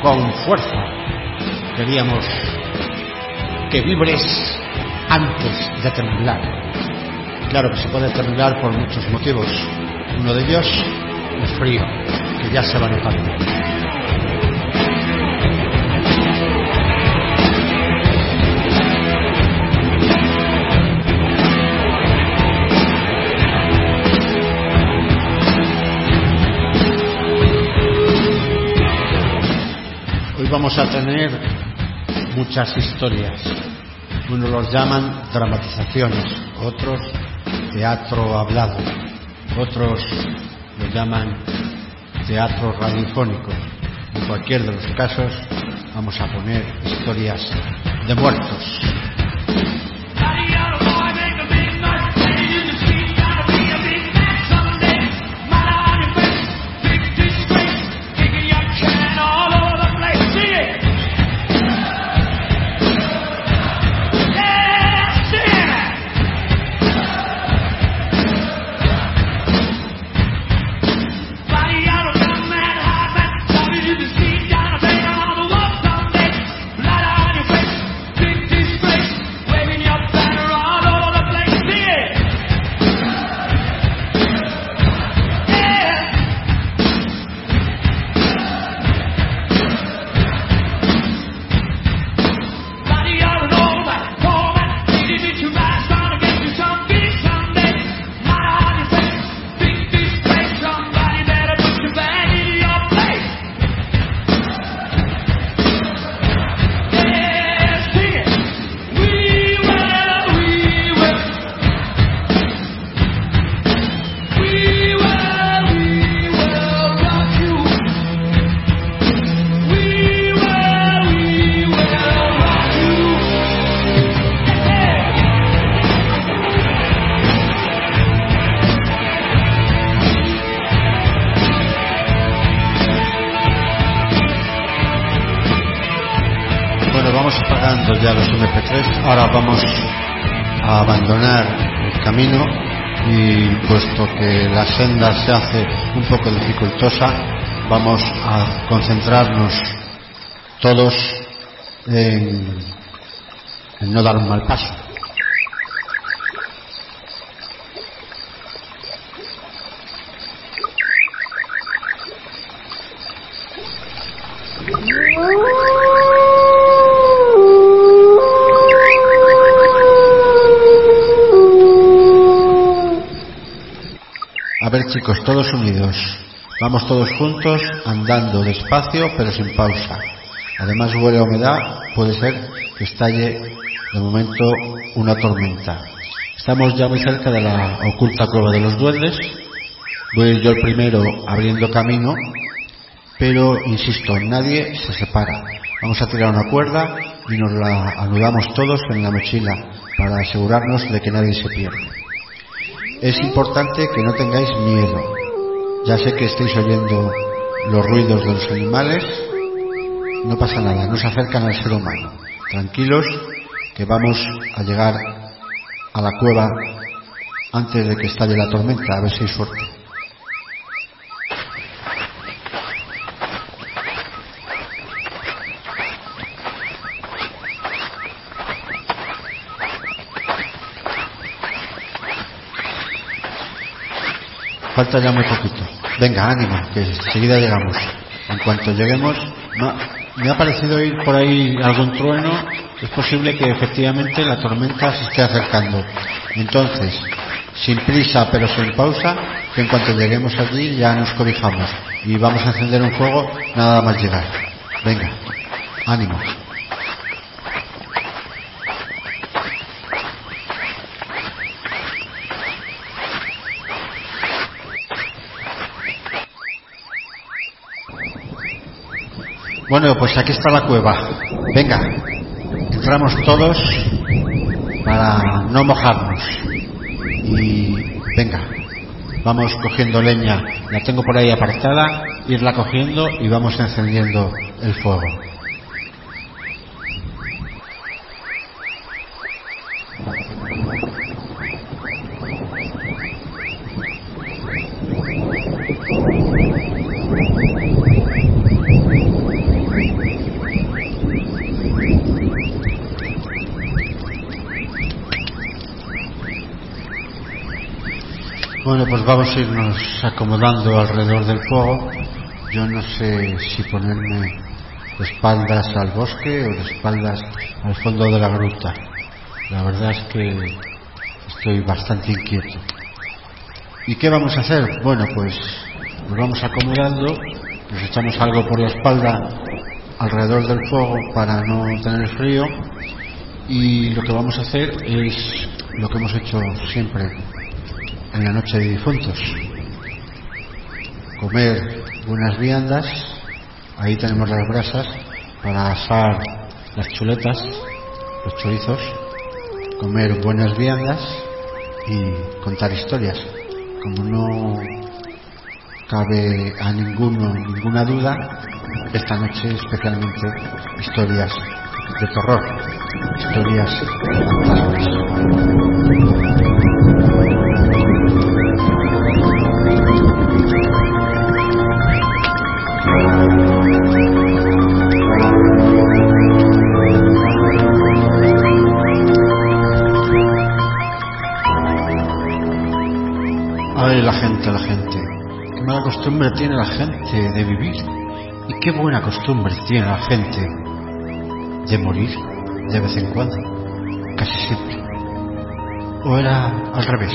Con fuerza. Queríamos que vibres antes de temblar. Claro que se puede temblar por muchos motivos. Uno de ellos, el frío, que ya se va notando. Vamos a tener muchas historias. Unos los llaman dramatizaciones, otros teatro hablado, otros lo llaman teatro radiofónico. En cualquier de los casos vamos a poner historias de muertos. Vamos a concentrarnos todos en, en no dar un mal paso. A ver chicos, todos unidos. Vamos todos juntos, andando despacio pero sin pausa. Además huele a humedad, puede ser que estalle de momento una tormenta. Estamos ya muy cerca de la oculta cueva de los duendes. Voy yo el primero abriendo camino, pero insisto, nadie se separa. Vamos a tirar una cuerda y nos la anudamos todos en la mochila para asegurarnos de que nadie se pierde. Es importante que no tengáis miedo. Ya sé que estáis oyendo los ruidos de los animales, no pasa nada, no se acercan al ser humano. Tranquilos, que vamos a llegar a la cueva antes de que estalle la tormenta, a ver si hay suerte. Falta ya muy poquito. Venga, ánimo, que enseguida llegamos. En cuanto lleguemos, me ha parecido ir por ahí algún trueno. Es posible que efectivamente la tormenta se esté acercando. Entonces, sin prisa pero sin pausa, que en cuanto lleguemos allí ya nos cobijamos y vamos a encender un fuego nada más llegar. Venga, ánimo. Bueno, pues aquí está la cueva. Venga, entramos todos para no mojarnos. Y venga, vamos cogiendo leña. La tengo por ahí apartada, irla cogiendo y vamos encendiendo el fuego. Bueno, pues vamos a irnos acomodando alrededor del fuego. Yo no sé si ponerme espaldas al bosque o de espaldas al fondo de la gruta. La verdad es que estoy bastante inquieto. ¿Y qué vamos a hacer? Bueno, pues nos vamos acomodando, nos echamos algo por la espalda alrededor del fuego para no tener frío y lo que vamos a hacer es lo que hemos hecho siempre en la noche de difuntos. Comer buenas viandas, ahí tenemos las brasas para asar las chuletas, los chorizos, comer buenas viandas y contar historias. Como no cabe a ninguno ninguna duda, esta noche especialmente historias de terror, historias de fantasmas. la gente. Qué mala costumbre tiene la gente de vivir. Y qué buena costumbre tiene la gente de morir de vez en cuando. Casi siempre. O era al revés.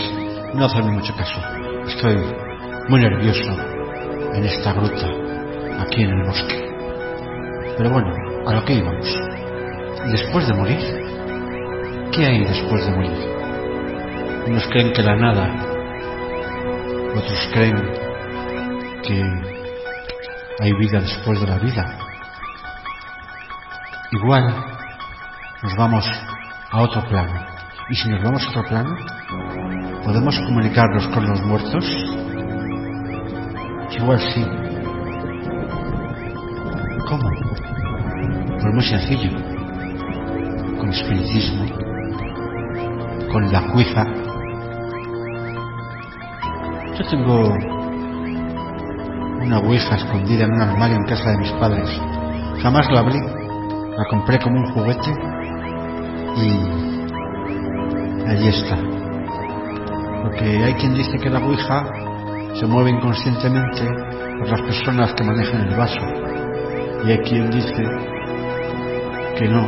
No hacerme mucho caso. Estoy muy nervioso en esta gruta, aquí en el bosque. Pero bueno, a lo que íbamos. Después de morir, ¿qué hay después de morir? Unos creen que la nada otros creen que hay vida después de la vida. Igual nos vamos a otro plano. Y si nos vamos a otro plano, ¿podemos comunicarnos con los muertos? Igual sí. ¿Cómo? Pues muy sencillo. Con espiritismo, con la cuija yo tengo una ouija escondida en un armario en casa de mis padres. Jamás la abrí, la compré como un juguete y allí está. Porque hay quien dice que la ouija se mueve inconscientemente por las personas que manejan el vaso. Y hay quien dice que no,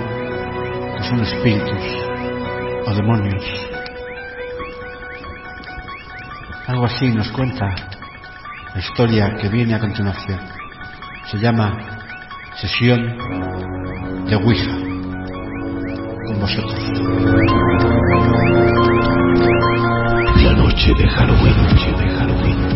que son espíritus o demonios algo así nos cuenta la historia que viene a continuación. Se llama Sesión de Ouija con vosotros. La noche de Halloween, noche de Halloween.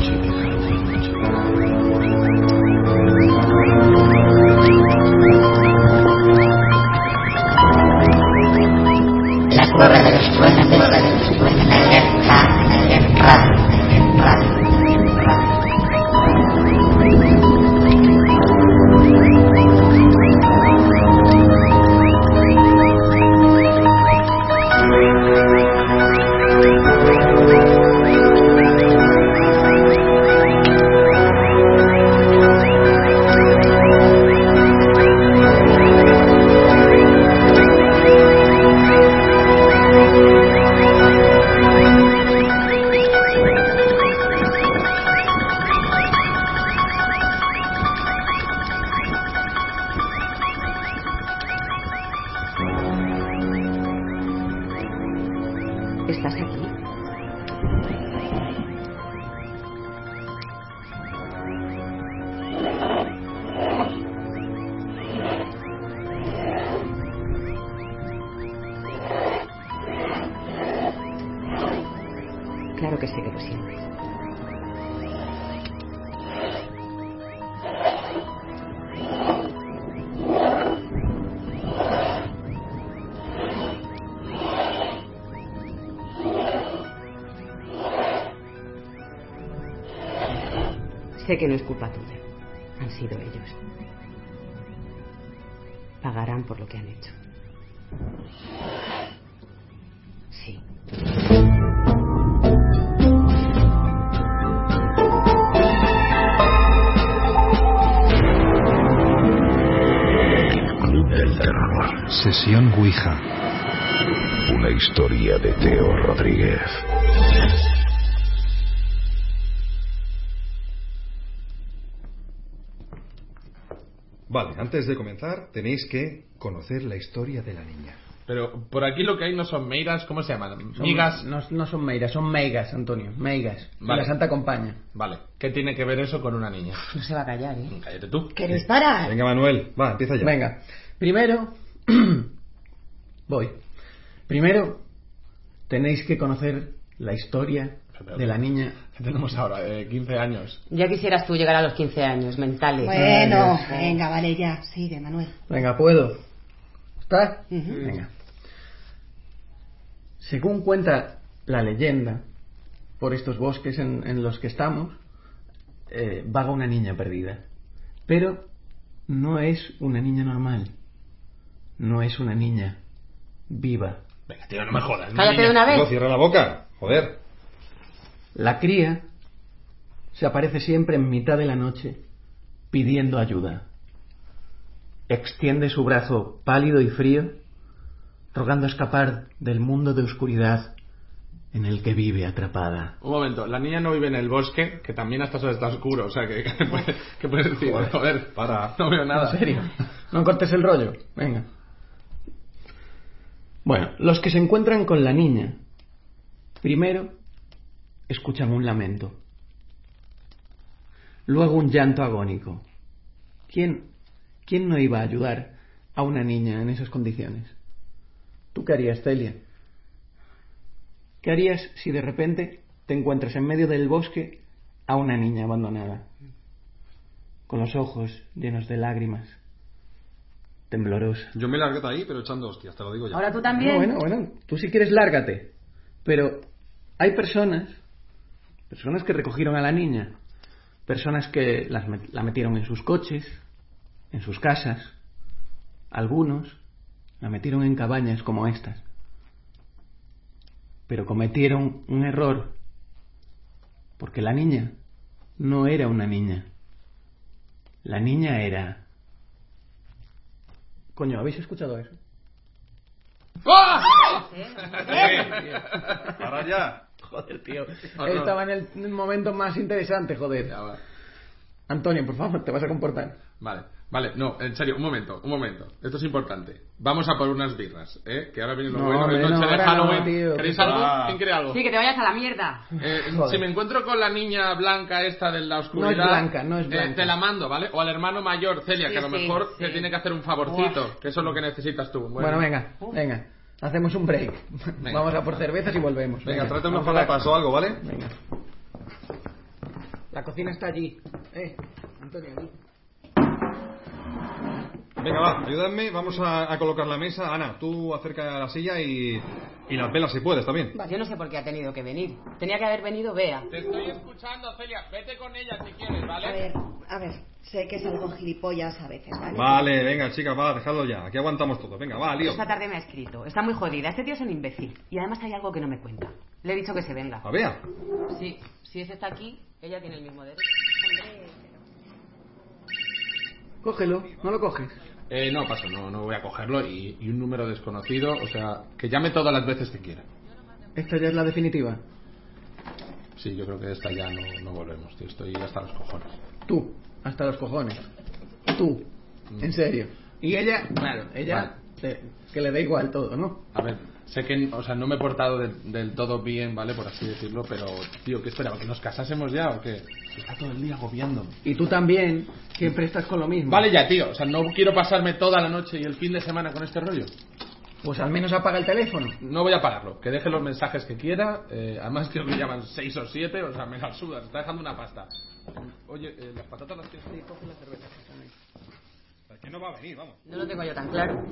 Antes de comenzar tenéis que conocer la historia de la niña. Pero por aquí lo que hay no son meiras, ¿cómo se llaman? Son- Migas. No, no son meiras, son meigas, Antonio. Meigas. Vale. La Santa Compaña. Vale, ¿qué tiene que ver eso con una niña? No se va a callar, ¿eh? Cállate tú. ¿Queréis parar? Venga, Manuel, va, empieza ya. Venga. Primero. voy. Primero, tenéis que conocer la historia de la niña. ¿Qué tenemos ahora? Eh, 15 años. Ya quisieras tú llegar a los 15 años, mentales. Bueno, venga, vale, ya. Sigue, Manuel. Venga, ¿puedo? ¿Está? Ujú. Venga. Según cuenta la leyenda, por estos bosques en, en los que estamos, eh, vaga una niña perdida. Pero no es una niña normal. No es una niña viva. Venga, tío, no me jodas. Cállate niña. de una vez. No, cierra la boca, joder. La cría se aparece siempre en mitad de la noche pidiendo ayuda. Extiende su brazo pálido y frío, rogando escapar del mundo de oscuridad en el que vive atrapada. Un momento, la niña no vive en el bosque, que también hasta eso está oscuro, o sea, que, que puede- ¿qué puedes decir? Joder, para. No veo nada. ¿En serio? No cortes el rollo. Venga. Bueno, los que se encuentran con la niña, primero escuchan un lamento, luego un llanto agónico. ¿Quién, quién no iba a ayudar a una niña en esas condiciones? ¿Tú qué harías, Celia? ¿Qué harías si de repente te encuentras en medio del bosque a una niña abandonada? Con los ojos llenos de lágrimas, temblorosa. Yo me largué ahí, pero echando hostias, te lo digo ya. Ahora tú también. Bueno, bueno, bueno, tú si quieres lárgate. Pero hay personas, personas que recogieron a la niña, personas que las met- la metieron en sus coches, en sus casas, algunos la metieron en cabañas como estas. Pero cometieron un error, porque la niña no era una niña. La niña era... Coño, ¿habéis escuchado eso? ¡Ah! Para ya. Joder, tío. No. Estaba en el- en el momento más interesante, joder. Ya va. Antonio, por favor, te vas a comportar. Vale, vale, no, en serio, un momento, un momento. Esto es importante. Vamos a por unas birras, ¿eh? Que ahora viene lo No, bueno, hombre, es noche no, de ahora Halloween. no, tío. ¿Queréis ¿Qué algo? va? ¿Quién quiere algo? Sí, que te vayas a la mierda. Eh, Joder. si me encuentro con la niña blanca esta de la oscuridad, No es blanca, no es eh, blanca. te la mando, ¿vale? O al hermano mayor, Celia, Sí, que a lo sí, mejor sí. te tiene que hacer un favorcito, que eso es lo que necesitas tú. Bueno, venga, venga. Hacemos un break. Venga. Vamos a por cervezas y volvemos. Venga, trate vamos unos a la- palapas o algo, ¿vale? Venga. La cocina está allí. Eh, Antonio, allí. Venga, va, ayúdame, vamos a, a colocar la mesa. Ana, tú acerca la silla y, y las velas si puedes también. Yo no sé por qué ha tenido que venir. Tenía que haber venido Bea. Te estoy escuchando, Celia. Vete con ella si quieres, ¿vale? A ver, a ver. Sé que es algo gilipollas a veces, ¿vale? Vale, venga, chicas, va, dejadlo ya. Aquí aguantamos todo. Venga, va, lío. Esta tarde me ha escrito. Está muy jodida. Este tío es un imbécil. Y además hay algo que no me cuenta. Le he dicho que se venga. A vea. Sí, si ese está aquí, ella tiene el mismo derecho. Cógelo, no lo coges. Eh, no, paso, no, no voy a cogerlo. Y, y un número desconocido, o sea, que llame todas las veces que quiera. Esta ya es la definitiva. Sí, yo creo que esta ya no, no volvemos, tío. Estoy hasta los cojones. Tú, hasta los cojones. Tú, en serio. Y ella, claro, ella, eh, que le da igual todo, ¿no? A ver, sé que, o sea, no me he portado de- del todo bien, ¿vale? Por así decirlo, pero, tío, ¿qué esperaba? ¿Que nos casásemos ya o qué? Está todo el día agobiándome. Y tú también, siempre estás con lo mismo. Vale ya, tío, o sea, no quiero pasarme toda la noche y el fin de semana con este rollo. Pues al menos apaga el teléfono. No voy a pagarlo. Que deje los mensajes que quiera. eh, además creo que llaman 6 o 7. O sea, me la suda. Se está dejando una pasta. Oye, eh, las patatas las tienes. Sí, coge la cerveza. Que no va a venir, vamos. No lo tengo yo tan claro.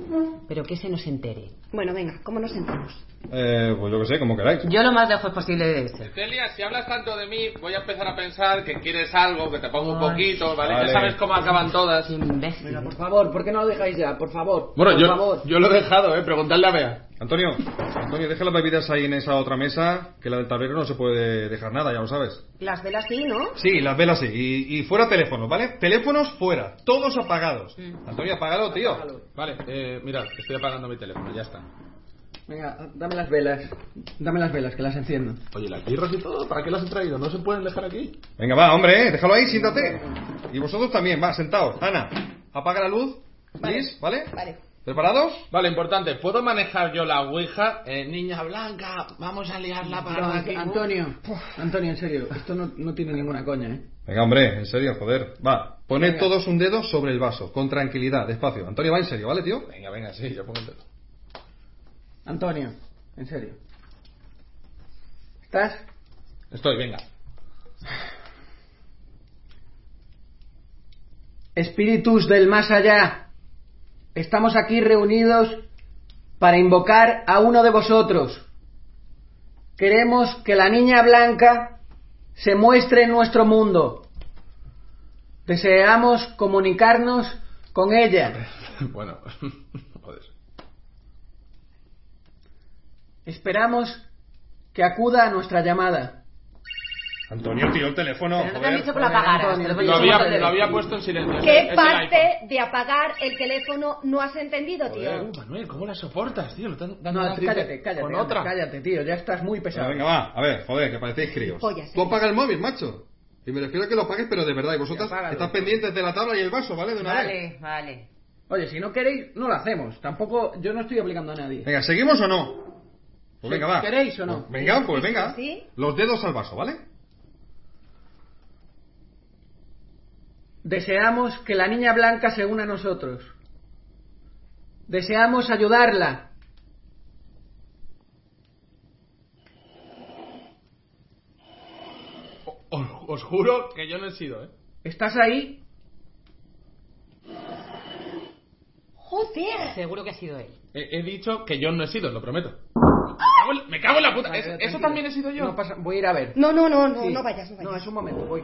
Pero que se nos entere. Bueno, venga, ¿cómo nos sentamos? Eh, pues yo que sé, como queráis. Yo lo más lejos posible de ese. Celia, si hablas tanto de mí, voy a empezar a pensar que quieres algo, que te pongo un Ay. poquito, ¿vale? Vale. Ya sabes cómo acaban todas. Imbécil. Venga, por favor, ¿por qué no lo dejáis ya? Por favor. Bueno, por yo, favor. yo lo he dejado, ¿eh? Preguntadle a Bea. Antonio, Antonio, deja las bebidas ahí en esa otra mesa, que la del tablero no se puede dejar nada, ya lo sabes. Las velas sí, ¿no? Sí, las velas sí. Y, y fuera teléfonos, ¿vale? Teléfonos fuera, todos apagados. Antonio, apágalo, tío. Vale, eh, mira, estoy apagando mi teléfono, ya está. Venga, dame las velas. Dame las velas, que las enciendo. Oye, las birras y todo, ¿para qué las he traído? ¿No se pueden dejar aquí? Venga, va, hombre, eh, déjalo ahí, siéntate. Y vosotros también, va, sentaos. Ana, apaga la luz, please, ¿vale? Vale. ¿Preparados? Vale, importante, ¿puedo manejar yo la ouija? Eh, niña blanca, vamos a liarla para No, aquí. Antonio, Antonio, en serio, esto no, no tiene ninguna coña, ¿eh? Venga, hombre, en serio, joder. Va, poned todos un dedo sobre el vaso, con tranquilidad, despacio. Antonio, va en serio, ¿vale, tío? Venga, venga, sí, yo pongo el dedo. Antonio, en serio. ¿Estás? Estoy, venga. Espíritus del más allá, estamos aquí reunidos para invocar a uno de vosotros. Queremos que la niña blanca se muestre en nuestro mundo. Deseamos comunicarnos con ella. bueno, joder. Esperamos que acuda a nuestra llamada. Antonio, tío, el teléfono, Pero no te han dicho que lo apagaras. Antonio, te lo había, lo había puesto en silencio. ¿Qué es parte de apagar el teléfono no has entendido, tío? Joder, uh, Manuel, ¿cómo la soportas, tío? Lo están dando No, cállate, cállate, Con anda, otra. cállate, tío, ya estás muy pesado. Venga, va, a ver, joder, que parecéis críos. Pollas, Tú eh. apaga el móvil, macho. Y me refiero a que lo apagues, pero de verdad. Y vosotras estás pendientes de la tabla y el vaso, ¿vale? De una vez. Vale, vale. Oye, si no queréis, no lo hacemos. Tampoco, yo no estoy obligando a nadie. Venga, ¿seguimos o no? Pues venga, va. ¿Queréis o no? Venga, pues venga. ¿Sí? Los dedos al vaso, ¿vale? Deseamos que la niña blanca se una a nosotros. Deseamos ayudarla. Os, os juro que yo no he sido, ¿eh? ¿Estás ahí? Joder. Seguro que ha sido él. He, he dicho que yo no he sido, lo prometo. Me cago en, me cago en la puta. Vale, ¿Es- ¿Eso también he sido yo? No pasa, voy a ir a ver. No, no, no, no, Sí. no vayas, no vayas. No, es un momento, voy.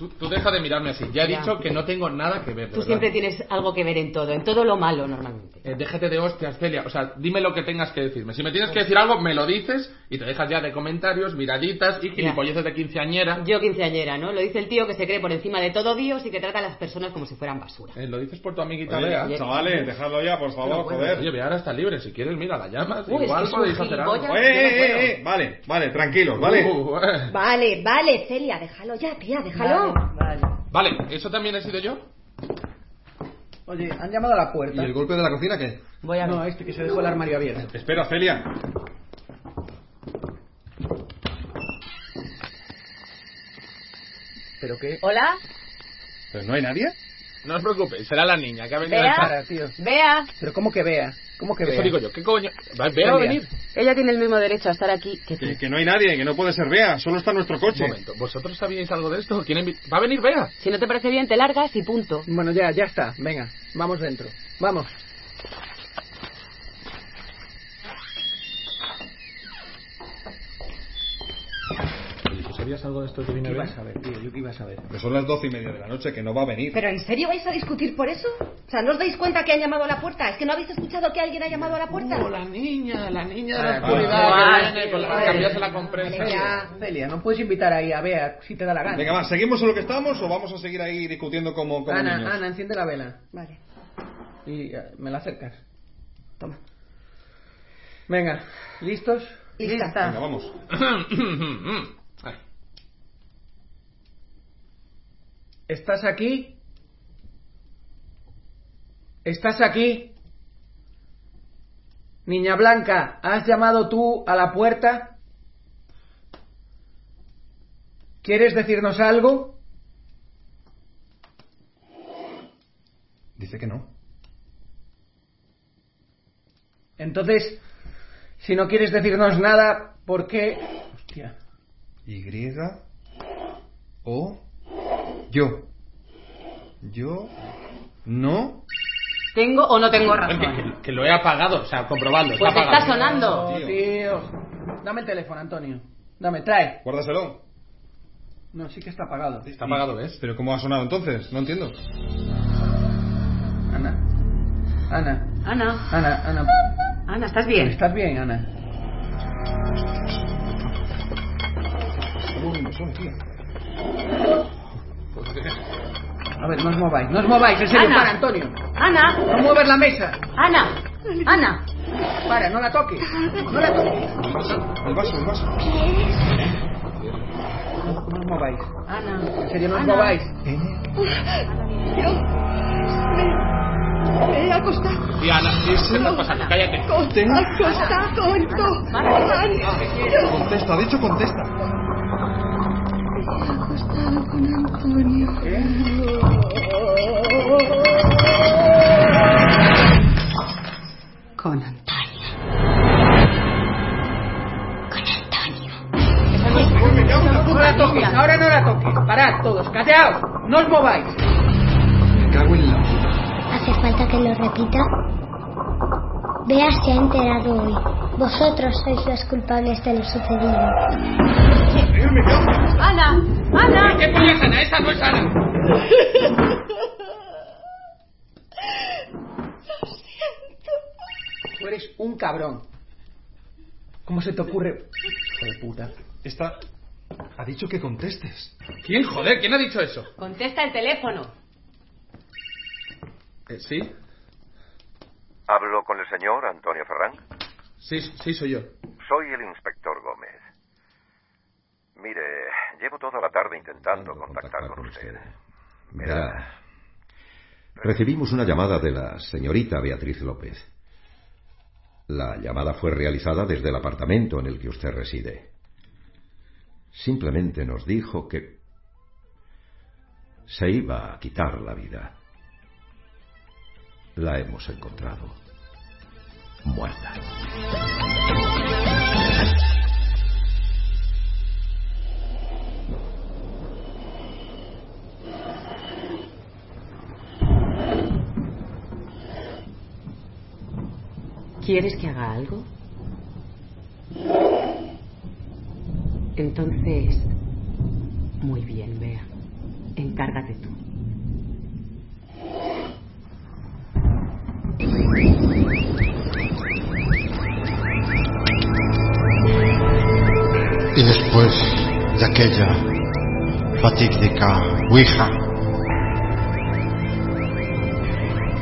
Tú, tú deja de mirarme así. Ya he Ya. dicho que no tengo nada que ver. Tú verdad. siempre tienes algo que ver en todo, en todo lo malo normalmente. Eh, déjate de hostias, Celia. O sea, dime lo que tengas que decirme. Si me tienes que decir algo, me lo dices y te dejas ya de comentarios, miraditas y gilipolleces de quinceañera. Yo quinceañera, ¿no? Lo dice el tío que se cree por encima de todo Dios y que trata a las personas como si fueran basura. Eh, lo dices por tu amiguita Oye, Bea. chavales, dejadlo ya, por favor, joder. Oye, Bea ahora está libre. Si quieres, mira, la llamas. Uy, Igual que es un podéis hacer algo. gilipollas. Oye, Yo no eh, eh, eh, Vale, vale, tranquilos, ¿vale? Uh, eh. Vale, vale, Celia, déjalo ya, tía, déjalo. Vale, vale. Vale, ¿eso también he sido yo? Oye, han llamado a la ¿Y puerta. el golpe de la cocina qué? Voy a. No, este que se dejó el armario abierto. Espera, Celia. ¿Pero qué? ¿Hola? ¿Pero no hay nadie? No os preocupéis, será la niña que ha venido Bea. a echar. Para, tío. Vea, ¿Pero cómo que vea? ¿Cómo que Eso vea? digo yo, ¿qué coño? Va, Bea va a venir. ella tiene el mismo derecho a estar aquí que tú. Que, que no hay nadie, que no puede ser Bea, solo está nuestro coche. Un momento, ¿vosotros sabíais algo de esto? ¿Quién ¿Va a venir Bea? Si no te parece bien, te largas y punto. Bueno, ya, ya está. Venga, vamos dentro. Vamos. Sabías algo de esto que ¿Qué ibas a ver, tío? ¿Yo qué ibas a ver? Que son las doce y media de la noche, que no va a venir. ¿Pero en serio vais a discutir por eso? O sea, ¿no os dais cuenta que han llamado a la puerta? ¿Es que no habéis escuchado que alguien ha llamado a la puerta? Oh, la niña, la niña de Ah, la vale, oscuridad vale, que viene con las cambias la. Celia, no puedes invitar ahí a Bea si te da la gana. Venga, va, ¿seguimos en lo que estamos o vamos a seguir ahí discutiendo como, como Ana, niños? Ana, enciende la vela. Vale. Y eh, me la acercas. Toma. Venga, ¿listos? Lista. Venga, vamos. Ay, ¿Estás aquí? ¿Estás aquí? Niña Blanca, ¿has llamado tú a la puerta? ¿Quieres decirnos algo? Dice que no. Entonces, si no quieres decirnos nada, ¿por qué? Hostia. Y o yo. Yo no. ¿Tengo o no tengo razón? que- que lo he apagado, o sea, comprobando. Pues está está sonando. Oh, tío. Dame el teléfono, Antonio. Dame, trae. Guárdaselo. No, sí que está apagado. Está apagado, ¿ves? Pero ¿cómo ha sonado entonces? No entiendo. Ana. Ana. Ana, Ana, Ana. Ana, ¿estás bien? ¿Estás bien, Ana? A ver, no os mováis, no os mováis, en serio, Ana. para, Antonio. Ana, No muevas la mesa. Ana, Ana. Para, no la toques. No la toques. El vaso, el vaso, el vaso. No os mováis. Ana. En serio, no os Ana. mováis. Me he acostado. Y Ana, ¿qué está pasando? Cállate. Acostado con todo. Contesta, de hecho contesta. Acostado con Antonio. Con Antonio. Con Antonio. No la toques, ahora no la toques. Parad todos, callaos. No os mováis. Me cago en la puta. ¿Hace falta que lo repita? Bea se ha enterado hoy. Vosotros sois los culpables de lo sucedido. Ana, Ana. ¿Qué pones, Ana? Esa no es Ana. Tú eres un cabrón. ¿Cómo se te ocurre? Hijo de puta. Esta ha dicho que contestes. ¿Quién, joder? ¿Quién ha dicho eso? Contesta el teléfono. Eh, ¿Sí? ¿Hablo con el señor Antonio Ferrán? Sí, sí, soy yo. Soy el inspector Gómez. Mire, llevo toda la tarde intentando contactar con usted. Verá. Recibimos una llamada de la señorita Beatriz López. La llamada fue realizada desde el apartamento en el que usted reside. Simplemente nos dijo que se iba a quitar la vida. La hemos encontrado muerta. ¿Quieres que haga algo? Entonces, muy bien, Bea. Encárgate tú. Y después de aquella fatídica Ouija,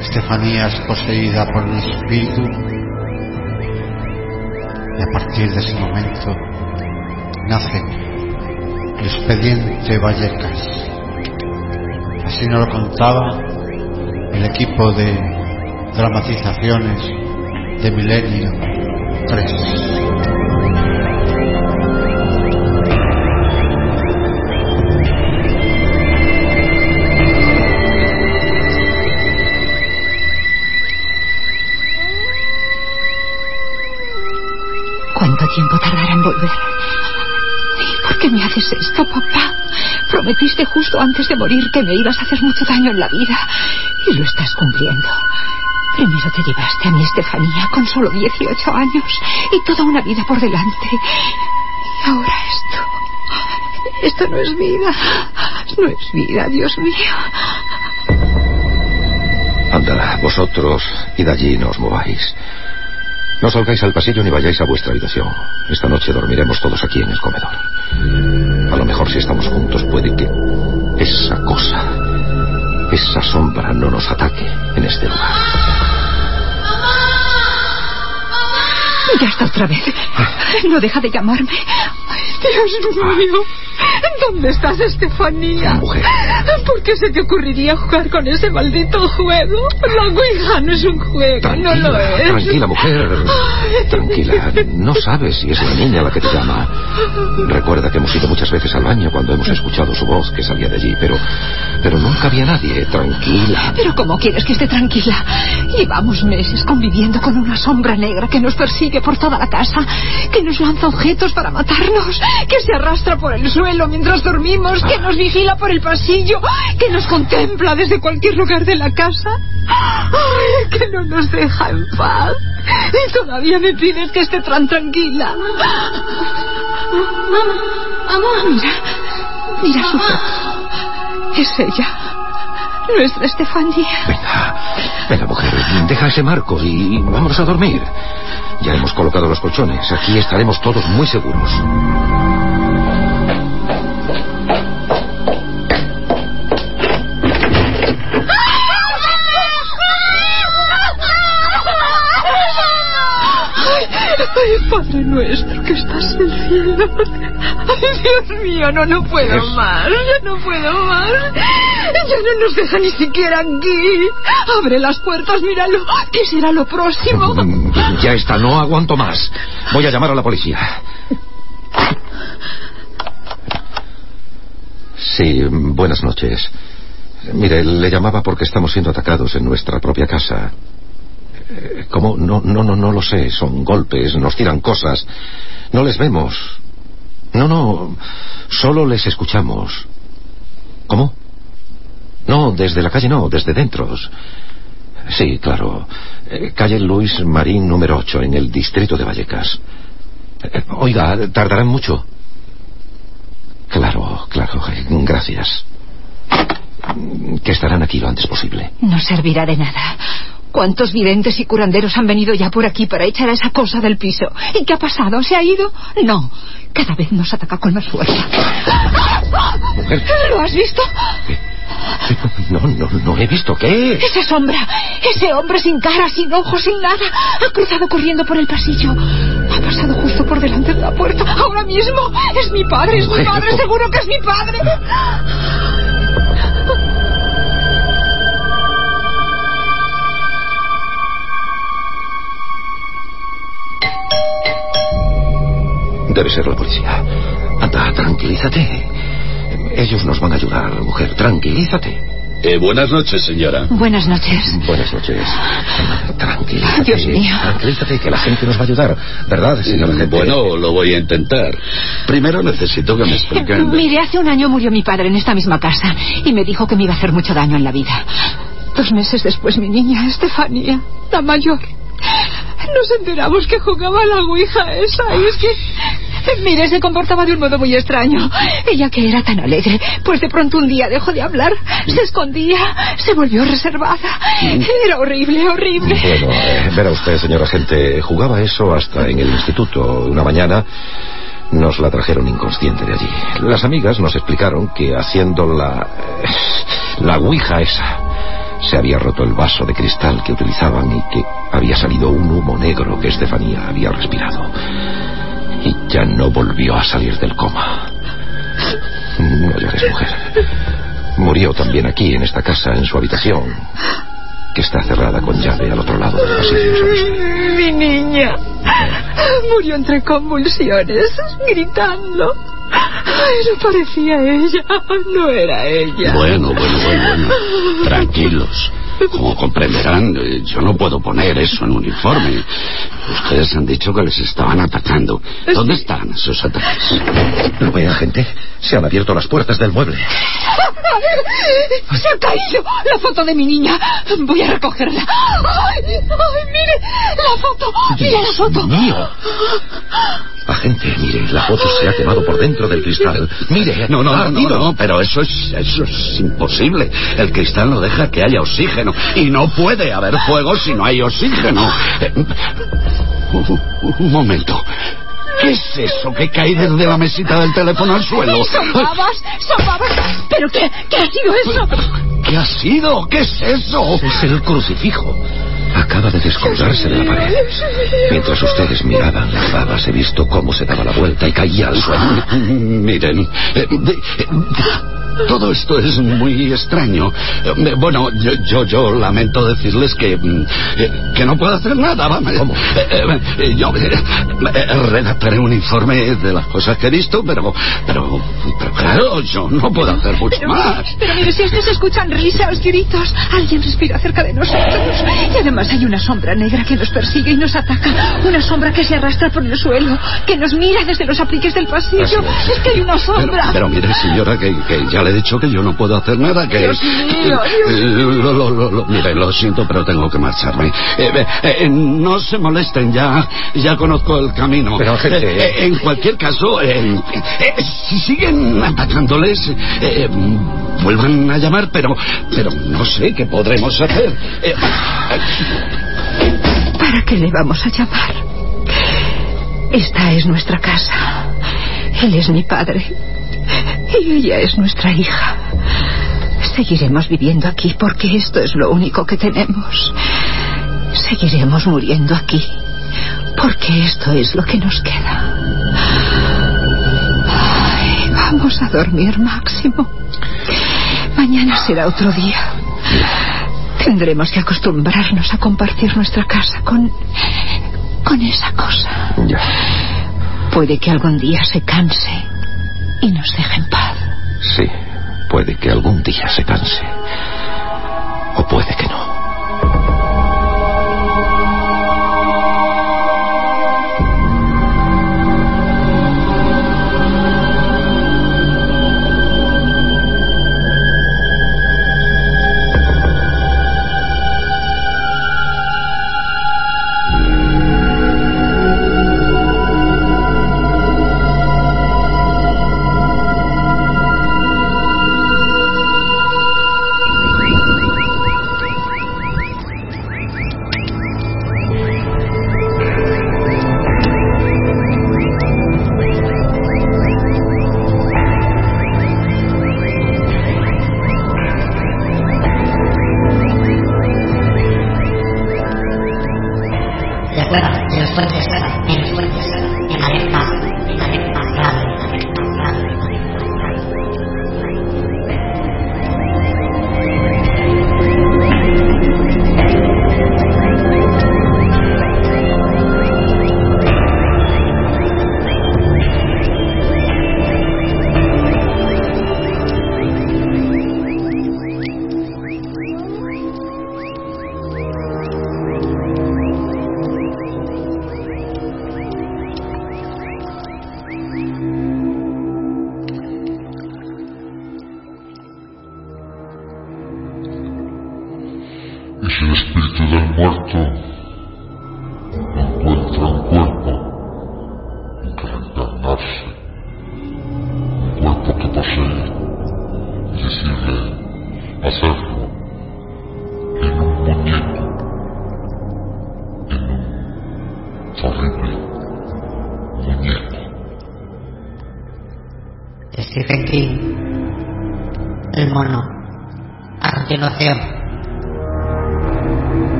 Estefanía es poseída por un espíritu y a partir de ese momento nace el expediente Vallecas. Así nos lo contaba el equipo de dramatizaciones de Milenio 3. Tiempo tardará en volver? ¿Y por qué me haces esto, papá? Prometiste justo antes de morir que me ibas a hacer mucho daño en la vida. Y lo estás cumpliendo. Primero te llevaste a mi Estefanía con solo 18 años y toda una vida por delante. Y ahora esto. Esto no es vida. No es vida, Dios mío. Anda, vosotros id allí y no os mováis. No salgáis al pasillo ni vayáis a vuestra habitación. Esta noche dormiremos todos aquí en el comedor. A lo mejor si estamos juntos puede que esa cosa, esa sombra no nos ataque en este lugar. Ya está otra vez. No deja de llamarme. Dios mío. ¿Dónde estás, Estefanía? Mujer, ¿Por qué se te ocurriría jugar con ese maldito juego? La Ouija no es un juego, no lo es. Tranquila, mujer. Tranquila. No sabes si es la niña la que te llama. Recuerda que hemos ido muchas veces al baño cuando hemos escuchado su voz que salía de allí, pero, pero nunca había nadie. Tranquila. Pero ¿cómo quieres que esté tranquila? Llevamos meses conviviendo con una sombra negra que nos persigue por toda la casa, que nos lanza objetos para matarnos, que se arrastra por el suelo mientras dormimos, que nos vigila por el pasillo, que nos contempla desde cualquier lugar de la casa. Ay, que no nos deja en paz. Y todavía me pides que esté tan tranquila. Mamá, mamá. Mira, mira su foto. Es ella. Nuestra Estefanía. Venga, venga, mujer, deja ese marco y vámonos a dormir. Ya hemos colocado los colchones. Aquí estaremos todos muy seguros. Ay, Padre nuestro que estás en el cielo. Ay, Dios mío, no, no puedo Es- más. Ya no puedo más. Ya no nos deja ni siquiera aquí. Abre las puertas, míralo. ¿Qué será lo próximo? Mm, Ya está, no aguanto más. Voy a llamar a la policía. Sí, buenas noches. Mire, le llamaba porque estamos siendo atacados en nuestra propia casa. ¿Cómo? No, no, no, no lo sé. Son golpes, nos tiran cosas. No les vemos. No, no. Solo les escuchamos. ¿Cómo? No, desde la calle no, desde dentro. Sí, claro. Eh, calle Luis Marín número 8, en el distrito de Vallecas. Eh, Oiga, ¿tardarán mucho? Claro, claro, gracias. Que estarán aquí lo antes posible. No servirá de nada. ¿Cuántos videntes y curanderos han venido ya por aquí para echar a esa cosa del piso? ¿Y qué ha pasado? ¿Se ha ido? No. Cada vez nos ataca con más fuerza. Mujer. ¿Lo has visto? No, no, no he visto qué. Esa sombra, ese hombre sin cara, sin ojos, sin nada, ha cruzado corriendo por el pasillo. Ha pasado justo por delante de la puerta. Ahora mismo. Es mi padre, es mi padre, seguro que es mi padre. Debe ser la policía. Anda, tranquilízate. Ellos nos van a ayudar, mujer. Tranquilízate. Eh, buenas noches, señora. Buenas noches. Buenas noches. Tranquilízate. Dios mío. Tranquilízate, que la gente nos va a ayudar. ¿Verdad, señora gente? Bueno, lo voy a intentar. Primero necesito que me expliquen. Mire, hace un año murió mi padre en esta misma casa y me dijo que me iba a hacer mucho daño en la vida. Dos meses después mi niña, Estefanía, la mayor, nos enteramos que jugaba a la ouija esa y es que... Mire, se comportaba de un modo muy extraño. Ella que era tan alegre, pues de pronto un día dejó de hablar, se escondía, se volvió reservada. Era horrible, horrible. Bueno, eh, verá usted, señora gente, jugaba eso hasta en el instituto. Una mañana nos la trajeron inconsciente de allí. Las amigas nos explicaron que haciendo la... eh, la ouija esa, se había roto el vaso de cristal que utilizaban y que había salido un humo negro que Estefanía había respirado. Y ya no volvió a salir del coma. No llores, mujer. Murió también aquí, en esta casa, en su habitación, que está cerrada con llave al otro lado del pasillo. Mi niña murió entre convulsiones, gritando. Ay, no parecía ella, no era ella. Bueno, bueno, bueno, bueno. Tranquilos. Como comprenderán, yo no puedo poner eso en uniforme. Ustedes han dicho que les estaban atacando. ¿Dónde están esos ataques? ¿Lo ve, agente? Se han abierto las puertas del mueble. Se ha caído la foto de mi niña. Voy a recogerla. Ay, ay, mire la foto. Mira la foto. mío. Agente, mire, la foto se ha quemado por dentro del cristal. Mire, No, no, no, no, pero eso es, eso es imposible. El cristal no deja que haya oxígeno. Y no puede haber fuego si no hay oxígeno. Eh, Un, un momento. ¿Qué es eso que cae desde la mesita del teléfono al suelo? Son babas, son babas. ¿Pero qué? ¿Qué ha sido eso? ¿Qué ha sido? ¿Qué es eso? Es el crucifijo. Acaba de descolgarse de la pared. Mientras ustedes miraban las babas, he visto cómo se daba la vuelta y caía al suelo. Miren, eh, de- eh, todo esto es muy extraño. Eh, Bueno, yo, yo, yo lamento decirles que, mm, eh, que no puedo hacer nada. Vamos. Eh, yo redactaré un informe de las cosas que he visto, pero, pero, pero claro, yo no puedo hacer mucho Pero, más. pero mire, si es que se escuchan risas, gritos, alguien respira cerca de nosotros. Y además hay una sombra negra que nos persigue y nos ataca. Una sombra que se arrastra por el suelo, que nos mira desde los apliques del pasillo. Es. Es que hay una Pero, sombra. pero mire, señora, que, que ya le he dicho que yo no puedo hacer nada, que... Dios mío, Eh, lo, lo- lo- lo- mire, lo siento, pero tengo que marcharme. Eh, eh, eh, no se molesten, ya, ya conozco el camino. Pero, Eh, eh, eh, en cualquier caso, eh, eh, si siguen atacándoles, eh, vuelvan a llamar, pero, pero no sé qué podremos hacer. Eh, ¿Para qué le vamos a llamar? Esta es nuestra casa. Él es mi padre. Y ella es nuestra hija. Seguiremos viviendo aquí porque esto es lo único que tenemos. Seguiremos muriendo aquí porque esto es lo que nos queda. Ay, vamos a dormir, Máximo. Mañana será otro día. Tendremos que acostumbrarnos a compartir nuestra casa con. con esa cosa. Ya. Puede que algún día se canse y nos deje en paz. Sí, puede que algún día se canse. O puede que no.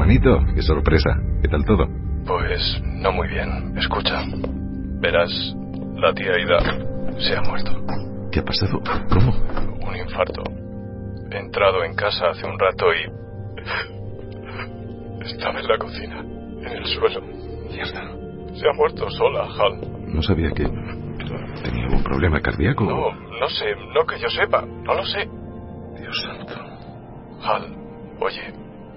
Hermanito, qué sorpresa. ¿Qué tal todo? Pues no muy bien. Escucha. Verás, la tía Ida se ha muerto. ¿Qué ha pasado? ¿Cómo? Un infarto. He entrado en casa hace un rato y... Estaba en la cocina, en el suelo. Mierda. Se ha muerto sola, Hal. No sabía que tenía algún problema cardíaco. No, no sé, no que yo sepa, no lo sé. Dios santo. Hal, oye,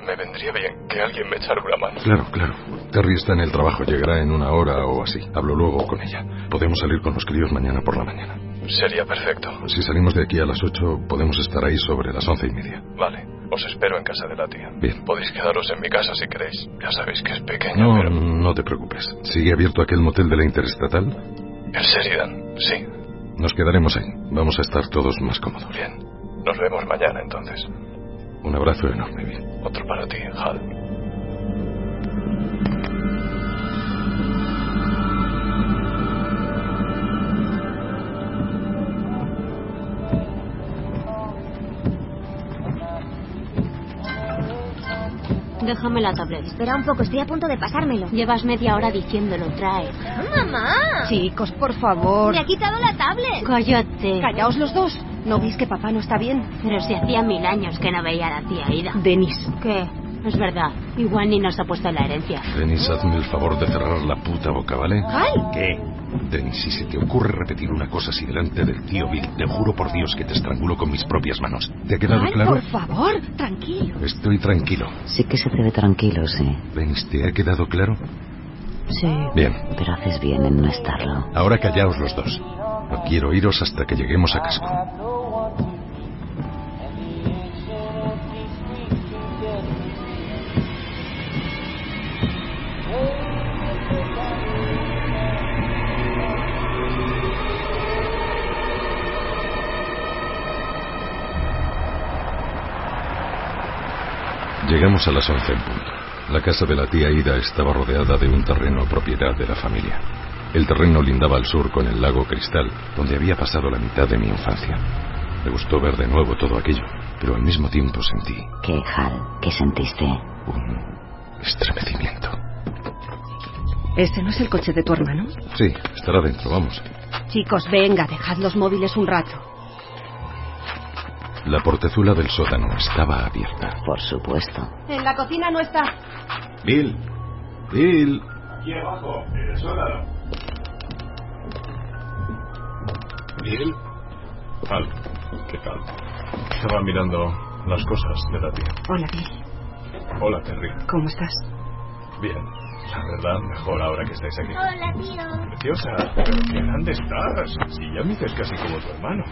me vendría bien que alguien me echara una mano. Claro, claro. Terry está en el trabajo, llegará en una hora o así. Hablo luego con ella. Podemos salir con los críos mañana por la mañana. Sería perfecto. Si salimos de aquí a las 8, podemos estar ahí sobre las once y media. Vale, os espero en casa de la tía. Bien. Podéis quedaros en mi casa si queréis. Ya sabéis que es pequeño, No, pero... no te preocupes. ¿Sigue abierto aquel motel de la Interestatal? El Sheridan, sí. Nos quedaremos ahí. Vamos a estar todos más cómodos. Bien. Nos vemos mañana entonces. Un abrazo enorme, Bill. Otro para ti, Hal. Déjame la tablet. Espera un poco, estoy a punto de pasármelo. Llevas media hora diciéndolo, trae. ¡Mamá! Chicos, por favor. Me ha quitado la tablet. Cállate. Callaos los dos. ¿No veis que papá no está bien? Pero si hacía mil años que no veía a la tía Ida. Denis. ¿Qué? Es verdad. Igual ni nos ha puesto la herencia. Denis, hazme el favor de cerrar la puta boca, ¿vale? ¡Hal! ¿Qué? Denis, si se te ocurre repetir una cosa así delante del tío Bill, te juro por Dios que te estrangulo con mis propias manos. ¿Te ha quedado Hal, claro? por favor, tranquilo. Estoy tranquilo. Sí que se te ve tranquilo, sí. Denis, ¿te ha quedado claro? Sí. Bien. Pero haces bien en no estarlo. Ahora callaos los dos. No quiero iros hasta que lleguemos a casco. Llegamos a las once en punto. La casa de la tía Ida estaba rodeada de un terreno propiedad de la familia. El terreno lindaba al sur con el lago Cristal, donde había pasado la mitad de mi infancia. Me gustó ver de nuevo todo aquello, pero al mismo tiempo sentí ¿Qué, Hal? ¿Qué sentiste? un estremecimiento. ¿Este no es el coche de tu hermano? Sí, estará dentro, vamos. Chicos, venga, dejad los móviles un rato. La portezuela del sótano estaba abierta. Por supuesto. En la cocina no está. Bill. Bill. Aquí abajo, en el sótano. Bill. Hal, ¿qué tal? Estaba mirando las cosas de la tía. Hola, Bill. Hola, Terry. ¿Cómo estás? Bien. La verdad, mejor ahora que estáis aquí. Hola, tío. Preciosa, pero qué grande estás. Si ya me dices casi como tu hermano.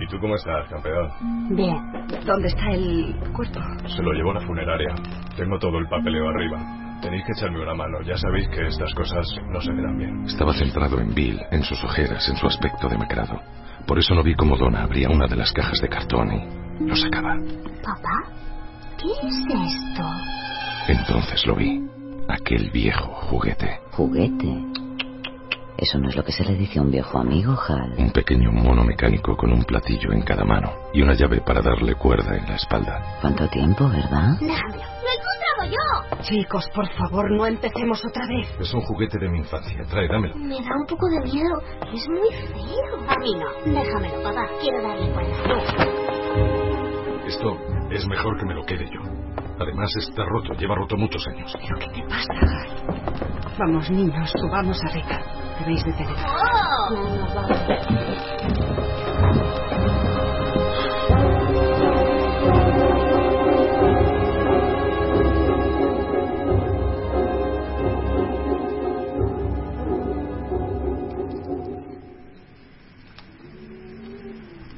¿Y tú cómo estás, campeón? Bien. ¿Dónde está el cuerpo? Se lo llevo a la funeraria. Tengo todo el papeleo arriba. Tenéis que echarme una mano. Ya sabéis que estas cosas no se me dan bien. Estaba centrado en Bill, en sus ojeras, en su aspecto demacrado. Por eso no vi cómo Donna abría una de las cajas de cartón y lo sacaba. ¿Papá? ¿Qué es esto? Entonces lo vi. Aquel viejo juguete. ¿Juguete? Eso no es lo que se le dice a un viejo amigo, Hal. Un pequeño mono mecánico con un platillo en cada mano y una llave para darle cuerda en la espalda. ¿Cuánto tiempo, verdad? Déjamelo. ¡Lo he encontrado yo! Chicos, por favor, no empecemos otra vez. Es un juguete de mi infancia. Trae, dámelo. Me da un poco de miedo. Es muy feo. A mí no. Déjamelo, papá. Quiero darle cuerda. Esto es mejor que me lo quede yo. Además está roto, lleva roto muchos años. ¿Pero qué te pasa? Vamos, niños, subamos arriba. Debéis de tener.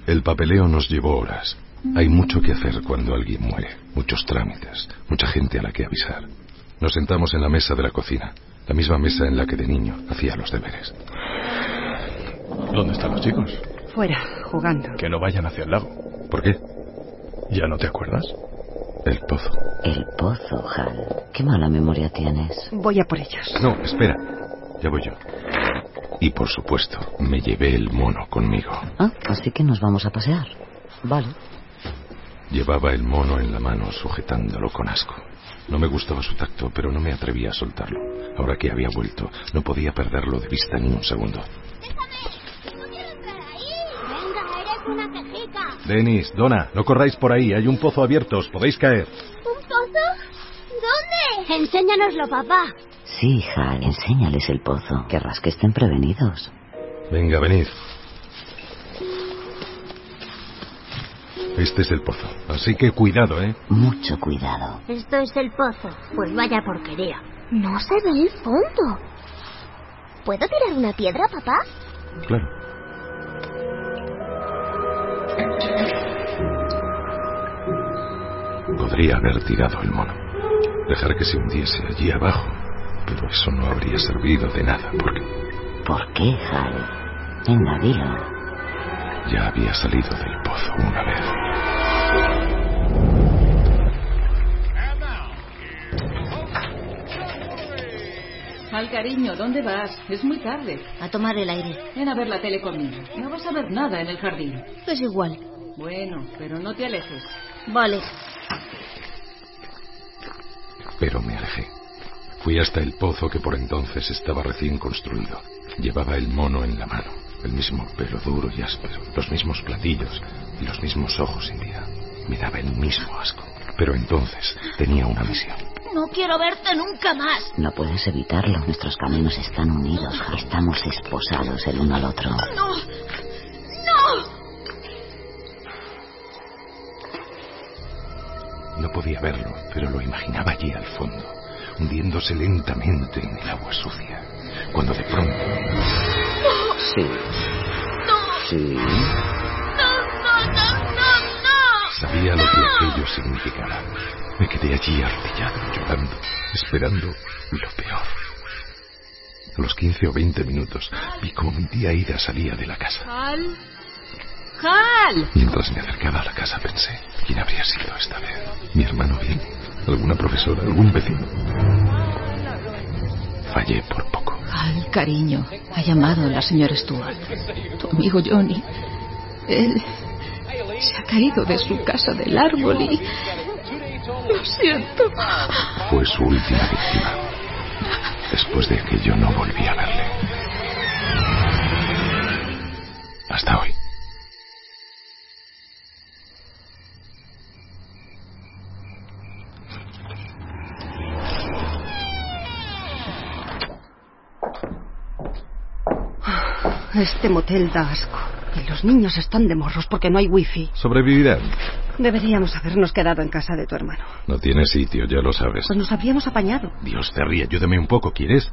El papeleo nos llevó horas. Hay mucho que hacer cuando alguien muere, muchos trámites, mucha gente a la que avisar. Nos sentamos en la mesa de la cocina, la misma mesa en la que de niño hacía los deberes. ¿Dónde están los chicos? Fuera, jugando. Que no vayan hacia el lago. ¿Por qué? ¿Ya no te acuerdas? El pozo. El pozo, Hal. Qué mala memoria tienes. Voy a por ellos. No, espera. Ya voy yo. Y por supuesto, me llevé el mono conmigo. Ah, así que nos vamos a pasear. Vale. Llevaba el mono en la mano sujetándolo con asco. No me gustaba su tacto, pero no me atrevía a soltarlo. Ahora que había vuelto, no podía perderlo de vista ni un segundo. Venga, eres una quejica. Denis, Donna, no corráis por ahí. Hay un pozo abierto. Os podéis caer. ¿Un pozo? ¿Dónde? Enséñanoslo, papá. Sí, Hal, enséñales el pozo. Querrás que estén prevenidos. Venga, venid. Este es el pozo. Así que cuidado, ¿eh? Mucho cuidado. Esto es el pozo. Pues vaya porquería. No se ve el fondo. ¿Puedo tirar una piedra, papá? Claro. Podría haber tirado el mono. Dejar que se hundiese allí abajo. Pero eso no habría servido de nada porque... ¿Por qué, Hal? Venga, dilo ya había salido del pozo una vez. Al cariño, ¿dónde vas? Es muy tarde. A tomar el aire. Ven a ver la tele conmigo. No vas a ver nada en el jardín. Es igual. Bueno, pero no te alejes. Vale. Pero me alejé. Fui hasta el pozo que por entonces estaba recién construido. Llevaba el mono en la mano, el mismo pelo duro y áspero, los mismos platillos y los mismos ojos sin vida. Me daba el mismo asco. Pero entonces tenía una misión. No quiero verte nunca más. No puedes evitarlo. Nuestros caminos están unidos. Estamos esposados el uno al otro. No. No. No podía verlo, pero lo imaginaba allí al fondo, hundiéndose lentamente en el agua sucia. Cuando de pronto... Sí. Sí. Sabía lo que aquello significaba. Me quedé allí artillado, llorando, esperando lo peor. A los 15 o 20 minutos vi cómo mi tía Ida salía de la casa. ¡Hal! ¡Hal! Mientras me acercaba a la casa pensé, ¿quién habría sido esta vez? ¿Mi hermano bien? ¿Alguna profesora? ¿Algún vecino? Fallé por poco. Al cariño, ha llamado la señora Stuart. Tu amigo Johnny. Él se ha caído de su casa del árbol y... Lo siento. Fue su última víctima. Después de aquello no volví a verle. Hasta hoy. Este motel da asco. Y los niños están de morros porque no hay wifi. Sobrevivirán. Deberíamos habernos quedado en casa de tu hermano. No tiene sitio, ya lo sabes. Pues nos habríamos apañado. Dios, Terry, ayúdame un poco, ¿quieres?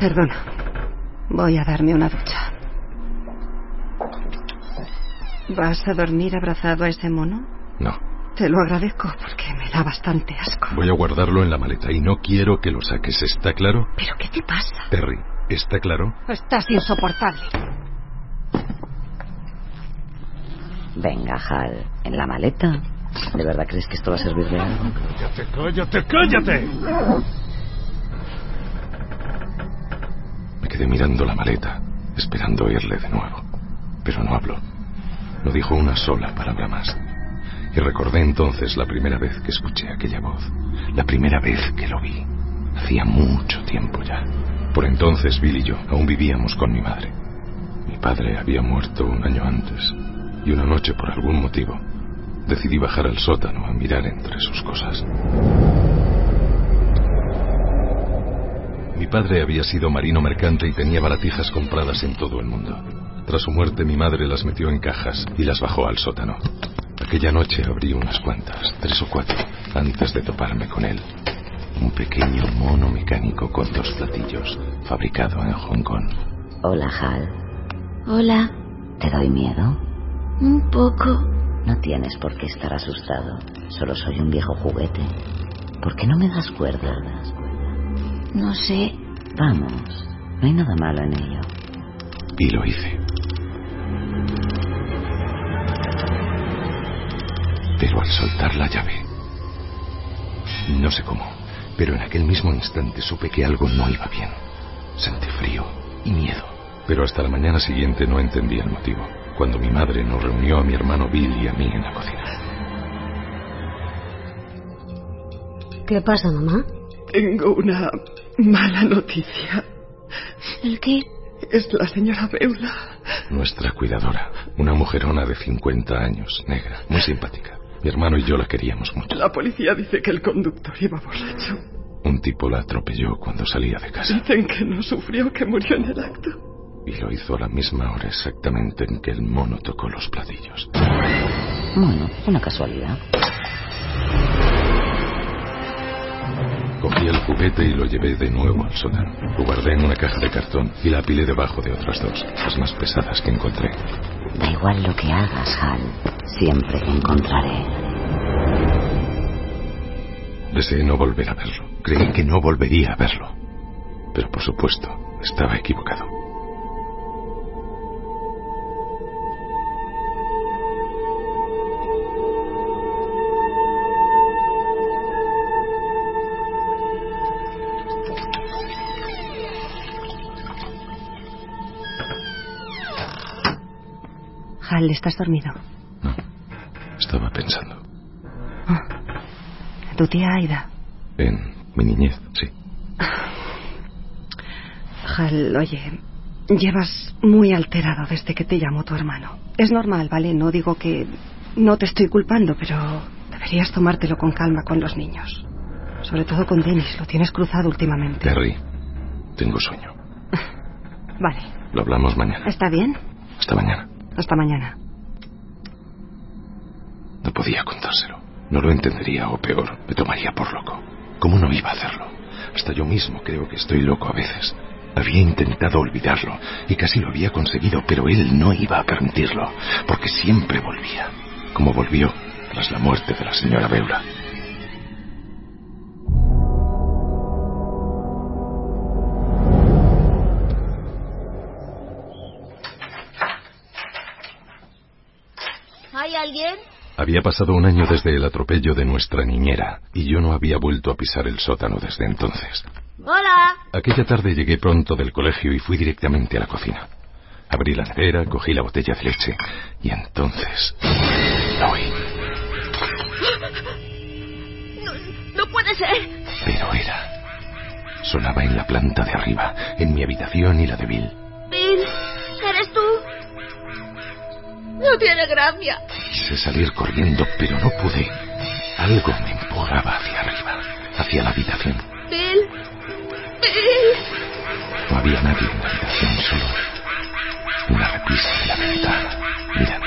Perdona. Voy a darme una ducha. ¿Vas a dormir abrazado a ese mono? No. Te lo agradezco porque me da bastante asco. Voy a guardarlo en la maleta y no quiero que lo saques, ¿está claro? ¿Pero qué te pasa? Terry, ¿está claro? Estás insoportable. Venga, Hal. ¿En la maleta? ¿De verdad crees que esto va a servir de algo? ¡Cállate, cállate, cállate! Me quedé mirando la maleta, esperando oírle de nuevo. Pero no habló. No dijo una sola palabra más. Y recordé entonces la primera vez que escuché aquella voz. La primera vez que lo vi. Hacía mucho tiempo ya. Por entonces Bill y yo aún vivíamos con mi madre. Padre había muerto un año antes. Y una noche, por algún motivo, decidí bajar al sótano a mirar entre sus cosas. Mi padre había sido marino mercante y tenía baratijas compradas en todo el mundo. Tras su muerte mi madre las metió en cajas y las bajó al sótano. Aquella noche abrí unas cuantas, tres o cuatro, antes de toparme con él. Un pequeño mono mecánico con dos platillos, fabricado en Hong Kong. Hola, Hal. Hola. ¿Te doy miedo? Un poco. No tienes por qué estar asustado. Solo soy un viejo juguete. ¿Por qué no me das cuerda? No sé. Vamos. No hay nada malo en ello. Y lo hice. Pero al soltar la llave, no sé cómo, pero en aquel mismo instante supe que algo no iba bien. Sentí frío y miedo. Pero hasta la mañana siguiente no entendí el motivo, cuando mi madre nos reunió a mi hermano Bill y a mí en la cocina. ¿Qué pasa, mamá? Tengo una mala noticia. ¿El qué? Es la señora Beula. Nuestra cuidadora, una mujerona de 50 años, negra, muy simpática. Mi hermano y yo la queríamos mucho. La policía dice que el conductor iba borracho. Un tipo la atropelló cuando salía de casa. Dicen que no sufrió, que murió en el acto. Y lo hizo a la misma hora exactamente en que el mono tocó los platillos. Bueno, una casualidad. Cogí el juguete y lo llevé de nuevo al sótano. Lo guardé en una caja de cartón y la apilé debajo de otras dos, las más pesadas que encontré. Da igual lo que hagas, Hal. Siempre te encontraré. Deseé no volver a verlo. Creí que no volvería a verlo. Pero por supuesto, estaba equivocado. Hal, ¿estás dormido? Estaba pensando ¿Tu tía Aida? en mi niñez, sí. Hal, oye, llevas muy alterado desde que te llamó tu hermano. Es normal, ¿vale? No digo que no te estoy culpando, pero deberías tomártelo con calma con los niños. Sobre todo con Dennis, lo tienes cruzado últimamente. Terry, tengo sueño. Vale, Lo hablamos mañana. ¿está bien? Hasta mañana. Hasta mañana. No podía contárselo. No lo entendería o peor, me tomaría por loco. ¿Cómo no iba a hacerlo? Hasta yo mismo creo que estoy loco a veces. Había intentado olvidarlo y casi lo había conseguido, pero él no iba a permitirlo, porque siempre volvía, como volvió tras la muerte de la señora Beula. Había pasado un año desde el atropello de nuestra niñera y yo no había vuelto a pisar el sótano desde entonces. Hola. Aquella tarde llegué pronto del colegio y fui directamente a la cocina. Abrí la nevera, cogí la botella de leche y entonces la oí. No puede ser. Pero era. Sonaba en la planta de arriba, en mi habitación y la de Bill. Bill, ¿eres tú? No tiene gracia. Quise salir corriendo, pero no pude. Algo me empujaba hacia arriba, hacia la habitación. Bill. Bill. No había nadie en la habitación, solo una repisa de la ventana. Mirando.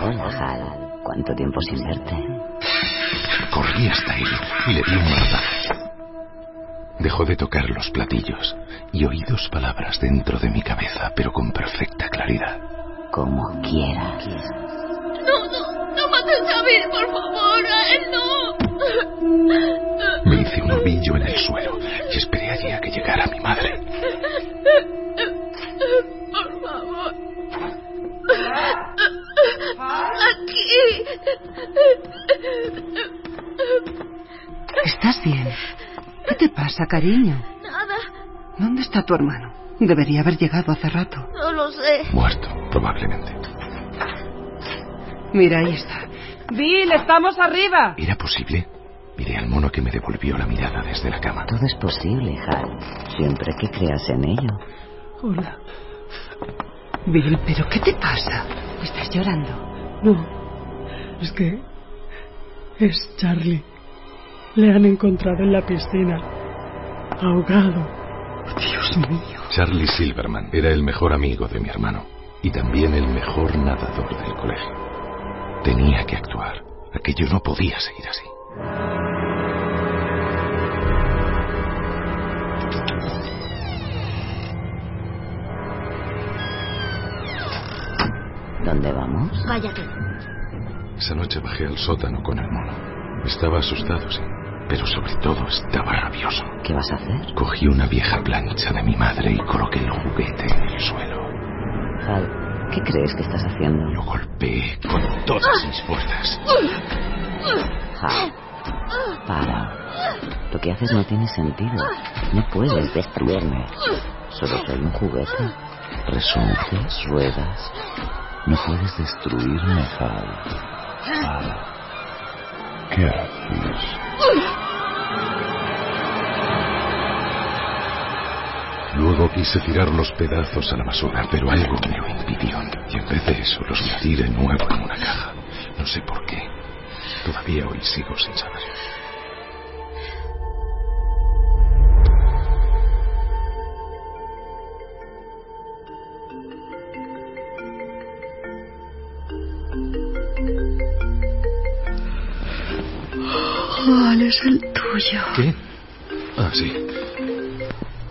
Hola, Hal. ¿Cuánto tiempo sin verte? Corrí hasta él y le di un manotazo. Dejó de tocar los platillos y oí dos palabras dentro de mi cabeza, pero con perfecta claridad. Como quieras. No, no, no mates a Bill, por favor. A él no. Me hice un ovillo en el suelo y esperé allí a que llegara mi madre. Por favor. Aquí. ¿Estás bien? ¿Qué te pasa, cariño? Nada, ¿Dónde está tu hermano? Debería haber llegado hace rato. no lo sé. Muerto, probablemente. Mira, ahí está. Bill, estamos arriba. ¿Era posible? Miré al mono que me devolvió la mirada desde la cama. Todo es posible, Hal. Siempre que creas en ello. Hola. Bill, ¿pero qué te pasa? ¿Estás llorando? No. Es que. Es Charlie. Le han encontrado en la piscina. Ahogado. Oh, Dios mío. Charlie Silverman era el mejor amigo de mi hermano y también el mejor nadador del colegio. Tenía que actuar. Aquello no podía seguir así. ¿Dónde vamos? Váyate. Esa noche bajé al sótano con el mono. Estaba asustado, sí, pero sobre todo estaba rabioso. ¿Qué vas a hacer? Cogí una vieja plancha de mi madre y coloqué el juguete en el suelo. Hal, ¿qué crees que estás haciendo? Lo golpeé con todas mis fuerzas. Hal, para. Lo que haces no tiene sentido. No puedes destruirme. Solo soy un juguete. Resortes, ruedas. No puedes destruirme, Hal. Para. ¿Qué haces? Luego quise tirar los pedazos a la basura, pero algo me lo impidió. Y en vez de eso los metí de nuevo en una caja. No sé por qué. Todavía hoy sigo sin saber. Hal es el tuyo. ¿Qué? Ah, sí.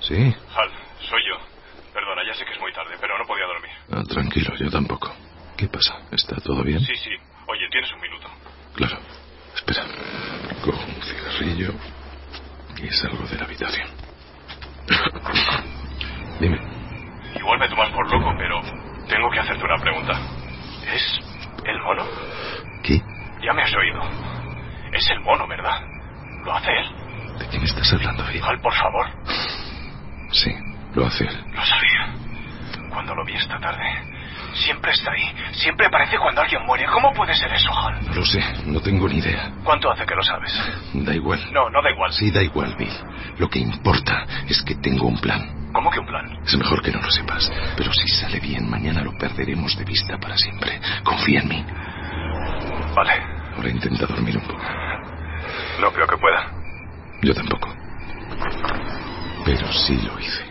Sí. Hal, soy yo. Perdona, ya sé que es muy tarde, pero no podía dormir. Ah, tranquilo, yo tampoco. ¿Qué pasa? ¿Está todo bien? Sí, sí. Oye, tienes un minuto. Claro. Espera. Cojo un cigarrillo. cigarrillo y salgo de la habitación. Dime, Igual me tomas por loco, pero tengo que hacerte una pregunta. ¿Es el mono? ¿qué? Ya me has oído. Es el mono, ¿verdad? ¿Lo hace él? ¿De quién estás hablando, Bill? Hal, por favor. Sí, lo hace él. Lo sabía. Cuando lo vi esta tarde. Siempre está ahí. Siempre aparece cuando alguien muere. ¿Cómo puede ser eso, Hal? No lo sé, no tengo ni idea. ¿Cuánto hace que lo sabes? Da igual. No, no da igual. Sí, da igual, Bill. Lo que importa es que tengo un plan. ¿Cómo que un plan? Es mejor que no lo sepas. Pero si sale bien, mañana lo perderemos de vista para siempre. Confía en mí. Vale. Ahora intenta dormir un poco. No creo que pueda. Yo tampoco. Pero sí lo hice.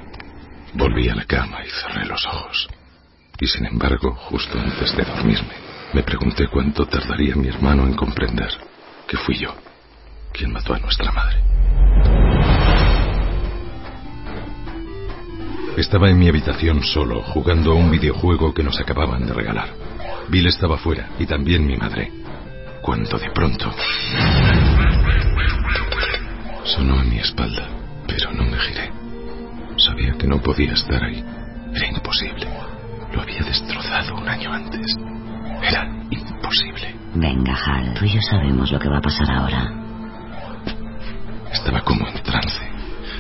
Volví a la cama y cerré los ojos. Y sin embargo, justo antes de dormirme, me pregunté cuánto tardaría mi hermano en comprender que fui yo quien mató a nuestra madre. Estaba en mi habitación solo, jugando a un videojuego que nos acababan de regalar. Bill estaba fuera y también mi madre. Cuando de pronto sonó a mi espalda, pero no me giré. Sabía que no podía estar ahí. Era imposible. Lo había destrozado un año antes. Era imposible. Venga, Hal, tú y yo sabemos lo que va a pasar ahora. Estaba como en trance.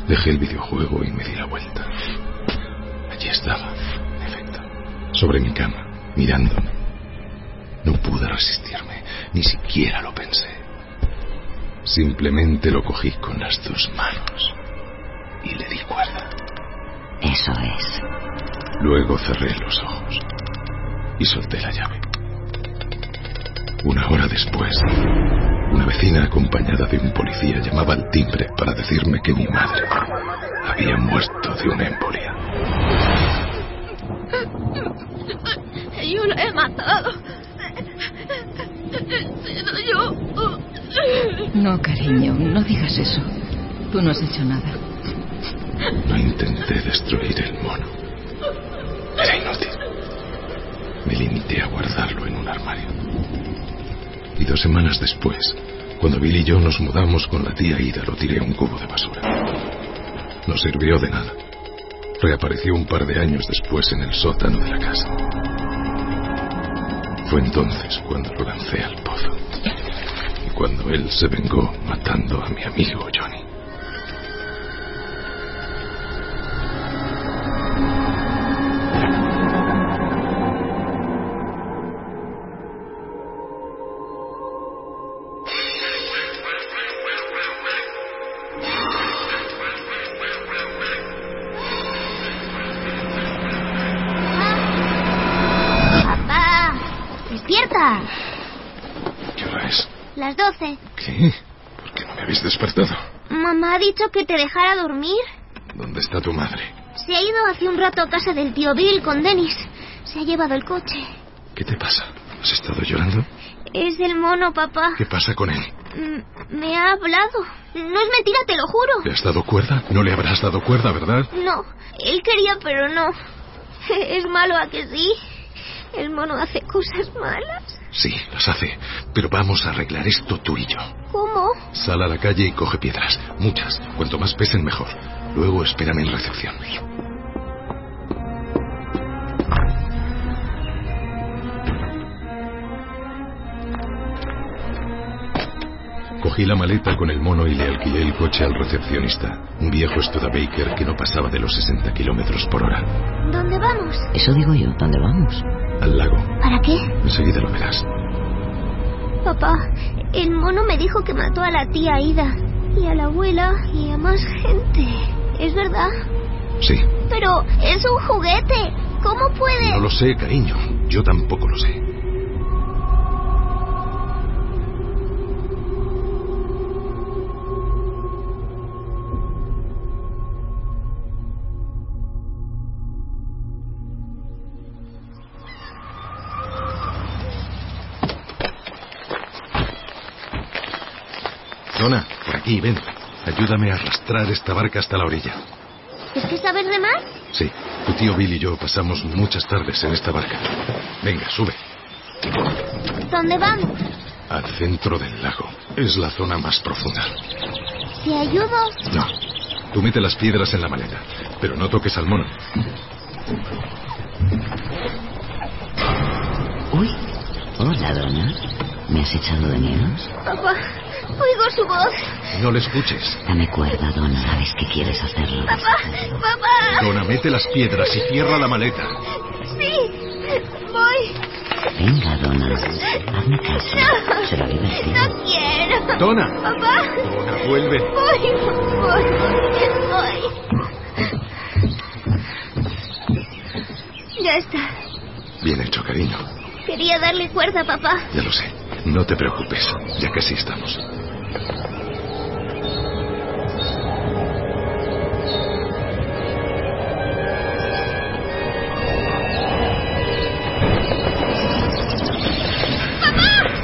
Dejé el videojuego y me di la vuelta. Allí estaba, en efecto, sobre mi cama, mirándome. No pude resistirme, ni siquiera lo pensé. Simplemente lo cogí con las dos manos y le di cuerda. Eso es. Luego cerré los ojos y solté la llave. Una hora después, una vecina acompañada de un policía llamaba al timbre para decirme que mi madre había muerto de una embolia. Yo la he matado. No, cariño, no digas eso. Tú no has hecho nada. No intenté destruir el mono. Era inútil. Me limité a guardarlo en un armario. Y dos semanas después, cuando Bill y yo nos mudamos con la tía Ida, lo tiré a un cubo de basura. No sirvió de nada. Reapareció un par de años después en el sótano de la casa. Fue entonces cuando lo lancé al pozo. Y cuando él se vengó matando a mi amigo Johnny. ¿Qué? ¿Por qué no me habéis despertado? Mamá ha dicho que te dejara dormir. ¿Dónde está tu madre? Se ha ido hace un rato a casa del tío Bill con Dennis. Se ha llevado el coche. ¿Qué te pasa? ¿Has estado llorando? Es el mono, papá. ¿Qué pasa con él? Mm, me ha hablado. No es mentira, te lo juro. ¿Le has dado cuerda? No le habrás dado cuerda, ¿verdad? No. Él quería, pero no. es malo a que sí. El mono hace cosas malas. Sí, las hace. Pero vamos a arreglar esto tú y yo. ¿Cómo? Sal a la calle y coge piedras. Muchas. Cuanto más pesen, mejor. Luego espérame en recepción. Cogí la maleta con el mono y le alquilé el coche al recepcionista, un viejo Studebaker que no pasaba de los 60 kilómetros por hora. ¿Dónde vamos? Eso digo yo, ¿dónde vamos? Al lago. ¿Para qué? Enseguida lo verás. Papá, el mono me dijo que mató a la tía Ida y a la abuela y a más gente. ¿Es verdad? Sí. Pero es un juguete. ¿Cómo puede? No lo sé, cariño. Yo tampoco lo sé. Aquí, ven. Ayúdame a arrastrar esta barca hasta la orilla. ¿Es que sabes de mar? Sí, tu tío Bill y yo pasamos muchas tardes en esta barca. Venga, sube. ¿Dónde vamos? Al centro del lago. Es la zona más profunda. ¿Te ayudo? No. Tú mete las piedras en la maleta, pero no toques al mono. Uy. Hola, Donna. ¿Me has echado de menos? Papá, oigo su voz. No le escuches. Dame cuerda, Donna. Sabes que quieres hacerlo. Papá, papá. Donna, mete las piedras y cierra la maleta. Sí, voy. Venga, Donna. Hazme caso. No. Será divertido. No quiero. Donna. Papá. Donna, vuelve. Voy, voy, voy. Ya está. Bien hecho, cariño. Quería darle cuerda, papá. Ya lo sé. No te preocupes. Ya casi estamos.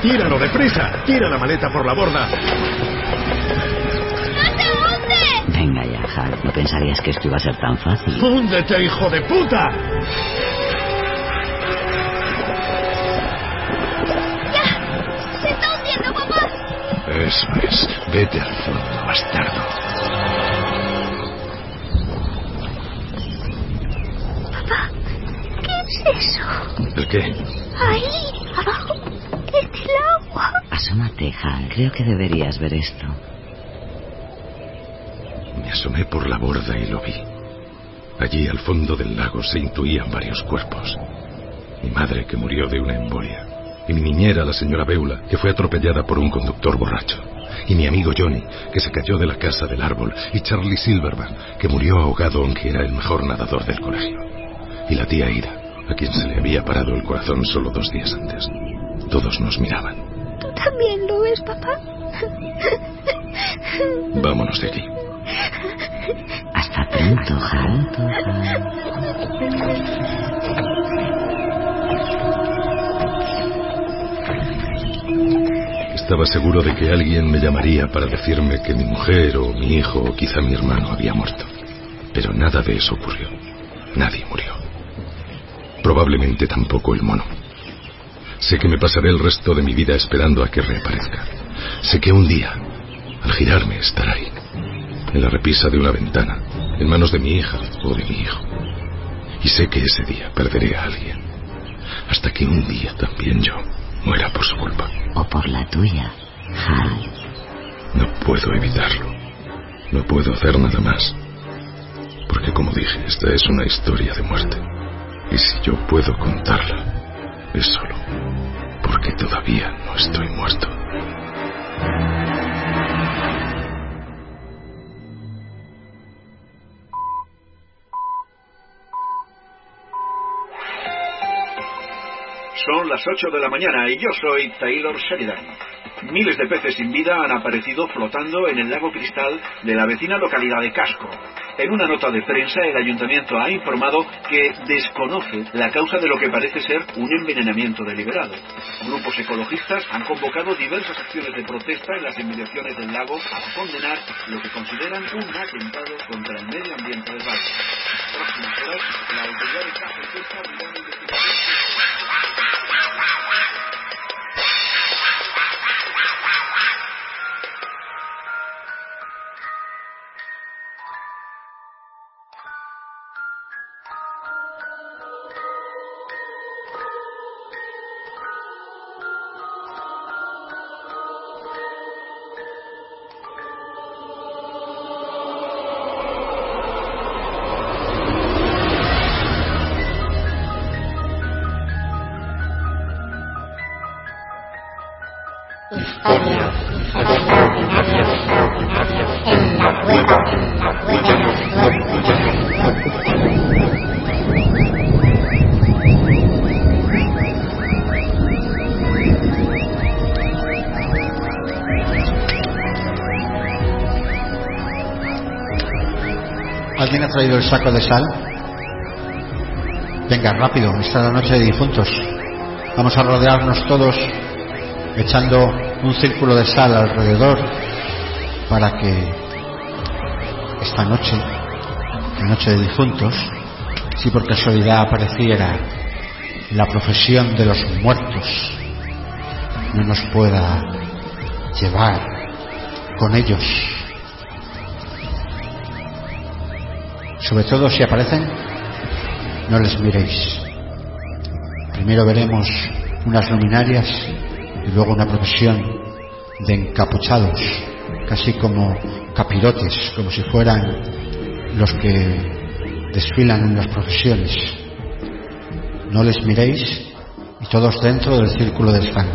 ¡Tíralo deprisa! ¡Tira la maleta por la borda! ¡No se hunde! Venga ya, Hal. No pensarías que esto iba a ser tan fácil. ¡Húndete, hijo de puta! Eso es. Vete al fondo, bastardo. Papá, ¿qué es eso? ¿El qué? Ahí, abajo. Es el agua. Asómate, Hal. Creo que deberías ver esto. Me asomé por la borda y lo vi. Allí al fondo del lago se intuían varios cuerpos. Mi madre que murió de una embolia. Y mi niñera, la señora Beula, que fue atropellada por un conductor borracho. Y mi amigo Johnny, que se cayó de la casa del árbol. Y Charlie Silverman, que murió ahogado aunque era el mejor nadador del colegio. Y la tía Ida, a quien se le había parado el corazón solo dos días antes. Todos nos miraban. ¿Tú también lo ves, papá? Vámonos de aquí. Hasta pronto, Hal. Estaba seguro de que alguien me llamaría para decirme que mi mujer o mi hijo o quizá mi hermano había muerto. Pero nada de eso ocurrió. Nadie murió. Probablemente tampoco el mono. Sé que me pasaré el resto de mi vida esperando a que reaparezca. Sé que un día, al girarme, estará ahí, en la repisa de una ventana, en manos de mi hija o de mi hijo. Y sé que ese día perderé a alguien, hasta que un día también yo muera por su culpa. O por la tuya, Hal. No puedo evitarlo. No puedo hacer nada más. Porque como dije, esta es una historia de muerte. Y si yo puedo contarla, es solo porque todavía no estoy muerto. Son las 8 de la mañana y yo soy Taylor Sheridan. Miles de peces sin vida han aparecido flotando en el lago Cristal de la vecina localidad de Casco. En una nota de prensa, el ayuntamiento ha informado que desconoce la causa de lo que parece ser un envenenamiento deliberado. Grupos ecologistas han convocado diversas acciones de protesta en las inmediaciones del lago para condenar lo que consideran un atentado contra el medio ambiente del de saco de sal? Venga, rápido, esta es la noche de difuntos. Vamos a rodearnos todos echando un círculo de sal alrededor para que esta noche, la noche de difuntos, si por casualidad apareciera la profesión de los muertos, no nos pueda llevar con ellos. Sobre todo si aparecen, no les miréis. Primero veremos unas luminarias y luego una procesión de encapuchados, casi como capirotes, como si fueran los que desfilan en las procesiones. No les miréis y todos dentro del círculo del fan.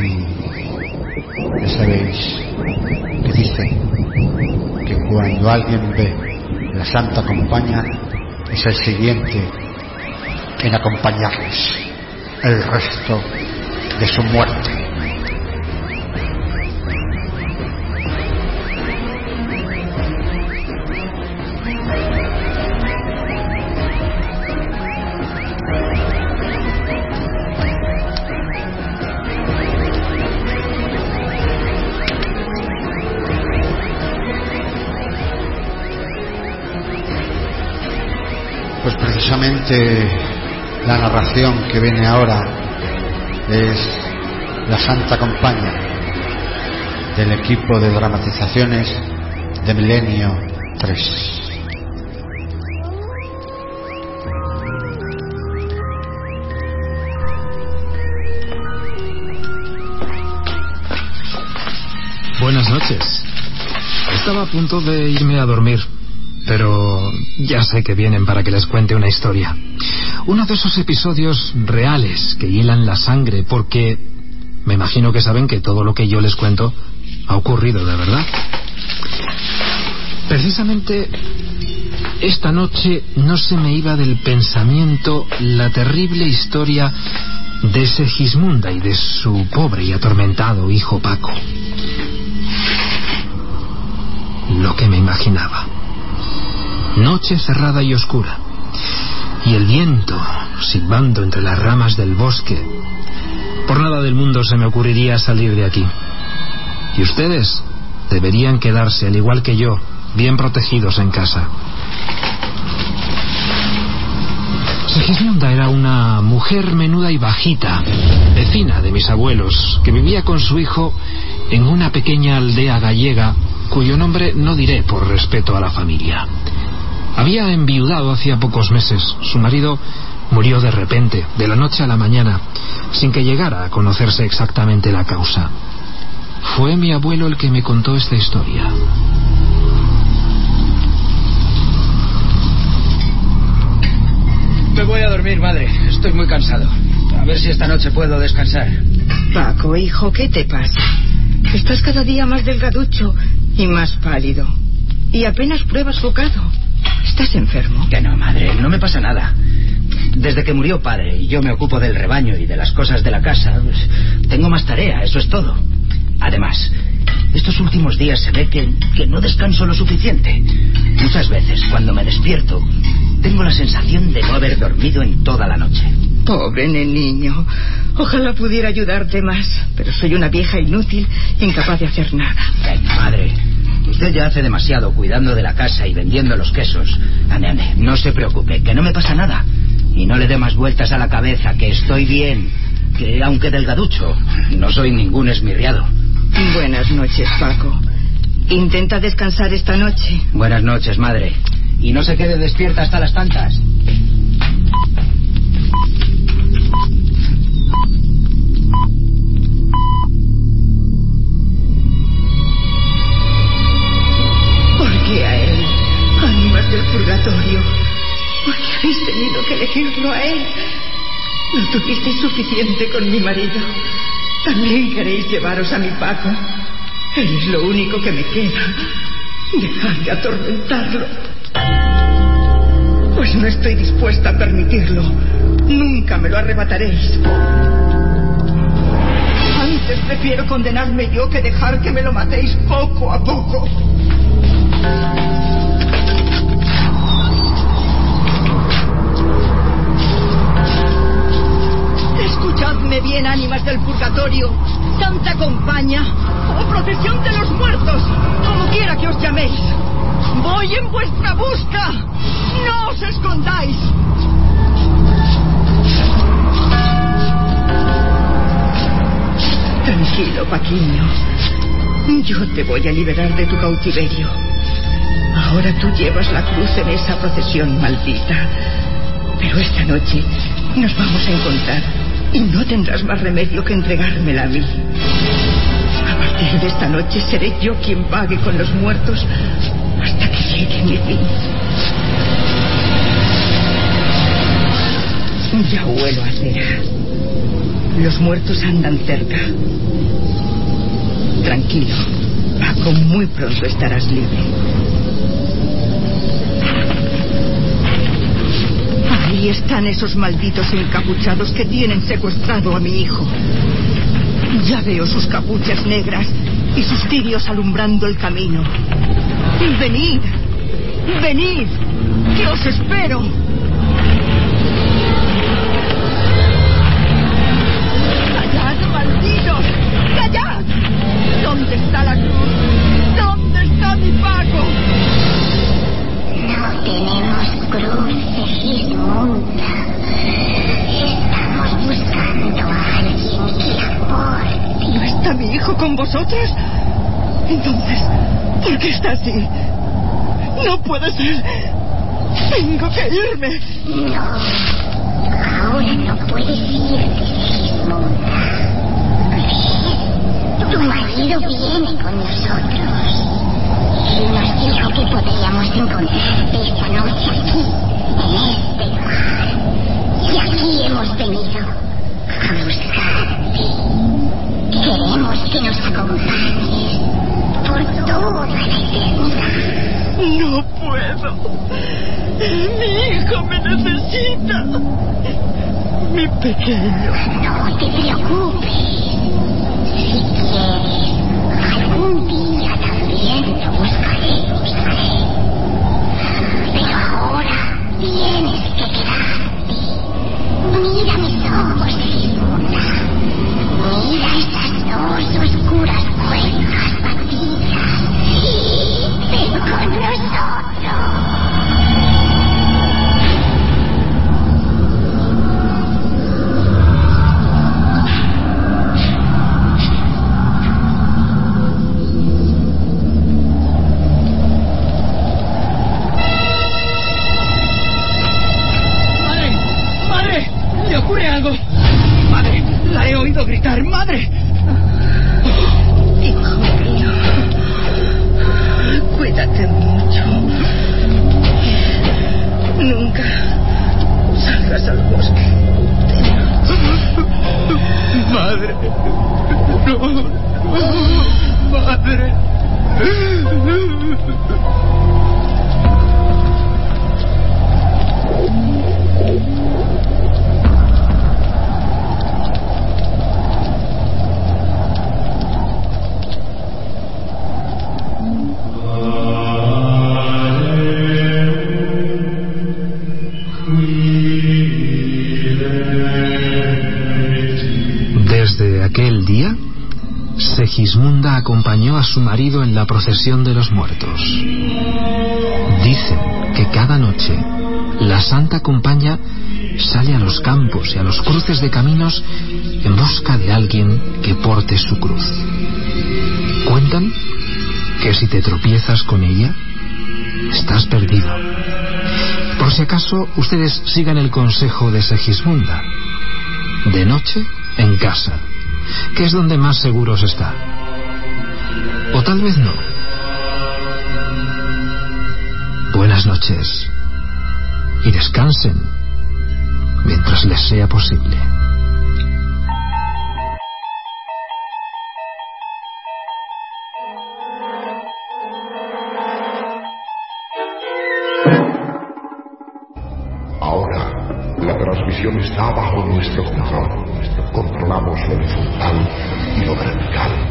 Y ya sabéis que dicen que cuando alguien ve la Santa Compañía es el siguiente en acompañarles el resto de su muerte. La narración que viene ahora es la Santa Compañía del equipo de dramatizaciones de Milenio 3. Buenas noches. Estaba a punto de irme a dormir, pero ya sé que vienen para que les cuente una historia. Uno de esos episodios reales que hilan la sangre porque me imagino que saben que todo lo que yo les cuento ha ocurrido de verdad. Precisamente esta noche no se me iba del pensamiento la terrible historia de Segismunda y de su pobre y atormentado hijo Paco. Lo que me imaginaba. Noche cerrada y oscura. Y el viento silbando entre las ramas del bosque. Por nada del mundo se me ocurriría salir de aquí. Y ustedes deberían quedarse, al igual que yo, bien protegidos en casa. Segismunda era una mujer menuda y bajita, vecina de mis abuelos, que vivía con su hijo en una pequeña aldea gallega cuyo nombre no diré por respeto a la familia. Había enviudado hacía pocos meses. Su marido murió de repente, de la noche a la mañana, sin que llegara a conocerse exactamente la causa. Fue mi abuelo el que me contó esta historia. Me voy a dormir, madre. Estoy muy cansado. A ver si esta noche puedo descansar. Paco, hijo, ¿qué te pasa? Estás cada día más delgaducho y más pálido. Y apenas pruebas bocado. ¿Estás enfermo? Que no, madre. No me pasa nada. Desde que murió padre y yo me ocupo del rebaño y de las cosas de la casa, pues, tengo más tarea, eso es todo. Además, estos últimos días se ve que, que no descanso lo suficiente. Muchas veces, cuando me despierto, tengo la sensación de no haber dormido en toda la noche. Pobre niño. Ojalá pudiera ayudarte más, pero soy una vieja inútil, incapaz de hacer nada. Madre. Usted ya hace demasiado cuidando de la casa y vendiendo los quesos. Ande, ande, no se preocupe, que no me pasa nada. Y no le dé más vueltas a la cabeza, que estoy bien. Que aunque delgaducho, no soy ningún esmirriado. Buenas noches, Paco. Intenta descansar esta noche. Buenas noches, madre. Y no se quede despierta hasta las tantas. Que elegirlo a él? No tuvisteis suficiente con mi marido. También queréis llevaros a mi Paco. Él es lo único que me queda. Dejad de atormentarlo. Pues no estoy dispuesta a permitirlo. Nunca me lo arrebataréis. Antes prefiero condenarme yo que dejar que me lo matéis poco a poco. Bien, ánimas del purgatorio, Santa Compañía o Procesión de los Muertos, como quiera que os llaméis. Voy en vuestra busca. No os escondáis. Tranquilo, Paquiño. Yo te voy a liberar de tu cautiverio. Ahora tú llevas la cruz en esa procesión maldita. Pero esta noche nos vamos a encontrar y no tendrás más remedio que entregármela a mí. A partir de esta noche seré yo quien vague con los muertos hasta que llegue mi fin. Ya huelo a cera. Los muertos andan cerca. Tranquilo, Paco, muy pronto estarás libre. Ahí están esos malditos encapuchados que tienen secuestrado a mi hijo. Ya veo sus capuchas negras y sus tirios alumbrando el camino. Venid, venid, que os espero. Vosotros? Entonces, ¿por qué está así? No puede ser. Tengo que irme. No. Ahora no puedes irte, Segismunda. Ven, Tu marido viene con nosotros. Él nos dijo que podríamos encontrarte esta noche aquí, en este lugar. Y aquí hemos venido a buscarte. Queremos que nos acompañes por toda la eternidad. No puedo. Mi hijo me necesita. Mi pequeño. No te preocupes. Si quieres, algún día su marido en la procesión de los muertos. Dicen que cada noche la Santa Compañía sale a los campos y a los cruces de caminos en busca de alguien que porte su cruz. Cuentan que si te tropiezas con ella, estás perdido. Por si acaso, ustedes sigan el consejo de Segismunda. De noche, en casa, que es donde más seguros está. Tal vez no. Buenas noches. Y descansen mientras les sea posible. Ahora, la transmisión está bajo nuestro control. Controlamos lo horizontal y lo vertical.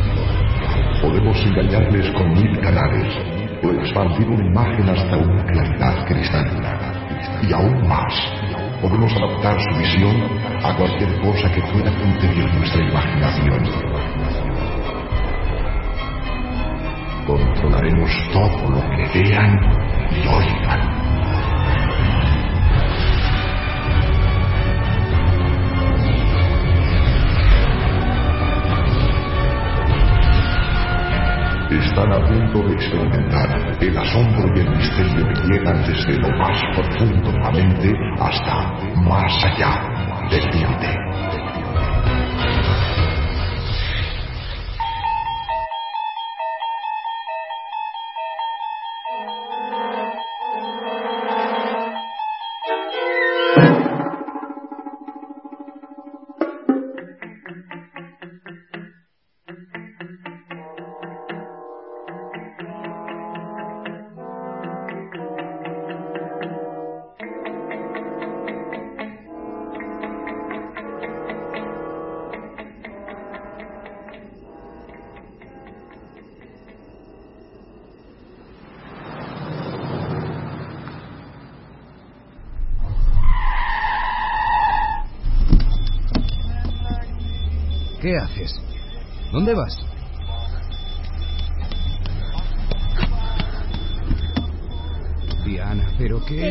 Podemos engañarles con mil canales o expandir una imagen hasta una claridad cristalina. Y aún más, podemos adaptar su visión a cualquier cosa que pueda contener nuestra imaginación. Controlaremos todo lo que vean y oigan. Están a punto de experimentar el asombro y el misterio que llegan desde lo más profundo de la mente hasta más allá del límite.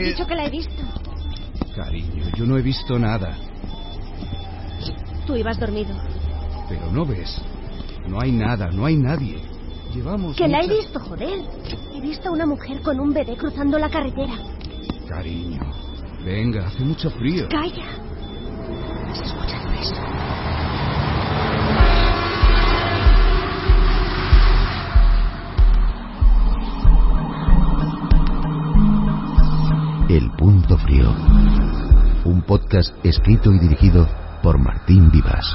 He dicho que la he visto. Cariño, yo no he visto nada. Tú ibas dormido. Pero no ves. No hay nada, no hay nadie. Llevamos... Que la he visto, joder. He visto a una mujer con un bebé cruzando la carretera. Cariño, venga, hace mucho frío. Calla. ¿Has escuchado eso? El Punto Frío. Un podcast escrito y dirigido por Martín Vivas.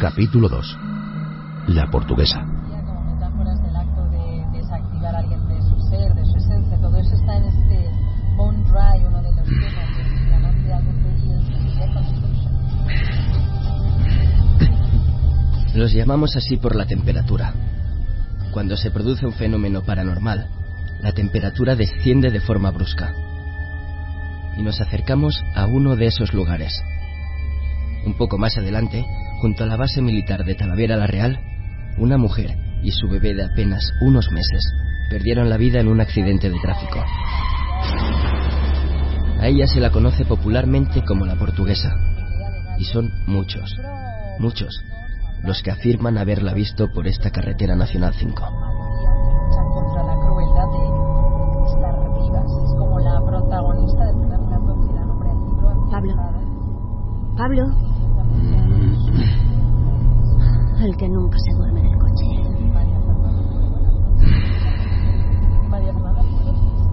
Capítulo 2. La portuguesa. Los llamamos así por la temperatura. Cuando se produce un fenómeno paranormal, la temperatura desciende de forma brusca. Y nos acercamos a uno de esos lugares. Un poco más adelante, junto a la base militar de Talavera la Real, una mujer y su bebé de apenas unos meses perdieron la vida en un accidente de tráfico. A ella se la conoce popularmente como la portuguesa. Y son muchos, muchos, los que afirman haberla visto por esta carretera nacional 5. Luchar contra la crueldad de estar vivas. Es como la protagonista del primer plato que da nombre al libro. Pablo. Pablo. El que nunca se duerme en el coche.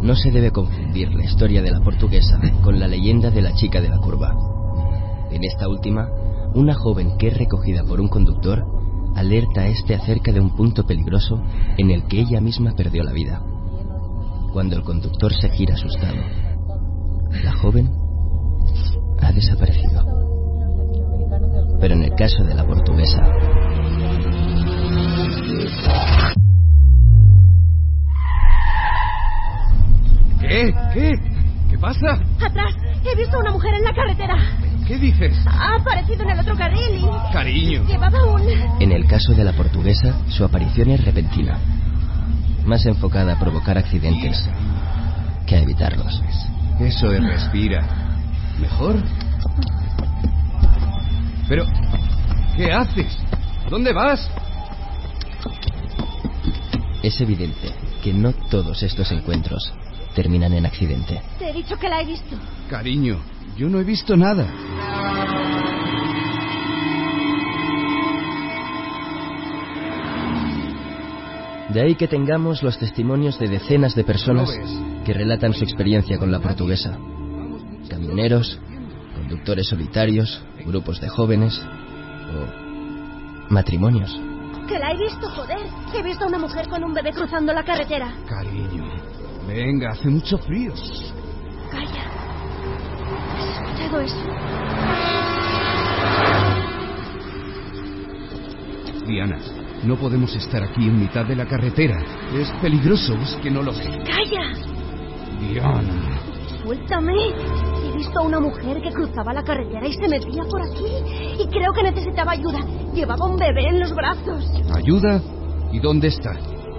No se debe confundir la historia de la portuguesa con la leyenda de la chica de la curva. En esta última, una joven que es recogida por un conductor alerta a este acerca de un punto peligroso en el que ella misma perdió la vida. Cuando el conductor se gira asustado, la joven ha desaparecido. Pero en el caso de la portuguesa, ¿Qué? ¿Qué? ¿Qué pasa? ¡Atrás! He visto a una mujer en la carretera. ¿Qué dices? Ha aparecido en el otro carril y... Cariño. Llevaba un... en el caso de la portuguesa, su aparición es repentina, más enfocada a provocar accidentes que a evitarlos. Eso es respira. ¿Mejor? Pero, ¿qué haces? ¿Dónde vas? Es evidente que no todos estos encuentros terminan en accidente. Te he dicho que la he visto. Cariño, yo no he visto nada. De ahí que tengamos los testimonios de decenas de personas que relatan su experiencia con la portuguesa. Camioneros, conductores solitarios, grupos de jóvenes o matrimonios. Que la he visto, joder. He visto a una mujer con un bebé cruzando la carretera. Cariño, venga, hace mucho frío. Calla. ¿Has escuchado eso? Diana, no podemos estar aquí en mitad de la carretera. Es peligroso, es que no lo sé. ¡Calla! Diana. Suéltame. He visto a una mujer que cruzaba la carretera y se metía por aquí. Y creo que necesitaba ayuda. Llevaba un bebé en los brazos. ¿Ayuda? ¿Y dónde está?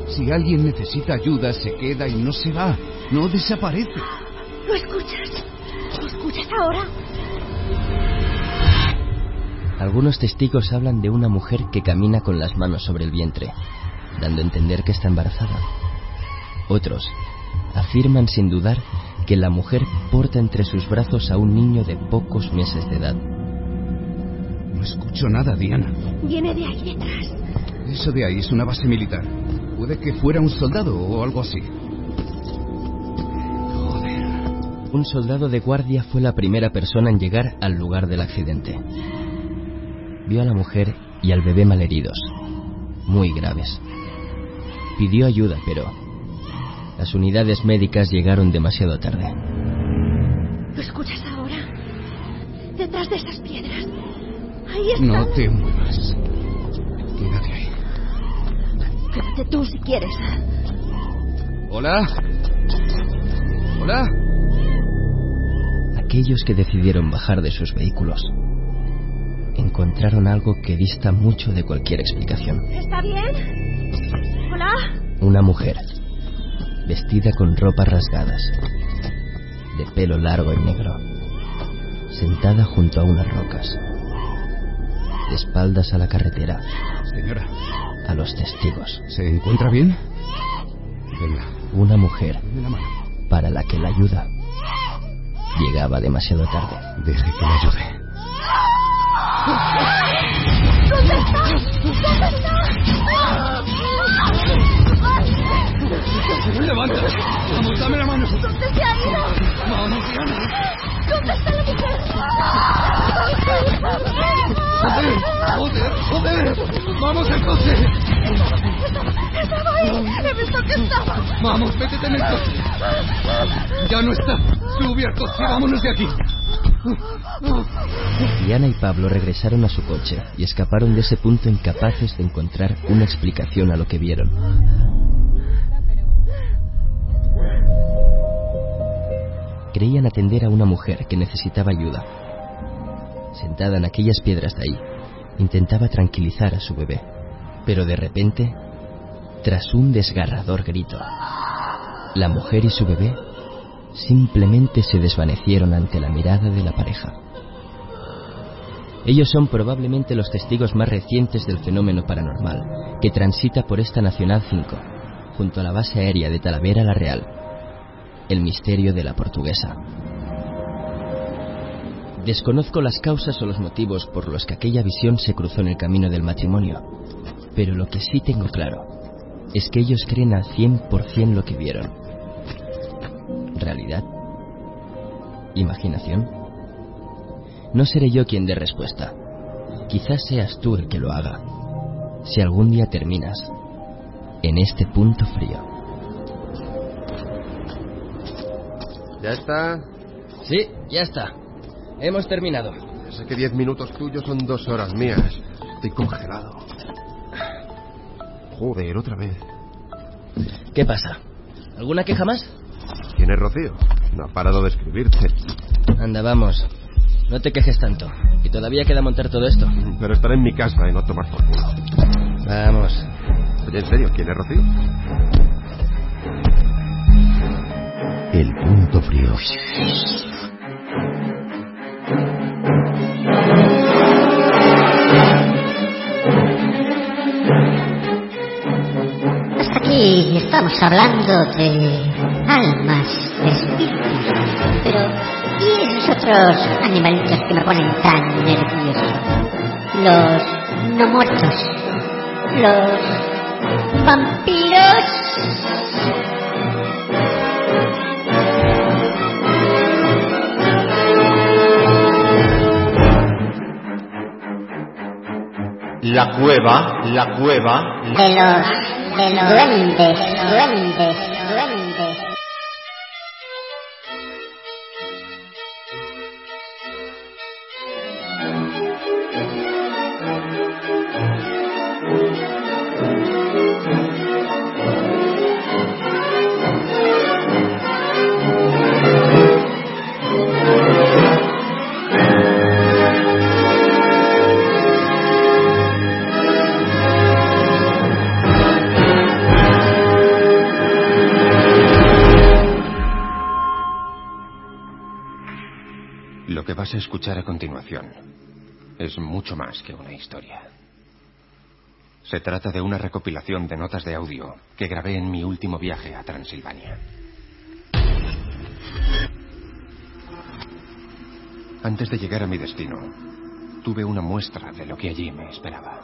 Si alguien necesita ayuda, se queda y no se va. No desaparece. ¿Lo escuchas? ¿Me escuchas ahora? Algunos testigos hablan de una mujer que camina con las manos sobre el vientre, dando a entender que está embarazada. Otros afirman sin dudar que la mujer porta entre sus brazos a un niño de pocos meses de edad. No escucho nada, Diana. Viene de ahí detrás. Eso de ahí es una base militar. Puede que fuera un soldado o algo así. Un soldado de guardia fue la primera persona en llegar al lugar del accidente. Vio a la mujer y al bebé malheridos, muy graves. Pidió ayuda, pero las unidades médicas llegaron demasiado tarde. ¿Lo escuchas ahora? Detrás de esas piedras. Ahí está. No te muevas. Quédate ahí. Quédate tú si quieres. ¿Hola? ¿Hola? Aquellos que decidieron bajar de sus vehículos encontraron algo que dista mucho de cualquier explicación. ¿Está bien? ¿Hola? Una mujer, vestida con ropas rasgadas, de pelo largo y negro, sentada junto a unas rocas, de espaldas a la carretera, Señora, a los testigos. ¿se encuentra bien? Venga, Una mujer la mano. para la que la ayuda llegaba demasiado tarde. Deje que le ayude. ¿Dónde está? ¿Dónde está? ¡Vamos, dame la mano! ¿Dónde se ha ido? ¡Vamos, Diana! ¿Dónde está la ¡Joder! ¡Joder! ¡Joder! ¡Vamos al coche! Estaba ahí. He visto que estaba. ¡Vamos, métete en el coche! ¡Ya no está! ¡Sube al coche! ¡Vámonos de aquí! Diana y Pablo regresaron a su coche y escaparon de ese punto incapaces de encontrar una explicación a lo que vieron. Creían atender a una mujer que necesitaba ayuda. Sentada en aquellas piedras de ahí, intentaba tranquilizar a su bebé. Pero de repente, tras un desgarrador grito, la mujer y su bebé simplemente se desvanecieron ante la mirada de la pareja. Ellos son probablemente los testigos más recientes del fenómeno paranormal que transita por esta Nacional 5, junto a la base aérea de Talavera la Real, el misterio de la portuguesa. Desconozco las causas o los motivos por los que aquella visión se cruzó en el camino del matrimonio, pero lo que sí tengo claro es que ellos creen al 100% lo que vieron. ¿Realidad? ¿Imaginación? No seré yo quien dé respuesta. Quizás seas tú el que lo haga. Si algún día terminas en este punto frío. ¿Ya está? Sí, ya está. Hemos terminado. Sé que diez minutos tuyos son dos horas mías. Estoy congelado. Joder, otra vez. ¿Qué pasa? ¿Alguna queja más? ¿Quién es Rocío? No ha parado de escribirte. Anda, vamos. No te quejes tanto. Y todavía queda montar todo esto. Pero estaré en mi casa y no tomar por culo. Vamos. Oye, en serio, ¿quién es Rocío? El punto frío. Aquí estamos hablando de almas, espíritus. Pero, ¿y esos otros animalitos que me ponen tan nervioso? Los no muertos. Los vampiros. La cueva, la cueva. De los, de los. Vas a escuchar a continuación es mucho más que una historia. Se trata de una recopilación de notas de audio que grabé en mi último viaje a Transilvania. Antes de llegar a mi destino, tuve una muestra de lo que allí me esperaba.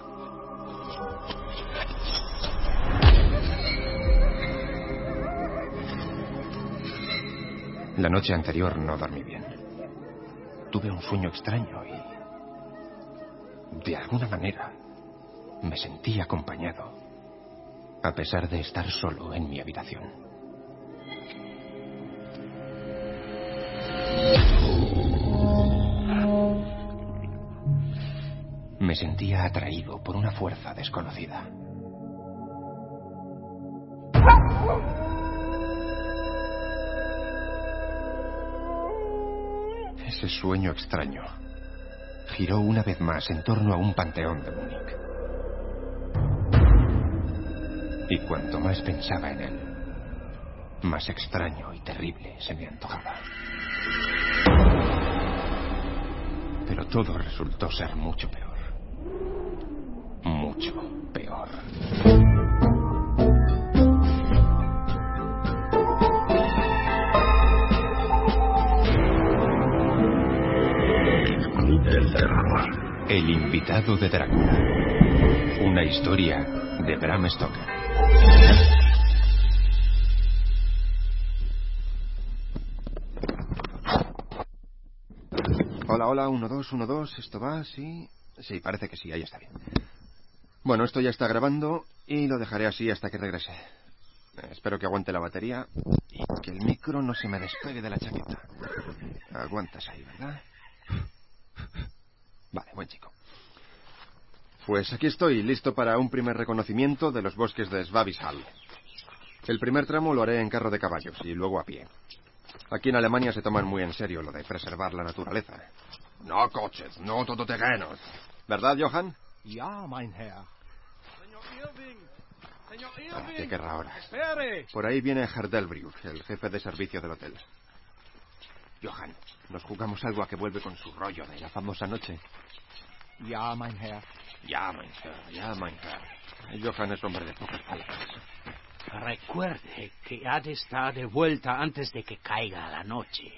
La noche anterior no dormí bien. Tuve un sueño extraño y, de alguna manera, me sentí acompañado, a pesar de estar solo en mi habitación. Me sentía atraído por una fuerza desconocida. Ese sueño extraño giró una vez más en torno a un panteón de Múnich. Y cuanto más pensaba en él, más extraño y terrible se me antojaba. Pero todo resultó ser mucho peor. Mucho El invitado de Drácula. Una historia de Bram Stoker. Hola, hola, uno, dos, uno, dos. ¿Esto va? ¿Sí? Sí, parece que sí, ahí está bien. Bueno, esto ya está grabando y lo dejaré así hasta que regrese. Espero que aguante la batería y que el micro no se me despegue de la chaqueta. Aguantas ahí, ¿verdad? Buen chico. Pues aquí estoy, listo para un primer reconocimiento de los bosques de Svabishal. El primer tramo lo haré en carro de caballos y luego a pie. Aquí en Alemania se toman muy en serio lo de preservar la naturaleza. No coches, no todoterrenos. ¿Verdad, Johann? Ja, mein Herr. Ah, ¿Qué querrá ahora? Espere. Por ahí viene Herdelbriuf, el jefe de servicio del hotel. Johann, nos jugamos algo a que vuelve con su rollo de la famosa noche. Ya, mein Herr, ya, mein Herr. Johann es hombre de pocas palabras. Recuerde que ha de estar de vuelta antes de que caiga la noche.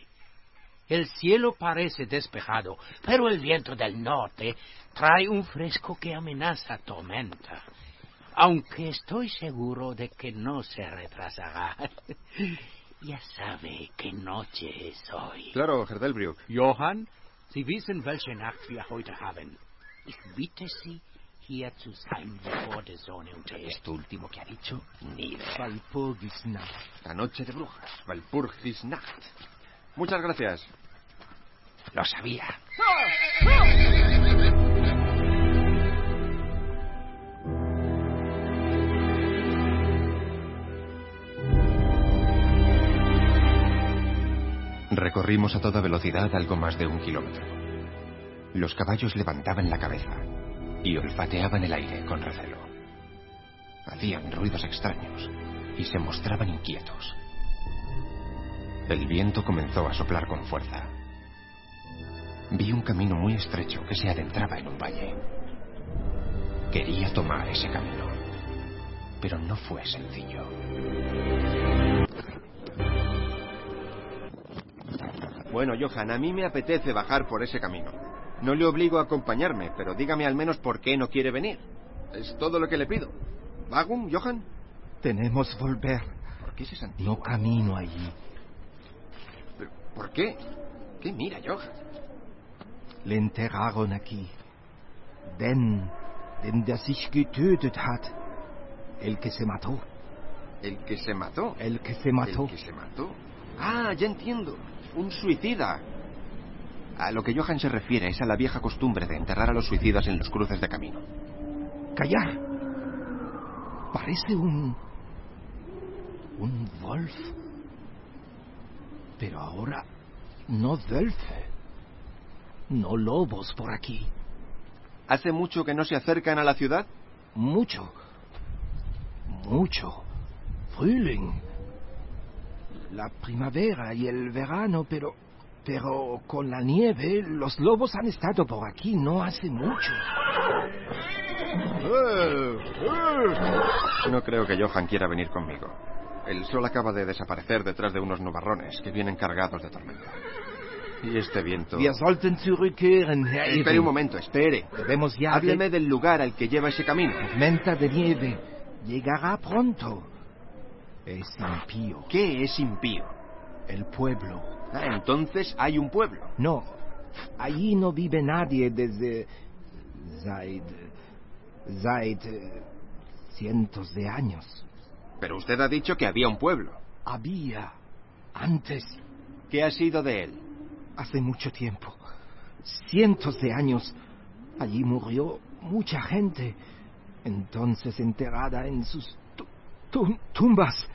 El cielo parece despejado, pero el viento del norte trae un fresco que amenaza tormenta. Aunque estoy seguro de que no se retrasará. Ya sabe qué noche es hoy. Claro, Herdelbriuf. Johann, Sie wissen, welche Nacht wir heute haben. Ich bitte Sie, hier zu sein, bevor die Sonne untergeht. Esto último que ha dicho, ni. Walpurgisnacht. La noche de brujas, Walpurgisnacht. Muchas gracias. Lo sabía. Recorrimos a toda velocidad algo más de un kilómetro. Los caballos levantaban la cabeza y olfateaban el aire con recelo. Hacían ruidos extraños y se mostraban inquietos. El viento comenzó a soplar con fuerza. Vi un camino muy estrecho que se adentraba en un valle. Quería tomar ese camino, pero no fue sencillo. Bueno, Johan, a mí me apetece bajar por ese camino. No le obligo a acompañarme, pero dígame al menos por qué no quiere venir. Es todo lo que le pido. ¿Vagum, Johan? Tenemos volver. ¿Por qué ese sentido? No camino allí. ¿Por qué? ¿Qué mira, Johan? Le enterraron aquí. Den, den der sich getötet hat. El que se mató. ¿El que se mató? El que se mató. ¿El que se mató? Ah, ya entiendo. Un suicida. A lo que Johan se refiere es a la vieja costumbre de enterrar a los suicidas en los cruces de camino. Callar. Parece un... un wolf. Pero ahora no Wölfe. No lobos por aquí. ¿Hace mucho que no se acercan a la ciudad? Mucho. Mucho. Frühling. La primavera y el verano, pero Pero con la nieve, los lobos han estado por aquí no hace mucho. No creo que Johan quiera venir conmigo. El sol acaba de desaparecer detrás de unos nubarrones que vienen cargados de tormenta. Y este viento... Espere un momento, espere. Debemos ya... Hábleme del lugar al que lleva ese camino. Tormenta de nieve. Llegará pronto. Es impío. ¿Qué es impío? El pueblo. Ah, entonces hay un pueblo. No. Allí no vive nadie desde... Seit... Seit... eh, cientos de años. Pero usted ha dicho que había un pueblo. Había. Antes. ¿Qué ha sido de él? Hace mucho tiempo. Cientos de años. Allí murió mucha gente. Entonces enterrada en sus tu- tu- tumbas.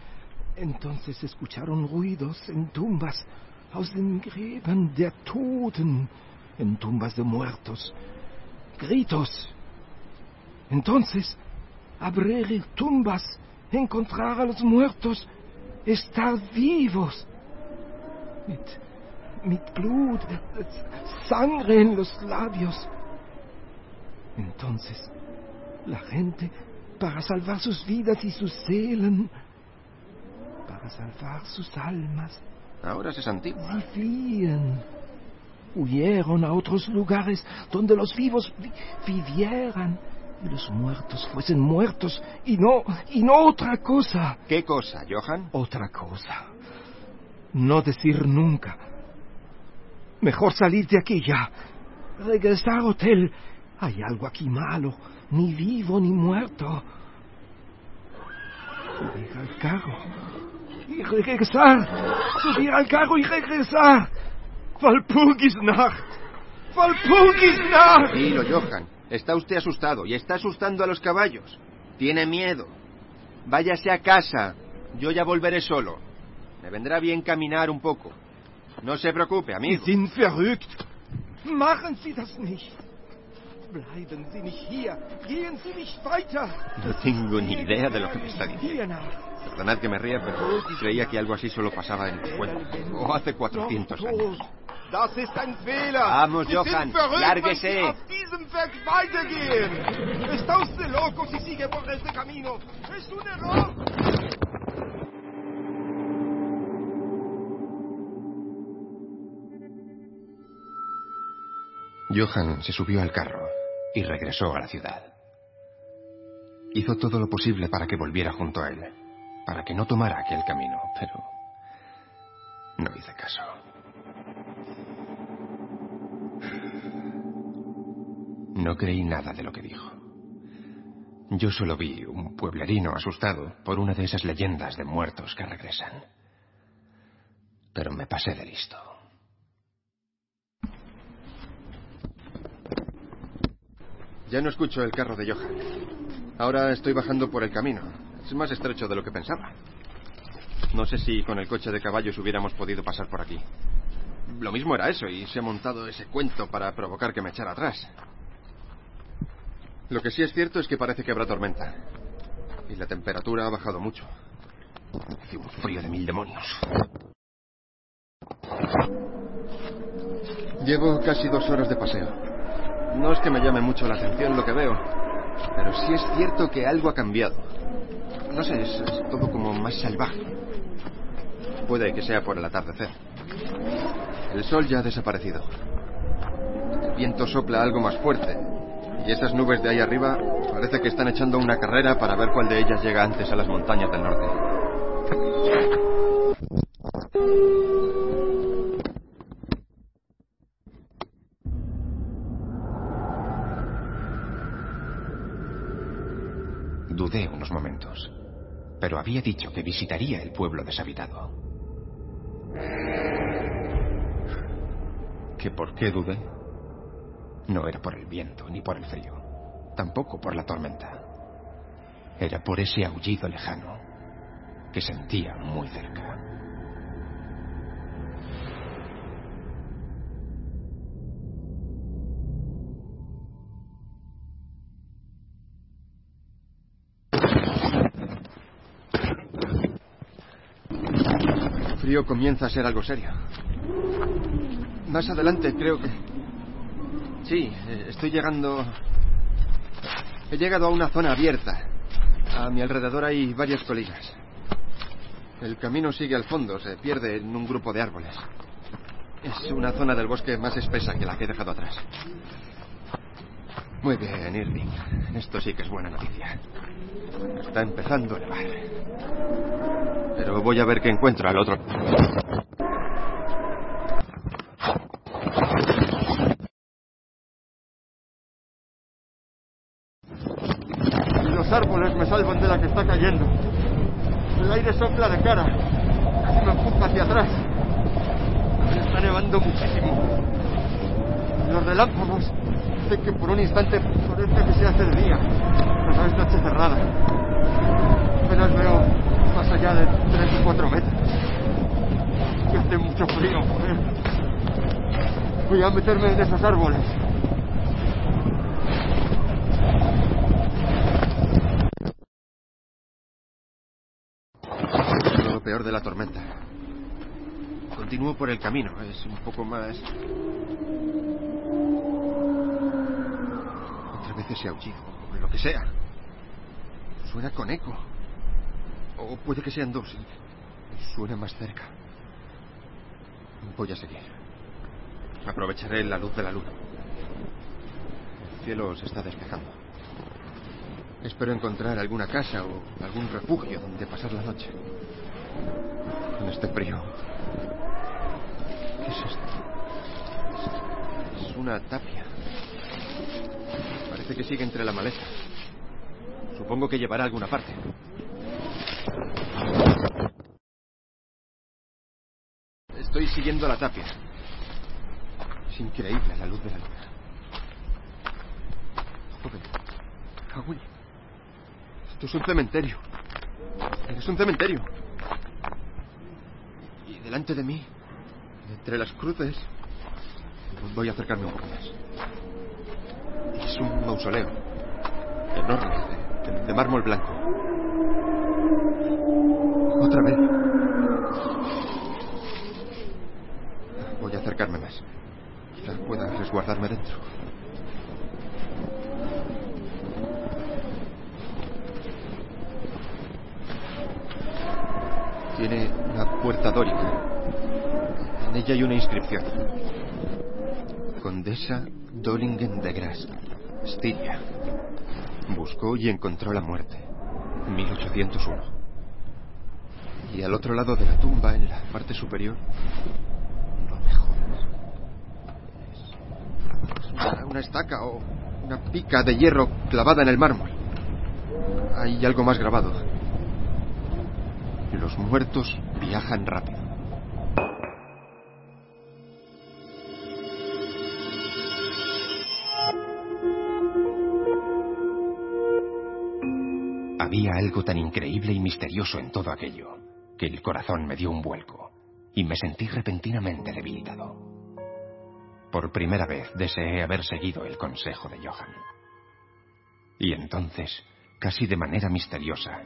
Entonces escucharon ruidos en tumbas. Aus den Gräbern der Toten. En tumbas de muertos. Gritos. Entonces, abrir tumbas, encontrar a los muertos, estar vivos. Mit, mit Blut, sangre en los labios. Entonces, la gente, para salvar sus vidas y sus seelen, para salvar sus almas, Ahora es antiguo. vivían. Huyeron a otros lugares donde los vivos vi- vivieran y los muertos fuesen muertos y no, y no otra cosa. ¿Qué cosa, Johan? Otra cosa. No decir nunca. Mejor salir de aquí ya. Regresar al hotel. Hay algo aquí malo. Ni vivo ni muerto. Subir al carro. Y regresar. Subir al carro y regresar. Walpurgisnacht. Walpurgisnacht. Tranquilo, Johan. Está usted asustado y está asustando a los caballos. Tiene miedo. Váyase a casa. Yo ya volveré solo. Me vendrá bien caminar un poco. No se preocupe, amigo. Sie sind verrückt. Machen Sie das nicht. Bleiben Sie nicht hier. Gehen Sie nicht weiter. No tengo ni idea de lo que me está diciendo. Perdonad que me ría, pero creía que algo así solo pasaba en el cuento. O hace 400 años. Das ist ein Fehler. Vamos, Sie Johann, verrückt, lárguese. auf diesem Weg weitergehen. Está usted loco si sigue por este camino. Es un error. Johan se subió al carro y regresó a la ciudad. Hizo todo lo posible para que volviera junto a él, para que no tomara aquel camino, pero no hice caso. No creí nada de lo que dijo. Yo solo vi un pueblerino asustado por una de esas leyendas de muertos que regresan. Pero me pasé de listo. Ya no escucho el carro de Johan. Ahora estoy bajando por el camino. Es más estrecho de lo que pensaba. No sé si con el coche de caballos hubiéramos podido pasar por aquí. Lo mismo era eso, y se ha montado ese cuento para provocar que me echara atrás. Lo que sí es cierto es que parece que habrá tormenta. Y la temperatura ha bajado mucho. Hace un frío de mil demonios. Llevo casi dos horas de paseo. No es que me llame mucho la atención lo que veo, pero sí es cierto que algo ha cambiado. No sé, es, todo como más salvaje. Puede que sea por el atardecer. El sol ya ha desaparecido. El viento sopla algo más fuerte. Y esas nubes de ahí arriba parece que están echando una carrera para ver cuál de ellas llega antes a las montañas del norte. Dudé unos momentos, pero había dicho que visitaría el pueblo deshabitado. ¿Que por qué dudé? No era por el viento ni por el frío, tampoco por la tormenta. Era por ese aullido lejano que sentía muy cerca. Comienza a ser algo serio. más adelante creo que... Sí, eh, estoy llegando... He llegado a una zona abierta. A mi alrededor hay varias colinas. El camino sigue al fondo, se pierde en un grupo de árboles. Es una zona del bosque más espesa que la que he dejado atrás. Muy bien, Irving. Esto sí que es buena noticia. Está empezando a nevar. Pero voy a ver qué encuentro al otro. Los árboles me salvan de la que está cayendo. El aire sopla de cara. Casi me empuja hacia atrás. Está nevando muchísimo. Los relámpagos hacen que por un instante parezca que se hace de día. Pero es noche cerrada. Apenas veo más allá de 3 o 4 metros. Y hace mucho frío, joder. Voy a meterme en esos árboles. Lo peor de la tormenta. Continúo por el camino. Es un poco más... Otra vez ese aullido, o lo que sea. Suena con eco. O puede que sean dos suena más cerca. Voy a seguir. Aprovecharé la luz de la luna. El cielo se está despejando. Espero encontrar alguna casa o algún refugio donde pasar la noche. En este frío. ¿Qué es esto? Es una tapia. Parece que sigue entre la maleza. Supongo que llevará a alguna parte. Estoy siguiendo la tapia. Es increíble la luz de la luna. Joder. Howell. Esto es un cementerio. Es un cementerio. Y delante de mí, entre las cruces, voy a acercarme un poco más. Es un mausoleo. Enorme, de mármol blanco. Otra vez. Voy a acercarme más. Quizás pueda resguardarme dentro. Tiene una puerta dórica. En ella hay una inscripción. Condesa Dolingen de Gras, Estiria. Buscó y encontró la muerte. 1801. Y al otro lado de la tumba, en la parte superior, no me jodas. Es una, estaca o una pica de hierro clavada en el mármol. Hay algo más grabado. Los muertos viajan rápido. Había algo tan increíble y misterioso en todo aquello que el corazón me dio un vuelco y me sentí repentinamente debilitado. Por primera vez deseé haber seguido el consejo de Johan. Y entonces, casi de manera misteriosa,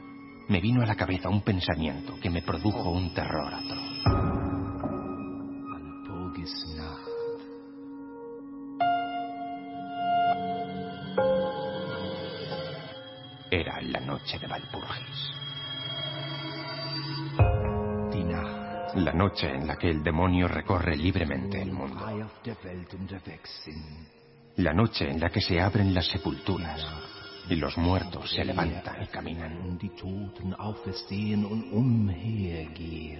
me vino a la cabeza un pensamiento que me produjo un terror atroz. Era la noche de Valpurgis. La noche en la que el demonio recorre libremente el mundo. La noche en la que se abren las sepulturas y los muertos se levantan y caminan.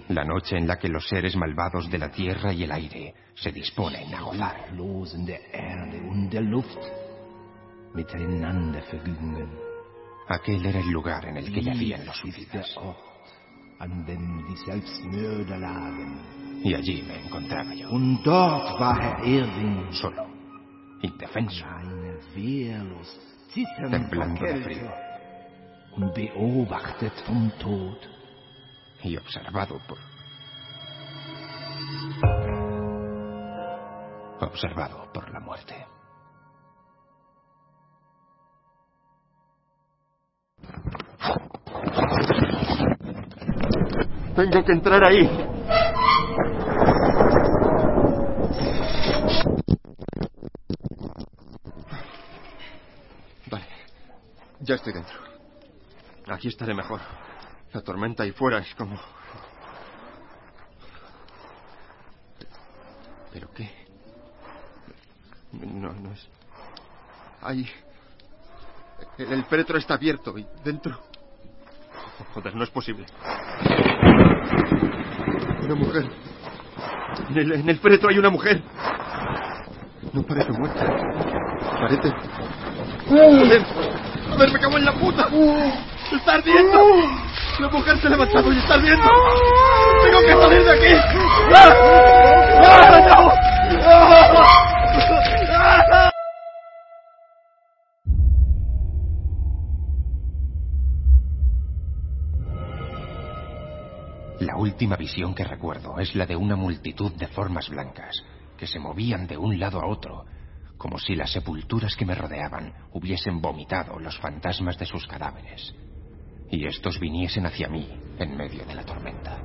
La noche en la que los seres malvados de la tierra y el aire se disponen a gozar. Aquel era el lugar en el que yacían los suicidas. Y allí me encontraba yo. Solo, indefenso, temblando de frío. Y observado por. Observado por la muerte. Tengo que entrar ahí. Vale. Ya estoy dentro. Aquí estaré mejor. La tormenta ahí fuera es como... ¿Pero qué? No, no es... Ahí... El, el féretro está abierto y dentro... Joder, no es posible. Una mujer. En el, en el féretro hay una mujer. No parece muerta. Parece... Joder, joder, me cago en la puta. ¡Está ardiendo! La mujer se ha levantado y está ardiendo. ¡Tengo que salir de aquí! ¡Ah! ¡Ah, no! ¡Ah! Última visión que recuerdo es la de una multitud de formas blancas que se movían de un lado a otro, como si las sepulturas que me rodeaban hubiesen vomitado los fantasmas de sus cadáveres, y estos viniesen hacia mí en medio de la tormenta.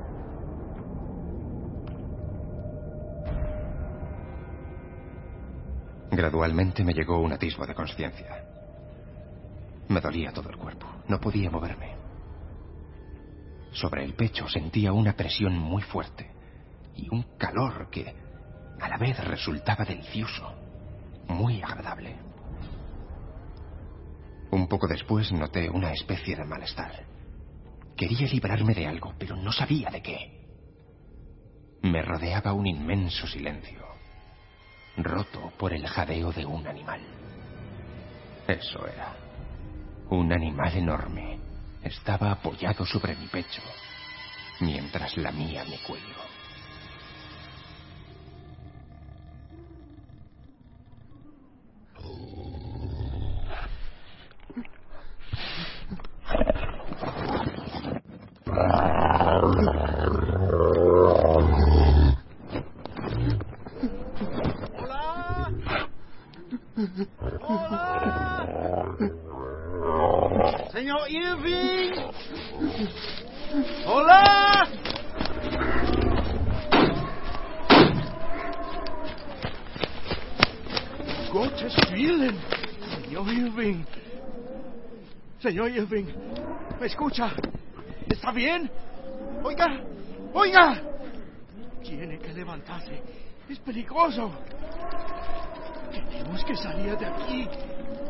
Gradualmente me llegó un atisbo de conciencia. Me dolía todo el cuerpo, no podía moverme. Sobre el pecho sentía una presión muy fuerte y un calor que a la vez resultaba delicioso, muy agradable. Un poco después noté una especie de malestar. Quería librarme de algo, pero no sabía de qué. Me rodeaba un inmenso silencio, roto por el jadeo de un animal. Eso era. Un animal enorme. Estaba apoyado sobre mi pecho, mientras lamía mi cuello. Señor Irving. Hola. Gottes Willen. Señor Irving. Señor Irving. ¿Me escucha? ¿Está bien? Oiga. Oiga. Tiene que levantarse. Es peligroso. Tenemos que salir de aquí.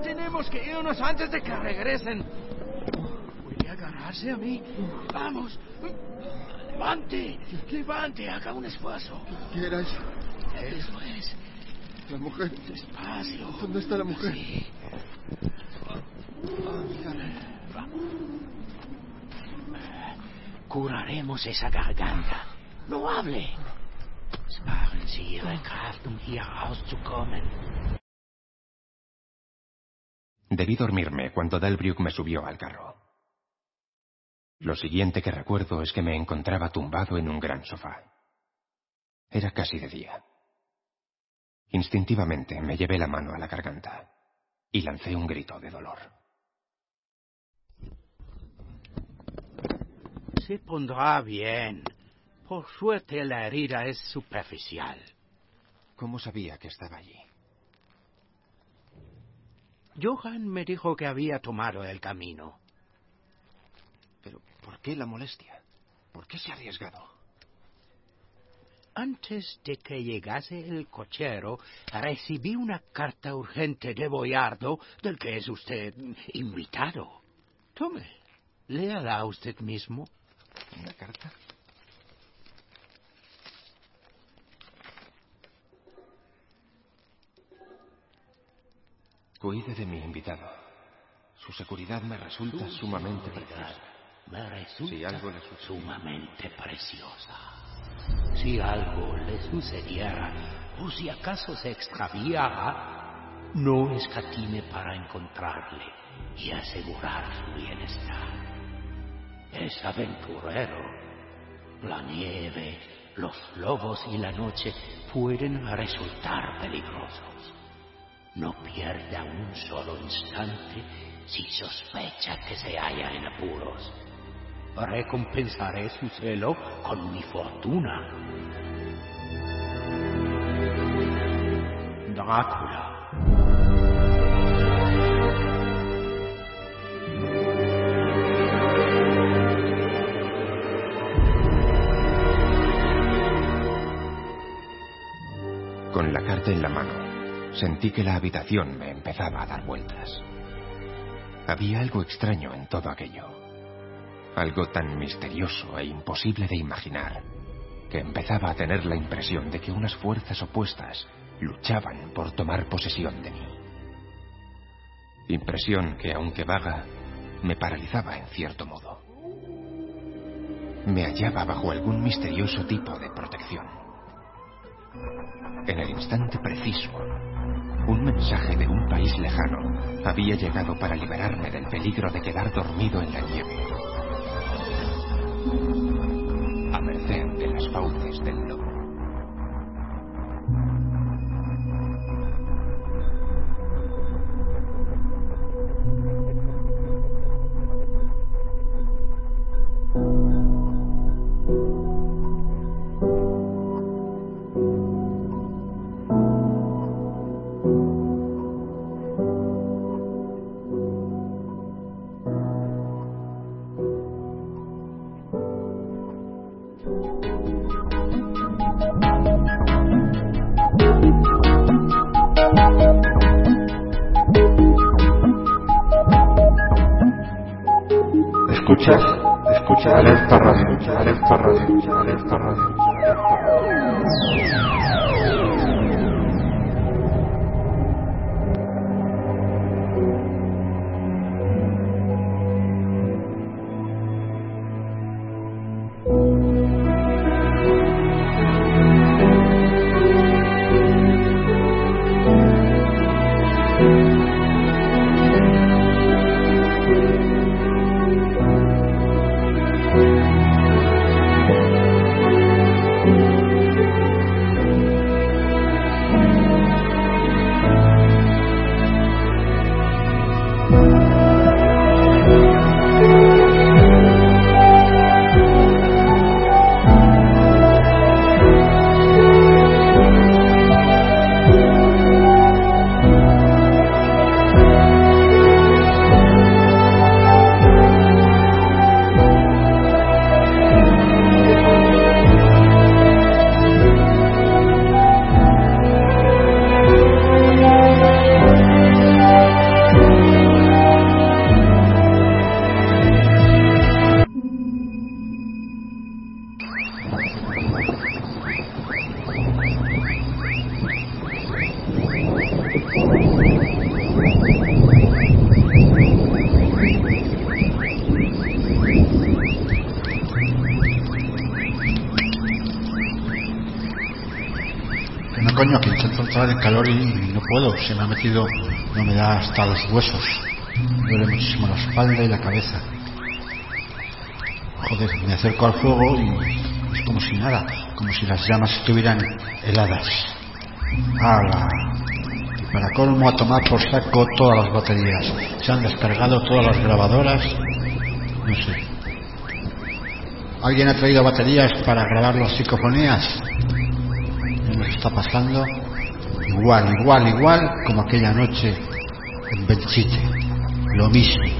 Tenemos que irnos antes de que regresen. ¿Puede agarrarse a mí? Vamos. Levante. Levante. Haga un esfuerzo. ¿Qué era eso? Es. La mujer. Despacio. ¿Dónde está la mujer? Sí. Curaremos esa garganta. No hable. Sparen Sie Ihre Kraft, um hier rauszukommen. Debí dormirme cuando Delbruck me subió al carro. Lo siguiente que recuerdo es que me encontraba tumbado en un gran sofá. Era casi de día. Instintivamente me llevé la mano a la garganta y lancé un grito de dolor. Se pondrá bien. Por suerte la herida es superficial. ¿Cómo sabía que estaba allí? Johan me dijo que había tomado el camino. Pero, ¿por qué la molestia? ¿Por qué se ha arriesgado? Antes de que llegase el cochero, recibí una carta urgente de Boyardo, del que es usted invitado. Tome, léala usted mismo. ¿Una carta? Cuide de mi invitado. Su seguridad me resulta Su sumamente preciosa. Me resulta Si algo sumamente preciosa. Si algo le sucediera, o si acaso se extraviara, no escatime para encontrarle y asegurar su bienestar. Es aventurero. La nieve, los lobos y la noche pueden resultar peligrosos. No pierda un solo instante si sospecha que se halla en apuros recompensaré su celo con mi fortuna. Drácula. Con la carta en la mano, sentí que la habitación me empezaba a dar vueltas. Había algo extraño en todo aquello. Algo tan misterioso e imposible de imaginar que empezaba a tener la impresión de que unas fuerzas opuestas luchaban por tomar posesión de mí. Impresión que, aunque vaga, me paralizaba en cierto modo. Me hallaba bajo algún misterioso tipo de protección. En el instante preciso, un mensaje de un país lejano había llegado para liberarme del peligro de quedar dormido en la nieve. A merced de las fauces del lobo. No. Se me ha metido una humedad hasta los huesos. Me duele muchísimo la espalda y la cabeza. Joder, me acerco al fuego y es como si nada, como si las llamas estuvieran heladas. ¡Hala! Y para colmo a tomar por saco todas las baterías. Se han descargado todas las grabadoras. No sé. ¿Alguien ha traído baterías para grabar las psicofonías? ¿Qué nos está pasando? Igual, igual, igual como aquella noche en Belchite. Lo mismo.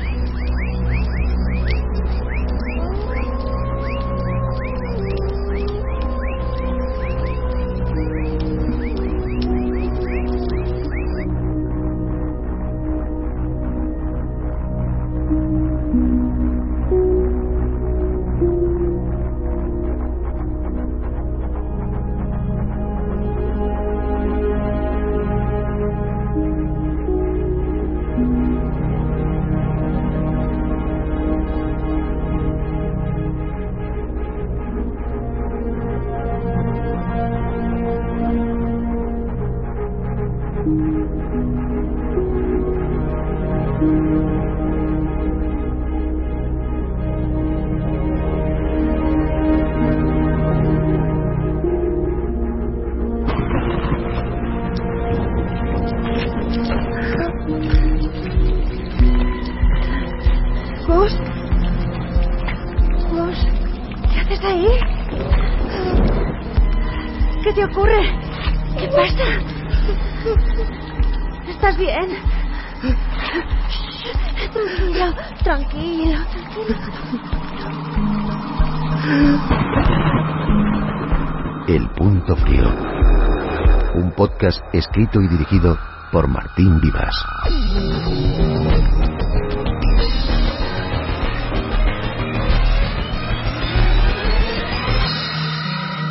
Escrito y dirigido por Martín Vivas.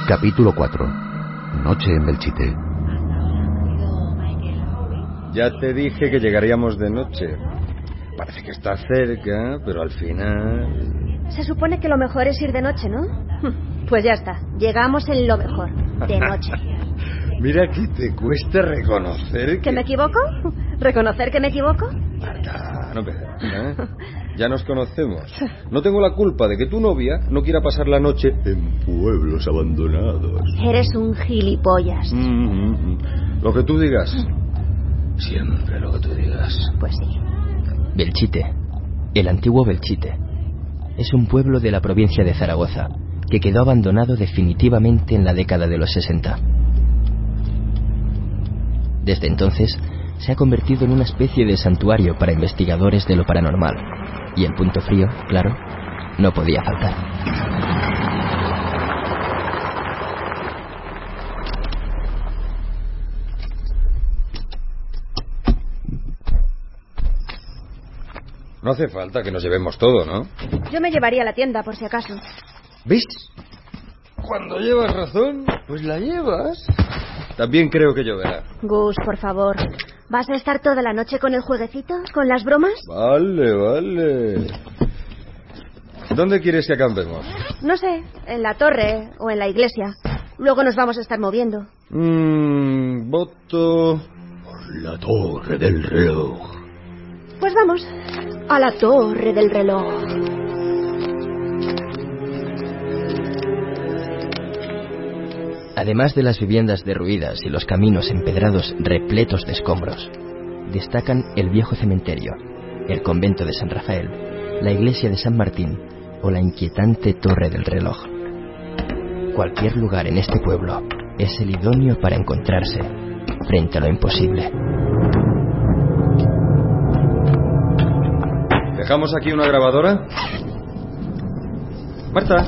Capítulo 4. Noche en Belchite. Ya te dije que llegaríamos de noche. Parece que está cerca, pero al final... Se supone que lo mejor es ir de noche, ¿no? Pues ya está. Llegamos en lo mejor. De noche. Mira que te cuesta reconocer que... ¿Que me equivoco? ¿Reconocer que me equivoco? Ah, no, ¿eh? Ya nos conocemos. No tengo la culpa de que tu novia no quiera pasar la noche en pueblos abandonados. Eres un gilipollas. Mm, mm, mm. Lo que tú digas. Siempre lo que tú digas. Pues sí. Belchite, el antiguo Belchite, es un pueblo de la provincia de Zaragoza que quedó abandonado definitivamente en la década de los 60. Desde entonces, se ha convertido en una especie de santuario para investigadores de lo paranormal. Y el punto frío, claro, no podía faltar. No hace falta que nos llevemos todo, ¿no? Yo me llevaría a la tienda, por si acaso. ¿Ves? Cuando llevas razón, pues la llevas. También creo que lloverá. Gus, por favor. ¿Vas a estar toda la noche con el jueguecito? ¿Con las bromas? Vale, vale. ¿Dónde quieres que acampemos? No sé, en la torre o en la iglesia. Luego nos vamos a estar moviendo. Mmm, voto por la torre del reloj. Pues vamos, a la torre del reloj. Además de las viviendas derruidas y los caminos empedrados repletos de escombros, destacan el viejo cementerio, el convento de San Rafael, la iglesia de San Martín o la inquietante torre del reloj. Cualquier lugar en este pueblo es el idóneo para encontrarse frente a lo imposible. ¿Dejamos aquí una grabadora? Marta,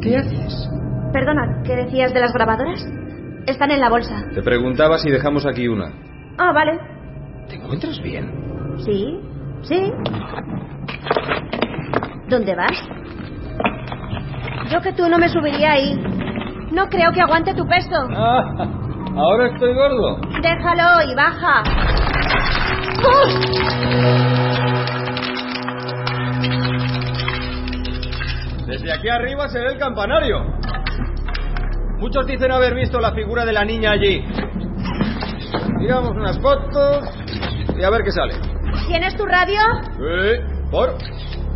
¿qué haces? Perdona, ¿qué decías de las grabadoras? Están en la bolsa. Te preguntaba si dejamos aquí una. Ah, vale. ¿Te encuentras bien? Sí, sí. ¿Dónde vas? Yo que tú no me subiría ahí. No creo que aguante tu peso. Ah, ahora estoy gordo. Déjalo y baja. Desde aquí arriba se ve el campanario. Muchos dicen haber visto la figura de la niña allí. Tiramos unas fotos y a ver qué sale. ¿Tienes tu radio? Sí, ¿por?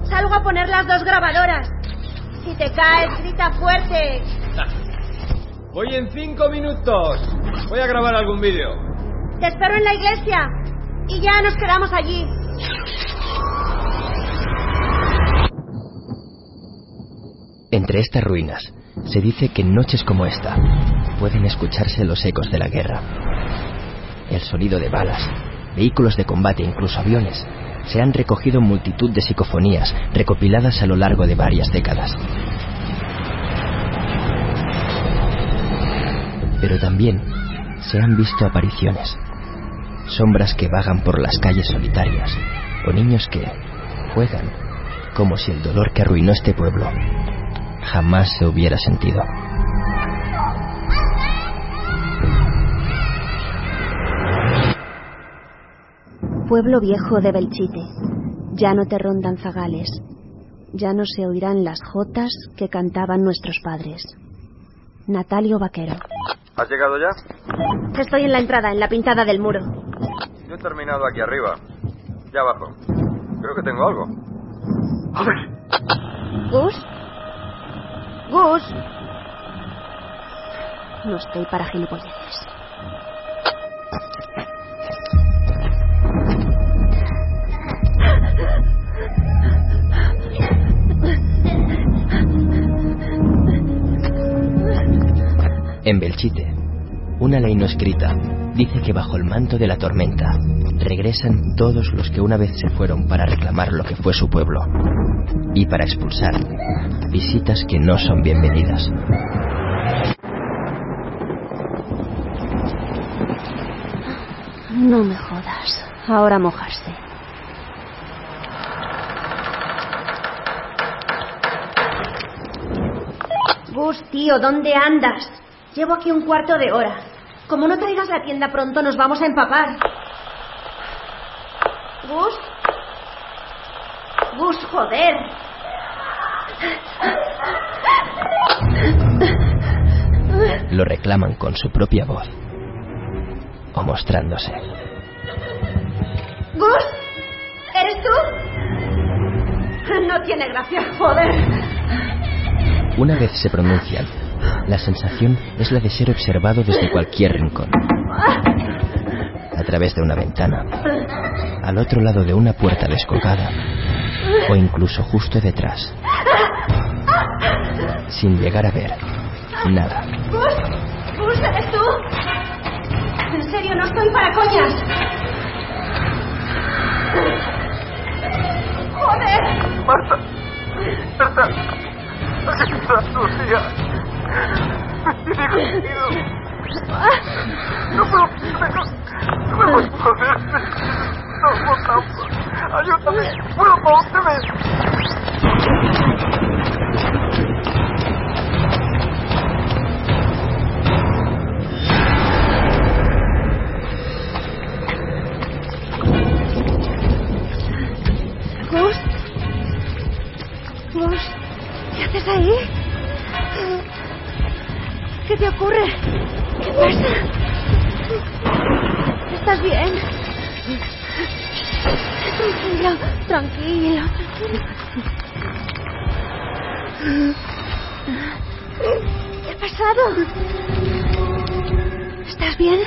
Salgo a poner las dos grabadoras. Si te caes, grita fuerte. Voy en cinco minutos. Voy a grabar algún vídeo. Te espero en la iglesia. Y ya nos quedamos allí. Entre estas ruinas se dice que en noches como esta pueden escucharse los ecos de la guerra. El sonido de balas, vehículos de combate incluso aviones se han recogido multitud de psicofonías recopiladas a lo largo de varias décadas. Pero también se han visto apariciones, sombras que vagan por las calles solitarias o niños que juegan como si el dolor que arruinó este pueblo jamás se hubiera sentido. Pueblo viejo de Belchite, ya no te rondan zagales, ya no se oirán las jotas que cantaban nuestros padres. Natalio Vaquero. ¿Has llegado ya? Estoy en la entrada, en la pintada del muro. Yo he terminado aquí arriba. Ya abajo. Creo que tengo algo. A ver. ¿Gus? Gus. No estoy para gilipolleces. En Belchite, una ley no escrita dice que bajo el manto de la tormenta regresan todos los que una vez se fueron para reclamar lo que fue su pueblo y para expulsar visitas que no son bienvenidas. No me jodas. Ahora mojarse. Gus, tío, ¿dónde andas? Llevo aquí un cuarto de hora. Como no traigas la tienda pronto, nos vamos a empapar. Gus. Gus, joder. Lo reclaman con su propia voz o mostrándose. Gus, ¿eres tú? No tiene gracia, joder. Una vez se pronuncian, la sensación es la de ser observado desde cualquier rincón. A través de una ventana, al otro lado de una puerta descolgada o incluso justo detrás. Sin llegar a ver nada. Gus, Gus, ¿eres tú? En serio, no estoy para coñas. Joder. Marta. Marta. Me tiene. No puedo. No poder. No, por favor. Ayúdame. Favor, Gus. Gus, ¿qué haces ahí? ¿Qué te ocurre? ¿Qué pasa? ¿Estás bien? Tranquilo, tranquilo. ¿Qué ha pasado? ¿Estás bien?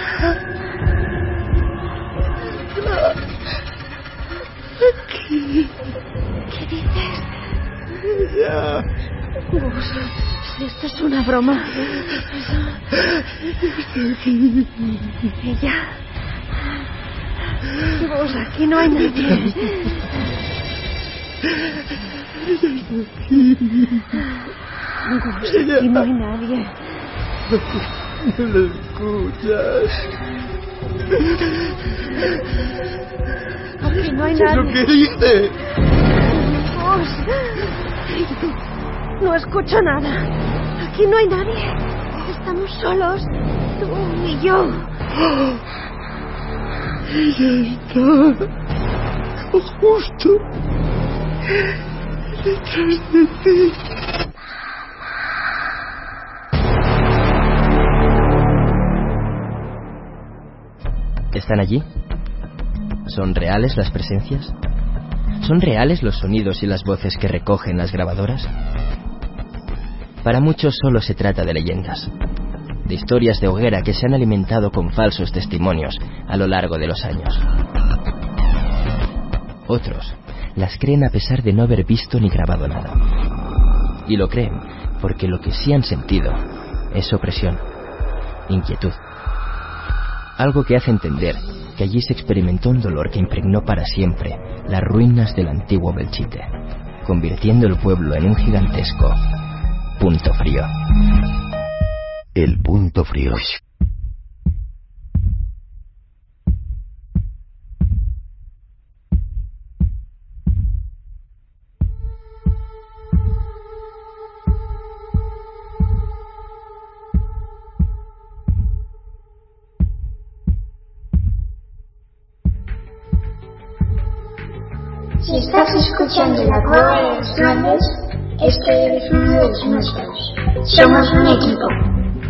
Aquí. ¿Qué dices? Ya. Gus, esto es una broma. Ella. Gus, aquí no hay nadie. Gus, aquí no hay nadie. No lo escuchas. Aquí no hay ¿Qué es lo nadie. que dice? Gus. No escucho nada. Aquí no hay nadie. Estamos solos. Tú y yo. Ella está justo detrás de ti. ¿Están allí? ¿Son reales las presencias? ¿Son reales los sonidos y las voces que recogen las grabadoras? Para muchos solo se trata de leyendas, de historias de hoguera que se han alimentado con falsos testimonios a lo largo de los años. Otros las creen a pesar de no haber visto ni grabado nada. Y lo creen porque lo que sí han sentido es opresión, inquietud. Algo que hace entender que allí se experimentó un dolor que impregnó para siempre las ruinas del antiguo Belchite, convirtiendo el pueblo en un gigantesco punto frío. El punto frío. Si estás escuchando la cueva de los grandes, es que eres uno de los nuestros. Somos un equipo.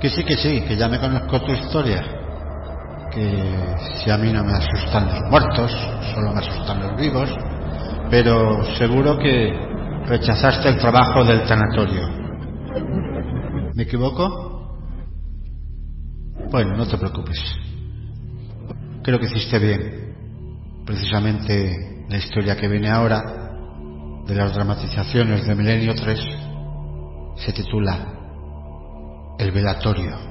Que sí, que sí, que ya me conozco tu historia. Que si a mí no me asustan los muertos, solo me asustan los vivos. Pero seguro que rechazaste el trabajo del tanatorio. ¿Me equivoco? Bueno, no te preocupes. Creo que hiciste bien. Precisamente la historia que viene ahora, de las dramatizaciones de Milenio 3, se titula El velatorio.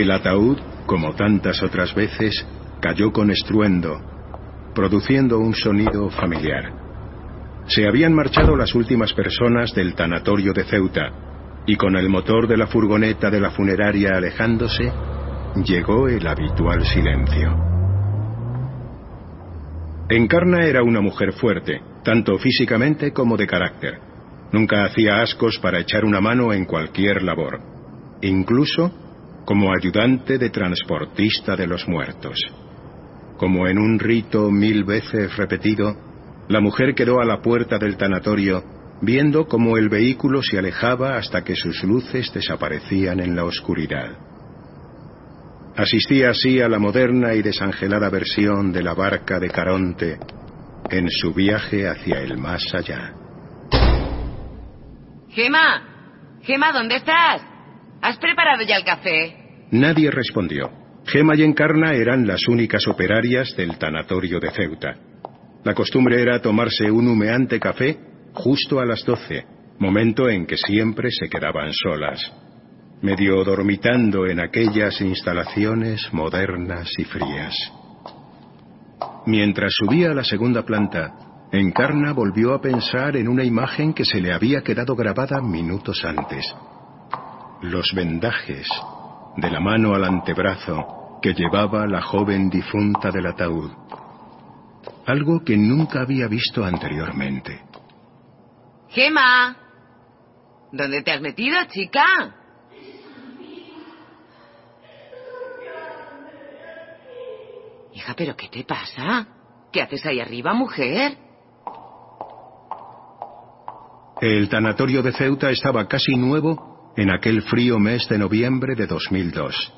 El ataúd, como tantas otras veces, cayó con estruendo, produciendo un sonido familiar. Se habían marchado las últimas personas del tanatorio de Ceuta, y con el motor de la furgoneta de la funeraria alejándose, llegó el habitual silencio. Encarna era una mujer fuerte, tanto físicamente como de carácter. Nunca hacía ascos para echar una mano en cualquier labor, incluso como ayudante de transportista de los muertos. Como en un rito mil veces repetido, la mujer quedó a la puerta del tanatorio viendo cómo el vehículo se alejaba hasta que sus luces desaparecían en la oscuridad. Asistía así a la moderna y desangelada versión de la barca de Caronte en su viaje hacia el más allá. Gema, Gema, ¿dónde estás? ¿Has preparado ya el café? Nadie respondió. Gema y Encarna eran las únicas operarias del tanatorio de Ceuta. La costumbre era tomarse un humeante café justo a las doce, momento en que siempre se quedaban solas, medio dormitando en aquellas instalaciones modernas y frías. Mientras subía a la segunda planta, Encarna volvió a pensar en una imagen que se le había quedado grabada minutos antes. Los vendajes de la mano al antebrazo que llevaba la joven difunta del ataúd. Algo que nunca había visto anteriormente. Gema, ¿dónde te has metido, chica? Hija, ¿pero qué te pasa? ¿Qué haces ahí arriba, mujer? El tanatorio de Ceuta estaba casi nuevo en aquel frío mes de noviembre de 2002.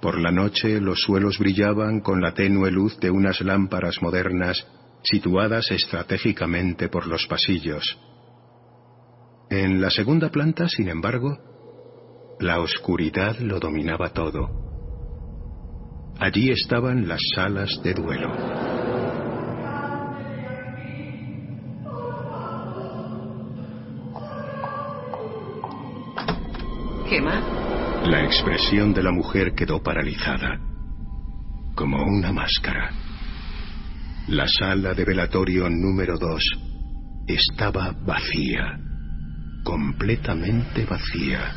Por la noche los suelos brillaban con la tenue luz de unas lámparas modernas situadas estratégicamente por los pasillos. En la segunda planta, sin embargo, la oscuridad lo dominaba todo. Allí estaban las salas de duelo. Gema, La expresión de la mujer quedó paralizada, como una máscara. La sala de velatorio número 2 estaba vacía, completamente vacía,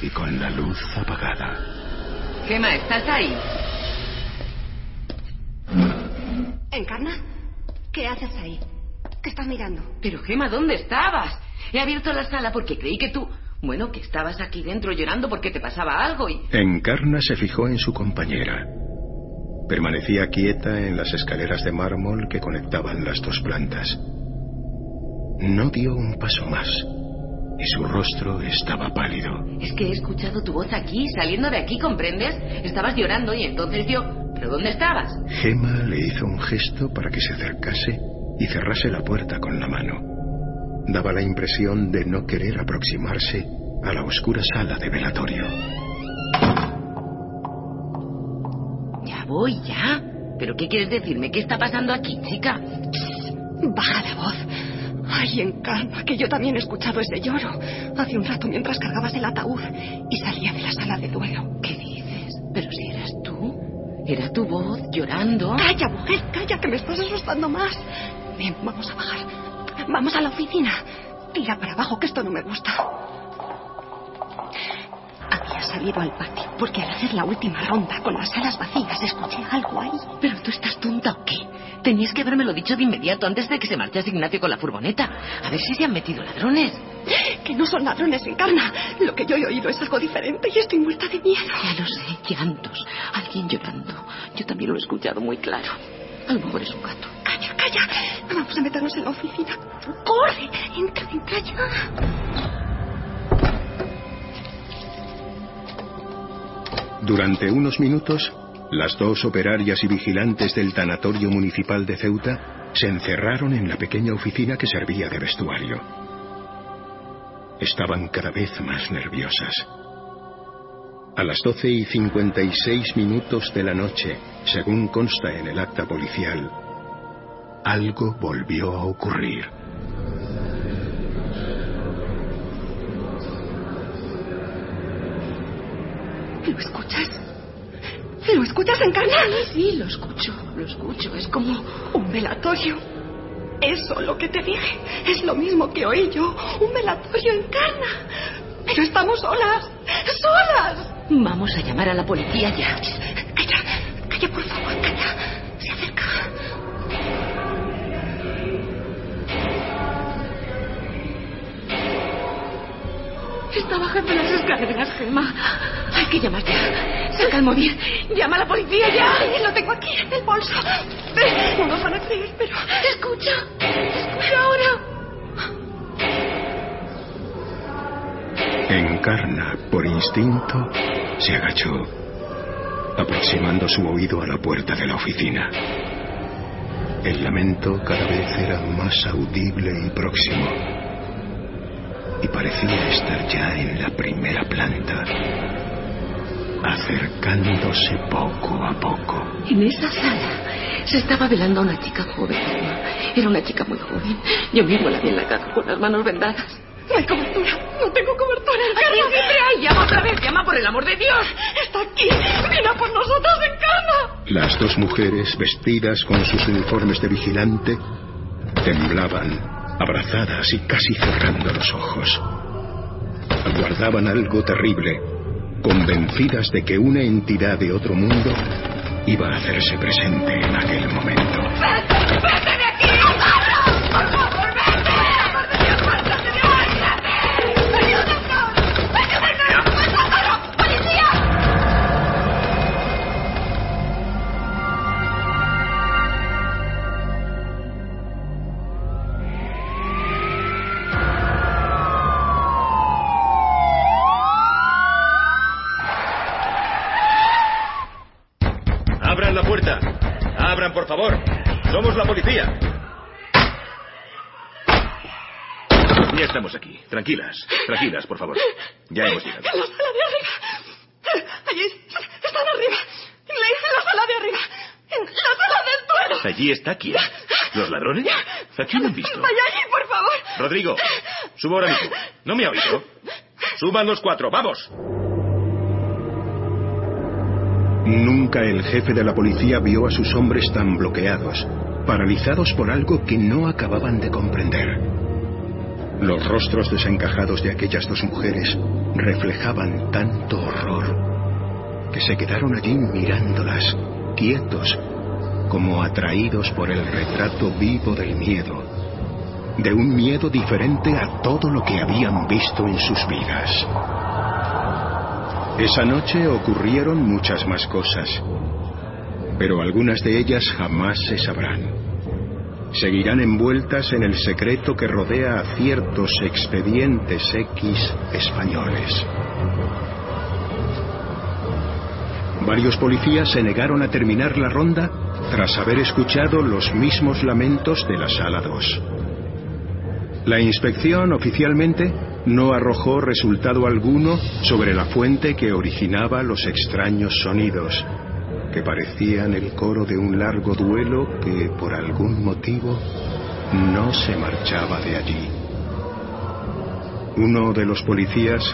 y con la luz apagada. Gema, ¿estás ahí? ¿Encarna? ¿Qué haces ahí? ¿Qué estás mirando? Pero Gema, ¿dónde estabas? He abierto la sala porque creí que tú... Bueno, que estabas aquí dentro llorando porque te pasaba algo y... Encarna se fijó en su compañera. Permanecía quieta en las escaleras de mármol que conectaban las dos plantas. No dio un paso más y su rostro estaba pálido. Es que he escuchado tu voz aquí, saliendo de aquí, ¿comprendes? Estabas llorando y entonces yo... ¿Pero dónde estabas? Gema le hizo un gesto para que se acercase y cerrase la puerta con la mano. Daba la impresión de no querer aproximarse a la oscura sala de velatorio. Ya voy, ya. ¿Pero qué quieres decirme? ¿Qué está pasando aquí, chica? Baja la voz. Ay, Encarna, que yo también he escuchado ese lloro. Hace un rato mientras cargabas el ataúd y salía de la sala de duelo. ¿Qué dices? Pero si eras tú. Era tu voz llorando. Calla, mujer, calla, que me estás asustando más. Bien, vamos a bajar. Vamos a la oficina. Tira para abajo, que esto no me gusta. Había salido al patio porque al hacer la última ronda con las salas vacías escuché algo ahí. ¿Pero tú estás tonta o qué? Tenías que habérmelo dicho de inmediato antes de que se marchase Ignacio con la furgoneta. A ver si se han metido ladrones. Que no son ladrones, Encarna. Lo que yo he oído es algo diferente y estoy muerta de miedo. Ya lo sé, llantos. Alguien llorando. Yo también lo he escuchado muy claro. A lo mejor es un gato. Calla, calla. Vamos a meternos en la oficina. ¡Corre! Entra, entra ya. Durante unos minutos, las dos operarias y vigilantes del tanatorio municipal de Ceuta se encerraron en la pequeña oficina que servía de vestuario. Estaban cada vez más nerviosas. A las 12 y 56 minutos de la noche, según consta en el acta policial, algo volvió a ocurrir. ¿Lo escuchas? ¿Lo escuchas, Encarna? Sí, sí, lo escucho, lo escucho. Es como un velatorio. Eso, lo que te dije, es lo mismo que oí yo. Un velatorio, Encarna. Pero estamos solas. ¡Solas! Vamos a llamar a la policía ya. Calla, calla, por favor, calla. Se acerca. Está bajando las escaleras, Gemma. Hay que llamar ya. Saca el móvil. Llama a la policía ya. Ay, lo tengo aquí, en el bolso. No nos van a creer, pero... Escucha. Escucha ahora. Encarna, por instinto, se agachó, aproximando su oído a la puerta de la oficina. El lamento cada vez era más audible y próximo. Y parecía estar ya en la primera planta, acercándose poco a poco. En esa sala se estaba velando a una chica joven. Era una chica muy joven. Yo mismo la vi en la caja con las manos vendadas. No hay cobertura. No tengo cobertura, Encarna. Aquí siempre hay. Llama otra vez. Llama por el amor de Dios. Está aquí. Ven a por nosotros, Encarna. Las dos mujeres, vestidas con sus uniformes de vigilante, temblaban, abrazadas y casi cerrando los ojos. Aguardaban algo terrible, convencidas de que una entidad de otro mundo iba a hacerse presente en aquel momento. ¡Vete, vete de aquí! ¡Por favor, Estamos aquí. Tranquilas, tranquilas, por favor. Ya hemos llegado. En la sala de arriba. Allí están arriba. En la, en la sala de arriba. En la sala del duelo. ¿Allí está quién? ¿Los ladrones? ¿A quién han visto? Vaya allí, por favor. Rodrigo, subo ahora mismo. ¿No me ha oído? Suban los cuatro, vamos. Nunca el jefe de la policía vio a sus hombres tan bloqueados, paralizados por algo que no acababan de comprender. Los rostros desencajados de aquellas dos mujeres reflejaban tanto horror que se quedaron allí mirándolas, quietos, como atraídos por el retrato vivo del miedo, de un miedo diferente a todo lo que habían visto en sus vidas. Esa noche ocurrieron muchas más cosas, pero algunas de ellas jamás se sabrán. Seguirán envueltas en el secreto que rodea a ciertos expedientes X españoles. Varios policías se negaron a terminar la ronda tras haber escuchado los mismos lamentos de la sala 2. La inspección oficialmente no arrojó resultado alguno sobre la fuente que originaba los extraños sonidos, que parecían el coro de un largo duelo que, por algún motivo, no se marchaba de allí. Uno de los policías,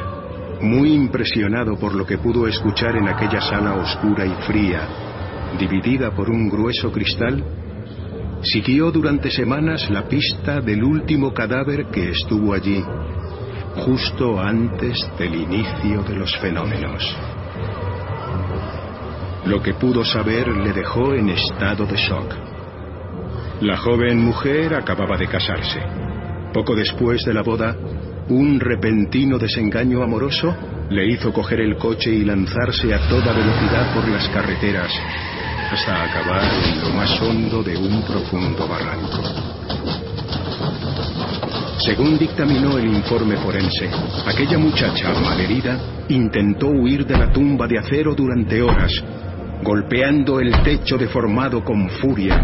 muy impresionado por lo que pudo escuchar en aquella sala oscura y fría, dividida por un grueso cristal, siguió durante semanas la pista del último cadáver que estuvo allí, justo antes del inicio de los fenómenos. Lo que pudo saber le dejó en estado de shock. La joven mujer acababa de casarse. Poco después de la boda, un repentino desengaño amoroso le hizo coger el coche y lanzarse a toda velocidad por las carreteras hasta acabar en lo más hondo de un profundo barranco. Según dictaminó el informe forense, aquella muchacha malherida intentó huir de la tumba de acero durante horas, golpeando el techo deformado con furia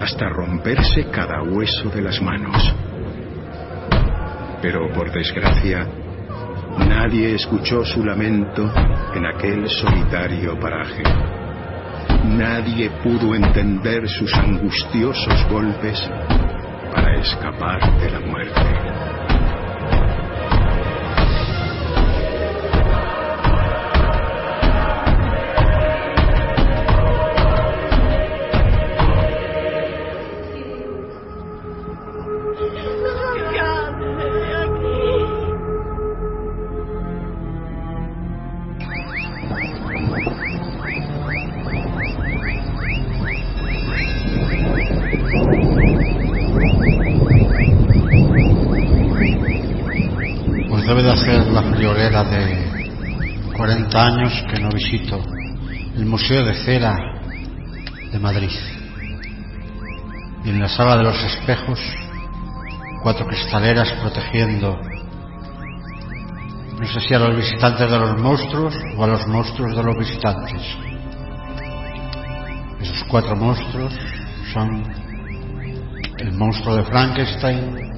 hasta romperse cada hueso de las manos. Pero por desgracia, nadie escuchó su lamento en aquel solitario paraje. Nadie pudo entender sus angustiosos golpes para escapar de la muerte. Años que no visito el Museo de Cera de Madrid. Y en la sala de los espejos, cuatro cristaleras protegiendo, no sé si a los visitantes de los monstruos o a los monstruos de los visitantes. Esos cuatro monstruos son el monstruo de Frankenstein,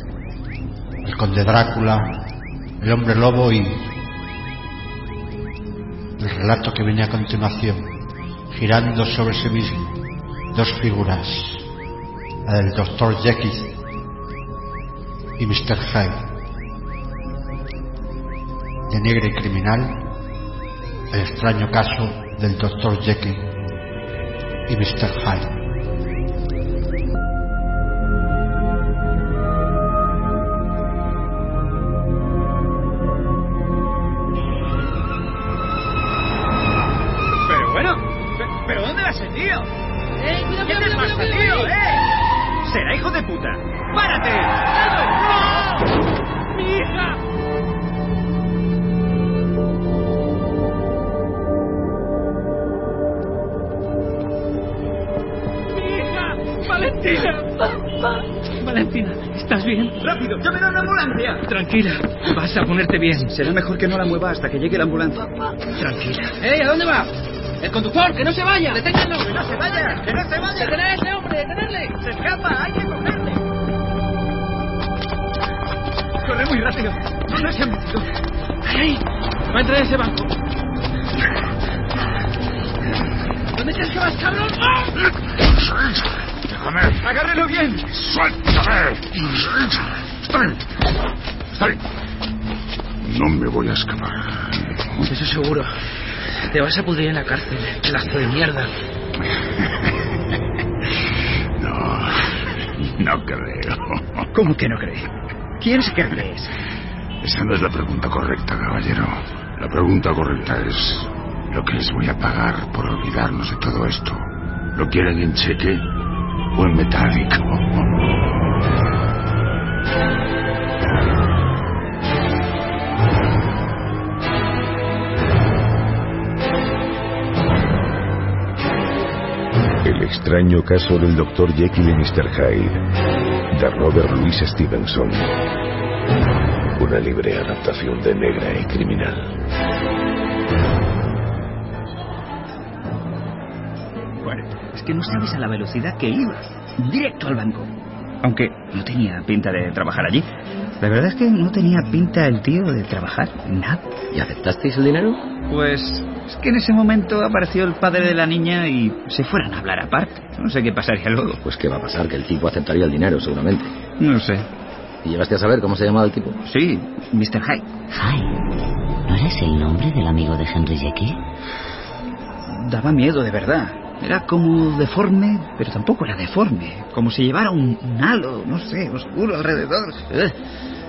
el conde Drácula, el hombre lobo y el relato que viene a continuación, girando sobre sí mismo, dos figuras, la del doctor Jekyll y Mr. Hyde. De negra y criminal, el extraño caso del doctor Jekyll y Mr. Hyde. ¡Rápido! ¡Llamen a la ambulancia! Tranquila, vas a ponerte bien. Será mejor que no la mueva hasta que llegue la ambulancia. Tranquila. ¡Eh, ¿a dónde va? ¡El conductor, que no se vaya! ¡Deténganlo! ¡Que no se vaya! ¡Que no se vaya! ¡Detener a ese hombre! ¡Detenerle! ¡Se escapa! ¡Hay que cogerle! Corre muy rápido. No se han metido. ¡Ahí! Va a entrar en ese banco. ¿Dónde crees que vas, cabrón? Déjame. ¡Agárrelo bien! Suéltame. No me voy a escapar. Eso seguro. Te vas a pudrir en la cárcel, pedazo de mierda. No, no creo. ¿Cómo que no cree? ¿Quién se cree que es? Esa no es la pregunta correcta, caballero. La pregunta correcta es lo que les voy a pagar por olvidarnos de todo esto. ¿Lo quieren en cheque o en metálico? El extraño caso del Dr. Jekyll y Mr. Hyde, de Robert Louis Stevenson. Una libre adaptación de Negra y Criminal. Bueno, es que no sabes a la velocidad que iba. Directo al banco. Aunque no tenía pinta de trabajar allí. La verdad es que no tenía pinta el tío de trabajar. Nada. ¿Y aceptasteis el dinero? Pues es que en ese momento apareció el padre de la niña y se fueron a hablar aparte. No sé qué pasaría luego. Pues qué va a pasar, que el tipo aceptaría el dinero, seguramente. No sé. ¿Y llegaste a saber cómo se llamaba el tipo? Sí, Mr. Hyde. Hyde. ¿No eres el nombre del amigo de Henry Jekyll? Daba miedo, de verdad. Era como deforme, pero tampoco era deforme. Como si llevara un, un halo, no sé, oscuro alrededor. Eh,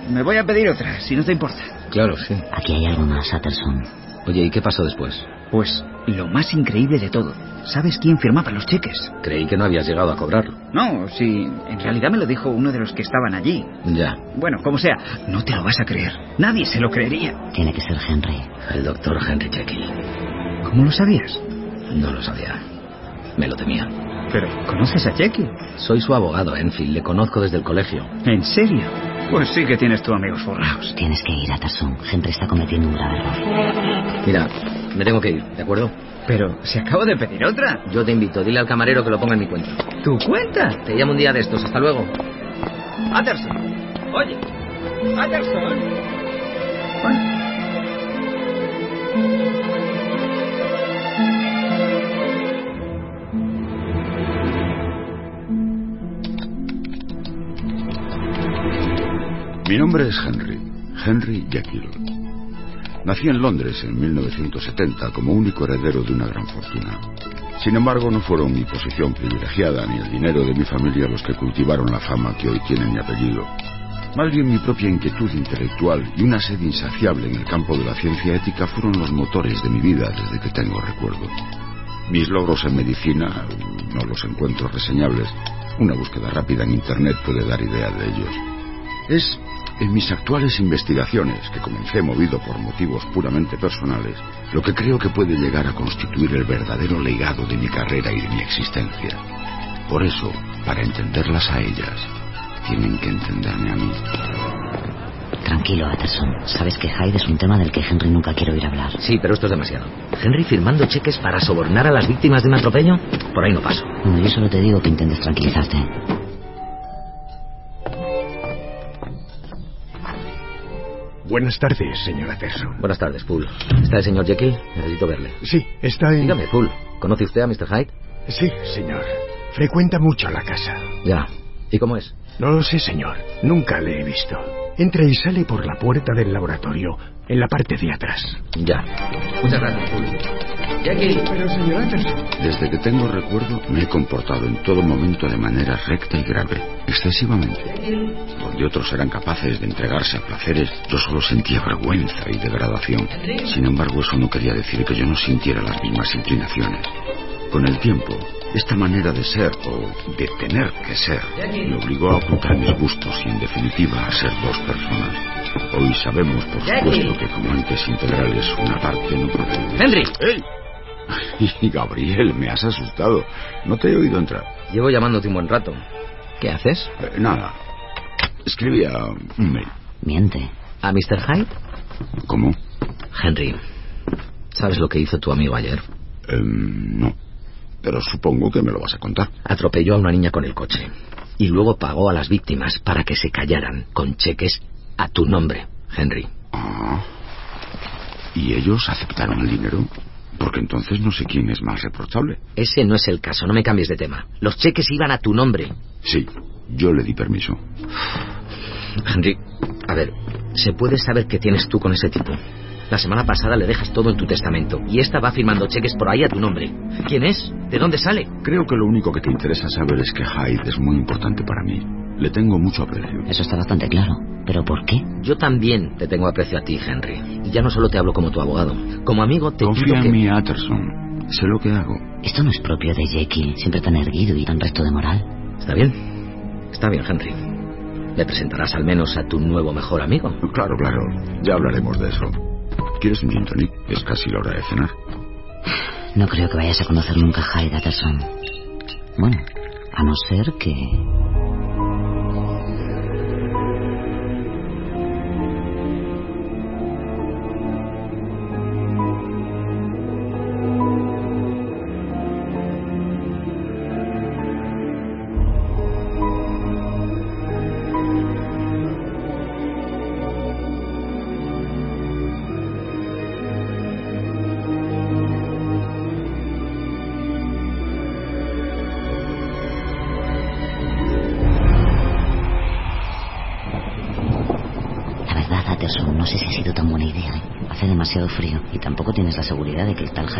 Me voy a pedir otra, si no te importa. Claro, sí. Aquí hay algo más, Utterson. Oye, ¿y qué pasó después? Pues lo más increíble de todo. ¿Sabes quién firmaba los cheques? Creí que no habías llegado a cobrarlo. No, sí, en realidad me lo dijo uno de los que estaban allí. Ya. Bueno, como sea, no te lo vas a creer. Nadie se lo creería. Tiene que ser Henry. El doctor Henry Jekyll. ¿Cómo lo sabías? No lo sabía. Me lo temía. Pero, ¿conoces a Jekyll? Soy su abogado, Enfield. Le conozco desde el colegio. ¿En serio? Pues sí que tienes tú amigos forrados. Tienes que ir, Utterson. Henry está cometiendo un grave error. Mira, me tengo que ir, ¿de acuerdo? Pero si acabo de pedir otra. Yo te invito. Dile al camarero que lo ponga en mi cuenta. ¿Tu cuenta? Te llamo un día de estos. Hasta luego. Utterson. Oye. Utterson. Mi nombre es Henry, Henry Jekyll. Nací en Londres en 1970 como único heredero de una gran fortuna. Sin embargo, no fueron mi posición privilegiada ni el dinero de mi familia los que cultivaron la fama que hoy tiene mi apellido. Más bien mi propia inquietud intelectual y una sed insaciable en el campo de la ciencia ética fueron los motores de mi vida desde que tengo recuerdo. Mis logros en medicina no los encuentro reseñables. Una búsqueda rápida en Internet puede dar idea de ellos. Es en mis actuales investigaciones, que comencé movido por motivos puramente personales, lo que creo que puede llegar a constituir el verdadero legado de mi carrera y de mi existencia. Por eso, para entenderlas a ellas, tienen que entenderme a mí. Tranquilo, Utterson. Sabes que Hyde es un tema del que Henry nunca quiere oír hablar. Sí, pero esto es demasiado. ¿Henry firmando cheques para sobornar a las víctimas de un atropello? Por ahí no paso. No, yo solo te digo que intentes tranquilizarte. Buenas tardes, señora Terson. Buenas tardes, Poole. ¿Está el señor Jekyll? Necesito verle. Sí, está en... Dígame, Poole. ¿Conoce usted a Mr. Hyde? Sí, señor. Frecuenta mucho la casa. Ya. ¿Y cómo es? No lo sé, señor. Nunca le he visto. Entra y sale por la puerta del laboratorio, en la parte de atrás. Ya. Muchas gracias, Poole. Jekyll. Pero, señor Anderson... Desde que tengo recuerdo, me he comportado en todo momento de manera recta y grave, excesivamente. Donde otros eran capaces de entregarse a placeres, yo solo sentía vergüenza y degradación. Sin embargo, eso no quería decir que yo no sintiera las mismas inclinaciones. Con el tiempo, esta manera de ser, o de tener que ser, me obligó a ocultar mis gustos y, en definitiva, a ser dos personas. Hoy sabemos, por supuesto, que como entes integrales, una parte no puede... ¡Henry! ¡Ey! Y Gabriel, me has asustado. No te he oído entrar. Llevo llamándote un buen rato. ¿Qué haces? Eh, nada. Escribía un mail. Miente. ¿A Mr. Hyde? ¿Cómo? Henry, ¿sabes lo que hizo tu amigo ayer? Eh, no. Pero supongo que me lo vas a contar. Atropelló a una niña con el coche. Y luego pagó a las víctimas para que se callaran con cheques a tu nombre, Henry. Ah. ¿Y ellos aceptaron el dinero? Porque entonces no sé quién es más reprochable. Ese no es el caso, no me cambies de tema. Los cheques iban a tu nombre. Sí, yo le di permiso. Henry, a ver, ¿se puede saber qué tienes tú con ese tipo? La semana pasada le dejas todo en tu testamento y esta va firmando cheques por ahí a tu nombre. ¿Quién es? ¿De dónde sale? Creo que lo único que te interesa saber es que Hyde es muy importante para mí. Le tengo mucho aprecio. Eso está bastante claro. ¿Pero por qué? Yo también te tengo aprecio a ti, Henry. Y ya no solo te hablo como tu abogado. Como amigo te Confía pido en que... mí, Utterson. Sé lo que hago. Esto no es propio de Jekyll, siempre tan erguido y tan recto de moral. ¿Está bien? Está bien, Henry. ¿Me presentarás al menos a tu nuevo mejor amigo? Claro, claro. Ya hablaremos de eso. ¿Quieres un gin tonic? Es casi la hora de cenar. No creo que vayas a conocer nunca a Hyde Utterson. Bueno, a no ser que...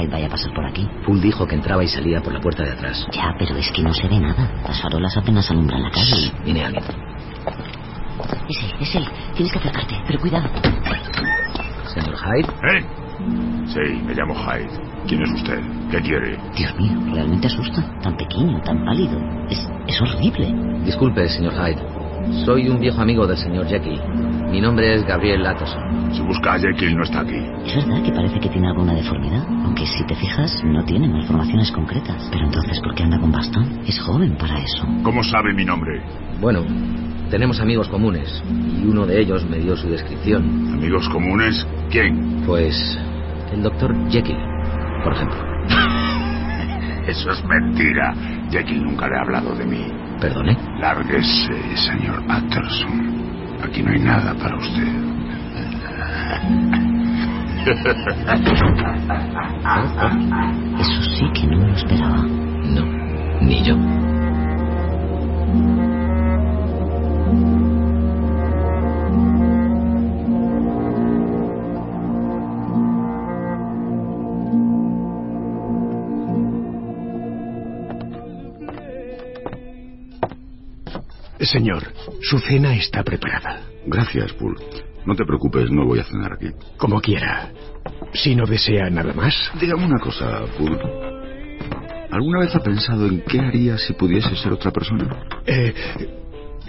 Hyde vaya a pasar por aquí. Poole dijo que entraba y salía por la puerta de atrás. Ya, pero es que no se ve nada. Las farolas apenas alumbran la calle. Viene alguien. Es él, es él. Tienes que acercarte, pero cuidado. Señor Hyde. ¿Eh? Sí, me llamo Hyde. ¿Quién es usted? ¿Qué quiere? Dios mío, realmente asusta. Tan pequeño, tan pálido. Es, es horrible. Disculpe, señor Hyde. Soy un viejo amigo del señor Jekyll. Mi nombre es Gabriel Utterson. Si busca a Jekyll, no está aquí. Es verdad que parece que tiene alguna deformidad, aunque si te fijas no tiene malformaciones concretas. Pero entonces, ¿por qué anda con bastón? Es joven para eso. ¿Cómo sabe mi nombre? Bueno, tenemos amigos comunes y uno de ellos me dio su descripción. ¿Amigos comunes? ¿Quién? Pues el doctor Jekyll, por ejemplo. Eso es mentira. Jekyll nunca le ha hablado de mí. ¿Perdone? Lárguese, señor Utterson. Aquí no hay nada para usted. Eso sí que no me lo esperaba. No, ni yo. Señor, su cena está preparada. Gracias, Poole. No te preocupes, no voy a cenar aquí. Como quiera. Si no desea nada más. Dígame una cosa, Poole. ¿Alguna vez ha pensado en qué haría si pudiese ser otra persona? Eh,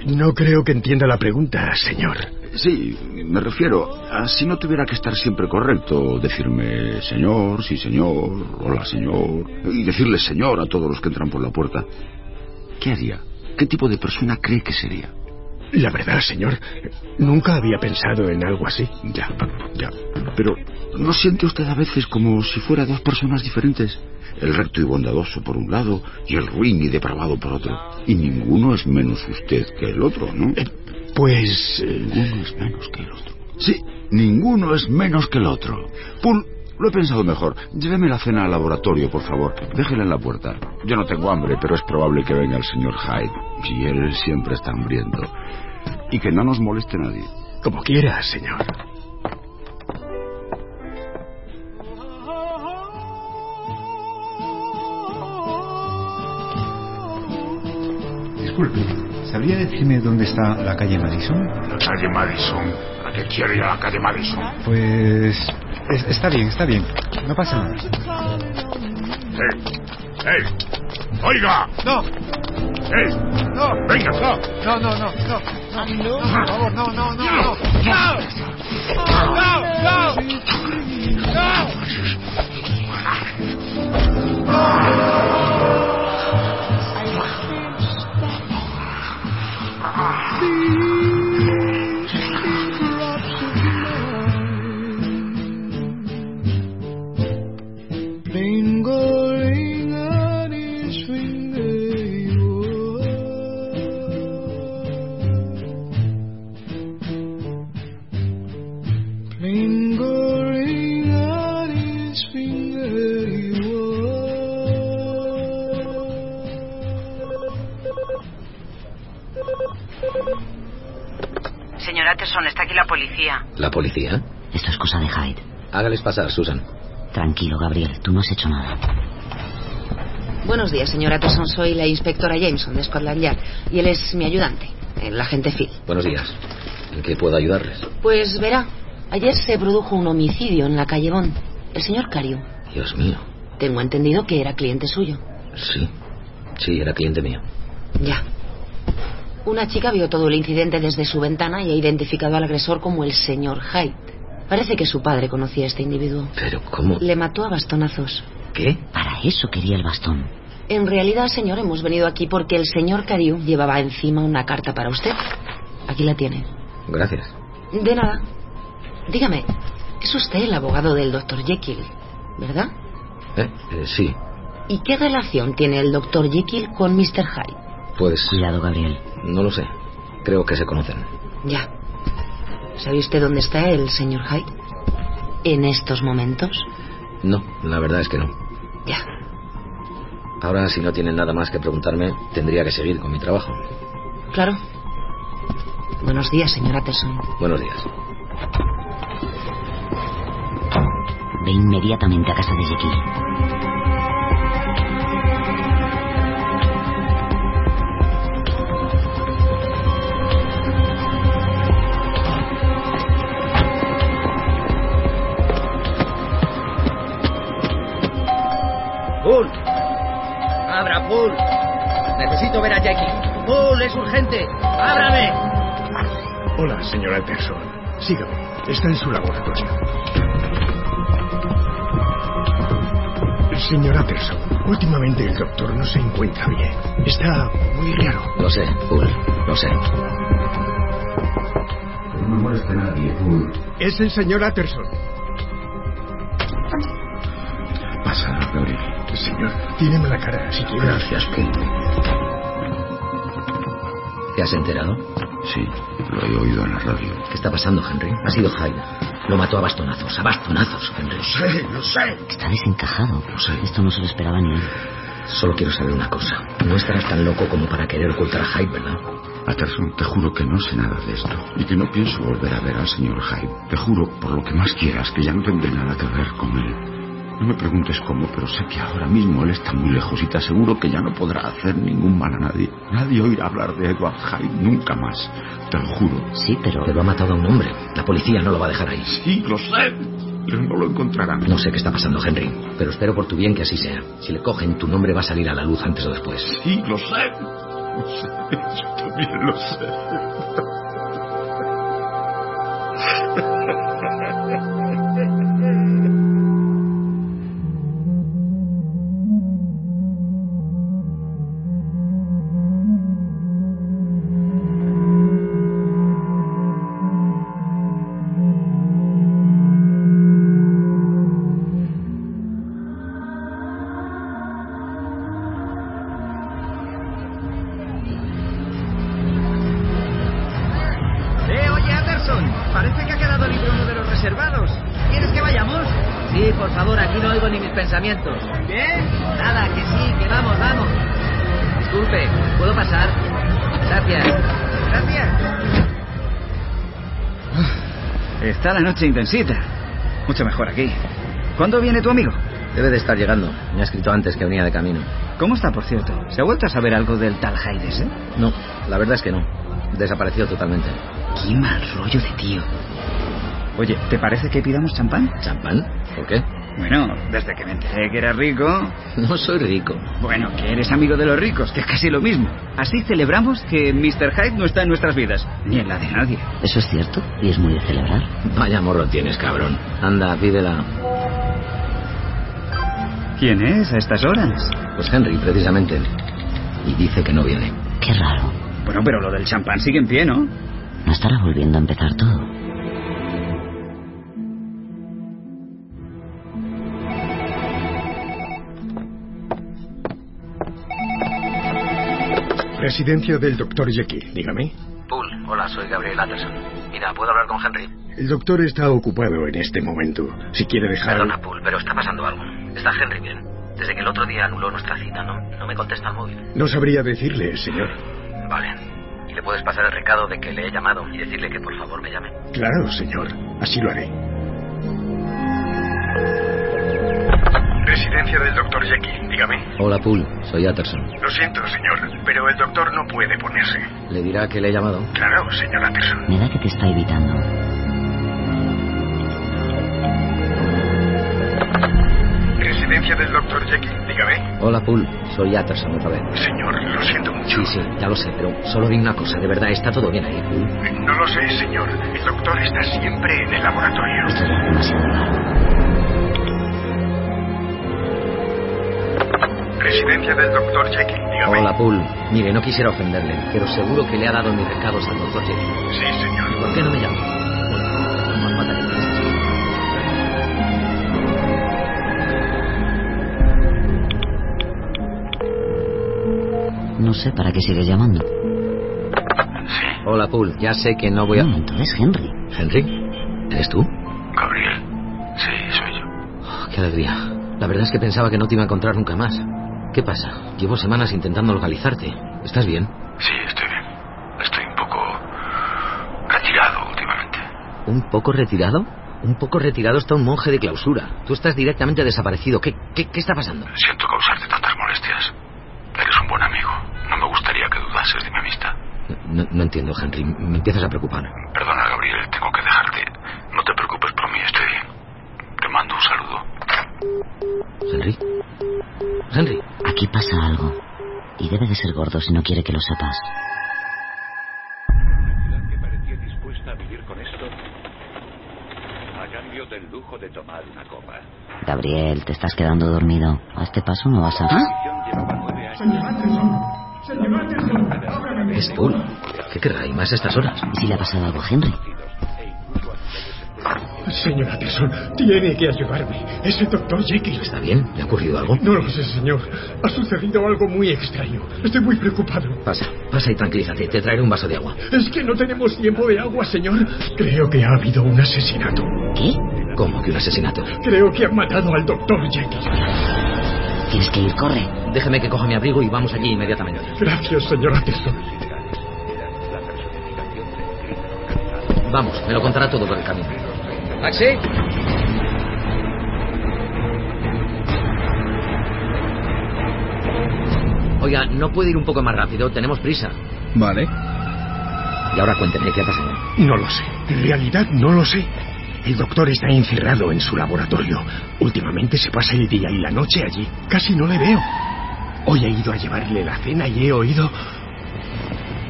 no creo que entienda la pregunta, señor. Sí, me refiero a si no tuviera que estar siempre correcto, decirme señor, sí señor, hola señor, y decirle señor a todos los que entran por la puerta. ¿Qué haría? ¿Qué tipo de persona cree que sería? La verdad, señor, nunca había pensado en algo así. Ya, ya. Pero ¿no siente usted a veces como si fuera dos personas diferentes? El recto y bondadoso por un lado y el ruin y depravado por otro. Y ninguno es menos usted que el otro, ¿no? pues... Ninguno es menos que el otro. Sí, ninguno es menos que el otro. Poole, lo he pensado mejor. Lléveme la cena al laboratorio, por favor. Déjela en la puerta. Yo no tengo hambre, pero es probable que venga el señor Hyde. Y él siempre está hambriento. Y que no nos moleste nadie. Como quiera, señor. Disculpe, ¿sabría decirme dónde está la calle Madison? La calle Madison. ¿Para qué quiere ir a la calle Madison? Pues... es- está bien, está bien. No pasa nada. ¡Hey! ¡Hey! ¡Oiga! No, ¡Hey! no. ¡Venga! No, no, no, no, no. No, no, por favor, no, no, no, no. No. No, no. No. Lingering Atterson, está aquí la policía. ¿La policía? Esto es cosa de Hyde. Hágales pasar, Susan. Tranquilo, Gabriel, tú no has hecho nada. Buenos días, señora Atterson. Soy la inspectora Jameson de Scotland Yard y él es mi ayudante, el agente Phil. Buenos días. ¿En qué puedo ayudarles? Pues verá, ayer se produjo un homicidio en la calle Bond. El señor Cariu. Dios mío. Tengo entendido que era cliente suyo. Sí. Sí, era cliente mío. Ya. Una chica vio todo el incidente desde su ventana y ha identificado al agresor como el señor Hyde. Parece que su padre conocía a este individuo. Pero ¿cómo? Le mató a bastonazos. ¿Qué? Para eso quería el bastón. En realidad, señor, hemos venido aquí porque el señor Cariu llevaba encima una carta para usted. Aquí la tiene. Gracias. De nada. Dígame, es usted el abogado del doctor Jekyll, ¿verdad? ¿Eh? Eh, sí. ¿Y qué relación tiene el doctor Jekyll con Mr. Hyde? Pues... Cuidado, Gabriel. No lo sé. Creo que se conocen. Ya. ¿Sabe usted dónde está el señor Hyde? ¿En estos momentos? No, la verdad es que no. Ya. Ahora, si no tienen nada más que preguntarme, tendría que seguir con mi trabajo. Claro. Buenos días, señor Atterson. Buenos días. Ve inmediatamente a casa de Jekyll. ¡Bull! ¡Abra, Bull! Necesito ver a Jackie. ¡Bull, es urgente! ¡Ábrame! Hola, señora Anderson. Sígame. Está en su laboratorio. Señor Anderson, últimamente el doctor no se encuentra bien. Está muy raro. Lo sé, Bull. Lo sé. No moleste nadie, Bull. Es el señor Atterson. Pasa, Gabriel. Señor, tiene mala cara, si quiere. Gracias, Kate. ¿Te has enterado? Sí, lo he oído en la radio. ¿Qué está pasando, Henry? Ha sido Hyde. Lo mató a bastonazos, a bastonazos, Henry. Lo sé, lo sé. Está desencajado. Lo sé. Esto no se lo esperaba ni él. Solo quiero saber una cosa. No estarás tan loco como para querer ocultar a Hyde, ¿verdad? Atterson, te juro que no sé nada de esto y que no pienso volver a ver al señor Hyde. Te juro, por lo que más quieras, que ya no tendré nada que ver con él. No me preguntes cómo, pero sé que ahora mismo él está muy lejos y te aseguro que ya no podrá hacer ningún mal a nadie. Nadie oirá hablar de Edward Hyde nunca más. Te lo juro. Sí, pero... Pero ha matado a un hombre. La policía no lo va a dejar ahí. Sí, lo sé. Pero no lo encontrarán. No sé qué está pasando, Henry. Pero espero por tu bien que así sea. Si le cogen, tu nombre va a salir a la luz antes o después. Sí, lo sé. Lo sé. Yo también lo sé. favor, aquí no oigo ni mis pensamientos. ¿Qué? Nada, que sí, que vamos, vamos. Disculpe, ¿puedo pasar? Gracias. Gracias. Está la noche intensita. Mucho mejor aquí. ¿Cuándo viene tu amigo? Debe de estar llegando. Me ha escrito antes que venía de camino. ¿Cómo está, por cierto? ¿Se ha vuelto a saber algo del tal Haides, eh? No, la verdad es que no. Desapareció totalmente. Qué mal rollo de tío. Oye, ¿te parece que pidamos champán? ¿Champán? ¿Por qué? Bueno, desde que me enteré que eras rico... No soy rico. Bueno, que eres amigo de los ricos, que es casi lo mismo. Así celebramos que Mr. Hyde no está en nuestras vidas, ni en la de nadie. Eso es cierto y es muy de celebrar. Vaya morro tienes, cabrón. Anda, pídela. ¿Quién es a estas horas? Pues Henry, precisamente. Y dice que no viene. Qué raro. Bueno, pero lo del champán sigue en pie, ¿no? No estará volviendo a empezar todo. Residencia del doctor Jekyll, dígame. Pool, hola, soy Gabriel Anderson. Mira, ¿puedo hablar con Henry? El doctor está ocupado en este momento. Si quiere dejar... Perdona, Pool, pero está pasando algo. Está Henry bien. Desde que el otro día anuló nuestra cita, no, no me contesta el móvil. No sabría decirle, señor. Vale. Y le puedes pasar el recado de que le he llamado y decirle que por favor me llame. Claro, señor. Así lo haré. Residencia del doctor Jekyll, dígame. Hola, Pool. Soy Atterson. Lo siento, señor, pero el doctor no puede ponerse. ¿Le dirá que le he llamado? Claro, señor Atterson. Me da que te está evitando. Residencia del doctor Jekyll, dígame. Hola, Pool. Soy Atterson otra vez. Señor, lo siento mucho. Sí, sí, ya lo sé, pero solo vi una cosa. De verdad, ¿está todo bien ahí, Pool? No lo sé, señor. El doctor está siempre en el laboratorio. Esto ya es demasiado raro. Residencia del doctor Jekyll, dígame. Hola, Pool. Mire, no quisiera ofenderle, pero seguro que le ha dado mis recados al doctor Jekyll. Sí, señor. ¿Por qué no me llama? Bueno, No sé para qué sigues llamando. Hola, Pool. Ya sé que no voy a... No, entonces Henry. ¿Henry? ¿Eres tú? Gabriel. Sí, soy yo. Oh, qué alegría. La verdad es que pensaba que no te iba a encontrar nunca más. ¿Qué pasa? Llevo semanas intentando localizarte. ¿Estás bien? Sí, estoy bien. Estoy un poco retirado últimamente. ¿Un poco retirado? Un poco retirado está un monje de clausura. Tú estás directamente desaparecido. ¿Qué, qué, qué está pasando? Siento causarte tantas molestias. Eres un buen amigo. No me gustaría que dudases de mi amistad. No, no entiendo, Henry. Me empiezas a preocupar. Perdona, Gabriel, tengo que dejarte. No te preocupes por mí, estoy bien. Te mando un saludo. ¿Henry? Henry. Aquí pasa algo. Y debe de ser gordo si no quiere que lo sepas. que parecía dispuesta a vivir con esto a cambio del lujo de tomar una copa. Gabriel, te estás quedando dormido. A este paso no vas a... Es Paul. ¿Qué querrá y más a estas horas? ¿Y si le ha pasado algo a Henry? Señor Atterson, tiene que ayudarme. Es el doctor Jekyll. ¿Está bien? ¿Le ha ocurrido algo? No lo sé, señor. Ha sucedido algo muy extraño. Estoy muy preocupado. Pasa, pasa y tranquilízate. Te traeré un vaso de agua. Es que no tenemos tiempo de agua, señor. Creo que ha habido un asesinato. ¿Qué? ¿Cómo que un asesinato? Creo que han matado al doctor Jekyll. Tienes que ir, corre. Déjeme que coja mi abrigo y vamos allí inmediatamente. Gracias, señor Atterson. Vamos, me lo contará todo por el camino. ¡Taxi! Oiga, ¿no puede ir un poco más rápido? Tenemos prisa. Vale. Y ahora cuénteme qué ha pasado. No lo sé. En realidad no lo sé. El doctor está encerrado en su laboratorio. Últimamente se pasa el día y la noche allí. Casi no le veo. Hoy he ido a llevarle la cena y he oído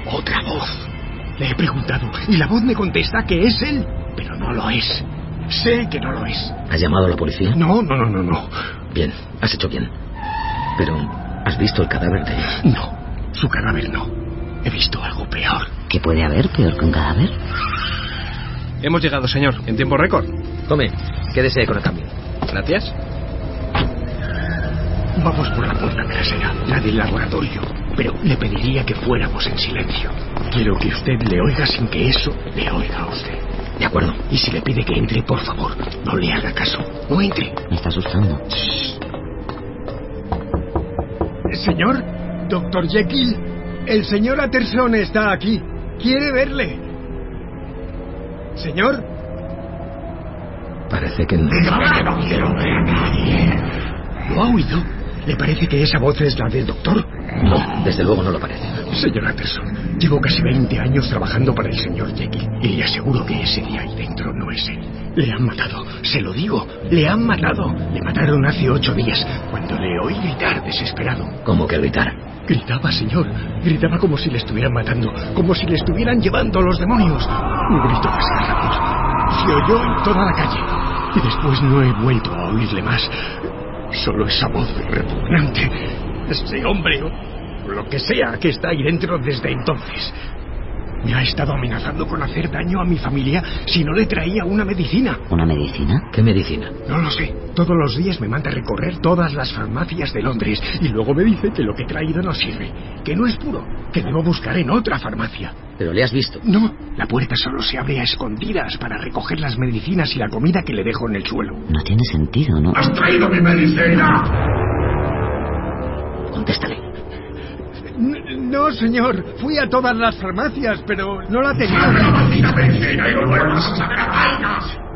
otra voz. Le he preguntado y la voz me contesta que es él, pero no lo es. Sé que no lo es. ¿Has llamado a la policía? No, no, no, no, no. Bien, has hecho bien. Pero, ¿has visto el cadáver de...? No, su cadáver no. He visto algo peor. ¿Qué puede haber peor que un cadáver? Hemos llegado, señor, en tiempo récord. Tome, quédese con el cambio. Gracias. Vamos por la puerta trasera, la del laboratorio. Pero le pediría que fuéramos en silencio. Quiero que usted le oiga sin que eso le oiga a usted. De acuerdo. Y si le pide que entre, por favor, no le haga caso. No entre. Me está asustando. Señor, doctor Jekyll, el señor Atterson está aquí. Quiere verle. Señor. Parece que no. Que no quiero ver a nadie. ¿Lo ha oído? ¿Le parece que esa voz es la del doctor? No, desde luego no lo parece. Señor Atterson, llevo casi 20 años trabajando para el señor Jekyll y le aseguro que ese día ahí dentro no es él. Le han matado, se lo digo, le han matado. Le mataron hace ocho días, cuando le oí gritar desesperado. ¿Cómo que gritar? Gritaba, señor. Gritaba como si le estuvieran matando, como si le estuvieran llevando los demonios. Un grito desgarrador. Se oyó en toda la calle. Y después no he vuelto a oírle más. Solo esa voz repugnante. Ese hombre, o lo que sea que está ahí dentro desde entonces. Me ha estado amenazando con hacer daño a mi familia si no le traía una medicina. ¿Una medicina? ¿Qué medicina? No lo sé. Todos los días me manda a recorrer todas las farmacias de Londres y luego me dice que lo que he traído no sirve, que no es puro, que debo buscar en otra farmacia. ¿Pero le has visto? No, la puerta solo se abre a escondidas para recoger las medicinas y la comida que le dejo en el suelo. No tiene sentido, ¿no? ¿Has traído mi medicina? Contéstale. No, señor. Fui a todas las farmacias, pero no la tenía.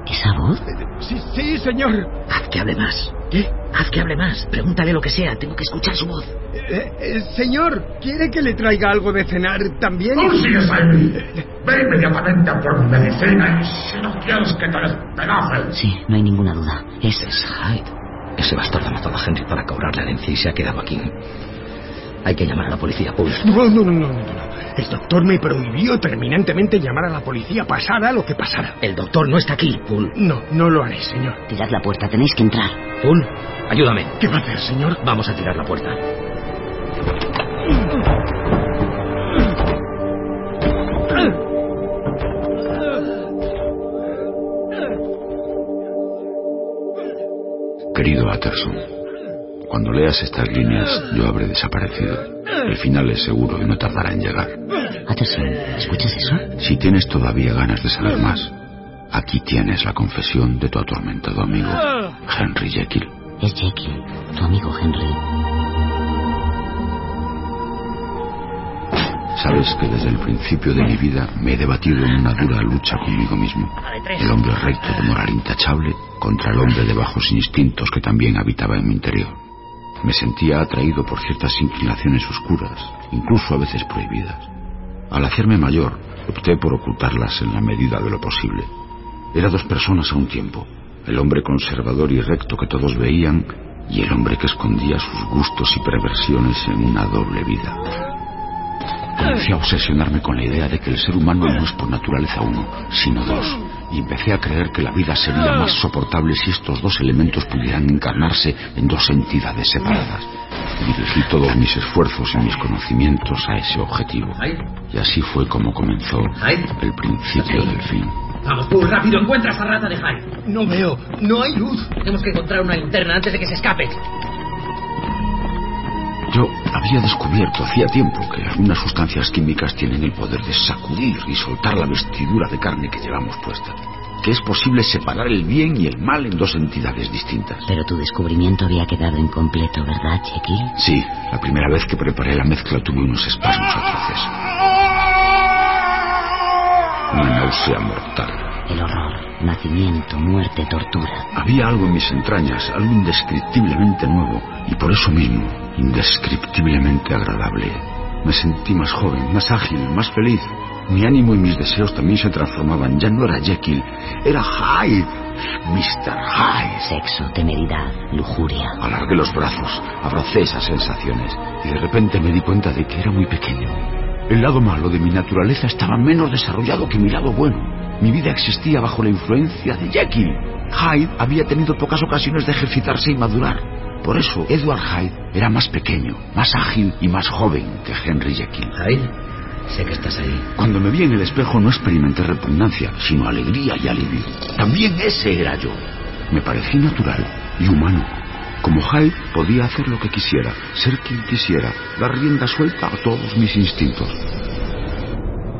¿Esa voz? Sí, sí, señor. Haz que hable más. ¿Qué? Haz que hable más. Pregúntale lo que sea. Tengo que escuchar su voz. Eh, eh, señor, ¿quiere que le traiga algo de cenar también? ¡Tú sigues ahí! Ve inmediatamente a por medicina y si no quieres que te despedace. Sí, no hay ninguna duda. Es... Es Hyde. Ese bastardo matado a Henry para cobrar la herencia y se ha quedado aquí. Hay que llamar a la policía, Paul. No, no, no, no, no. El doctor me prohibió terminantemente llamar a la policía pasara lo que pasara. El doctor no está aquí, Paul. No, no lo haré, señor. Tirad la puerta, tenéis que entrar. Paul, ayúdame. ¿Qué va a hacer, señor? Vamos a tirar la puerta. Querido Atterson, cuando leas estas líneas yo habré desaparecido. El final es seguro y no tardará en llegar. Atterson, ¿escuchas eso? Si tienes todavía ganas de saber más, aquí tienes la confesión de tu atormentado amigo, Henry Jekyll. Es Jekyll, tu amigo Henry. Sabes que desde el principio de mi vida me he debatido en una dura lucha conmigo mismo. El hombre recto de moral intachable contra el hombre de bajos instintos que también habitaba en mi interior. Me sentía atraído por ciertas inclinaciones oscuras, incluso a veces prohibidas. Al hacerme mayor, opté por ocultarlas en la medida de lo posible. Era dos personas a un tiempo, el hombre conservador y recto que todos veían y el hombre que escondía sus gustos y perversiones en una doble vida. Comencé a obsesionarme con la idea de que el ser humano no es por naturaleza uno, sino dos, y empecé a creer que la vida sería más soportable si estos dos elementos pudieran encarnarse en dos entidades separadas. Dirigí todos mis esfuerzos y mis conocimientos a ese objetivo. Y así fue como comenzó el principio del fin. Vamos, Paul, rápido, encuentra a esa rata de Hyde. No veo, no hay luz. Tenemos que encontrar una linterna antes de que se escape. Yo había descubierto hacía tiempo que algunas sustancias químicas tienen el poder de sacudir y soltar la vestidura de carne que llevamos puesta. Que es posible separar el bien y el mal en dos entidades distintas. Pero tu descubrimiento había quedado incompleto, ¿verdad, Jekyll? Sí, la primera vez que preparé la mezcla tuve unos espasmos atroces. Una náusea mortal. El horror, nacimiento, muerte, tortura. Había algo en mis entrañas, algo indescriptiblemente nuevo, y por eso mismo, indescriptiblemente agradable. Me sentí más joven, más ágil, más feliz. Mi ánimo y mis deseos también se transformaban. Ya no era Jekyll, era Hyde. Mr. Hyde. Sexo, temeridad, lujuria. Alargué los brazos, abracé esas sensaciones y de repente me di cuenta de que era muy pequeño. El lado malo de mi naturaleza estaba menos desarrollado que mi lado bueno. Mi vida existía bajo la influencia de Jekyll. Hyde había tenido pocas ocasiones de ejercitarse y madurar. Por eso, Edward Hyde era más pequeño, más ágil y más joven que Henry Jekyll. Hyde, sé que estás ahí. Cuando me vi en el espejo no experimenté repugnancia, sino alegría y alivio. También ese era yo. Me parecí natural y humano. Como Hyde podía hacer lo que quisiera, ser quien quisiera, dar rienda suelta a todos mis instintos.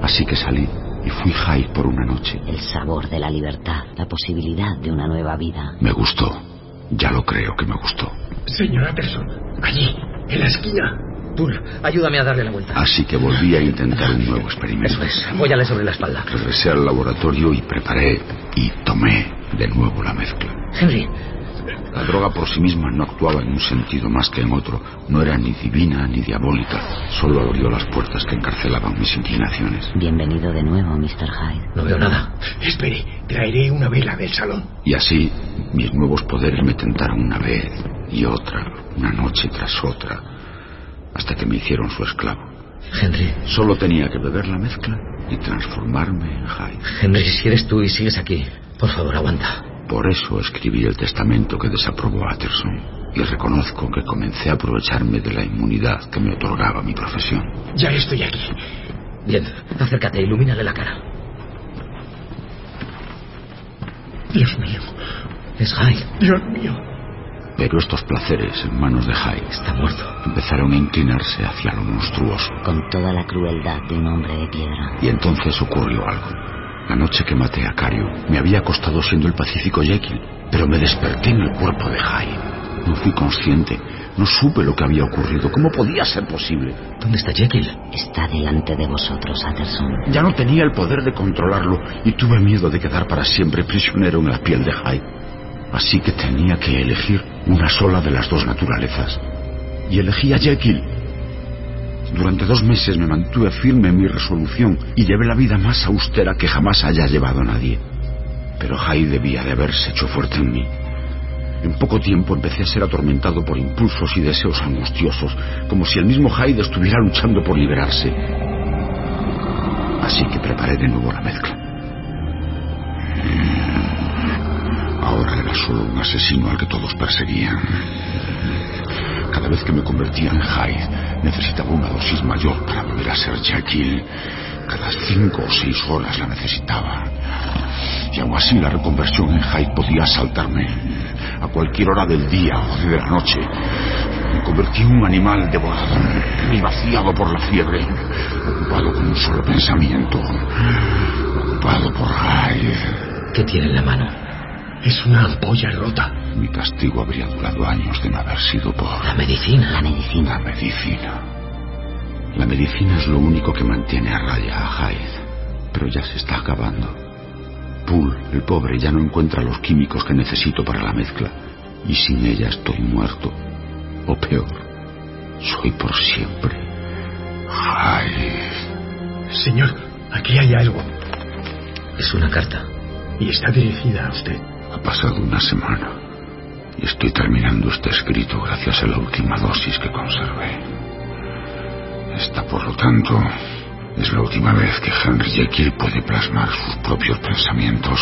Así que salí y fui Hyde por una noche. El sabor de la libertad, la posibilidad de una nueva vida. Me gustó. Ya lo creo que me gustó. Señor Anderson, allí, en la esquina. Paul, ayúdame a darle la vuelta. Así que volví a intentar un nuevo experimento. Eso es, apóyale sobre la espalda. Regresé al laboratorio y preparé y tomé de nuevo la mezcla. Henry, La droga por sí misma no actuaba en un sentido más que en otro. No era ni divina ni diabólica. Solo abrió las puertas que encarcelaban mis inclinaciones. Bienvenido de nuevo, Mr. Hyde. no veo nada. Espere, traeré una vela del salón. Y así mis nuevos poderes me tentaron una vez y otra, una noche tras otra, hasta que me hicieron su esclavo. Henry, Solo tenía que beber la mezcla y transformarme en Hyde. Henry, si eres tú y sigues aquí, por favor, aguanta. Por eso escribí el testamento que desaprobó Atterson y reconozco que comencé a aprovecharme de la inmunidad que me otorgaba mi profesión. Ya estoy aquí. Bien, acércate, ilumínale la cara. Dios mío, Es Hyde. Dios mío. Pero estos placeres en manos de Hyde Está muerto. empezaron a inclinarse hacia lo monstruoso. Con toda la crueldad de un hombre de piedra. Y entonces ocurrió algo. La noche que maté a Cario me había acostado siendo el pacífico Jekyll, pero me desperté en el cuerpo de Hyde. No fui consciente, No supe lo que había ocurrido. ¿Cómo podía ser posible? ¿Dónde está Jekyll? Está delante de vosotros, Anderson. Ya no tenía el poder de controlarlo y tuve miedo de quedar para siempre prisionero en la piel de Hyde. Así que tenía que elegir una sola de las dos naturalezas. Y elegí a Jekyll. Durante dos meses me mantuve firme en mi resolución y llevé la vida más austera que jamás haya llevado nadie. Pero Hyde debía de haberse hecho fuerte en mí. En poco tiempo empecé a ser atormentado por impulsos y deseos angustiosos, como si el mismo Hyde estuviera luchando por liberarse. Así que preparé de nuevo la mezcla. Ahora era solo un asesino al que todos perseguían. Cada vez que me convertía en Hyde, necesitaba una dosis mayor para volver a ser Jekyll. Cada cinco o seis horas la necesitaba. Y aún así la reconversión en Hyde podía asaltarme a cualquier hora del día o de la noche. Me convertí en un animal devorado y vaciado por la fiebre, ocupado con un solo pensamiento, ocupado por Hyde. ¿Qué tiene en la mano? Es una ampolla rota. Mi castigo habría durado años de no haber sido por... La medicina. La medicina. La medicina. La medicina es lo único que mantiene a raya a Hyde. Pero ya se está acabando. Poole, el pobre, ya no encuentra los químicos que necesito para la mezcla. Y sin ella estoy muerto. O peor, soy por siempre. Hyde. Señor, aquí hay algo. Es una carta. Y está dirigida a usted. Ha pasado una semana. Y estoy terminando este escrito gracias a la última dosis que conservé. Esta, por lo tanto, es la última vez que Henry Jekyll puede plasmar sus propios pensamientos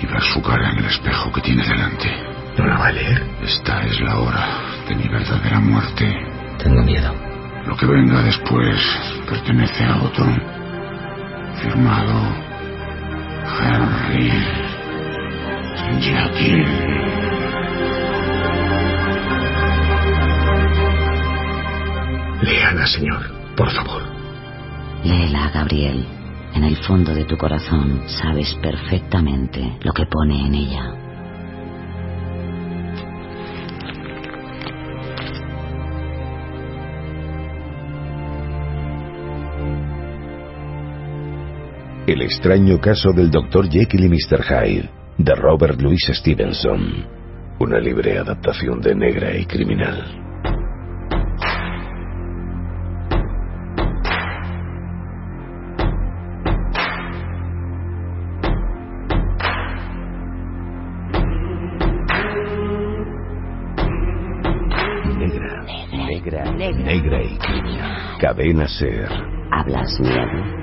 y ver su cara en el espejo que tiene delante. ¿No la va a leer? Esta es la hora de mi verdadera muerte. Tengo miedo. Lo que venga después pertenece a otro. Firmado Henry Jekyll. Léala, señor, por favor. Léela, Gabriel. En el fondo de tu corazón sabes perfectamente lo que pone en ella. El extraño caso del Dr. Jekyll y Mr. Hyde, de Robert Louis Stevenson. Una libre adaptación de Negra y Criminal. Negra, negra, negra y criminal. Cadena Ser. ¿Hablas miedo?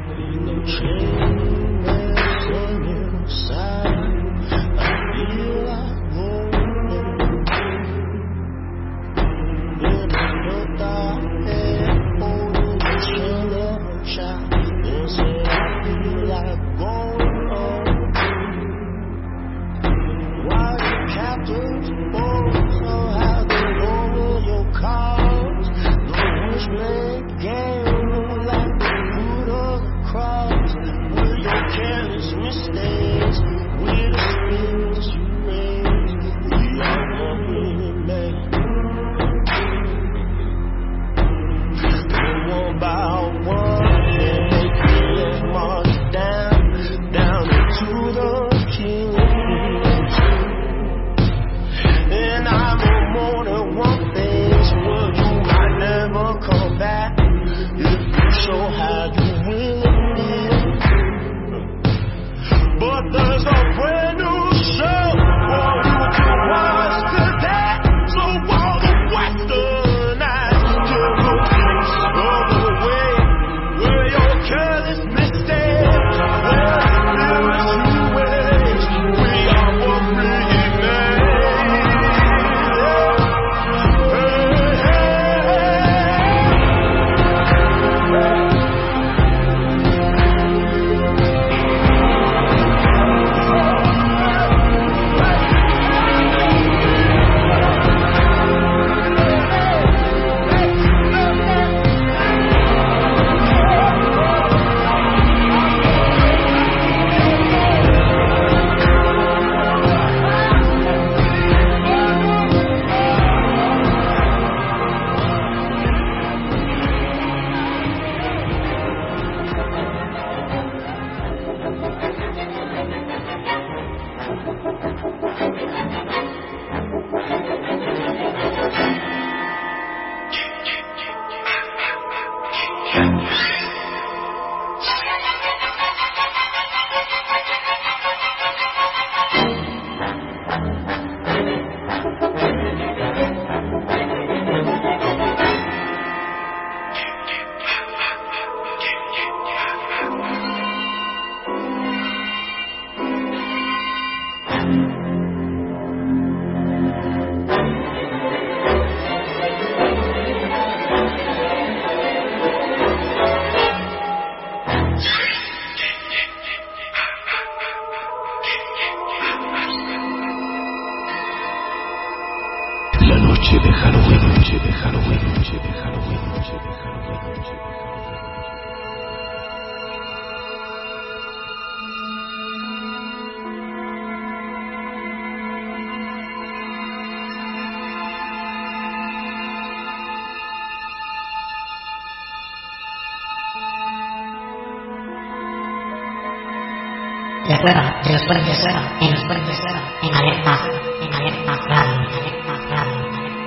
Puentes cero, en los puentes cero, en alerta, en alerta radio, en alerta en alerta.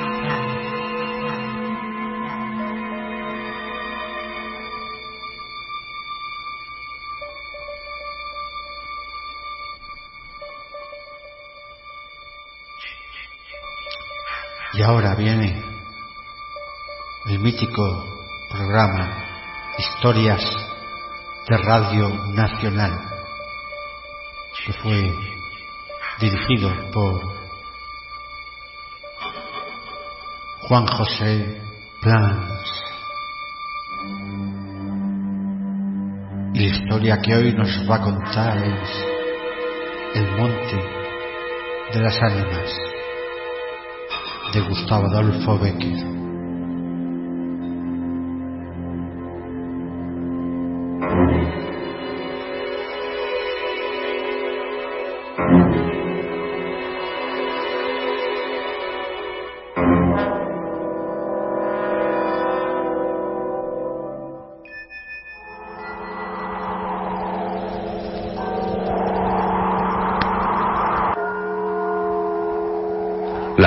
Y ahora viene el mítico programa Historias de Radio Nacional, que fue dirigido por Juan José Plans. Y la historia que hoy nos va a contar es El Monte de las Ánimas de Gustavo Adolfo Becker.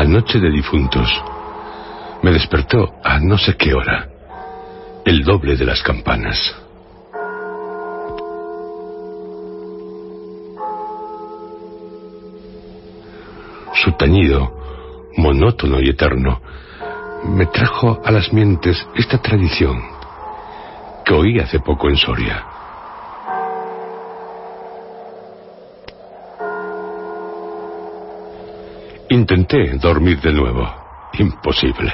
La noche de difuntos me despertó a no sé qué hora, el doble de las campanas. Su tañido, monótono y eterno, me trajo a las mientes esta tradición que oí hace poco en Soria. Intenté dormir de nuevo. Imposible.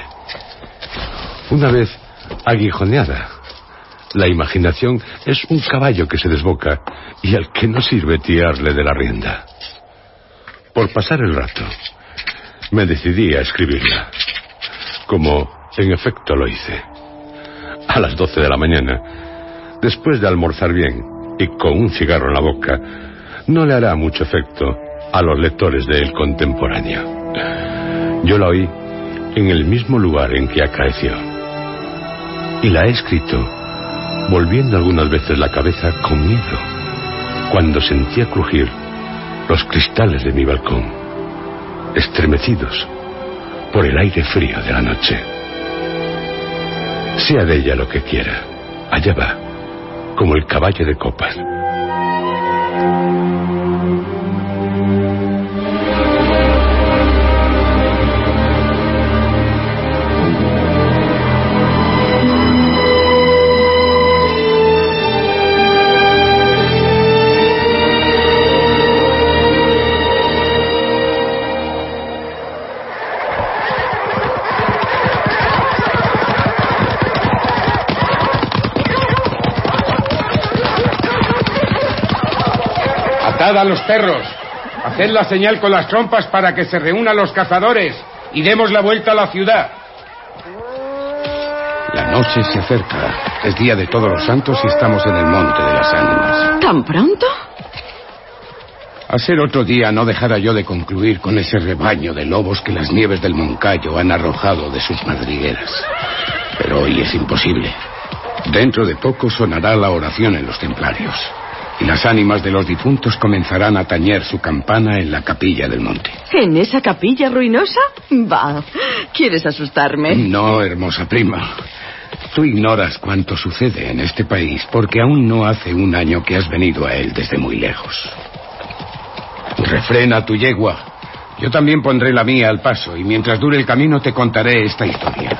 Una vez aguijoneada, la imaginación es un caballo que se desboca y al que no sirve tirarle de la rienda. Por pasar el rato, me decidí a escribirla, como en efecto lo hice. A las doce de la mañana, después de almorzar bien y con un cigarro en la boca, no le hará mucho efecto a los lectores de El Contemporáneo. Yo la oí en el mismo lugar en que acaeció. Y la he escrito volviendo algunas veces la cabeza con miedo, cuando sentía crujir los cristales de mi balcón, estremecidos por el aire frío de la noche. Sea de ella lo que quiera, allá va, como el caballo de copas. A los perros. Haced la señal con las trompas para que se reúnan los cazadores y demos la vuelta a la ciudad. La noche se acerca. Es día de todos los santos y estamos en el monte de las ánimas. ¿Tan pronto? A ser otro día no dejara yo de concluir con ese rebaño de lobos que las nieves del Moncayo han arrojado de sus madrigueras. Pero hoy es imposible. Dentro de poco sonará la oración en los templarios. Y las ánimas de los difuntos comenzarán a tañer su campana en la capilla del monte. ¿En esa capilla ruinosa? Va, ¿quieres asustarme? No, hermosa prima. Tú ignoras cuánto sucede en este país porque aún no hace un año que has venido a él desde muy lejos. Refrena tu yegua. Yo también pondré la mía al paso y mientras dure el camino te contaré esta historia.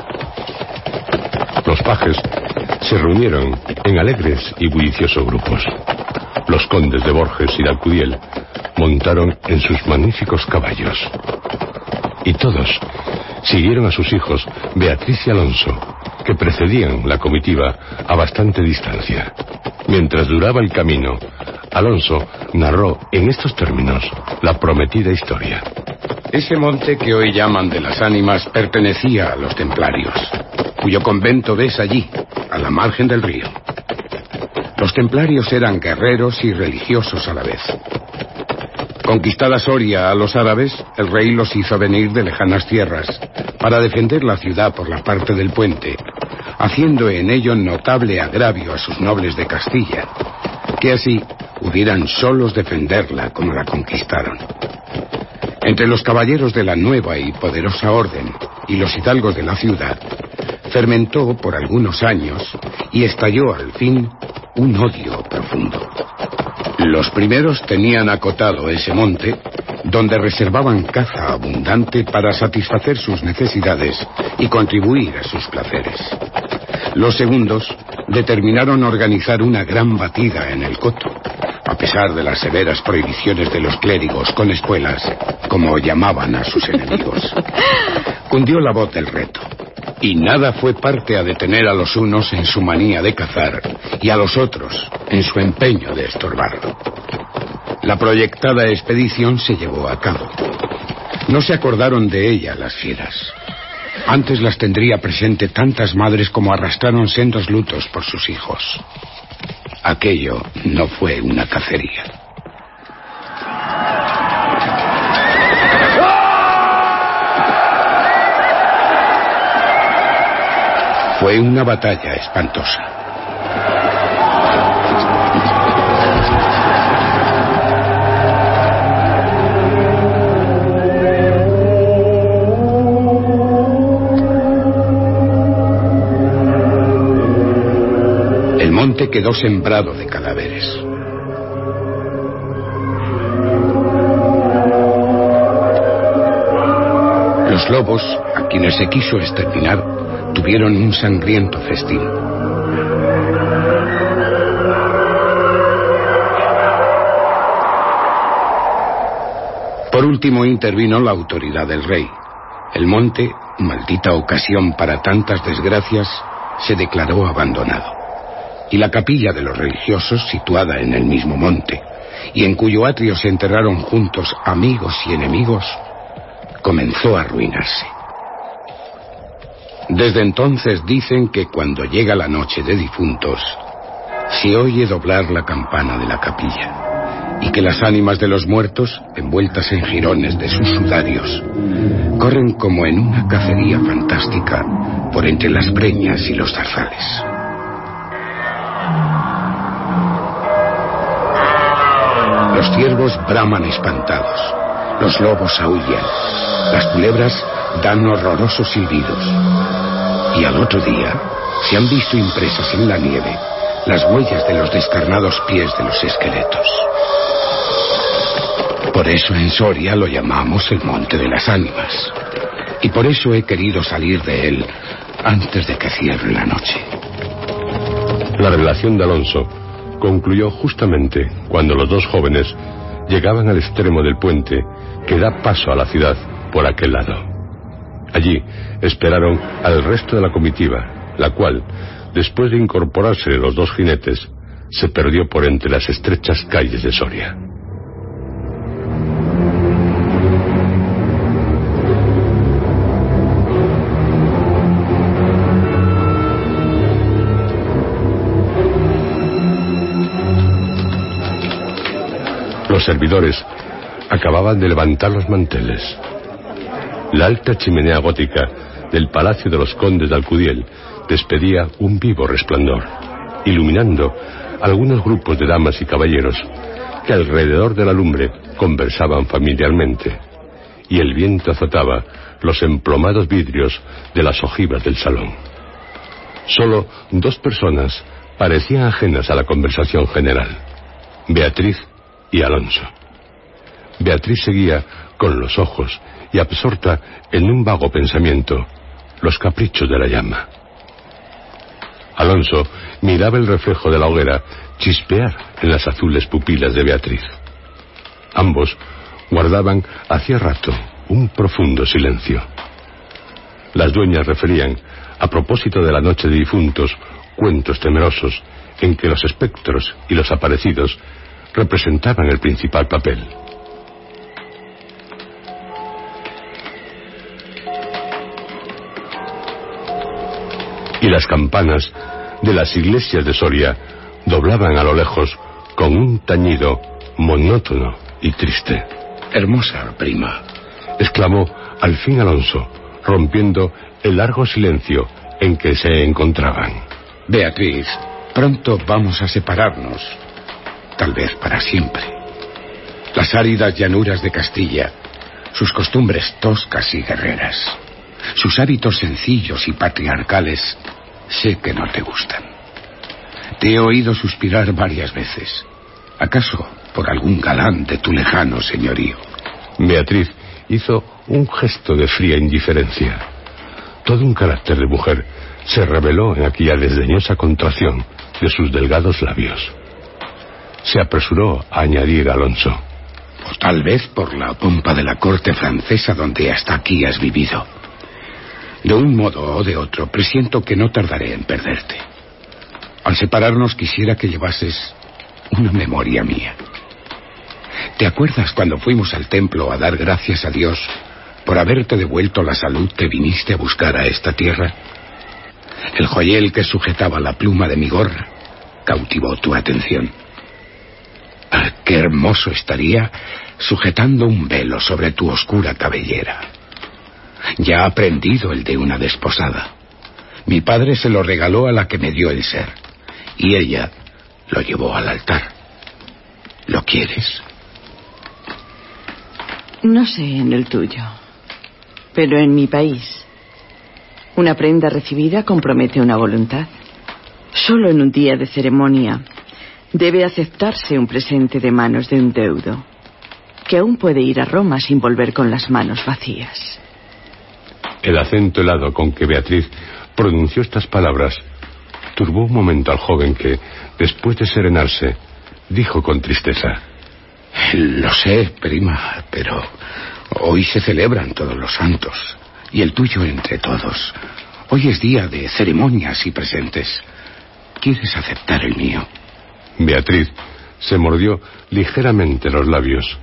Los pajes se reunieron en alegres y bulliciosos grupos. Los condes de Borges y de Alcudiel montaron en sus magníficos caballos. Y todos siguieron a sus hijos Beatriz y Alonso, que precedían la comitiva a bastante distancia. Mientras duraba el camino, Alonso narró en estos términos la prometida historia. Ese monte que hoy llaman de las ánimas pertenecía a los templarios, cuyo convento ves allí, a la margen del río. Los templarios eran guerreros y religiosos a la vez. Conquistada Soria a los árabes, el rey los hizo venir de lejanas tierras para defender la ciudad por la parte del puente, haciendo en ello notable agravio a sus nobles de Castilla, que así pudieran solos defenderla como la conquistaron. Entre los caballeros de la nueva y poderosa orden y los hidalgos de la ciudad, fermentó por algunos años y estalló al fin un odio profundo. Los primeros tenían acotado ese monte, donde reservaban caza abundante para satisfacer sus necesidades y contribuir a sus placeres. Los segundos determinaron organizar una gran batida en el coto, a pesar de las severas prohibiciones de los clérigos con espuelas, como llamaban a sus enemigos. Cundió la voz del reto, y nada fue parte a detener a los unos en su manía de cazar y a los otros en su empeño de estorbarlo. La proyectada expedición se llevó a cabo. No se acordaron de ella las fieras. Antes las tendría presente tantas madres como arrastraron sendos lutos por sus hijos. Aquello no fue una cacería. Fue una batalla espantosa. El monte quedó sembrado de cadáveres. Los lobos, a quienes se quiso exterminar, tuvieron un sangriento festín. Por último intervino la autoridad del rey. El monte, maldita ocasión para tantas desgracias, se declaró abandonado. Y la capilla de los religiosos, situada en el mismo monte, y en cuyo atrio se enterraron juntos amigos y enemigos, comenzó a arruinarse. Desde entonces dicen que cuando llega la noche de difuntos, se oye doblar la campana de la capilla y que las ánimas de los muertos, envueltas en jirones de sus sudarios, corren como en una cacería fantástica por entre las breñas y los zarzales. Los ciervos braman espantados, los lobos aullan, las culebras dan horrorosos silbidos. Y al otro día se han visto impresas en la nieve las huellas de los descarnados pies de los esqueletos. Por eso en Soria lo llamamos el Monte de las Ánimas. Y por eso he querido salir de él antes de que cierre la noche. La revelación de Alonso concluyó justamente cuando los dos jóvenes llegaban al extremo del puente que da paso a la ciudad por aquel lado. Allí esperaron al resto de la comitiva, la cual, después de incorporarse los dos jinetes, se perdió por entre las estrechas calles de Soria. Los servidores acababan de levantar los manteles. La alta chimenea gótica del Palacio de los Condes de Alcudiel despedía un vivo resplandor, iluminando algunos grupos de damas y caballeros que alrededor de la lumbre conversaban familiarmente, y el viento azotaba los emplomados vidrios de las ojivas del salón. Solo dos personas parecían ajenas a la conversación general, Beatriz y Alonso. Beatriz seguía con los ojos y absorta en un vago pensamiento los caprichos de la llama. Alonso miraba el reflejo de la hoguera chispear en las azules pupilas de Beatriz. Ambos guardaban hacía rato un profundo silencio. Las dueñas referían, a propósito de la noche de difuntos, cuentos temerosos en que los espectros y los aparecidos representaban el principal papel. Y las campanas de las iglesias de Soria doblaban a lo lejos con un tañido monótono y triste. Hermosa prima, exclamó al fin Alonso, rompiendo el largo silencio en que se encontraban. Beatriz, pronto vamos a separarnos, tal vez para siempre. Las áridas llanuras de Castilla, sus costumbres toscas y guerreras, sus hábitos sencillos y patriarcales, sé que no te gustan. Te he oído suspirar varias veces. ¿Acaso por algún galán de tu lejano señorío? Beatriz hizo un gesto de fría indiferencia. Todo un carácter de mujer se reveló en aquella desdeñosa contracción de sus delgados labios. Se apresuró a añadir Alonso. O tal vez por la pompa de la corte francesa donde hasta aquí has vivido. De un modo o de otro, presiento que no tardaré en perderte. Al separarnos quisiera que llevases una memoria mía. ¿Te acuerdas cuando fuimos al templo a dar gracias a Dios por haberte devuelto la salud que viniste a buscar a esta tierra? El joyel que sujetaba la pluma de mi gorra cautivó tu atención. Ah, qué hermoso estaría sujetando un velo sobre tu oscura cabellera. Ya ha aprendido el de una desposada. Mi padre se lo regaló a la que me dio el ser, y ella lo llevó al altar. ¿Lo quieres? No sé en el tuyo, pero en mi país, una prenda recibida compromete una voluntad. Solo en un día de ceremonia debe aceptarse un presente de manos de un deudo, que aún puede ir a Roma sin volver con las manos vacías. El acento helado con que Beatriz pronunció estas palabras turbó un momento al joven que, después de serenarse, dijo con tristeza. Lo sé, prima, pero hoy se celebran todos los santos, y el tuyo entre todos. Hoy es día de ceremonias y presentes. ¿Quieres aceptar el mío? Beatriz se mordió ligeramente los labios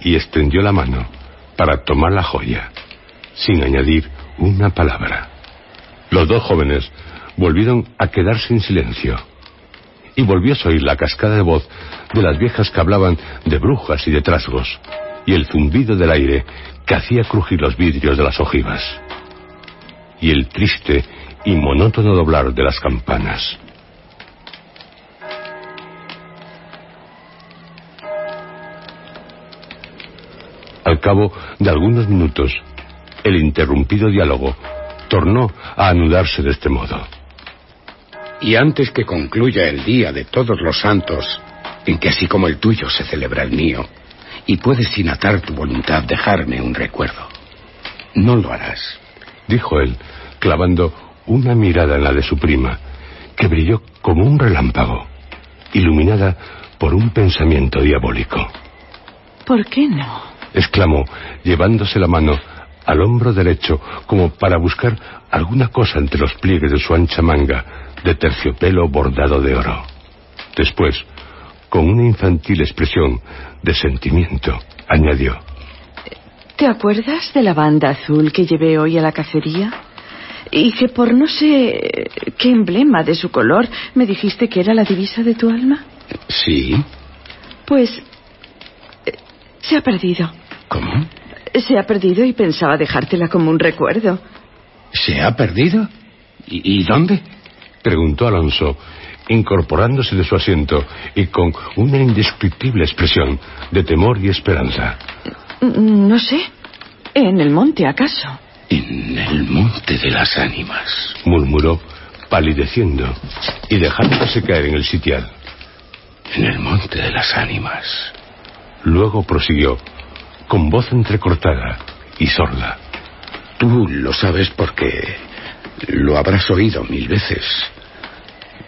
y extendió la mano para tomar la joya, sin añadir una palabra. Los dos jóvenes volvieron a quedarse en silencio y volvió a oír la cascada de voz de las viejas que hablaban de brujas y de trasgos y el zumbido del aire que hacía crujir los vidrios de las ojivas y el triste y monótono doblar de las campanas. Al cabo de algunos minutos, el interrumpido diálogo tornó a anudarse de este modo. Y antes que concluya el día de todos los santos, en que así como el tuyo se celebra el mío, y puedes sin atar tu voluntad dejarme un recuerdo, no lo harás. Dijo él, clavando una mirada en la de su prima, que brilló como un relámpago, iluminada por un pensamiento diabólico. ¿Por qué no? exclamó, llevándose la mano al hombro derecho como para buscar alguna cosa entre los pliegues de su ancha manga de terciopelo bordado de oro. Después, con una infantil expresión de sentimiento, añadió. ¿Te acuerdas de la banda azul que llevé hoy a la cacería? Y que por no sé qué emblema de su color me dijiste que era la divisa de tu alma. Sí. Pues eh, se ha perdido. ¿Cómo? Se ha perdido y pensaba dejártela como un recuerdo. ¿Se ha perdido? ¿Y, y dónde? Preguntó Alonso, incorporándose de su asiento y con una indescriptible expresión de temor y esperanza. No sé. ¿En el monte, acaso? En el monte de las ánimas. Murmuró, palideciendo y dejándose caer en el sitial. En el monte de las ánimas. Luego prosiguió, con voz entrecortada y sorda. Tú lo sabes porque lo habrás oído mil veces.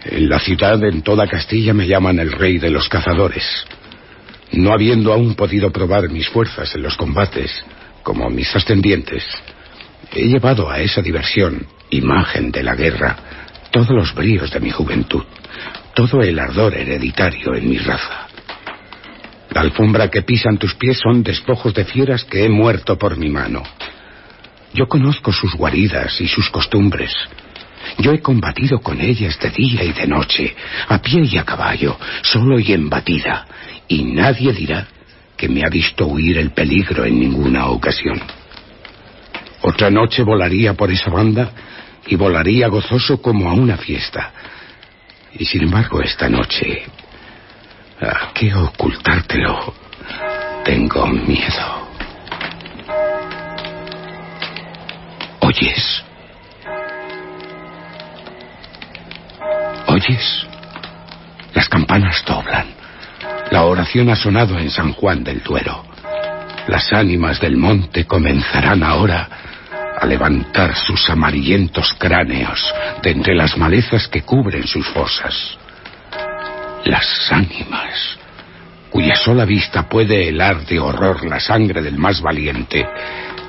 En la ciudad, en toda Castilla, me llaman el rey de los cazadores. No habiendo aún podido probar mis fuerzas en los combates, como mis ascendientes, he llevado a esa diversión, imagen de la guerra, todos los bríos de mi juventud, todo el ardor hereditario en mi raza. La alfombra que pisan tus pies son despojos de fieras que he muerto por mi mano. Yo conozco sus guaridas y sus costumbres. Yo he combatido con ellas de día y de noche, a pie y a caballo, solo y en batida, y nadie dirá que me ha visto huir el peligro en ninguna ocasión. Otra noche volaría por esa banda y volaría gozoso como a una fiesta. Y sin embargo, esta noche, ¿a qué ocultártelo? Tengo miedo. ¿Oyes? ¿Oyes? Las campanas doblan. La oración ha sonado en San Juan del Duero. Las ánimas del monte comenzarán ahora a levantar sus amarillentos cráneos de entre las malezas que cubren sus fosas. Las ánimas, cuya sola vista puede helar de horror la sangre del más valiente,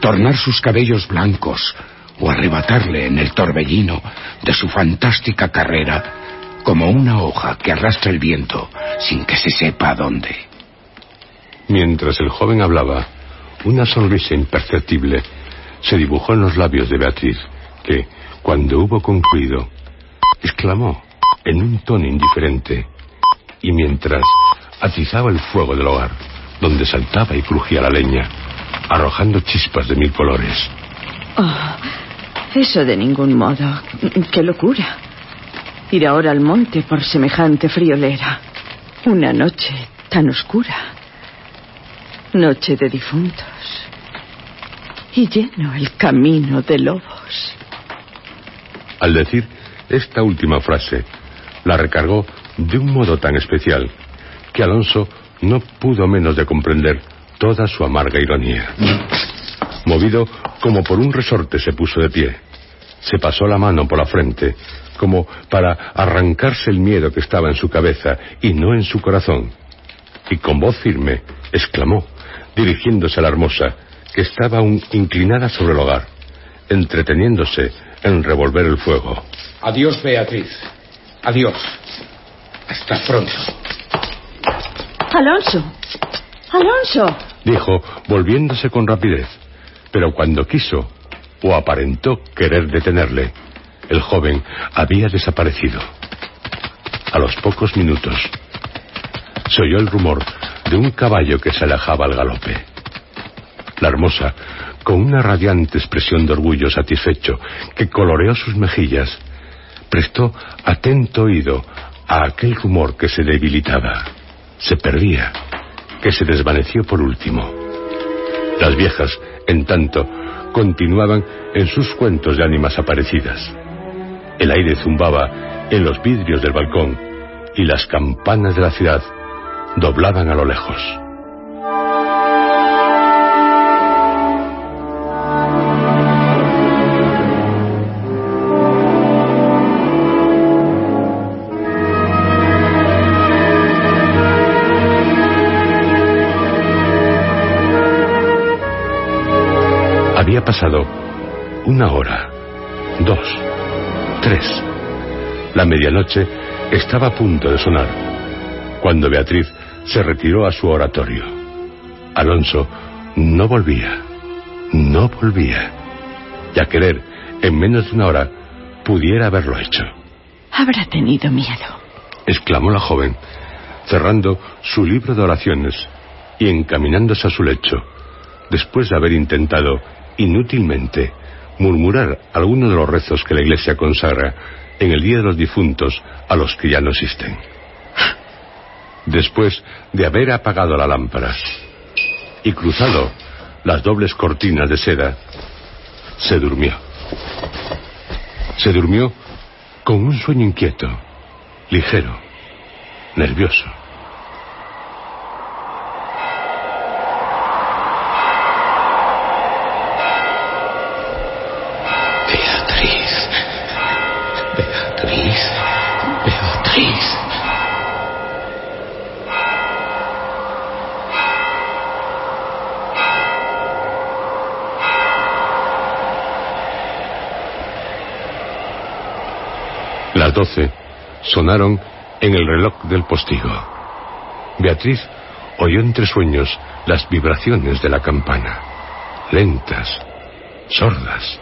tornar sus cabellos blancos o arrebatarle en el torbellino de su fantástica carrera como una hoja que arrastra el viento sin que se sepa dónde. Mientras el joven hablaba, una sonrisa imperceptible se dibujó en los labios de Beatriz, que, cuando hubo concluido, exclamó en un tono indiferente, y mientras atizaba el fuego del hogar, donde saltaba y crujía la leña, arrojando chispas de mil colores. Oh, eso de ningún modo. ¡Qué locura! Ir ahora al monte por semejante friolera. Una noche tan oscura. Noche de difuntos. Y lleno el camino de lobos. Al decir esta última frase, la recargó de un modo tan especial que Alonso no pudo menos de comprender toda su amarga ironía. Movido como por un resorte se puso de pie. Se pasó la mano por la frente como para arrancarse el miedo que estaba en su cabeza y no en su corazón. Y con voz firme exclamó, dirigiéndose a la hermosa, que estaba aún inclinada sobre el hogar, entreteniéndose en revolver el fuego. Adiós, Beatriz. Adiós. Hasta pronto. Alonso. Alonso. Dijo, volviéndose con rapidez. Pero cuando quiso, o aparentó querer detenerle, el joven había desaparecido. A los pocos minutos, se oyó el rumor de un caballo que se alejaba al galope. La hermosa, con una radiante expresión de orgullo satisfecho que coloreó sus mejillas, prestó atento oído a aquel rumor que se debilitaba, se perdía, que se desvaneció por último. Las viejas, en tanto, continuaban en sus cuentos de ánimas aparecidas. El aire zumbaba en los vidrios del balcón y las campanas de la ciudad doblaban a lo lejos. Había pasado una hora, dos, tres. La medianoche estaba a punto de sonar cuando Beatriz se retiró a su oratorio. Alonso no volvía, no volvía. Y a querer, en menos de una hora, pudiera haberlo hecho. Habrá tenido miedo. exclamó la joven, cerrando su libro de oraciones y encaminándose a su lecho, después de haber intentado inútilmente murmurar algunos de los rezos que la Iglesia consagra en el Día de los Difuntos a los que ya no existen. Después de haber apagado la lámpara y cruzado las dobles cortinas de seda, se durmió. Se durmió con un sueño inquieto, ligero, nervioso. Las doce sonaron en el reloj del postigo. Beatriz oyó entre sueños las vibraciones de la campana, lentas, sordas,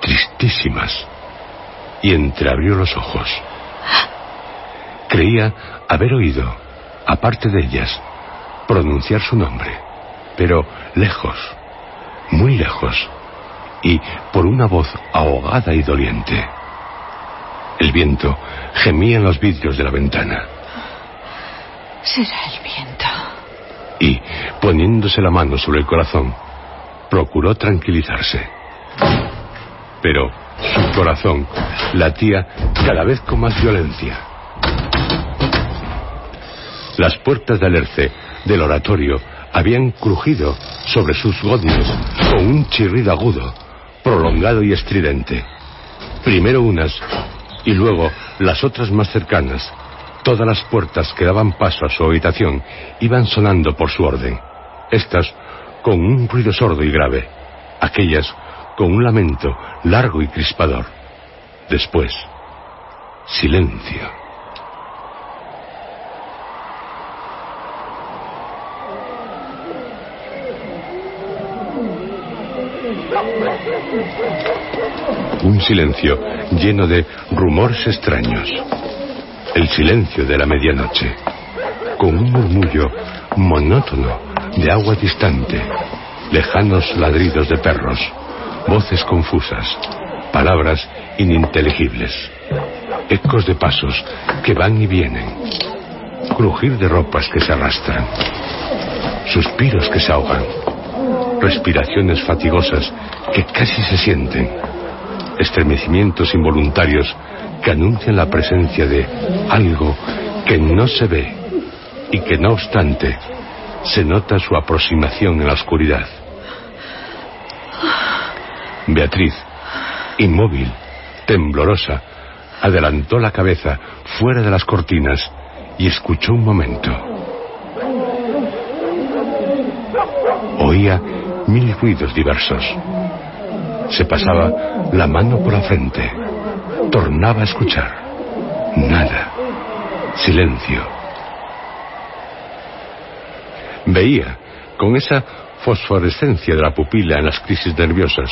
tristísimas. y entreabrió los ojos. Creía haber oído, aparte de ellas, pronunciar su nombre, pero lejos, muy lejos, y por una voz ahogada y doliente. El viento gemía en los vidrios de la ventana Será el viento. y, poniéndose la mano sobre el corazón, procuró tranquilizarse. Pero su corazón latía cada vez con más violencia. Las puertas del Erce del oratorio habían crujido sobre sus goznes con un chirrido agudo, prolongado y estridente. Primero unas y luego las otras más cercanas. Todas las puertas que daban paso a su habitación iban sonando por su orden. Estas con un ruido sordo y grave. Aquellas con un lamento largo y crispador. Después, silencio. Un silencio lleno de rumores extraños. El silencio de la medianoche, con un murmullo monótono de agua distante, lejanos ladridos de perros, voces confusas, palabras ininteligibles, ecos de pasos que van y vienen, crujir de ropas que se arrastran, suspiros que se ahogan, respiraciones fatigosas que casi se sienten, estremecimientos involuntarios que anuncian la presencia de algo que no se ve y que no obstante se nota su aproximación en la oscuridad. Beatriz, inmóvil, temblorosa, adelantó la cabeza fuera de las cortinas y escuchó un momento. Oía mil ruidos diversos. Se pasaba la mano por la frente. Tornaba a escuchar. Nada. Silencio. Veía, con esa fosforescencia de la pupila en las crisis nerviosas,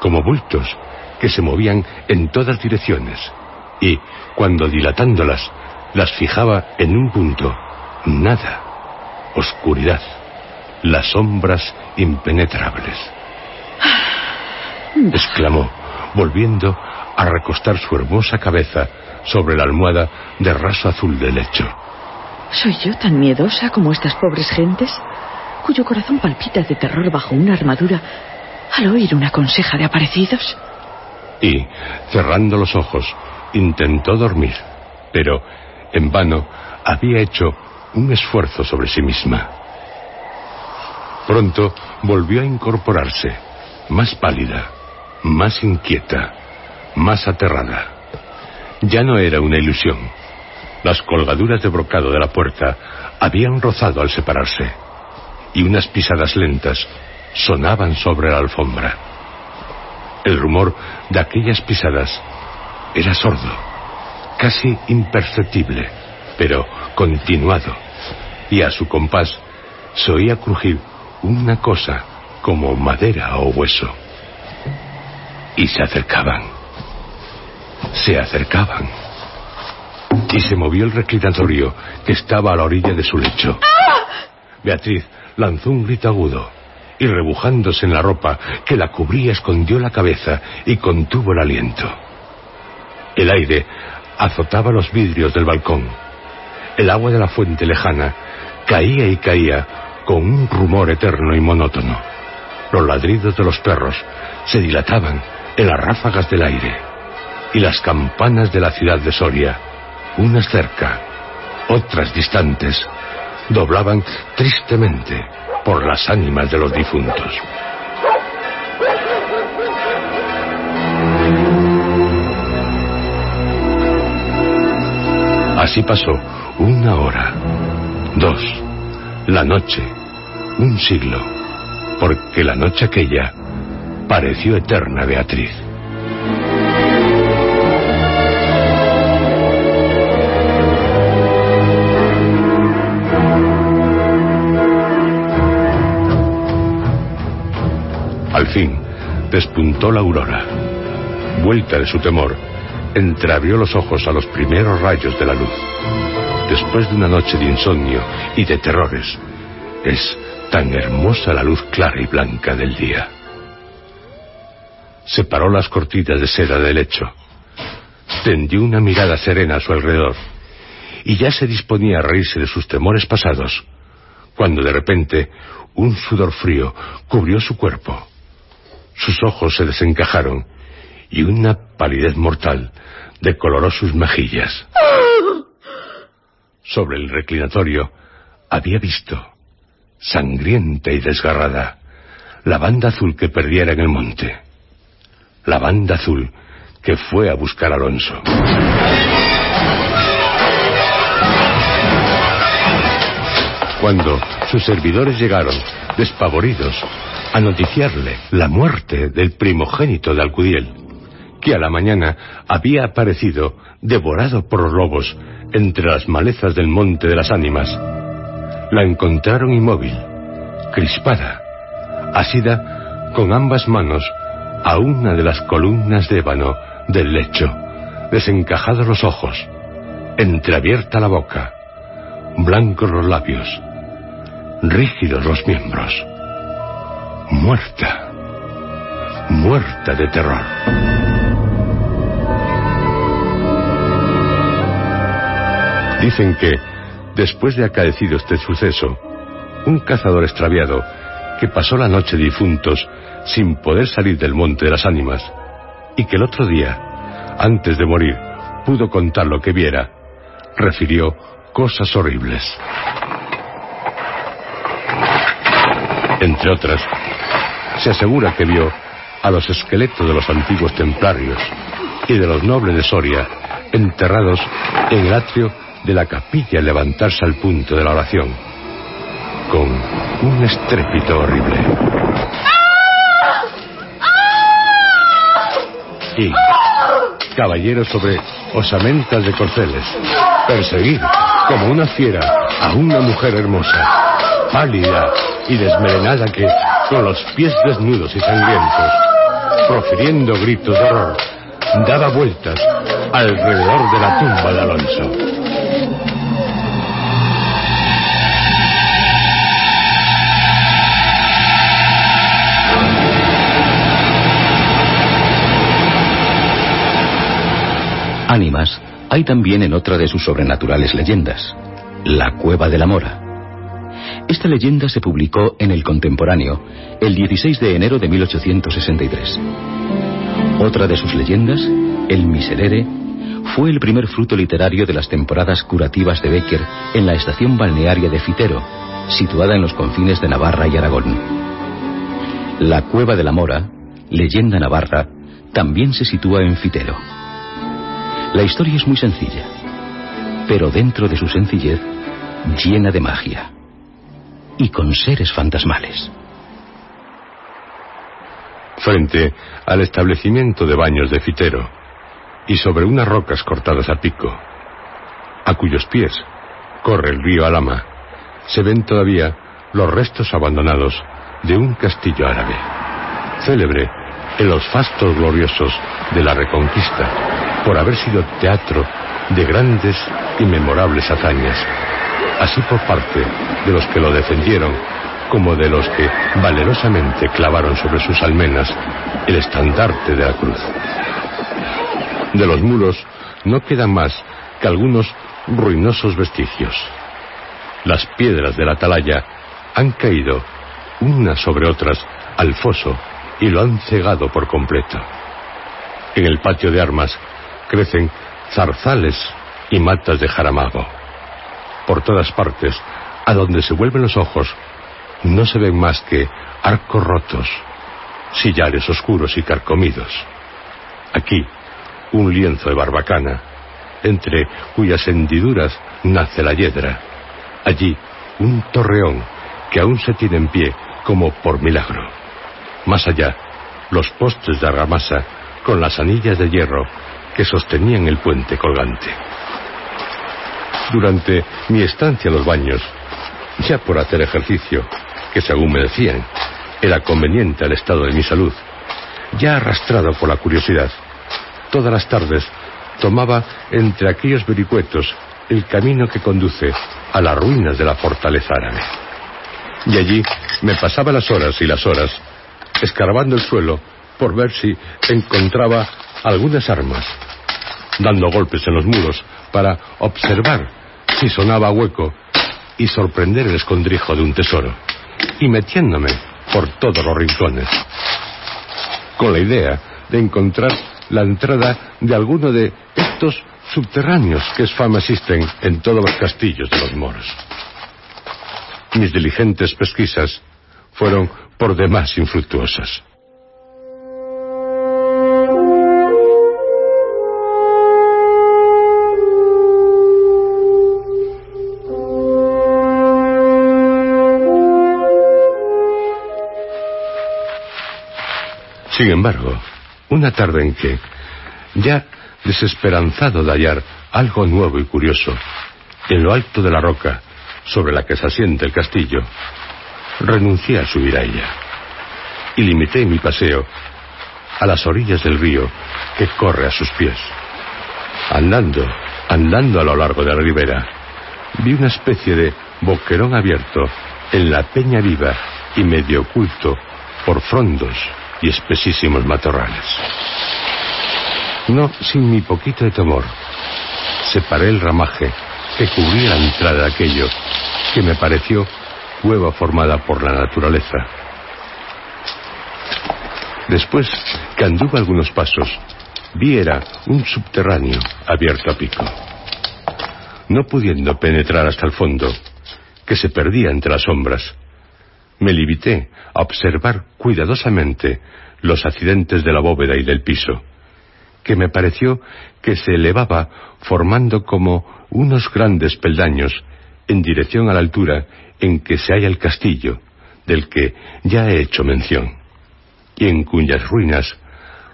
como bultos que se movían en todas direcciones y, cuando dilatándolas, las fijaba en un punto. Nada. Oscuridad. Las sombras impenetrables. Exclamó, volviendo a recostar su hermosa cabeza sobre la almohada de raso azul del lecho. ¿Soy yo tan miedosa como estas pobres gentes? Cuyo corazón palpita de terror bajo una armadura al oír una conseja de aparecidos. Y, cerrando los ojos, intentó dormir, pero, en vano, había hecho un esfuerzo sobre sí misma. Pronto volvió a incorporarse, más pálida, más inquieta, más aterrada. Ya no era una ilusión. Las colgaduras de brocado de la puerta habían rozado al separarse, y unas pisadas lentas sonaban sobre la alfombra. El rumor de aquellas pisadas era sordo, casi imperceptible, pero continuado, y a su compás se oía crujir una cosa como madera o hueso. Y se acercaban. Se acercaban. Y se movió el reclinatorio que estaba a la orilla de su lecho. Beatriz lanzó un grito agudo y rebujándose en la ropa que la cubría escondió la cabeza y contuvo el aliento. El aire azotaba los vidrios del balcón. El agua de la fuente lejana caía y caía con un rumor eterno y monótono. Los ladridos de los perros se dilataban en las ráfagas del aire y las campanas de la ciudad de Soria, unas cerca, otras distantes, doblaban tristemente por las ánimas de los difuntos. Así pasó una hora, dos, la noche, un siglo, porque la noche aquella pareció eterna Beatriz. Al fin, despuntó la aurora. Vuelta de su temor, entreabrió los ojos a los primeros rayos de la luz. Después de una noche de insomnio y de terrores, es tan hermosa la luz clara y blanca del día. Separó las cortinas de seda del lecho, tendió una mirada serena a su alrededor y ya se disponía a reírse de sus temores pasados, cuando de repente un sudor frío cubrió su cuerpo. Sus ojos se desencajaron y una palidez mortal decoloró sus mejillas. Sobre el reclinatorio había visto, sangrienta y desgarrada, la banda azul que perdiera en el monte. La banda azul que fue a buscar a Alonso. Cuando sus servidores llegaron, despavoridos, a noticiarle la muerte del primogénito de Alcudiel, que a la mañana había aparecido devorado por lobos entre las malezas del monte de las ánimas, la encontraron inmóvil, crispada, asida con ambas manos a una de las columnas de ébano del lecho, desencajados los ojos, entreabierta la boca, blancos los labios, rígidos los miembros, muerta, muerta de terror. Dicen que, después de acaecido este suceso, un cazador extraviado que pasó la noche difuntos sin poder salir del monte de las ánimas y que el otro día, antes de morir, pudo contar lo que viera, refirió cosas horribles. Entre otras, se asegura que vio a los esqueletos de los antiguos templarios y de los nobles de Soria enterrados en el atrio de la capilla levantarse al punto de la oración, con un estrépito horrible. Y caballeros sobre osamentas de corceles, perseguir como una fiera a una mujer hermosa, pálida y desmelenada que, con los pies desnudos y sangrientos, profiriendo gritos de horror, daba vueltas alrededor de la tumba de Alonso. Ánimas hay también en otra de sus sobrenaturales leyendas, la Cueva de la Mora. Esta leyenda se publicó en El Contemporáneo el 16 de enero de 1863. Otra de sus leyendas, El Miserere, fue el primer fruto literario de las temporadas curativas de Becker en la estación balnearia de Fitero, situada en los confines de Navarra y Aragón. La Cueva de la Mora, leyenda navarra, también se sitúa en Fitero. La historia es muy sencilla, pero dentro de su sencillez, llena de magia y con seres fantasmales. Frente al establecimiento de baños de Fitero y sobre unas rocas cortadas a pico, a cuyos pies corre el río Alama, se ven todavía los restos abandonados de un castillo árabe, célebre en los fastos gloriosos de la Reconquista, por haber sido teatro de grandes y memorables hazañas, así por parte de los que lo defendieron como de los que valerosamente clavaron sobre sus almenas el estandarte de la cruz. De los muros no quedan más que algunos ruinosos vestigios. Las piedras de la atalaya han caído unas sobre otras al foso y lo han cegado por completo. En el patio de armas crecen zarzales y matas de jaramago. Por todas partes, a donde se vuelven los ojos, no se ven más que arcos rotos, sillares oscuros y carcomidos. Aquí, un lienzo de barbacana, entre cuyas hendiduras nace la hiedra. Allí, un torreón que aún se tiene en pie como por milagro. Más allá, los postes de argamasa con las anillas de hierro que sostenían el puente colgante. Durante mi estancia en los baños, ya por hacer ejercicio, que según me decían, era conveniente al estado de mi salud, ya arrastrado por la curiosidad, todas las tardes tomaba entre aquellos vericuetos el camino que conduce a las ruinas de la fortaleza árabe. Y allí me pasaba las horas y las horas escarbando el suelo por ver si encontraba algunas armas, dando golpes en los muros para observar si sonaba hueco y sorprender el escondrijo de un tesoro, y metiéndome por todos los rincones, con la idea de encontrar la entrada de alguno de estos subterráneos que es fama existen en todos los castillos de los moros. Mis diligentes pesquisas fueron por demás infructuosas. Sin embargo, una tarde en que, ya desesperanzado de hallar algo nuevo y curioso, en lo alto de la roca sobre la que se asienta el castillo, renuncié a subir a ella y limité mi paseo a las orillas del río que corre a sus pies. Andando, andando a lo largo de la ribera, vi una especie de boquerón abierto en la peña viva y medio oculto por frondos y espesísimos matorrales. No sin mi poquito de temor, separé el ramaje que cubría la entrada de aquello que me pareció cueva formada por la naturaleza. Después que anduve algunos pasos, vi era un subterráneo abierto a pico. No pudiendo penetrar hasta el fondo, que se perdía entre las sombras, me limité observar cuidadosamente los accidentes de la bóveda y del piso, que me pareció que se elevaba formando como unos grandes peldaños en dirección a la altura en que se halla el castillo, del que ya he hecho mención, y en cuyas ruinas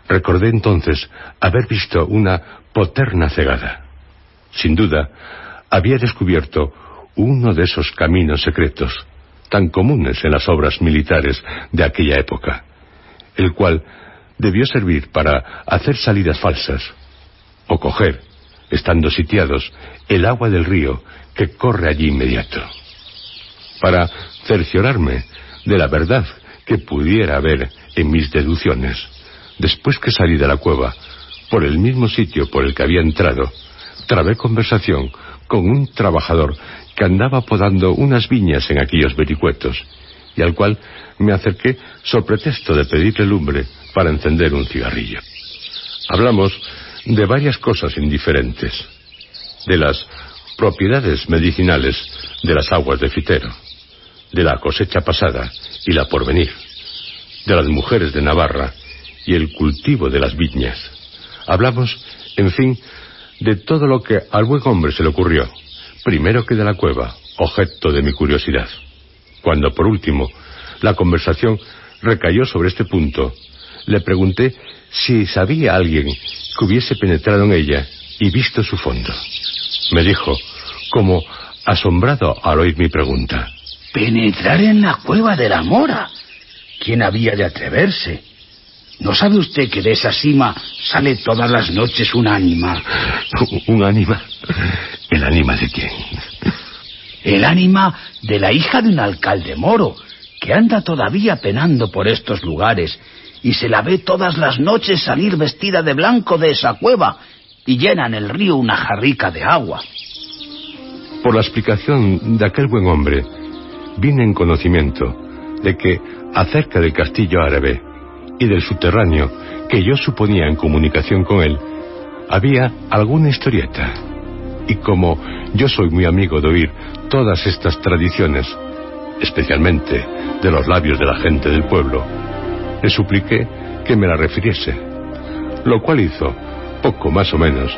recordé entonces haber visto una poterna cegada. Sin duda, había descubierto uno de esos caminos secretos tan comunes en las obras militares de aquella época, el cual debió servir para hacer salidas falsas o coger, estando sitiados, el agua del río que corre allí inmediato, para cerciorarme de la verdad que pudiera haber en mis deducciones. Después que salí de la cueva, por el mismo sitio por el que había entrado, trabé conversación con un trabajador que andaba podando unas viñas en aquellos vericuetos, y al cual me acerqué sobre pretexto de pedirle lumbre para encender un cigarrillo. Hablamos de varias cosas indiferentes, de las propiedades medicinales de las aguas de Fitero, de la cosecha pasada y la porvenir, de las mujeres de Navarra y el cultivo de las viñas. Hablamos, en fin, de todo lo que al buen hombre se le ocurrió, primero que de la cueva, objeto de mi curiosidad. Cuando, por último, la conversación recayó sobre este punto, le pregunté si sabía alguien que hubiese penetrado en ella y visto su fondo. Me dijo, como asombrado al oír mi pregunta. Penetrar en la cueva de la mora. ¿Quién había de atreverse? ¿No sabe usted que de esa cima sale todas las noches un ánima? ¿Un ánima? ¿El ánima de quién? El ánima de la hija de un alcalde moro, que anda todavía penando por estos lugares y se la ve todas las noches salir vestida de blanco de esa cueva y llena en el río una jarrica de agua. Por la explicación de aquel buen hombre, vine en conocimiento de que acerca del castillo árabe y del subterráneo que yo suponía en comunicación con él, había alguna historieta. Y como yo soy muy amigo de oír todas estas tradiciones, especialmente de los labios de la gente del pueblo, le supliqué que me la refiriese, lo cual hizo, poco más o menos,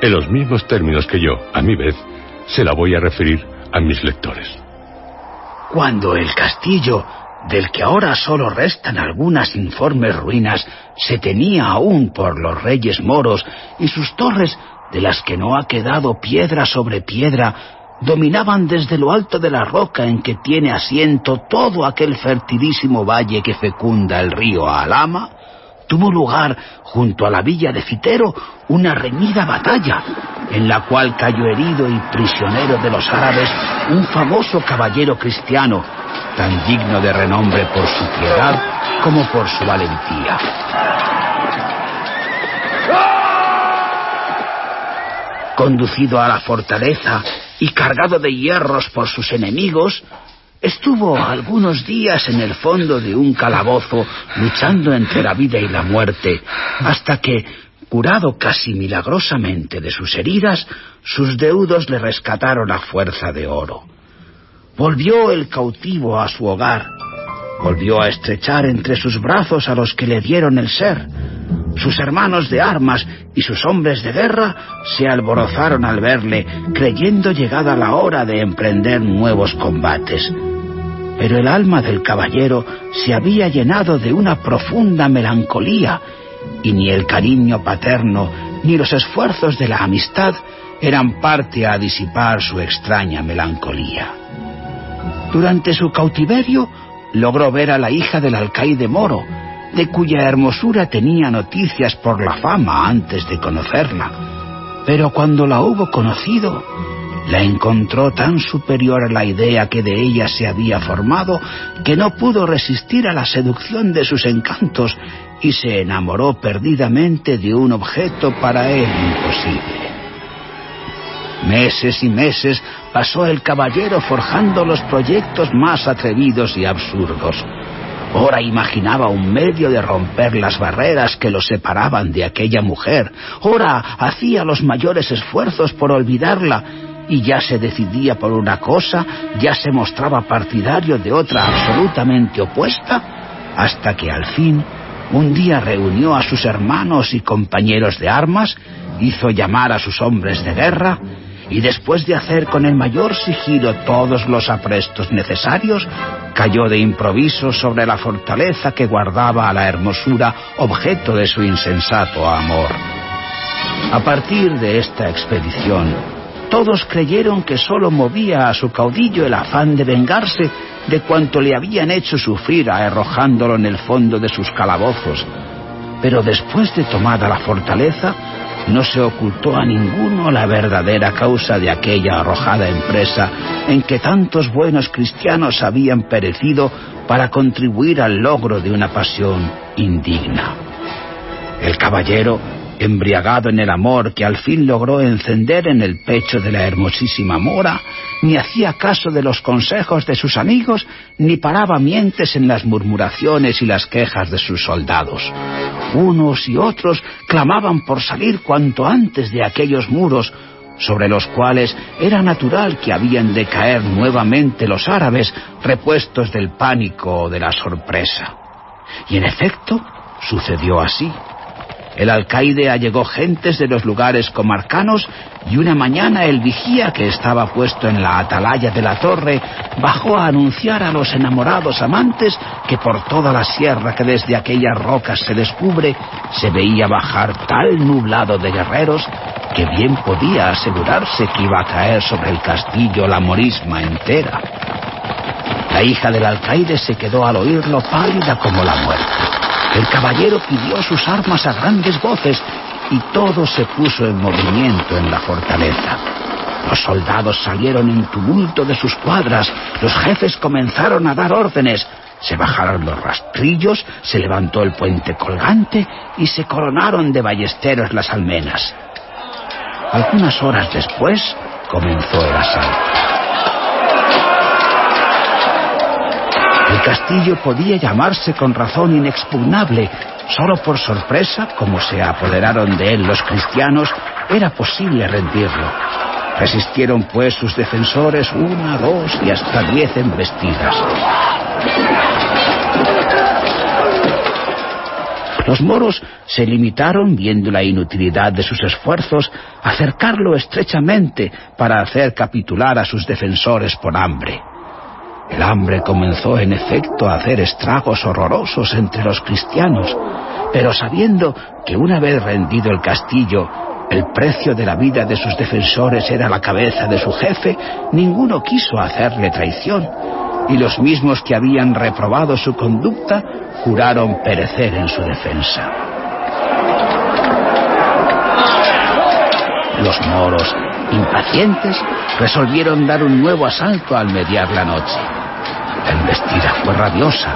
en los mismos términos que yo, a mi vez, se la voy a referir a mis lectores. Cuando el castillo, del que ahora solo restan algunas informes ruinas, se tenía aún por los reyes moros y sus torres, de las que no ha quedado piedra sobre piedra, dominaban desde lo alto de la roca en que tiene asiento todo aquel fertilísimo valle que fecunda el río Alama, tuvo lugar junto a la villa de Citero una reñida batalla, en la cual cayó herido y prisionero de los árabes un famoso caballero cristiano, tan digno de renombre por su piedad como por su valentía. Conducido a la fortaleza y cargado de hierros por sus enemigos, Estuvo algunos días en el fondo de un calabozo luchando entre la vida y la muerte, hasta que, curado casi milagrosamente de sus heridas, sus deudos le rescataron a fuerza de oro. Volvió el cautivo a su hogar, volvió a estrechar entre sus brazos a los que le dieron el ser. Sus hermanos de armas y sus hombres de guerra se alborozaron al verle, creyendo llegada la hora de emprender nuevos combates. Pero el alma del caballero se había llenado de una profunda melancolía, y ni el cariño paterno ni los esfuerzos de la amistad eran parte a disipar su extraña melancolía. Durante su cautiverio logró ver a la hija del alcaide moro, de cuya hermosura tenía noticias por la fama antes de conocerla. Pero cuando la hubo conocido, la encontró tan superior a la idea que de ella se había formado que no pudo resistir a la seducción de sus encantos y se enamoró perdidamente de un objeto para él imposible. Meses y meses pasó el caballero forjando los proyectos más atrevidos y absurdos. Ora imaginaba un medio de romper las barreras que lo separaban de aquella mujer. Ora hacía los mayores esfuerzos por olvidarla y ya se decidía por una cosa, ya se mostraba partidario de otra absolutamente opuesta, hasta que al fin un día reunió a sus hermanos y compañeros de armas, hizo llamar a sus hombres de guerra, y después de hacer con el mayor sigilo todos los aprestos necesarios, cayó de improviso sobre la fortaleza que guardaba a la hermosura objeto de su insensato amor. A partir de esta expedición, todos creyeron que sólo movía a su caudillo el afán de vengarse de cuanto le habían hecho sufrir arrojándolo en el fondo de sus calabozos. Pero después de tomada la fortaleza, no se ocultó a ninguno la verdadera causa de aquella arrojada empresa en que tantos buenos cristianos habían perecido para contribuir al logro de una pasión indigna. El caballero embriagado en el amor que al fin logró encender en el pecho de la hermosísima mora, ni hacía caso de los consejos de sus amigos, ni paraba mientes en las murmuraciones y las quejas de sus soldados. Unos y otros clamaban por salir cuanto antes de aquellos muros, sobre los cuales era natural que habían de caer nuevamente los árabes, repuestos del pánico o de la sorpresa. Y en efecto, sucedió así. El alcaide allegó gentes de los lugares comarcanos y una mañana el vigía que estaba puesto en la atalaya de la torre bajó a anunciar a los enamorados amantes que por toda la sierra que desde aquellas rocas se descubre se veía bajar tal nublado de guerreros que bien podía asegurarse que iba a caer sobre el castillo la morisma entera. La hija del alcaide se quedó al oírlo pálida como la muerte. El caballero pidió sus armas a grandes voces y todo se puso en movimiento en la fortaleza. Los soldados salieron en tumulto de sus cuadras, los jefes comenzaron a dar órdenes, se bajaron los rastrillos, se levantó el puente colgante y se coronaron de ballesteros las almenas. Algunas horas después comenzó el asalto. Castillo podía llamarse con razón inexpugnable. Solo por sorpresa, como se apoderaron de él los cristianos, era posible rendirlo. Resistieron pues sus defensores una, dos y hasta diez embestidas. Los moros se limitaron, viendo la inutilidad de sus esfuerzos, a cercarlo estrechamente para hacer capitular a sus defensores por hambre. El hambre comenzó en efecto a hacer estragos horrorosos entre los cristianos, pero sabiendo que una vez rendido el castillo, el precio de la vida de sus defensores era la cabeza de su jefe, ninguno quiso hacerle traición, y los mismos que habían reprobado su conducta juraron perecer en su defensa. Los moros, impacientes, resolvieron dar un nuevo asalto al mediar la noche. La embestida fue rabiosa,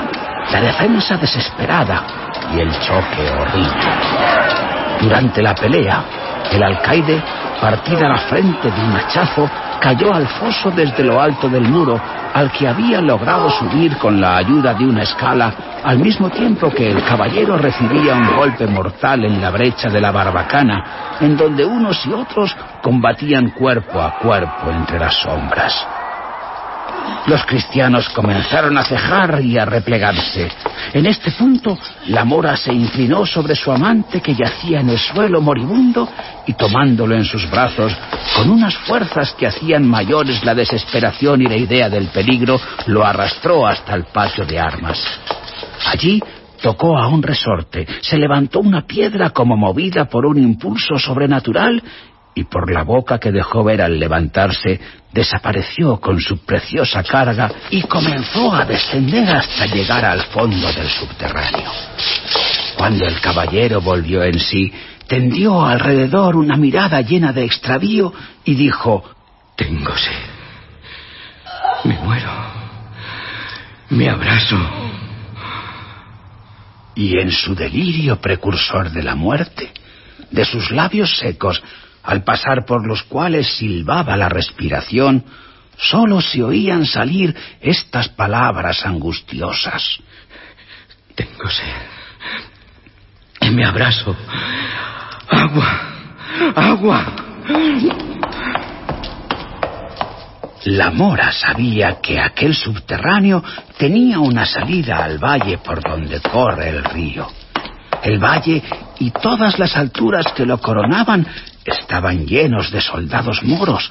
la defensa desesperada y el choque horrible. Durante la pelea, el alcaide, partida la frente de un hachazo, cayó al foso desde lo alto del muro, al que había logrado subir con la ayuda de una escala, al mismo tiempo que el caballero recibía un golpe mortal en la brecha de la barbacana, en donde unos y otros combatían cuerpo a cuerpo entre las sombras. Los cristianos comenzaron a cejar y a replegarse. En este punto, la mora se inclinó sobre su amante que yacía en el suelo moribundo y tomándolo en sus brazos, con unas fuerzas que hacían mayores la desesperación y la idea del peligro, lo arrastró hasta el patio de armas. Allí tocó a un resorte, se levantó una piedra como movida por un impulso sobrenatural y por la boca que dejó ver al levantarse, desapareció con su preciosa carga y comenzó a descender hasta llegar al fondo del subterráneo. Cuando el caballero volvió en sí, tendió alrededor una mirada llena de extravío y dijo, Tengo sed. Me muero. Me abrazo. Y en su delirio precursor de la muerte, de sus labios secos al pasar por los cuales silbaba la respiración, sólo se oían salir estas palabras angustiosas. Tengo sed. Me abrazo. Agua. Agua. La mora sabía que aquel subterráneo tenía una salida al valle por donde corre el río. El valle y todas las alturas que lo coronaban estaban llenos de soldados moros,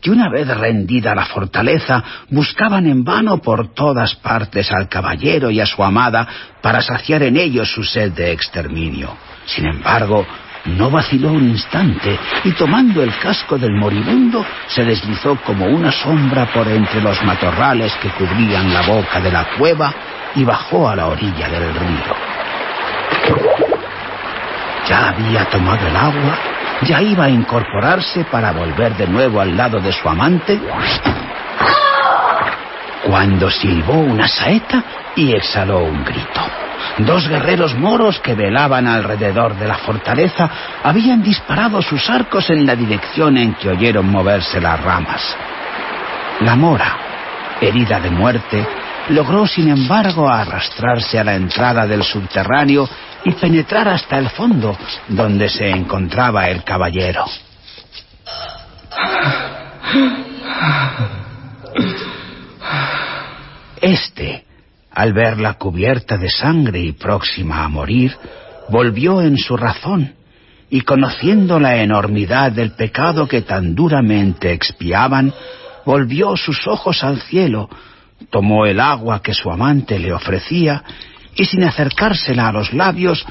que una vez rendida la fortaleza buscaban en vano por todas partes al caballero y a su amada para saciar en ellos su sed de exterminio. Sin embargo, no vaciló un instante y tomando el casco del moribundo se deslizó como una sombra por entre los matorrales que cubrían la boca de la cueva y bajó a la orilla del río. Ya había tomado el agua ya iba a incorporarse para volver de nuevo al lado de su amante cuando silbó una saeta y exhaló un grito. Dos guerreros moros que velaban alrededor de la fortaleza habían disparado sus arcos en la dirección en que oyeron moverse las ramas. La mora, herida de muerte, logró sin embargo arrastrarse a la entrada del subterráneo y penetrar hasta el fondo, donde se encontraba el caballero. Este, al verla cubierta de sangre y próxima a morir, volvió en su razón y conociendo la enormidad del pecado que tan duramente expiaban, volvió sus ojos al cielo, tomó el agua que su amante le ofrecía y sin acercársela a los labios,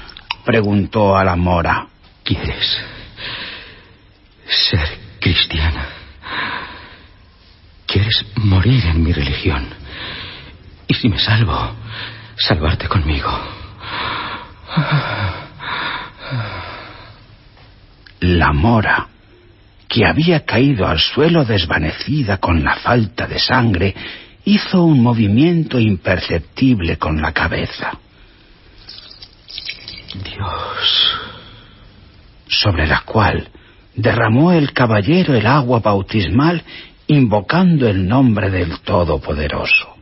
preguntó a la mora. ¿Quieres ser cristiana? ¿Quieres morir en mi religión? Y si me salvo, salvarte conmigo. La mora, que había caído al suelo desvanecida con la falta de sangre, hizo un movimiento imperceptible con la cabeza. Dios. Sobre la cual derramó el caballero el agua bautismal invocando el nombre del Todopoderoso.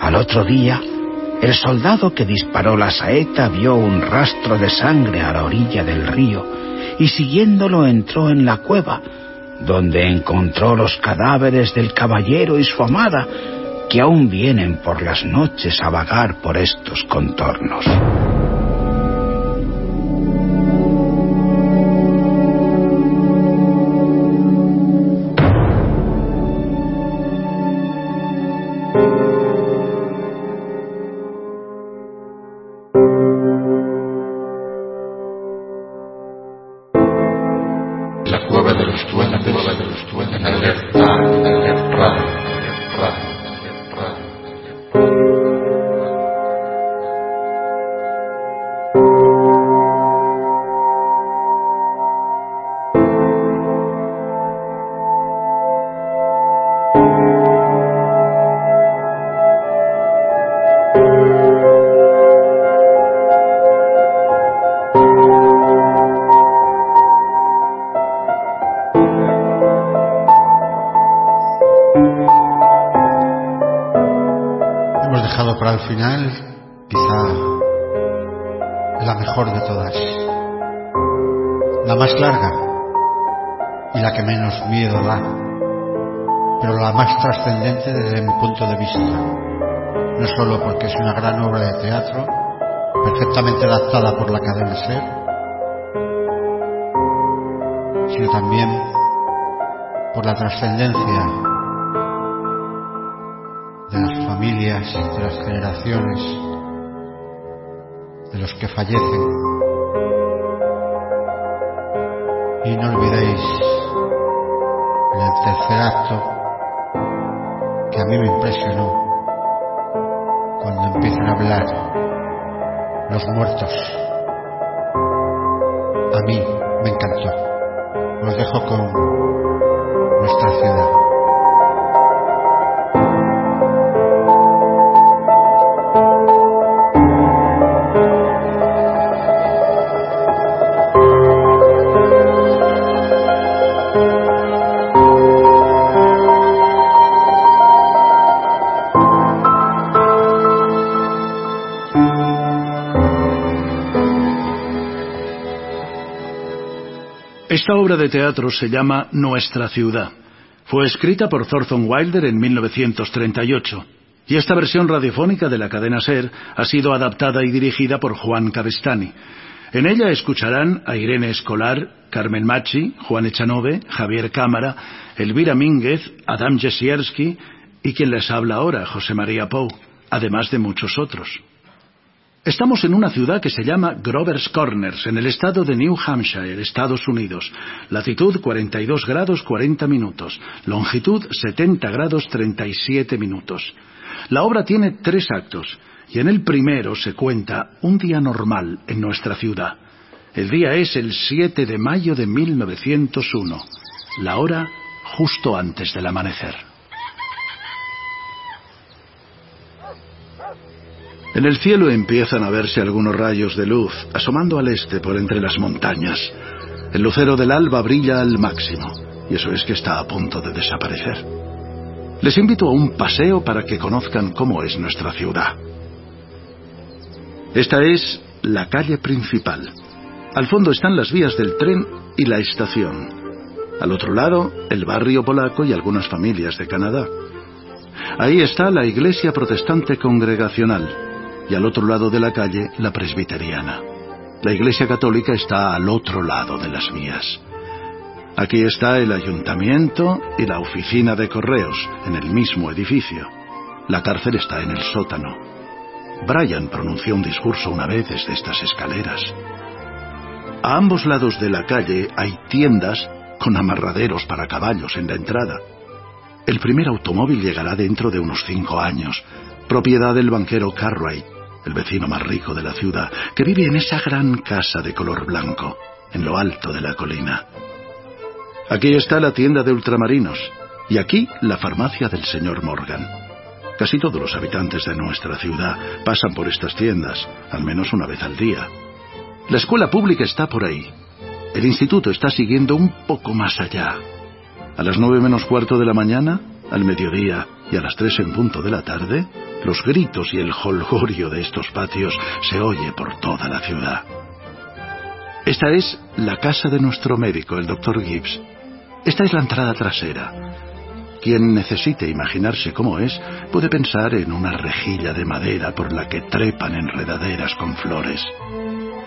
Al otro día, el soldado que disparó la saeta vio un rastro de sangre a la orilla del río y siguiéndolo entró en la cueva, donde encontró los cadáveres del caballero y su amada, que aún vienen por las noches a vagar por estos contornos. La trascendencia de las familias, de las generaciones, de los que fallecen. Y no olvidéis el tercer acto que a mí me impresionó cuando empiezan a hablar los muertos. A mí me encantó. Os dejo con nuestra ciudad. Esta obra de teatro se llama Nuestra ciudad. Fue escrita por Thornton Wilder en 1938 y esta versión radiofónica de la cadena SER ha sido adaptada y dirigida por Juan Cavestani. En ella escucharán a Irene Escolar, Carmen Machi, Juan Echanove, Javier Cámara, Elvira Mínguez, Adam Jesierski y quien les habla ahora, José María Pou, además de muchos otros. Estamos en una ciudad que se llama Grover's Corners, en el estado de New Hampshire, Estados Unidos. Latitud 42 grados 40 minutos, longitud 70 grados 37 minutos. La obra tiene tres actos y en el primero se cuenta un día normal en nuestra ciudad. El día es el 7 de mayo de 1901, la hora justo antes del amanecer. En el cielo empiezan a verse algunos rayos de luz asomando al este por entre las montañas. El lucero del alba brilla al máximo, y eso es que está a punto de desaparecer. Les invito a un paseo para que conozcan cómo es nuestra ciudad. Esta es la calle principal. Al fondo están las vías del tren y la estación. Al otro lado, el barrio polaco y algunas familias de Canadá. Ahí está la iglesia protestante congregacional y al otro lado de la calle la presbiteriana. La iglesia católica está al otro lado de las vías. Aquí está el ayuntamiento y la oficina de correos, en el mismo edificio. La cárcel está en el sótano. Brian pronunció un discurso una vez desde estas escaleras. A ambos lados de la calle hay tiendas con amarraderos para caballos en la entrada. El primer automóvil llegará dentro de unos cinco años, propiedad del banquero Cartwright, el vecino más rico de la ciudad, que vive en esa gran casa de color blanco, en lo alto de la colina. Aquí está la tienda de ultramarinos y aquí la farmacia del señor Morgan. Casi todos los habitantes de nuestra ciudad pasan por estas tiendas, al menos una vez al día. La escuela pública está por ahí. El instituto está siguiendo un poco más allá. A las nueve menos cuarto de la mañana, al mediodía y a las tres en punto de la tarde, los gritos y el jolgorio de estos patios se oye por toda la ciudad. Esta es la casa de nuestro médico, el doctor Gibbs. Esta es la entrada trasera. Quien necesite imaginarse cómo es, puede pensar en una rejilla de madera por la que trepan enredaderas con flores.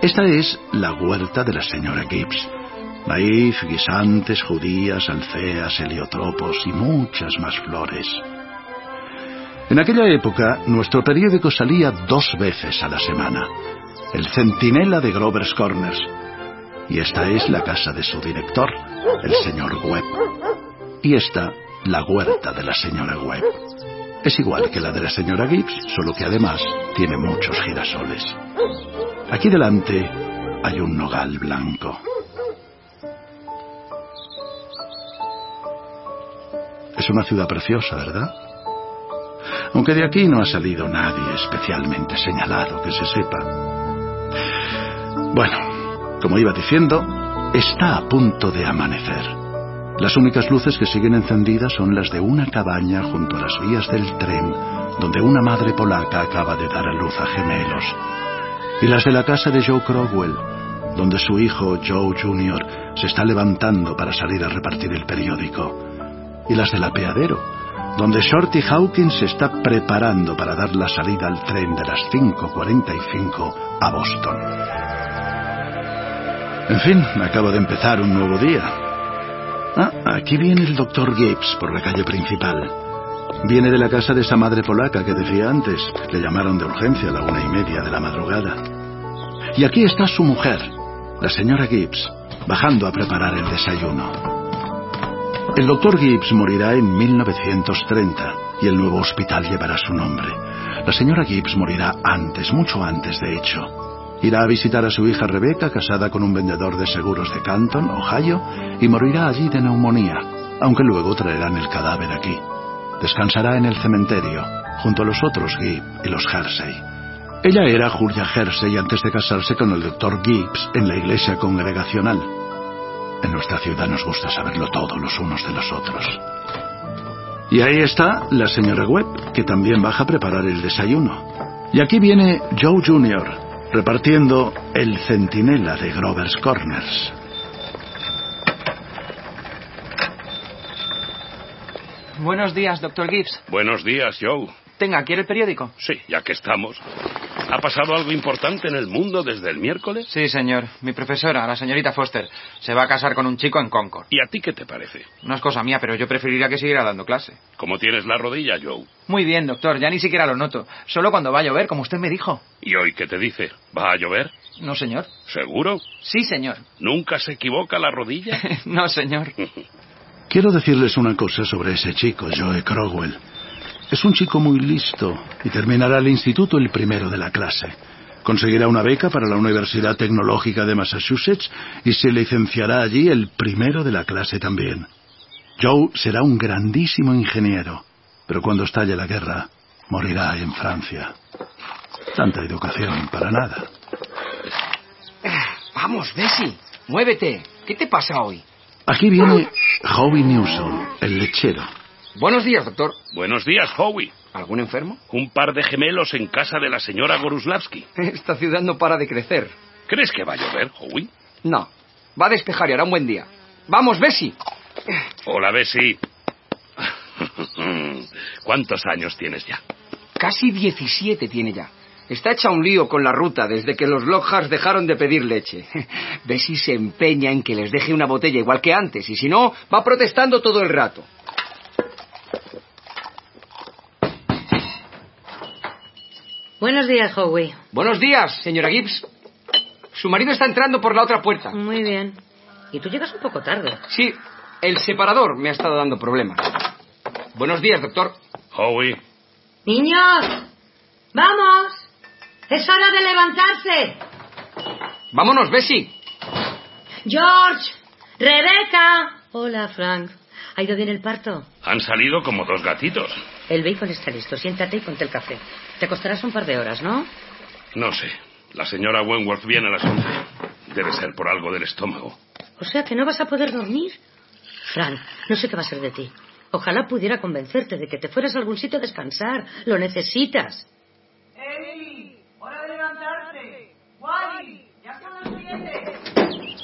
Esta es la huerta de la señora Gibbs. Maíz, guisantes, judías, alceas, heliotropos y muchas más flores. En aquella época, nuestro periódico salía dos veces a la semana. El Centinela de Grover's Corners. Y esta es la casa de su director, el señor Webb. Y esta, la huerta de la señora Webb. Es igual que la de la señora Gibbs, solo que además tiene muchos girasoles. Aquí delante hay un nogal blanco. Es una ciudad preciosa, ¿verdad? Aunque de aquí no ha salido nadie especialmente señalado que se sepa. Bueno, Como iba diciendo, está a punto de amanecer. Las únicas luces que siguen encendidas son las de una cabaña junto a las vías del tren, donde una madre polaca acaba de dar a luz a gemelos. Y las de la casa de Joe Crowell, donde su hijo Joe Jr. se está levantando para salir a repartir el periódico. Y las del apeadero, donde Shorty Hawkins se está preparando para dar la salida al tren de las 5.45 a Boston. En fin, acaba de empezar un nuevo día. Ah, aquí viene el doctor Gibbs por la calle principal. Viene de la casa de esa madre polaca que decía antes. Le llamaron de urgencia a la una y media de la madrugada. Y aquí está su mujer, la señora Gibbs, bajando a preparar el desayuno. El doctor Gibbs morirá en 1930 y el nuevo hospital llevará su nombre. La señora Gibbs morirá antes, mucho antes de hecho. Irá a visitar a su hija Rebecca, casada con un vendedor de seguros de Canton, Ohio, y morirá allí de neumonía, aunque luego traerán el cadáver aquí. Descansará en el cementerio, junto a los otros Gibb y los Hersey. Ella era Julia Hersey antes de casarse con el doctor Gibbs en la iglesia congregacional. En nuestra ciudad nos gusta saberlo todo los unos de los otros. Y ahí está la señora Webb, que también baja a preparar el desayuno. Y aquí viene Joe Jr., repartiendo el centinela de Grover's Corners. Buenos días, doctor Gibbs. Buenos días, Joe. Tenga, ¿quiere el periódico? Sí, ya que estamos. ¿Ha pasado algo importante en el mundo desde el miércoles? Sí, señor. Mi profesora, la señorita Foster, se va a casar con un chico en Concord. ¿Y a ti qué te parece? No es cosa mía, pero yo preferiría que siguiera dando clase. ¿Cómo tienes la rodilla, Joe? Muy bien, doctor. Ya ni siquiera lo noto. Solo cuando va a llover, como usted me dijo. ¿Y hoy qué te dice? ¿Va a llover? No, señor. ¿Seguro? Sí, señor. ¿Nunca se equivoca la rodilla? no, señor. Quiero decirles una cosa sobre ese chico, Joe Crowell. Es un chico muy listo y terminará el instituto el primero de la clase. Conseguirá una beca para la Universidad Tecnológica de Massachusetts y se licenciará allí el primero de la clase también. Joe será un grandísimo ingeniero, pero cuando estalle la guerra, morirá en Francia. Tanta educación para nada. Vamos, Bessie, muévete. ¿Qué te pasa hoy? Aquí viene Howie Newsom, el lechero. Buenos días, doctor. Buenos días, Howie. ¿Algún enfermo? Un par de gemelos en casa de la señora Goruslavsky. Esta ciudad no para de crecer. ¿Crees que va a llover, Howie? No. Va a despejar y hará un buen día. ¡Vamos, Bessie! Hola, Bessie. ¿Cuántos años tienes ya? Casi 17 tiene ya. Está hecha un lío con la ruta desde que los Lockharts dejaron de pedir leche. Bessie se empeña en que les deje una botella igual que antes, y si no, va protestando todo el rato. Buenos días, Howie. Buenos días, señora Gibbs. Su marido está entrando por la otra puerta. Muy bien. Y tú llegas un poco tarde. Sí, el separador me ha estado dando problemas. Buenos días, doctor. Howie. Niños, vamos. Es hora de levantarse. Vámonos, Bessie. George, Rebeca. Hola, Frank. ¿Ha ido bien el parto? Han salido como dos gatitos. El bacon está listo. Siéntate y ponte el café. Te acostarás un par de horas, ¿no? No sé. La señora Wentworth viene a las once. Debe ser por algo del estómago. O sea que no vas a poder dormir. Frank, no sé qué va a ser de ti. Ojalá pudiera convencerte de que te fueras a algún sitio a descansar. Lo necesitas. ¡Ey! ¡Hora de levantarse! ¡Wally! ¡Ya son las siete!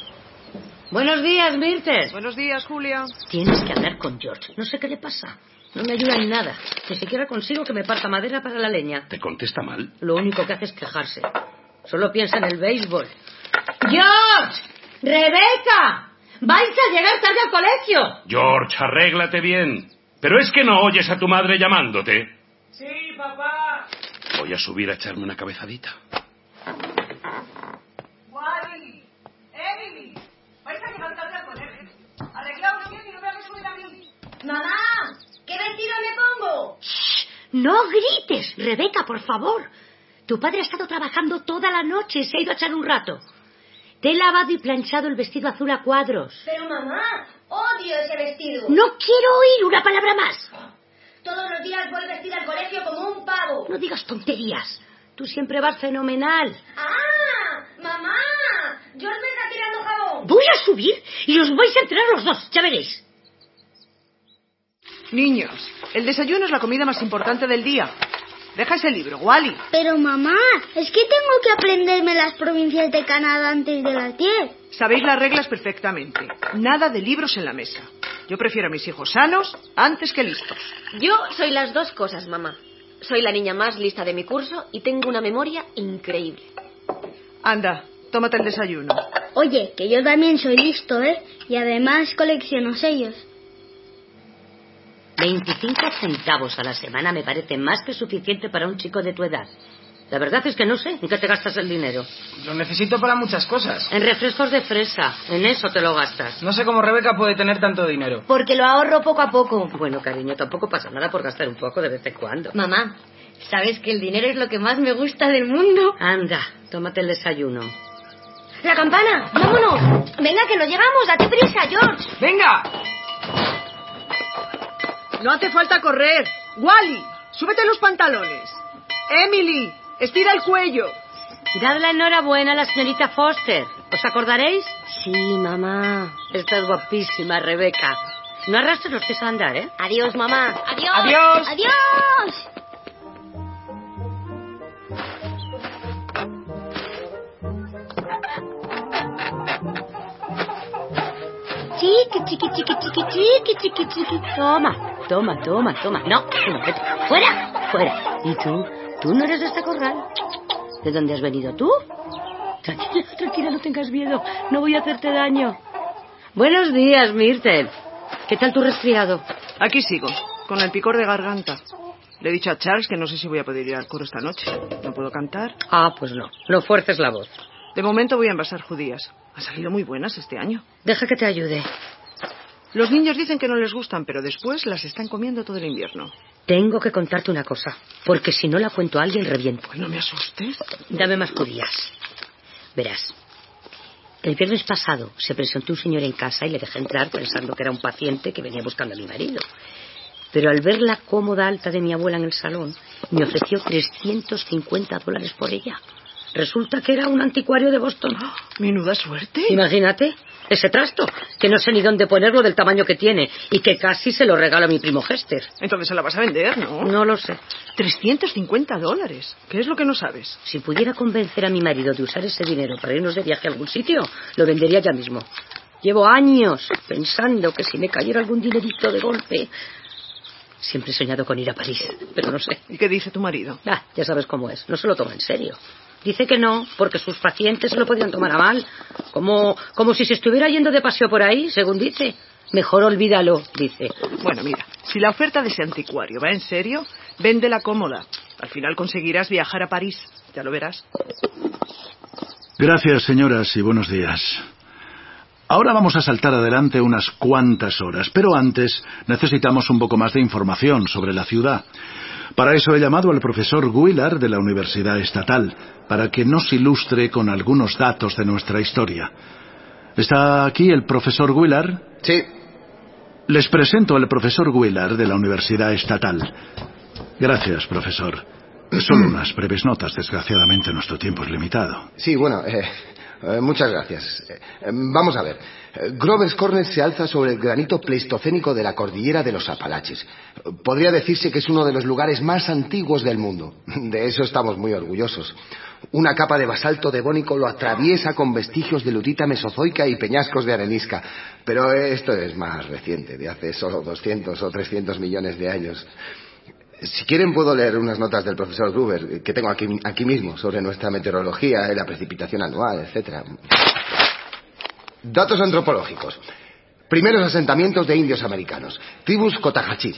Buenos días, Mirtes. Buenos días, Julia. Tienes que hablar con George. No sé qué le pasa. No me ayuda en nada. Ni siquiera consigo que me parta madera para la leña. ¿Te contesta mal? Lo único que hace es quejarse. Solo piensa en el béisbol. ¡George! ¡Rebeca! ¡Vais a llegar tarde al colegio! George, arréglate bien. Pero es que no oyes a tu madre llamándote. Sí, papá. Voy a subir a echarme una cabezadita. Wally, Emily, vais a llegar tarde al colegio. Arreglaos bien y no me hagáis subir a mí. Mamá, ¿qué vestido me pongo? No grites, Rebeca, por favor. Tu padre ha estado trabajando toda la noche y se ha ido a echar un rato. Te he lavado y planchado el vestido azul a cuadros. Pero mamá, odio ese vestido. No quiero oír una palabra más. Todos los días voy vestida al colegio como un pavo. No digas tonterías. Tú siempre vas fenomenal. ¡Ah! ¡Mamá! George me está subir y os vais a enterar los dos, ya veréis. Niños, el desayuno es la comida más importante del día. Deja ese libro, Wally. Pero mamá, es que tengo que aprenderme las provincias de Canadá antes de las 10. Sabéis las reglas perfectamente. Nada de libros en la mesa. Yo prefiero a mis hijos sanos antes que listos. Yo soy las dos cosas, mamá. Soy la niña más lista de mi curso y tengo una memoria increíble. Anda, tómate el desayuno. Oye, que yo también soy listo, ¿eh? Y además colecciono sellos. 25 centavos a la semana me parece más que suficiente para un chico de tu edad. La verdad es que no sé en qué te gastas el dinero. Lo necesito para muchas cosas. En refrescos de fresa, en eso te lo gastas. No sé cómo Rebeca puede tener tanto dinero. Porque lo ahorro poco a poco. Bueno, cariño, tampoco pasa nada por gastar un poco de vez en cuando. Mamá, ¿sabes que el dinero es lo que más me gusta del mundo? Anda, tómate el desayuno. ¡La campana! ¡Vámonos! Venga, que no llegamos. Date prisa, George. ¡Venga! No hace falta correr. Wally, súbete los pantalones. Emily, estira el cuello. Dad la enhorabuena a la señorita Foster. ¿Os acordaréis? Sí, mamá. Estás guapísima, Rebeca. No arrastres los pies a andar, ¿eh? Adiós, mamá. Adiós. Adiós. ¡Adiós! Chiqui, chiqui, chiqui, chiqui, chiqui, chiqui, chiqui. Toma, toma, toma, toma. No, no, vete. Fuera, fuera. ¿Y tú? ¿Tú no eres de este corral? ¿De dónde has venido tú? Tranquila, tranquila, no tengas miedo. No voy a hacerte daño. Buenos días, Myrtle. ¿Qué tal tu resfriado? Aquí sigo, con el picor de garganta. Le he dicho a Charles que no sé si voy a poder ir al coro esta noche. ¿No puedo cantar? Ah, pues no. No fuerces la voz. De momento voy a envasar judías. Han salido muy buenas este año. Deja que te ayude. Los niños dicen que no les gustan, pero después las están comiendo todo el invierno. Tengo que contarte una cosa, porque si no la cuento a alguien reviento. Pues no me asustes. Dame más judías. Verás. El viernes pasado se presentó un señor en casa y le dejé entrar pensando que era un paciente que venía buscando a mi marido. Pero al ver la cómoda alta de mi abuela en el salón, me ofreció 350 dólares por ella. Resulta que era un anticuario de Boston. Menuda suerte. Imagínate, ese trasto, que no sé ni dónde ponerlo del tamaño que tiene y que casi se lo regalo a mi primo Hester. Entonces se la vas a vender, ¿no? No lo sé. 350 dólares. ¿Qué es lo que no sabes? Si pudiera convencer a mi marido de usar ese dinero para irnos de viaje a algún sitio, lo vendería ya mismo. Llevo años pensando que si me cayera algún dinerito de golpe... Siempre he soñado con ir a París, pero no sé. ¿Y qué dice tu marido? Ah, ya sabes cómo es. No se lo toma en serio. Dice que no, porque sus pacientes se lo podían tomar a mal. Como, como si se estuviera yendo de paseo por ahí, según dice. Mejor olvídalo, dice. Bueno, mira, si la oferta de ese anticuario va en serio, véndela cómoda. Al final conseguirás viajar a París. Ya lo verás. Gracias, señoras, y buenos días. Ahora vamos a saltar adelante unas cuantas horas, pero antes necesitamos un poco más de información sobre la ciudad. Para eso he llamado al profesor Willard de la Universidad Estatal, para que nos ilustre con algunos datos de nuestra historia. ¿Está aquí el profesor Willard? Sí. Les presento al profesor Willard de la Universidad Estatal. Gracias, profesor. Solo unas breves notas. Desgraciadamente nuestro tiempo es limitado. Sí, bueno, eh, eh, muchas gracias. Eh, vamos a ver. Grover's Corner se alza sobre el granito pleistocénico de la cordillera de los Apalaches. Podría decirse que es uno de los lugares más antiguos del mundo. De eso estamos muy orgullosos. Una capa de basalto devónico lo atraviesa con vestigios de lutita mesozoica y peñascos de arenisca. Pero esto es más reciente, de hace solo 200 o 300 millones de años. Si quieren puedo leer unas notas del profesor Gruber que tengo aquí, aquí mismo sobre nuestra meteorología, la precipitación anual, etc. Datos antropológicos. Primeros asentamientos de indios americanos. Tribus Cotajachi.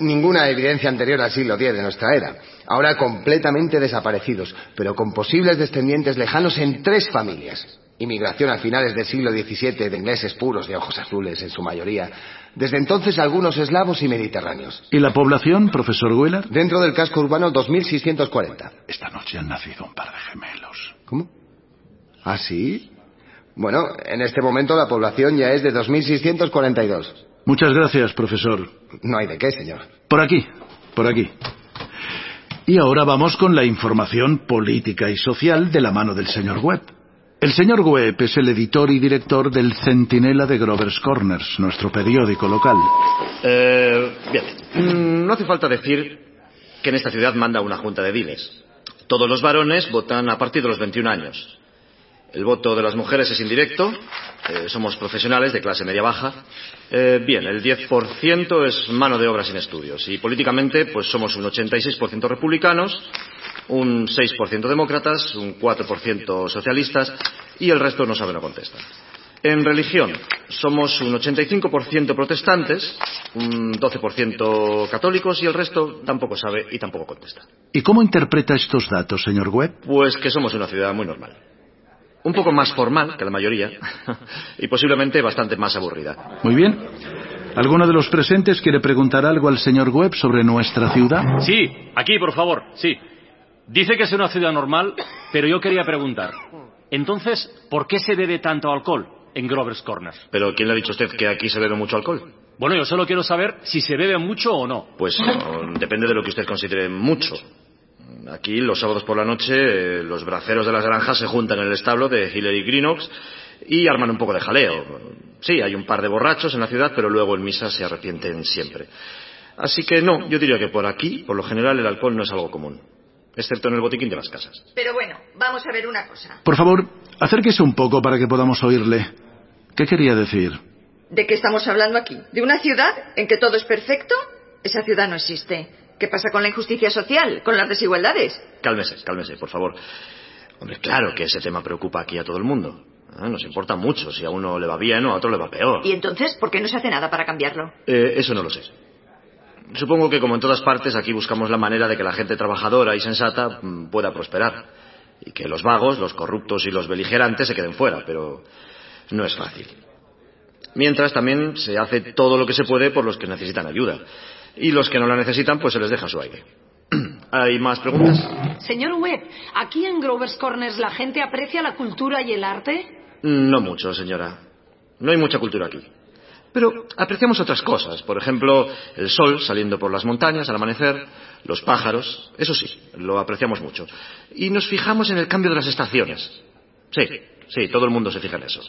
Ninguna evidencia anterior al siglo X de nuestra era. Ahora completamente desaparecidos, pero con posibles descendientes lejanos en tres familias. Inmigración a finales del siglo XVII de ingleses puros de ojos azules en su mayoría. Desde entonces algunos eslavos y mediterráneos. ¿Y la población, profesor Willard? Dentro del casco urbano 2640. Esta noche han nacido un par de gemelos. ¿Cómo? ¿Ah, sí? Bueno, en este momento la población ya es de 2642. Muchas gracias, profesor. No hay de qué, señor. Por aquí, por aquí. Y ahora vamos con la información política y social de la mano del señor Webb. El señor Webb es el editor y director del Centinela de Grover's Corners, nuestro periódico local. Eh, bien, Mm, no hace falta decir que en esta ciudad manda una junta de diles. Todos los varones votan a partir de los 21 años. El voto de las mujeres es indirecto. eh, somos profesionales de clase media-baja. Eh, bien, el 10% es mano de obra sin estudios. Y políticamente, pues somos un 86% republicanos, un 6% demócratas, un 4% socialistas y el resto no sabe no contesta. En religión, somos un 85% protestantes, un 12% católicos y el resto tampoco sabe y tampoco contesta. ¿Y cómo interpreta estos datos, señor Webb? Pues que somos una ciudad muy normal. Un poco más formal que la mayoría y posiblemente bastante más aburrida. Muy bien. ¿Alguno de los presentes quiere preguntar algo al señor Webb sobre nuestra ciudad? Sí, aquí, por favor, sí. Dice que es una ciudad normal, pero yo quería preguntar. Entonces, ¿por qué se bebe tanto alcohol en Grover's Corners? Pero ¿quién le ha dicho a usted que aquí se bebe mucho alcohol? Bueno, yo solo quiero saber si se bebe mucho o no. Pues no, depende de lo que usted considere mucho. Aquí, los sábados por la noche, eh, los braceros de las granjas se juntan en el establo de Hillary Greenox y arman un poco de jaleo. Sí, hay un par de borrachos en la ciudad, pero luego en misa se arrepienten siempre. Así que no, yo diría que por aquí, por lo general, el alcohol no es algo común. Excepto en el botiquín de las casas. Pero bueno, vamos a ver una cosa. Por favor, acérquese un poco para que podamos oírle. ¿Qué quería decir? ¿De qué estamos hablando aquí? ¿De una ciudad en que todo es perfecto? Esa ciudad no existe. ¿Qué pasa con la injusticia social? ¿Con las desigualdades? Cálmese, cálmese, por favor. Hombre, claro que ese tema preocupa aquí a todo el mundo. Ah, Nos importa mucho si a uno le va bien o a otro le va peor. ¿Y entonces por qué no se hace nada para cambiarlo? Eh, eso no lo sé. Supongo que como en todas partes aquí buscamos la manera de que la gente trabajadora y sensata mm, pueda prosperar. Y que los vagos, los corruptos y los beligerantes se queden fuera, pero no es fácil. Mientras también se hace todo lo que se puede por los que necesitan ayuda. Y los que no la necesitan, pues se les deja su aire. ¿Hay más preguntas? Señor Webb, ¿aquí en Grover's Corners la gente aprecia la cultura y el arte? No mucho, señora. No hay mucha cultura aquí. Pero apreciamos otras cosas. Por ejemplo, el sol saliendo por las montañas al amanecer, los pájaros. Eso sí, lo apreciamos mucho. Y nos fijamos en el cambio de las estaciones. Sí, sí, todo el mundo se fija en eso.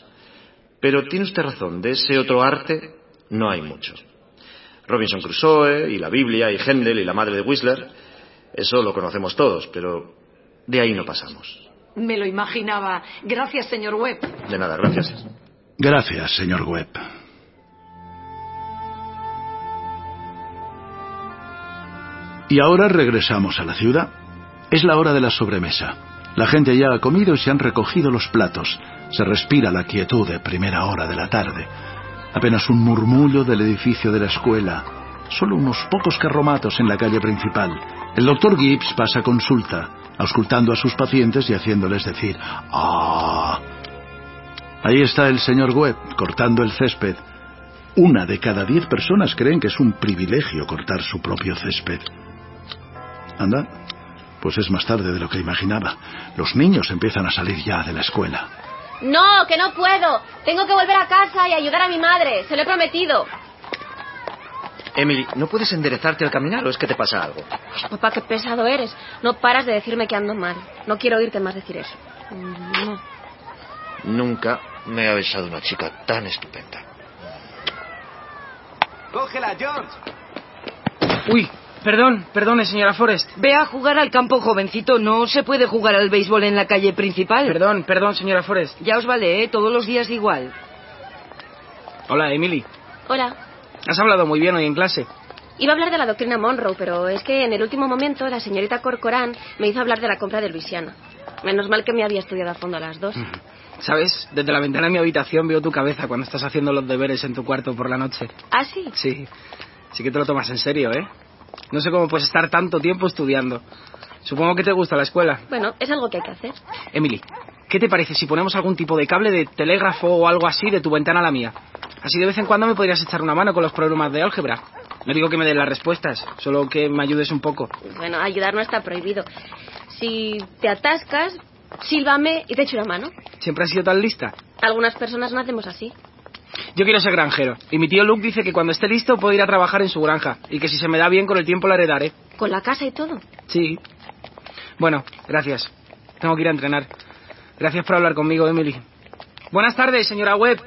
Pero tiene usted razón, de ese otro arte no hay mucho. Robinson Crusoe, y la Biblia, y Händel, y la madre de Whistler, eso lo conocemos todos, pero de ahí no pasamos. Me lo imaginaba. Gracias, señor Webb. De nada, gracias. Gracias, señor Webb. Y ahora regresamos a la ciudad. Es la hora de la sobremesa. La gente ya ha comido y se han recogido los platos. Se respira la quietud de primera hora de la tarde. Apenas un murmullo del edificio de la escuela. Solo unos pocos carromatos en la calle principal. El doctor Gibbs pasa consulta, auscultando a sus pacientes y haciéndoles decir ¡Ah! Ahí está el señor Webb cortando el césped. Una de cada diez personas creen que es un privilegio cortar su propio césped. Anda, pues es más tarde de lo que imaginaba. Los niños empiezan a salir ya de la escuela. No, que no puedo. Tengo que volver a casa y ayudar a mi madre. Se lo he prometido. Emily, ¿no puedes enderezarte al caminar o es que te pasa algo? Ay, papá, qué pesado eres. No paras de decirme que ando mal. No quiero oírte más decir eso. No. Nunca me ha besado una chica tan estupenda. ¡Cógela, George! Uy, perdón, perdone, señora Forrest. Ve a jugar al campo, jovencito. No se puede jugar al béisbol en la calle principal. Perdón, perdón, señora Forrest. Ya os vale, ¿eh? Todos los días igual. Hola, Emily. Hola. Has hablado muy bien hoy en clase. Iba a hablar de la doctrina Monroe, pero es que en el último momento la señorita Corcoran me hizo hablar de la compra de Luisiana. Menos mal que me había estudiado a fondo a las dos. ¿Sabes? Desde la ventana de mi habitación veo tu cabeza cuando estás haciendo los deberes en tu cuarto por la noche. ¿Ah, sí? Sí. Sí que te lo tomas en serio, ¿eh? No sé cómo puedes estar tanto tiempo estudiando. Supongo que te gusta la escuela. Bueno, es algo que hay que hacer. Emily, ¿qué te parece si ponemos algún tipo de cable de telégrafo o algo así de tu ventana a la mía? Así de vez en cuando me podrías echar una mano con los problemas de álgebra. No digo que me den las respuestas, solo que me ayudes un poco. Bueno, ayudar no está prohibido. Si te atascas, sílvame y te echo una mano. ¿Siempre has sido tan lista? Algunas personas no hacemos así. Yo quiero ser granjero. Y mi tío Luke dice que cuando esté listo puedo ir a trabajar en su granja. Y que si se me da bien con el tiempo la heredaré. ¿Con la casa y todo? Sí. Bueno, gracias. Tengo que ir a entrenar. Gracias por hablar conmigo, Emily. Buenas tardes, señora Webb.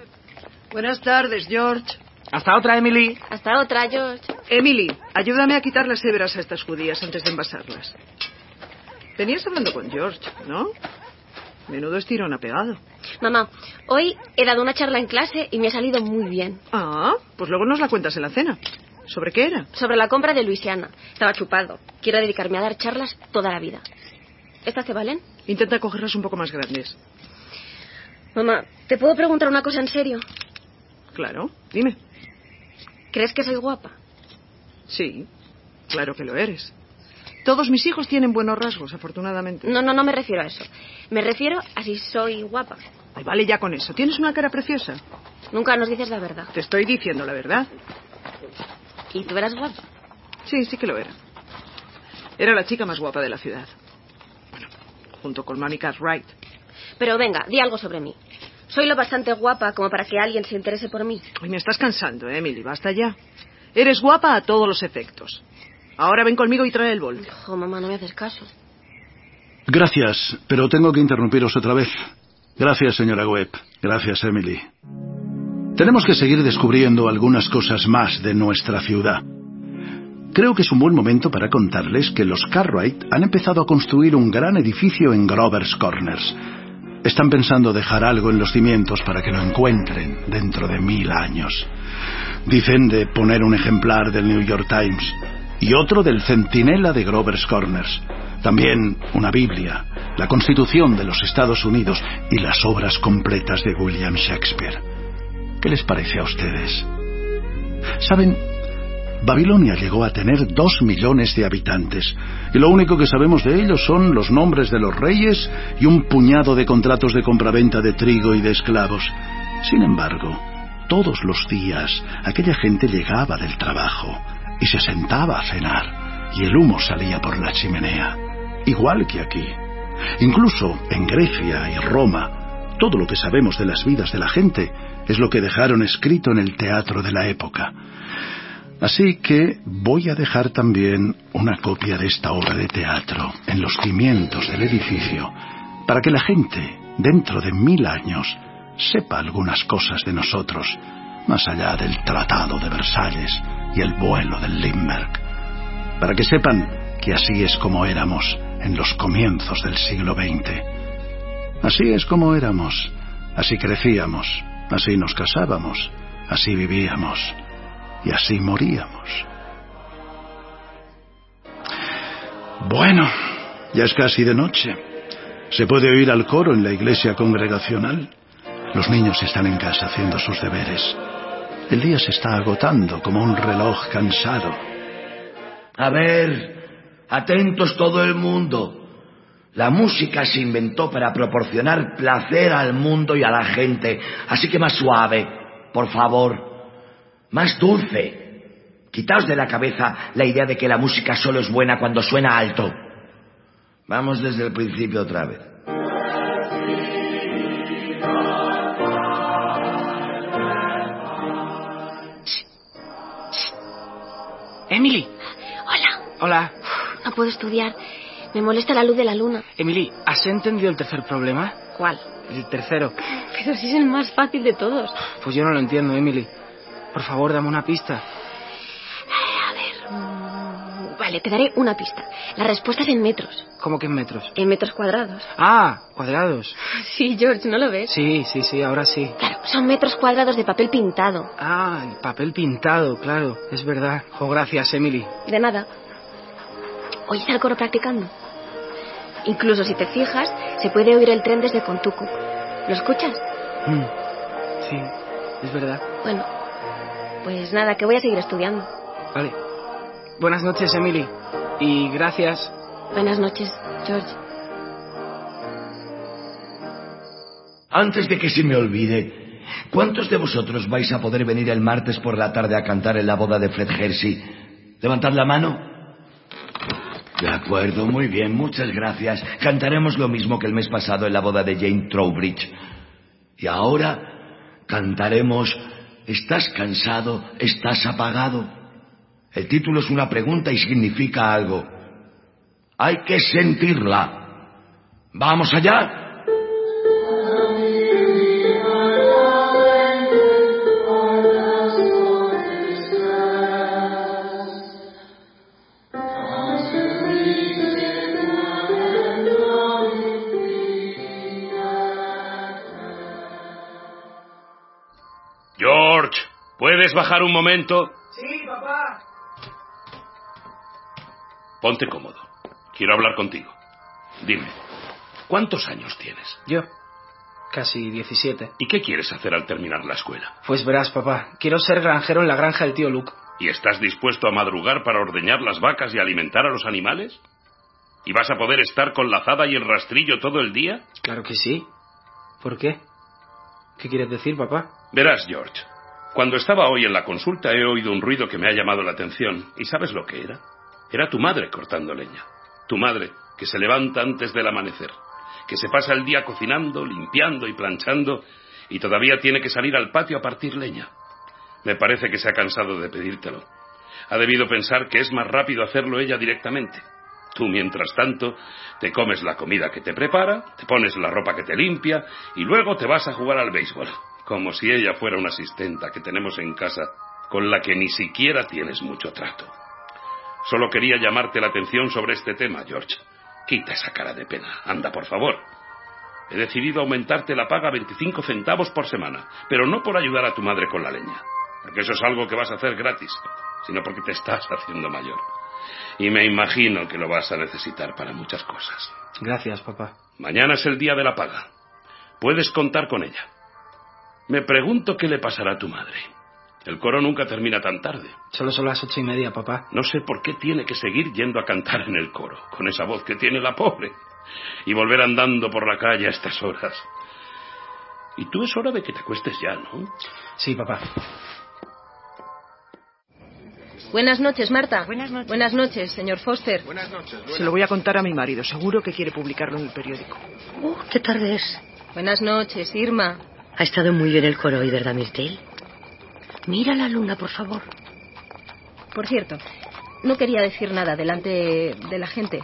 Buenas tardes, George. Hasta otra, Emily. Hasta otra, George. Emily, ayúdame a quitar las hebras a estas judías antes de envasarlas. Venías hablando con George, ¿no? Menudo estirón ha pegado. Mamá, hoy he dado una charla en clase y me ha salido muy bien. Ah, pues luego nos la cuentas en la cena. ¿Sobre qué era? Sobre la compra de Luisiana. Estaba chupado. Quiero dedicarme a dar charlas toda la vida. ¿Estas te valen? Intenta cogerlas un poco más grandes. Mamá, ¿te puedo preguntar una cosa en serio? Claro, dime. ¿Crees que soy guapa? Sí, claro que lo eres. Todos mis hijos tienen buenos rasgos, afortunadamente. No, no, no me refiero a eso. Me refiero a si soy guapa. Ay, vale ya con eso. Tienes una cara preciosa. Nunca nos dices la verdad. Te estoy diciendo la verdad. ¿Y tú eras guapa? Sí, sí que lo era. Era la chica más guapa de la ciudad. Bueno, junto con Monica Wright. Pero venga, di algo sobre mí. Soy lo bastante guapa como para que alguien se interese por mí. Ay, me estás cansando, ¿eh, Emily. Basta ya. Eres guapa a todos los efectos. Ahora ven conmigo y trae el bol. Jo, mamá, no me haces caso. Gracias, pero tengo que interrumpiros otra vez. Gracias, señora Webb. Gracias, Emily. Tenemos que seguir descubriendo algunas cosas más de nuestra ciudad. Creo que es un buen momento para contarles que los Cartwright han empezado a construir un gran edificio en Grover's Corners. Están pensando dejar algo en los cimientos para que lo encuentren dentro de mil años. Dicen de poner un ejemplar del New York Times y otro del Centinela de Grover's Corners. También una Biblia, la Constitución de los Estados Unidos y las obras completas de William Shakespeare. ¿Qué les parece a ustedes? ¿Saben? Babilonia llegó a tener dos millones de habitantes y lo único que sabemos de ellos son los nombres de los reyes y un puñado de contratos de compraventa de trigo y de esclavos. Sin embargo, todos los días aquella gente llegaba del trabajo y se sentaba a cenar y el humo salía por la chimenea, igual que aquí. Incluso en Grecia y Roma, todo lo que sabemos de las vidas de la gente es lo que dejaron escrito en el teatro de la época. Así que voy a dejar también una copia de esta obra de teatro en los cimientos del edificio para que la gente, dentro de mil años, sepa algunas cosas de nosotros, más allá del Tratado de Versalles y el vuelo del Limberg, para que sepan que así es como éramos en los comienzos del siglo XX. Así es como éramos, así crecíamos, así nos casábamos, así vivíamos y así moríamos. Bueno, ya es casi de noche. Se puede oír al coro en la iglesia congregacional. Los niños están en casa haciendo sus deberes. El día se está agotando como un reloj cansado. A ver, atentos todo el mundo. La música se inventó para proporcionar placer al mundo y a la gente. Así que más suave, por favor. Más dulce. Quitaos de la cabeza la idea de que la música solo es buena cuando suena alto. Vamos desde el principio otra vez. Emily. Hola. Hola. No puedo estudiar. Me molesta la luz de la luna. Emily, ¿has entendido el tercer problema? ¿Cuál? El tercero. Pero si es el más fácil de todos. Pues yo no lo entiendo, Emily. Por favor, dame una pista. A ver. Vale, te daré una pista. La respuesta es en metros. ¿Cómo que en metros? En metros cuadrados. Ah, cuadrados. Sí, George, ¿no lo ves? Sí, sí, sí, ahora sí. Claro, son metros cuadrados de papel pintado. Ah, el papel pintado, claro, es verdad. Oh, gracias, Emily. De nada. ¿Oyes al coro practicando? Incluso si te fijas, se puede oír el tren desde Contuco. ¿Lo escuchas? Mm, Sí, es verdad. Bueno, pues nada, que voy a seguir estudiando. Vale. Buenas noches, Emily. Y gracias. Buenas noches, George. Antes de que se me olvide, ¿cuántos de vosotros vais a poder venir el martes por la tarde a cantar en la boda de Fred Hersey? Levantad la mano. De acuerdo, muy bien, muchas gracias. Cantaremos lo mismo que el mes pasado en la boda de Jane Trowbridge. Y ahora cantaremos ¿Estás cansado? ¿Estás apagado? El título es una pregunta y significa algo. Hay que sentirla. ¿Vamos allá? ¿Puedes bajar un momento? Sí, papá. Ponte cómodo. Quiero hablar contigo. Dime, ¿cuántos años tienes? Yo. Casi 17. ¿Y qué quieres hacer al terminar la escuela? Pues verás, papá. Quiero ser granjero en la granja del tío Luke. ¿Y estás dispuesto a madrugar para ordeñar las vacas y alimentar a los animales? ¿Y vas a poder estar con la azada y el rastrillo todo el día? Claro que sí. ¿Por qué? ¿Qué quieres decir, papá? Verás, George. Cuando estaba hoy en la consulta he oído un ruido que me ha llamado la atención. ¿Y sabes lo que era? Era tu madre cortando leña. Tu madre, que se levanta antes del amanecer, que se pasa el día cocinando, limpiando y planchando, y todavía tiene que salir al patio a partir leña. Me parece que se ha cansado de pedírtelo. Ha debido pensar que es más rápido hacerlo ella directamente. Tú, mientras tanto, te comes la comida que te prepara, te pones la ropa que te limpia y luego te vas a jugar al béisbol, como si ella fuera una asistenta que tenemos en casa con la que ni siquiera tienes mucho trato. Solo quería llamarte la atención sobre este tema, George. Quita esa cara de pena. Anda, por favor. He decidido aumentarte la paga a 25 centavos por semana, pero no por ayudar a tu madre con la leña, porque eso es algo que vas a hacer gratis, sino porque te estás haciendo mayor. Y me imagino que lo vas a necesitar para muchas cosas. Gracias, papá. Mañana es el día de la paga. Puedes contar con ella. Me pregunto qué le pasará a tu madre. El coro nunca termina tan tarde. Solo son las ocho y media, papá. No sé por qué tiene que seguir yendo a cantar en el coro, con esa voz que tiene la pobre, y volver andando por la calle a estas horas. Y tú es hora de que te acuestes ya, ¿no? Sí, papá. Buenas noches, Marta. Buenas noches. Buenas noches, señor Foster. Buenas noches. Se lo voy a contar a mi marido. Seguro que quiere publicarlo en el periódico. Uh, qué tarde es. Buenas noches, Irma. Ha estado muy bien el coro hoy, ¿verdad, Myrtle? Mira la luna, por favor. Por cierto, no quería decir nada delante de la gente,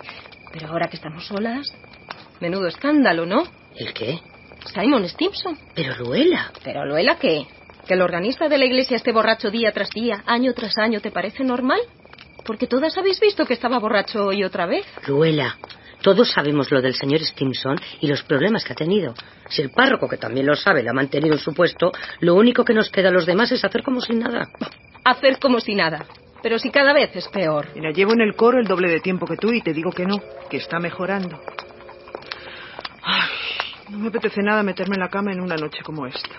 pero ahora que estamos solas, menudo escándalo, ¿no? ¿El qué? Simon Stimson. Pero Luela. ¿Pero Luela qué? ¿Que el organista de la iglesia esté borracho día tras día, año tras año, te parece normal? Porque todas habéis visto que estaba borracho hoy otra vez. Luela, todos sabemos lo del señor Stimson y los problemas que ha tenido. Si el párroco, que también lo sabe, le ha mantenido en su puesto, lo único que nos queda a los demás es hacer como si nada. Hacer como si nada. Pero si cada vez es peor. Mira, llevo en el coro el doble de tiempo que tú y te digo que no, que está mejorando. Ay, no me apetece nada meterme en la cama en una noche como esta.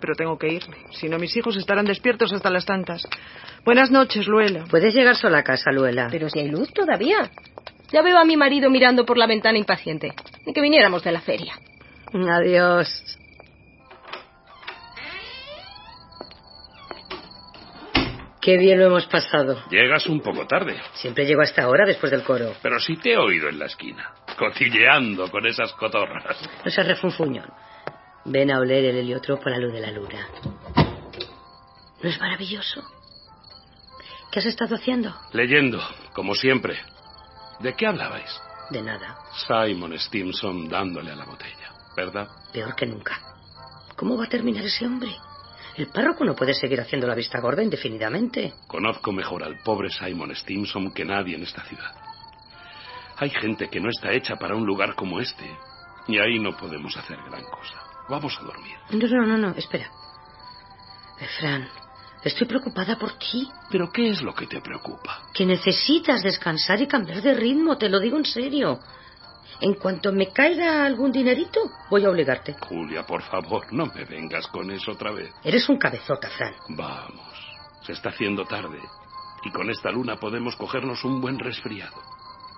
Pero tengo que irme. Si no, mis hijos estarán despiertos hasta las tantas. Buenas noches, Luela. Puedes llegar sola a casa, Luela. Pero si hay luz todavía. Ya veo a mi marido mirando por la ventana impaciente. Ni que viniéramos de la feria. Adiós. Qué bien lo hemos pasado. Llegas un poco tarde. Siempre llego a esta hora después del coro. Pero sí te he oído en la esquina, cotilleando con esas cotorras. No seas refunfuñón. Ven a oler el heliotropo a la luz de la luna. ¿No es maravilloso? ¿Qué has estado haciendo? Leyendo, como siempre. ¿De qué hablabais? De nada. Simon Stimson dándole a la botella, ¿verdad? Peor que nunca. ¿Cómo va a terminar ese hombre? El párroco no puede seguir haciendo la vista gorda indefinidamente. Conozco mejor al pobre Simon Stimson que nadie en esta ciudad. Hay gente que no está hecha para un lugar como este. Y ahí no podemos hacer gran cosa. Vamos a dormir. No, no, no, no, espera. Fran, estoy preocupada por ti. ¿Pero qué es lo que te preocupa? Que necesitas descansar y cambiar de ritmo, te lo digo en serio. En cuanto me caiga algún dinerito, voy a obligarte. Julia, por favor, no me vengas con eso otra vez. Eres un cabezota, Fran. Vamos, se está haciendo tarde. Y con esta luna podemos cogernos un buen resfriado.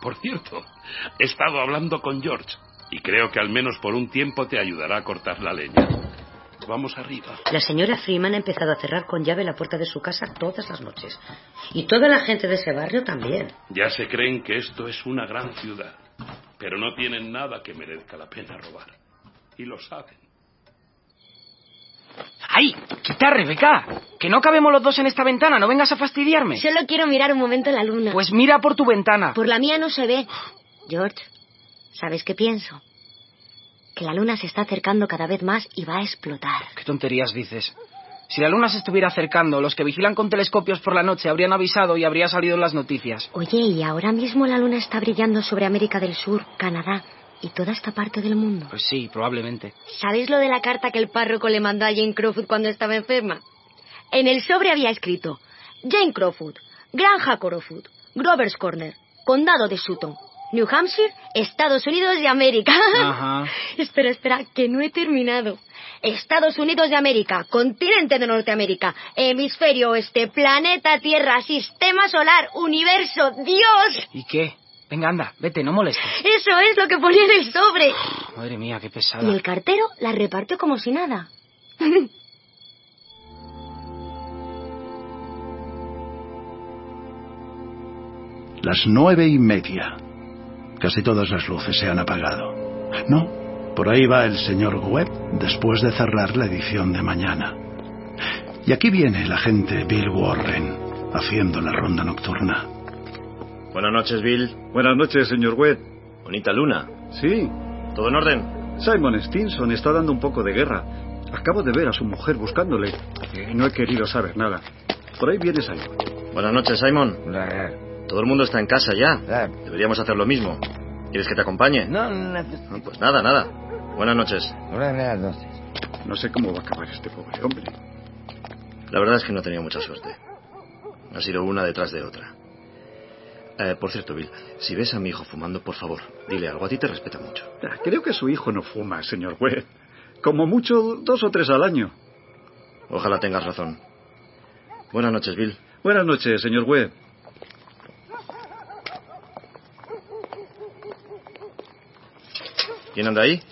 Por cierto, he estado hablando con George y creo que al menos por un tiempo te ayudará a cortar la leña. Vamos arriba. La señora Freeman ha empezado a cerrar con llave la puerta de su casa todas las noches. Y toda la gente de ese barrio también. Ya se creen que esto es una gran ciudad, pero no tienen nada que merezca la pena robar. Y lo saben. ¡Ay! ¡Quita, Rebeca! Que no cabemos los dos en esta ventana, no vengas a fastidiarme. Solo quiero mirar un momento la luna. Pues mira por tu ventana. Por la mía no se ve. George, ¿sabes qué pienso? Que la luna se está acercando cada vez más y va a explotar. ¿Qué tonterías dices? Si la luna se estuviera acercando, los que vigilan con telescopios por la noche habrían avisado y habría salido en las noticias. Oye, y ahora mismo la luna está brillando sobre América del Sur, Canadá y toda esta parte del mundo. Pues sí, probablemente. ¿Sabes lo de la carta que el párroco le mandó a Jane Crawford cuando estaba enferma? En el sobre había escrito Jane Crawford, Granja Crawford, Grover's Corner, Condado de Sutton, New Hampshire, Estados Unidos de América. Ajá. espera, espera, que no he terminado. Estados Unidos de América, continente de Norteamérica, hemisferio oeste, planeta Tierra, sistema solar, universo, Dios. ¿Y qué? Venga, anda, vete, no molestes. Eso es lo que ponía en el sobre. Madre mía, qué Y pesada. el cartero la repartió como si nada. Las nueve y media. Casi todas las luces se han apagado. No, por ahí va el señor Webb después de cerrar la edición de mañana. Y aquí viene el agente Bill Warren haciendo la ronda nocturna. Buenas noches, Bill. Buenas noches, señor Webb. Bonita luna. Sí. ¿Todo en orden? Simon Stinson está dando un poco de guerra. Acabo de ver a su mujer buscándole. Y no he querido saber nada. Por ahí viene Simon. Buenas noches, Simon. Todo el mundo está en casa ya. Deberíamos hacer lo mismo. ¿Quieres que te acompañe? No, no, No, Pues nada, nada. Buenas noches. Buenas noches. No sé cómo va a acabar este pobre hombre. La verdad es que no he tenido mucha suerte. Ha sido una detrás de otra. Eh, por cierto, Bill, si ves a mi hijo fumando, por favor, dile algo. A ti te respeta mucho. Creo que su hijo no fuma, señor Webb. Como mucho, dos o tres al año. Ojalá tengas razón. Buenas noches, Bill. Buenas noches, señor Webb. ¿Quién anda ahí?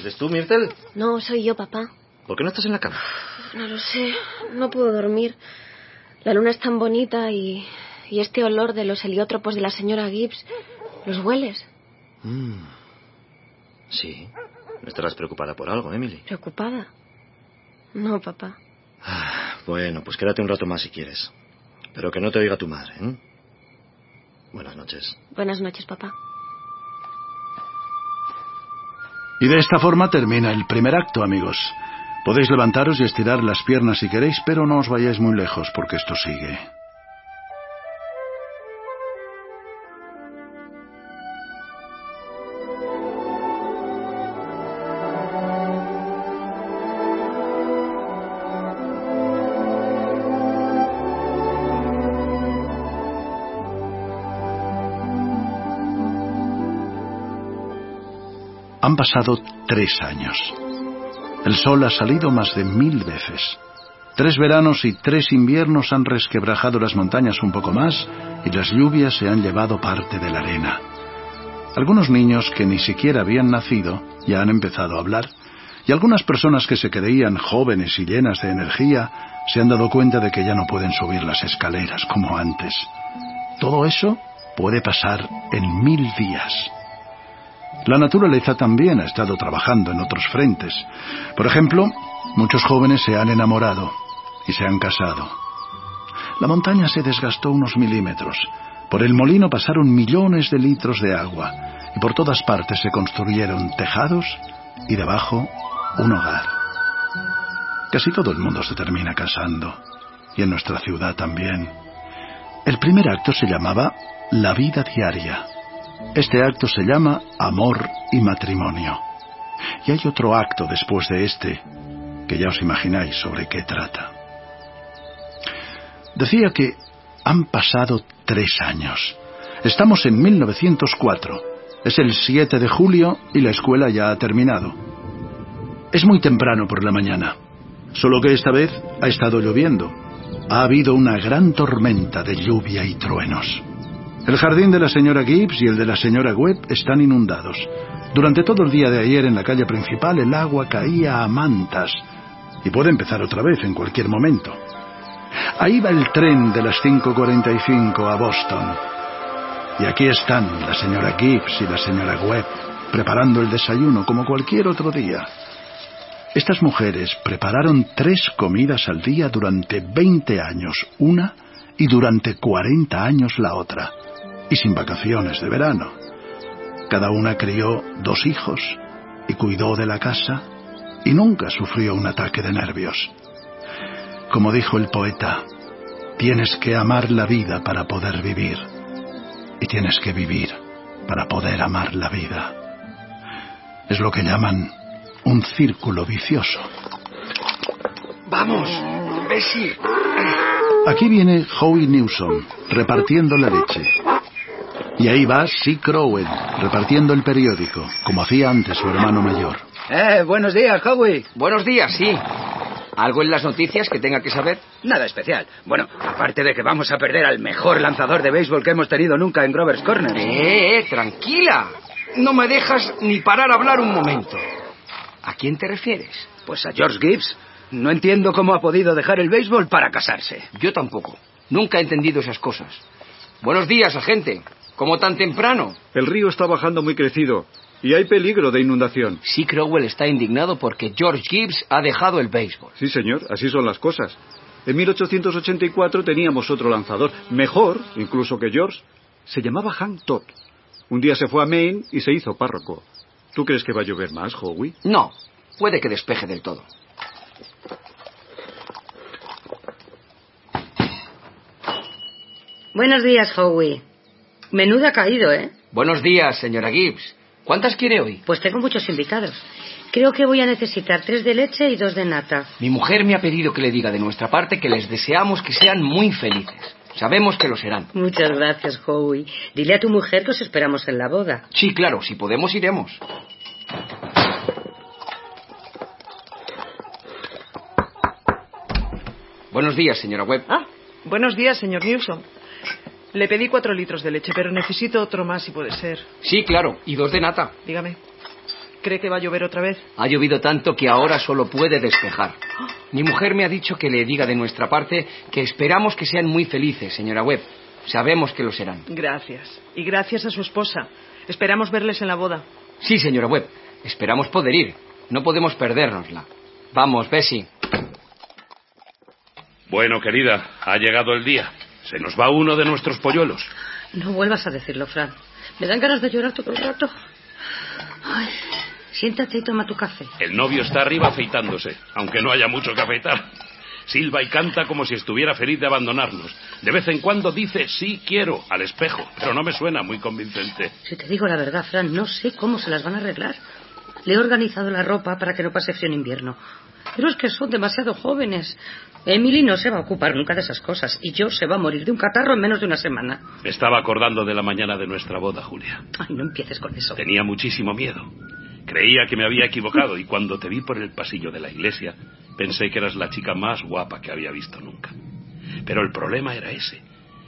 ¿Eres tú, Myrtle? No, soy yo, papá. ¿Por qué no estás en la cama? No lo sé. No puedo dormir. La luna es tan bonita y, y este olor de los heliótropos de la señora Gibbs. ¿Los hueles? Mm. Sí. No estarás preocupada por algo, Emily. ¿Preocupada? No, papá. Bueno, pues quédate un rato más si quieres. Pero que no te oiga tu madre, ¿eh? Buenas noches. Buenas noches, papá. Y de esta forma termina el primer acto, amigos. Podéis levantaros y estirar las piernas si queréis, pero no os vayáis muy lejos porque esto sigue. Han pasado tres años. El sol ha salido más de mil veces. Tres veranos y tres inviernos han resquebrajado las montañas un poco más y las lluvias se han llevado parte de la arena. Algunos niños que ni siquiera habían nacido ya han empezado a hablar y algunas personas que se creían jóvenes y llenas de energía se han dado cuenta de que ya no pueden subir las escaleras como antes. Todo eso puede pasar en mil días. La naturaleza también ha estado trabajando en otros frentes. Por ejemplo, muchos jóvenes se han enamorado y se han casado. La montaña se desgastó unos milímetros. Por el molino pasaron millones de litros de agua y por todas partes se construyeron tejados y debajo un hogar. Casi todo el mundo se termina casando y en nuestra ciudad también. El primer acto se llamaba La vida diaria. Este acto se llama amor y matrimonio. Y hay otro acto después de este, que ya os imagináis sobre qué trata. Decía que han pasado tres años. Estamos en 1904. Es el 7 de julio y la escuela ya ha terminado. Es muy temprano por la mañana. Solo que esta vez ha estado lloviendo. Ha habido una gran tormenta de lluvia y truenos. El jardín de la señora Gibbs y el de la señora Webb están inundados. Durante todo el día de ayer en la calle principal el agua caía a mantas y puede empezar otra vez en cualquier momento. Ahí va el tren de las 5.45 a Boston. Y aquí están la señora Gibbs y la señora Webb preparando el desayuno como cualquier otro día. Estas mujeres prepararon tres comidas al día durante 20 años, una, y durante 40 años la otra, y sin vacaciones de verano. Cada una crió dos hijos y cuidó de la casa y nunca sufrió un ataque de nervios. Como dijo el poeta, tienes que amar la vida para poder vivir y tienes que vivir para poder amar la vida. Es lo que llaman un círculo vicioso. Vamos, Bessie. Aquí viene Howie Newsom, repartiendo la leche. Y ahí va Sid Crowell, repartiendo el periódico, como hacía antes su hermano mayor. Eh, buenos días, Howie. Buenos días, sí. ¿Algo en las noticias que tenga que saber? Nada especial. Bueno, aparte de que vamos a perder al mejor lanzador de béisbol que hemos tenido nunca en Grover's Corner. Eh, eh, tranquila. No me dejas ni parar a hablar un momento. ¿A quién te refieres? Pues a George Gibbs. No entiendo cómo ha podido dejar el béisbol para casarse. Yo tampoco. Nunca he entendido esas cosas. Buenos días, agente. ¿Cómo tan temprano? El río está bajando muy crecido y hay peligro de inundación. Sí, Crowell está indignado porque George Gibbs ha dejado el béisbol. Sí, señor, así son las cosas. En 1884 teníamos otro lanzador, mejor incluso que George. Se llamaba Hank Todd. Un día se fue a Maine y se hizo párroco. ¿Tú crees que va a llover más, Howie? No, puede que despeje del todo. Buenos días, Howie. Menuda ha caído, ¿eh? Buenos días, señora Gibbs. ¿Cuántas quiere hoy? Pues tengo muchos invitados. Creo que voy a necesitar tres de leche y dos de nata. Mi mujer me ha pedido que le diga de nuestra parte que les deseamos que sean muy felices. Sabemos que lo serán. Muchas gracias, Howie. Dile a tu mujer que os esperamos en la boda. Sí, claro, si podemos iremos. Buenos días, señora Webb. Ah, buenos días, señor Newsom. Le pedí cuatro litros de leche, pero necesito otro más si puede ser. Sí, claro, y dos de nata. Dígame. ¿Cree que va a llover otra vez? Ha llovido tanto que ahora solo puede despejar. Mi mujer me ha dicho que le diga de nuestra parte que esperamos que sean muy felices, señora Webb. Sabemos que lo serán. Gracias. Y gracias a su esposa. Esperamos verles en la boda. Sí, señora Webb. Esperamos poder ir. No podemos perdérnosla. Vamos, Bessie. Bueno, querida, ha llegado el día. Se nos va uno de nuestros polluelos. No vuelvas a decirlo, Fran. Me dan ganas de llorar todo el rato. Ay, siéntate y toma tu café. El novio está arriba afeitándose, aunque no haya mucho que afeitar. Silba y canta como si estuviera feliz de abandonarnos. De vez en cuando dice sí quiero al espejo, pero no me suena muy convincente. Si te digo la verdad, Fran, no sé cómo se las van a arreglar. Le he organizado la ropa para que no pase frío en invierno. Pero es que son demasiado jóvenes. Emily no se va a ocupar nunca de esas cosas y George se va a morir de un catarro en menos de una semana. Me estaba acordando de la mañana de nuestra boda, Julia. Ay, no empieces con eso. Tenía muchísimo miedo. Creía que me había equivocado y cuando te vi por el pasillo de la iglesia pensé que eras la chica más guapa que había visto nunca. Pero el problema era ese,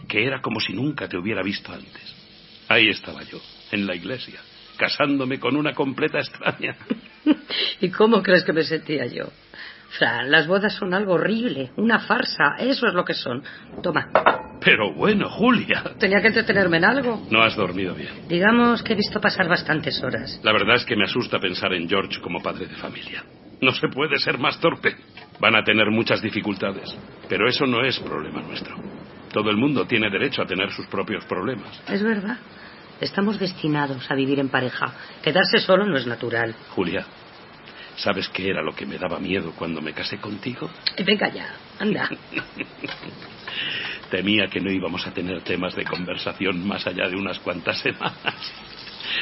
que era como si nunca te hubiera visto antes. Ahí estaba yo, en la iglesia, casándome con una completa extraña. ¿Y cómo crees que me sentía yo? Fran, las bodas son algo horrible, una farsa, eso es lo que son. Toma. Pero bueno, Julia. Tenía que entretenerme en algo. No has dormido bien. Digamos que he visto pasar bastantes horas. La verdad es que me asusta pensar en George como padre de familia. No se puede ser más torpe. Van a tener muchas dificultades, pero eso no es problema nuestro. Todo el mundo tiene derecho a tener sus propios problemas. Es verdad. Estamos destinados a vivir en pareja. Quedarse solo no es natural. Julia, ¿sabes qué era lo que me daba miedo cuando me casé contigo? Venga ya, anda. Temía que no íbamos a tener temas de conversación más allá de unas cuantas semanas.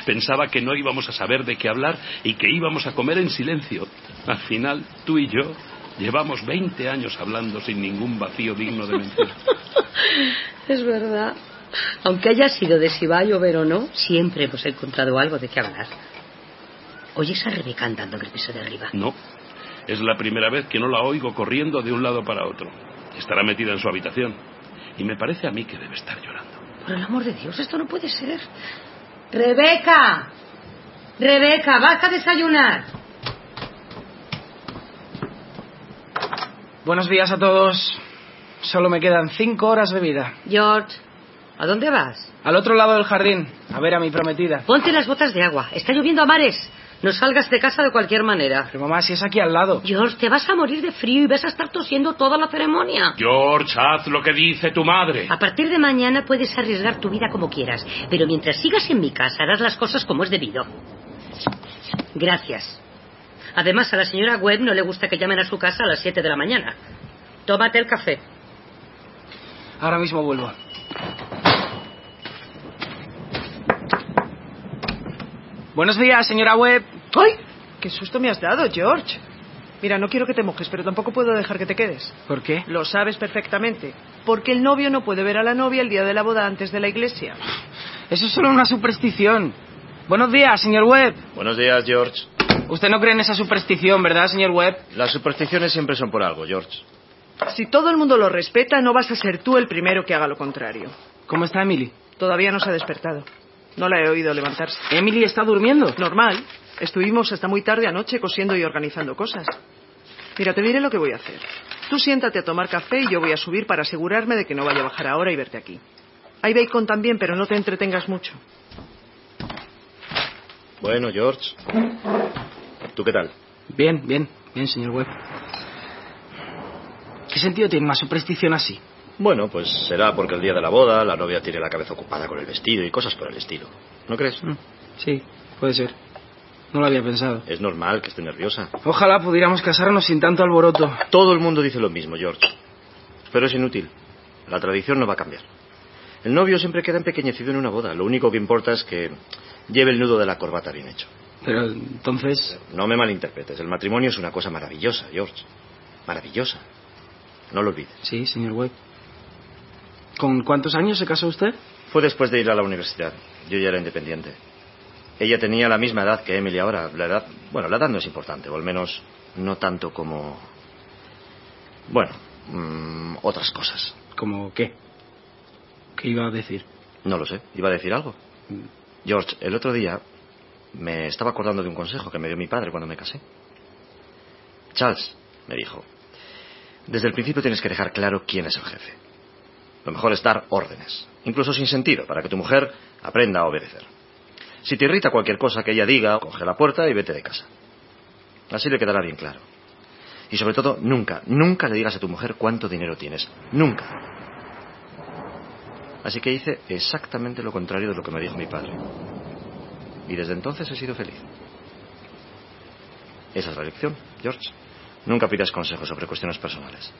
Pensaba que no íbamos a saber de qué hablar y que íbamos a comer en silencio. Al final, tú y yo llevamos 20 años hablando sin ningún vacío digno de mención. es verdad. Aunque haya sido de si va a llover o no, siempre hemos encontrado algo de qué hablar. ¿Oyes a Rebeca andando en el piso de arriba? No. Es la primera vez que no la oigo corriendo de un lado para otro. Estará metida en su habitación. Y me parece a mí que debe estar llorando. Por el amor de Dios, esto no puede ser. Rebeca. Rebeca, vas a desayunar. Buenos días a todos. Solo me quedan cinco horas de vida. George, ¿a dónde vas? Al otro lado del jardín, a ver a mi prometida. Ponte las botas de agua. Está lloviendo a mares. No salgas de casa de cualquier manera. Pero mamá, si es aquí al lado. George, te vas a morir de frío y vas a estar tosiendo toda la ceremonia. George, haz lo que dice tu madre. A partir de mañana puedes arriesgar tu vida como quieras, pero mientras sigas en mi casa harás las cosas como es debido. Gracias. Además, a la señora Webb no le gusta que llamen a su casa a las 7 de la mañana. Tómate el café. Ahora mismo vuelvo. Buenos días, señora Webb. ¡Ay! ¡Qué susto me has dado, George! Mira, no quiero que te mojes, pero tampoco puedo dejar que te quedes. ¿Por qué? Lo sabes perfectamente. Porque el novio no puede ver a la novia el día de la boda antes de la iglesia. Eso es solo una superstición. Buenos días, señor Webb. Buenos días, George. Usted no cree en esa superstición, ¿verdad, señor Webb? Las supersticiones siempre son por algo, George. Si todo el mundo lo respeta, no vas a ser tú el primero que haga lo contrario. ¿Cómo está Emily? Todavía no se ha despertado. No la he oído levantarse. ¿Emily está durmiendo? Normal. Estuvimos hasta muy tarde anoche cosiendo y organizando cosas. Mira, te diré lo que voy a hacer. Tú siéntate a tomar café y yo voy a subir para asegurarme de que no vaya a bajar ahora y verte aquí. Hay bacon también, pero no te entretengas mucho. Bueno, George. ¿Tú qué tal? Bien, bien, bien, señor Webb. ¿Qué sentido tiene una superstición así? Bueno, pues será porque el día de la boda la novia tiene la cabeza ocupada con el vestido y cosas por el estilo. ¿No crees? Mm, Sí, puede ser. No lo había pensado. Es normal que esté nerviosa. Ojalá pudiéramos casarnos sin tanto alboroto. Todo el mundo dice lo mismo, George. Pero es inútil. La tradición no va a cambiar. El novio siempre queda empequeñecido en una boda. Lo único que importa es que lleve el nudo de la corbata bien hecho. Pero entonces... No me malinterpretes. El matrimonio es una cosa maravillosa, George. Maravillosa. No lo olvides. Sí, señor Webb. ¿Con cuántos años se casó usted? Fue después de ir a la universidad. Yo ya era independiente. Ella tenía la misma edad que Emily ahora. La edad, bueno, la edad no es importante, o al menos no tanto como. Bueno, mm, otras cosas. ¿Como qué? ¿Qué iba a decir? No lo sé. ¿Iba a decir algo? George, el otro día me estaba acordando de un consejo que me dio mi padre cuando me casé. Charles, me dijo, desde el principio tienes que dejar claro quién es el jefe. Lo mejor es dar órdenes, incluso sin sentido, para que tu mujer aprenda a obedecer. Si te irrita cualquier cosa que ella diga, coge la puerta y vete de casa. Así le quedará bien claro. Y sobre todo, nunca, nunca le digas a tu mujer cuánto dinero tienes. Nunca. Así que hice exactamente lo contrario de lo que me dijo mi padre. Y desde entonces he sido feliz. Esa es la lección, George. Nunca pidas consejos sobre cuestiones personales.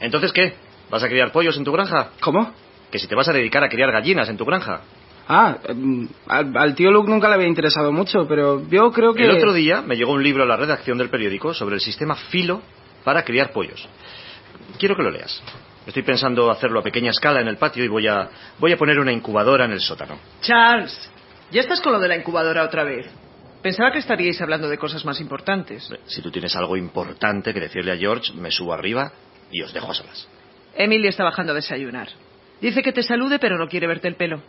Entonces, ¿qué? ¿Vas a criar pollos en tu granja? ¿Cómo? Que si te vas a dedicar a criar gallinas en tu granja. Ah, em, al, al tío Luke nunca le había interesado mucho, pero yo creo que... El otro día me llegó un libro a la redacción del periódico sobre el sistema filo para criar pollos. Quiero que lo leas. Estoy pensando hacerlo a pequeña escala en el patio y voy a, voy a poner una incubadora en el sótano. Charles, ya estás con lo de la incubadora otra vez. Pensaba que estaríais hablando de cosas más importantes. Si tú tienes algo importante que decirle a George, me subo arriba y os dejo a solas. Emily está bajando a desayunar. Dice que te salude, pero no quiere verte el pelo.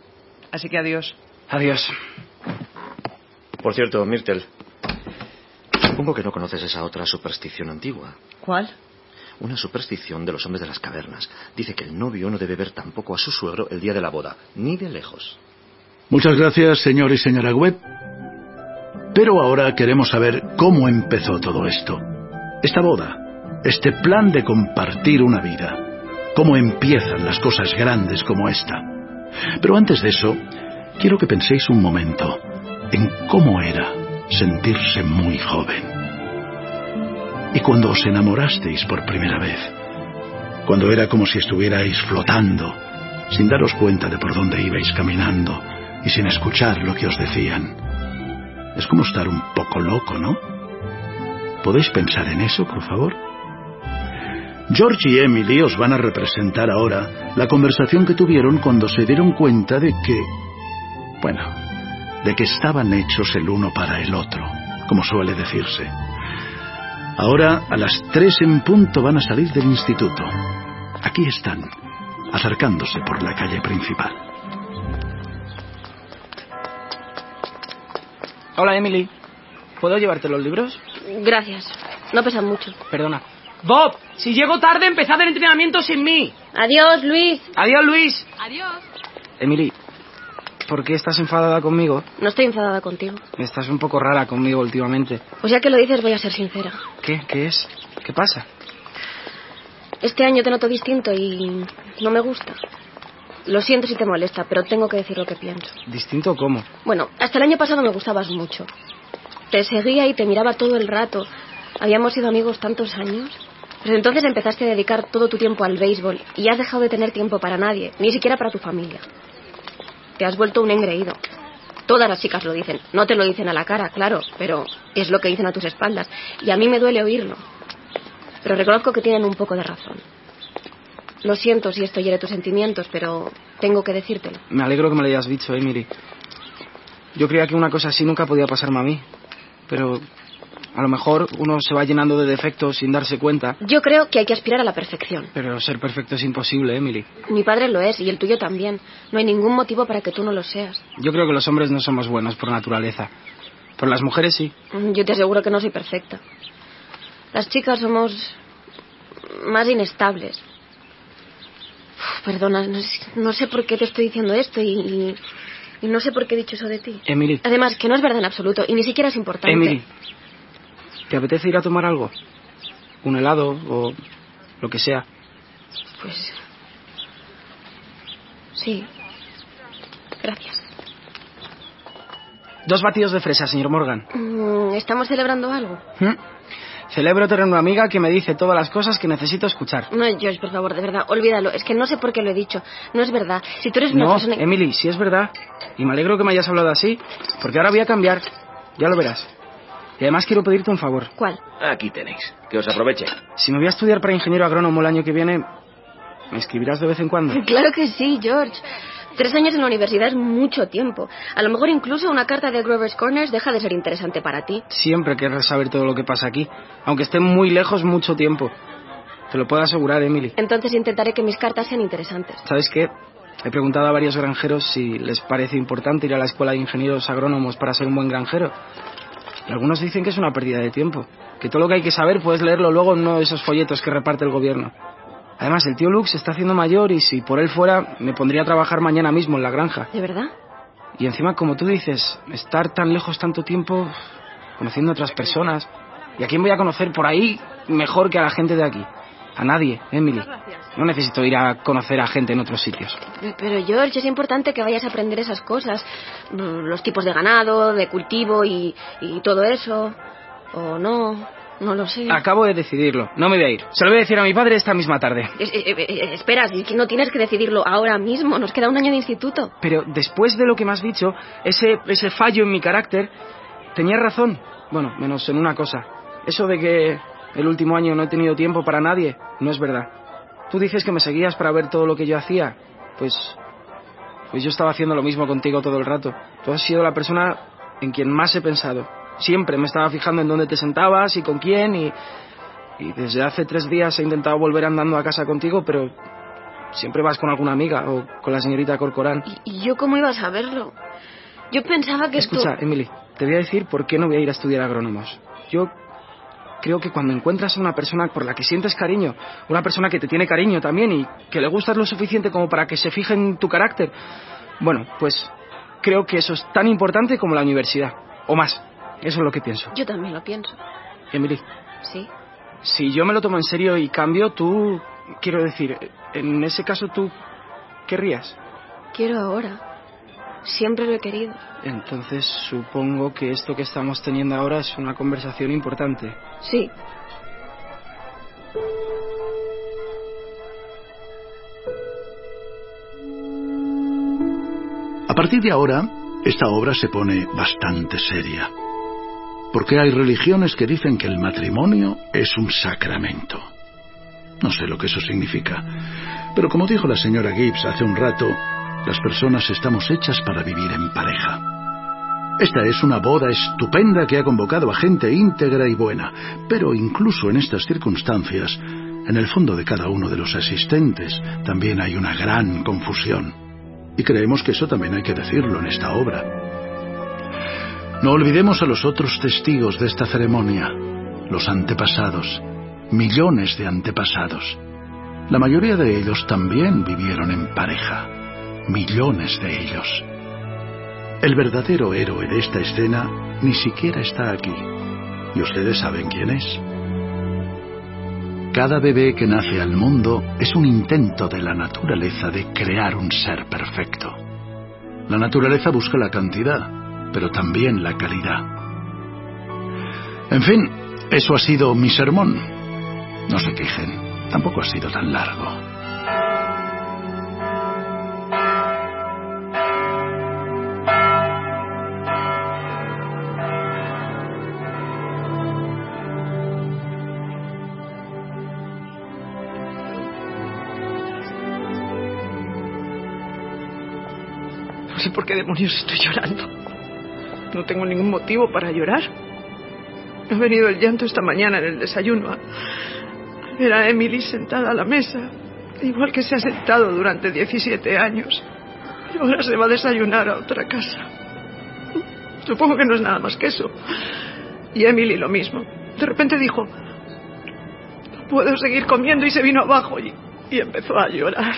Así que adiós. Adiós. Por cierto, Myrtle, supongo que no conoces esa otra superstición antigua. ¿Cuál? Una superstición de los hombres de las cavernas. Dice que el novio no debe ver tampoco a su suegro el día de la boda, ni de lejos. Muchas gracias, señor y señora Webb. Pero ahora queremos saber cómo empezó todo esto. Esta boda, este plan de compartir una vida. Cómo empiezan las cosas grandes como esta. Pero antes de eso, quiero que penséis un momento en cómo era sentirse muy joven. Y cuando os enamorasteis por primera vez, cuando era como si estuvierais flotando, sin daros cuenta de por dónde ibais caminando y sin escuchar lo que os decían. Es como estar un poco loco, ¿no? ¿Podéis pensar en eso, por favor? George y Emily os van a representar ahora la conversación que tuvieron cuando se dieron cuenta de que, bueno, de que estaban hechos el uno para el otro, como suele decirse. Ahora, a las tres en punto van a salir del instituto. Aquí están, acercándose por la calle principal. Hola, Emily. ¿Puedo llevarte los libros? Gracias. No pesan mucho. Perdona. Bob, si llego tarde, empezad el entrenamiento sin mí. Adiós, Luis. Adiós, Luis. Adiós. Emily, ¿por qué estás enfadada conmigo? No estoy enfadada contigo. Estás un poco rara conmigo últimamente. Pues ya que lo dices, voy a ser sincera. ¿Qué? ¿Qué es? ¿Qué pasa? Este año te noto distinto y no me gusta. Lo siento si te molesta, pero tengo que decir lo que pienso. ¿Distinto cómo? Bueno, hasta el año pasado me gustabas mucho. Te seguía y te miraba todo el rato. Habíamos sido amigos tantos años. Pero entonces empezaste a dedicar todo tu tiempo al béisbol y has dejado de tener tiempo para nadie, ni siquiera para tu familia. Te has vuelto un engreído. Todas las chicas lo dicen. No te lo dicen a la cara, claro, pero es lo que dicen a tus espaldas. Y a mí me duele oírlo. Pero reconozco que tienen un poco de razón. Lo siento si esto hiere tus sentimientos, pero tengo que decírtelo. Me alegro que me lo hayas dicho, Emily. Yo creía que una cosa así nunca podía pasarme a mí. Pero a lo mejor uno se va llenando de defectos sin darse cuenta. Yo creo que hay que aspirar a la perfección. Pero ser perfecto es imposible, Emily. Mi padre lo es y el tuyo también. No hay ningún motivo para que tú no lo seas. Yo creo que los hombres no somos buenos por naturaleza. Pero las mujeres sí. Yo te aseguro que no soy perfecta. Las chicas somos más inestables. Uf, perdona, no, sé- no sé por qué te estoy diciendo esto y, y- y no sé por qué he dicho eso de ti. Emily, Además, que no es verdad en absoluto y ni siquiera es importante. Emily, ¿te apetece ir a tomar algo? Un helado o lo que sea. Pues. Sí. Gracias. Dos batidos de fresa, señor Morgan. Mm, ¿Estamos celebrando algo? ¿Mm? Celebro tener una amiga que me dice todas las cosas que necesito escuchar. No, George, por favor, de verdad, olvídalo. Es que no sé por qué lo he dicho. No es verdad. Si tú eres una No, persona... Emily, sí es verdad. Y me alegro que me hayas hablado así, porque ahora voy a cambiar. Ya lo verás. Y además quiero pedirte un favor. ¿Cuál? Aquí tenéis. Que os aproveche. Si me voy a estudiar para ingeniero agrónomo el año que viene, ¿me escribirás de vez en cuando? Claro que sí, George. Tres años en la universidad es mucho tiempo. A lo mejor incluso una carta de Grover's Corners deja de ser interesante para ti. Siempre querrás saber todo lo que pasa aquí, aunque esté muy lejos mucho tiempo. Te lo puedo asegurar, Emily. Entonces intentaré que mis cartas sean interesantes. ¿Sabes qué? He preguntado a varios granjeros si les parece importante ir a la escuela de ingenieros agrónomos para ser un buen granjero. Algunos dicen que es una pérdida de tiempo. Que todo lo que hay que saber puedes leerlo luego en uno de esos folletos que reparte el gobierno. Además, el tío Luke se está haciendo mayor y si por él fuera, me pondría a trabajar mañana mismo en la granja. ¿De verdad? Y encima, como tú dices, estar tan lejos tanto tiempo, conociendo a otras personas. ¿Y a quién voy a conocer por ahí mejor que a la gente de aquí? A nadie, Emily. No necesito ir a conocer a gente en otros sitios. Pero George, es importante que vayas a aprender esas cosas. Los tipos de ganado, de cultivo y, y todo eso. O no, no lo sé. Acabo de decidirlo. No me voy a ir. Se lo voy a decir a mi padre esta misma tarde. Es- eh, eh, eh, espera, que no tienes que decidirlo ahora mismo. Nos queda un año de instituto. Pero después de lo que me has dicho, ese, ese fallo en mi carácter, tenías razón. Bueno, menos en una cosa. Eso de que el último año no he tenido tiempo para nadie, no es verdad. Tú dices que me seguías para ver todo lo que yo hacía. Pues. Pues yo estaba haciendo lo mismo contigo todo el rato. Tú has sido la persona en quien más he pensado. Siempre me estaba fijando en dónde te sentabas y con quién y. Y desde hace tres días he intentado volver andando a casa contigo, pero siempre vas con alguna amiga o con la señorita Corcorán. ¿Y yo cómo iba a saberlo? Yo pensaba que Escucha, tú... Emily, te voy a decir por qué no voy a ir a estudiar agrónomos. Yo creo que cuando encuentras a una persona por la que sientes cariño, una persona que te tiene cariño también y que le gustas lo suficiente como para que se fije en tu carácter, bueno, pues creo que eso es tan importante como la universidad. O más. Eso es lo que pienso. Yo también lo pienso. Emily, Sí. si yo me lo tomo en serio y cambio, tú, quiero decir, en ese caso tú querrías. Quiero ahora. Siempre lo he querido. Entonces supongo que esto que estamos teniendo ahora es una conversación importante. Sí. A partir de ahora, esta obra se pone bastante seria. Porque hay religiones que dicen que el matrimonio es un sacramento. No sé lo que eso significa. Pero como dijo la señora Gibbs hace un rato, las personas estamos hechas para vivir en pareja. Esta es una boda estupenda que ha convocado a gente íntegra y buena, pero incluso en estas circunstancias, en el fondo de cada uno de los asistentes también hay una gran confusión. Y creemos que eso también hay que decirlo en esta obra. No olvidemos a los otros testigos de esta ceremonia, los antepasados, millones de antepasados. La mayoría de ellos también vivieron en pareja, millones de ellos. El verdadero héroe de esta escena ni siquiera está aquí, y ustedes saben quién es. Cada bebé que nace al mundo es un intento de la naturaleza de crear un ser perfecto. La naturaleza busca la cantidad, pero también la calidad. En fin, eso ha sido mi sermón. No se quejen, tampoco ha sido tan largo. Por qué demonios estoy llorando. No tengo ningún motivo para llorar. Me ha venido el llanto esta mañana en el desayuno. A a ver a Emily sentada a la mesa, igual que se ha sentado durante 17 años. Y ahora se va a desayunar a otra casa. Supongo que no es nada más que eso. Y Emily lo mismo. De repente dijo, no puedo seguir comiendo y se vino abajo y, y empezó a llorar.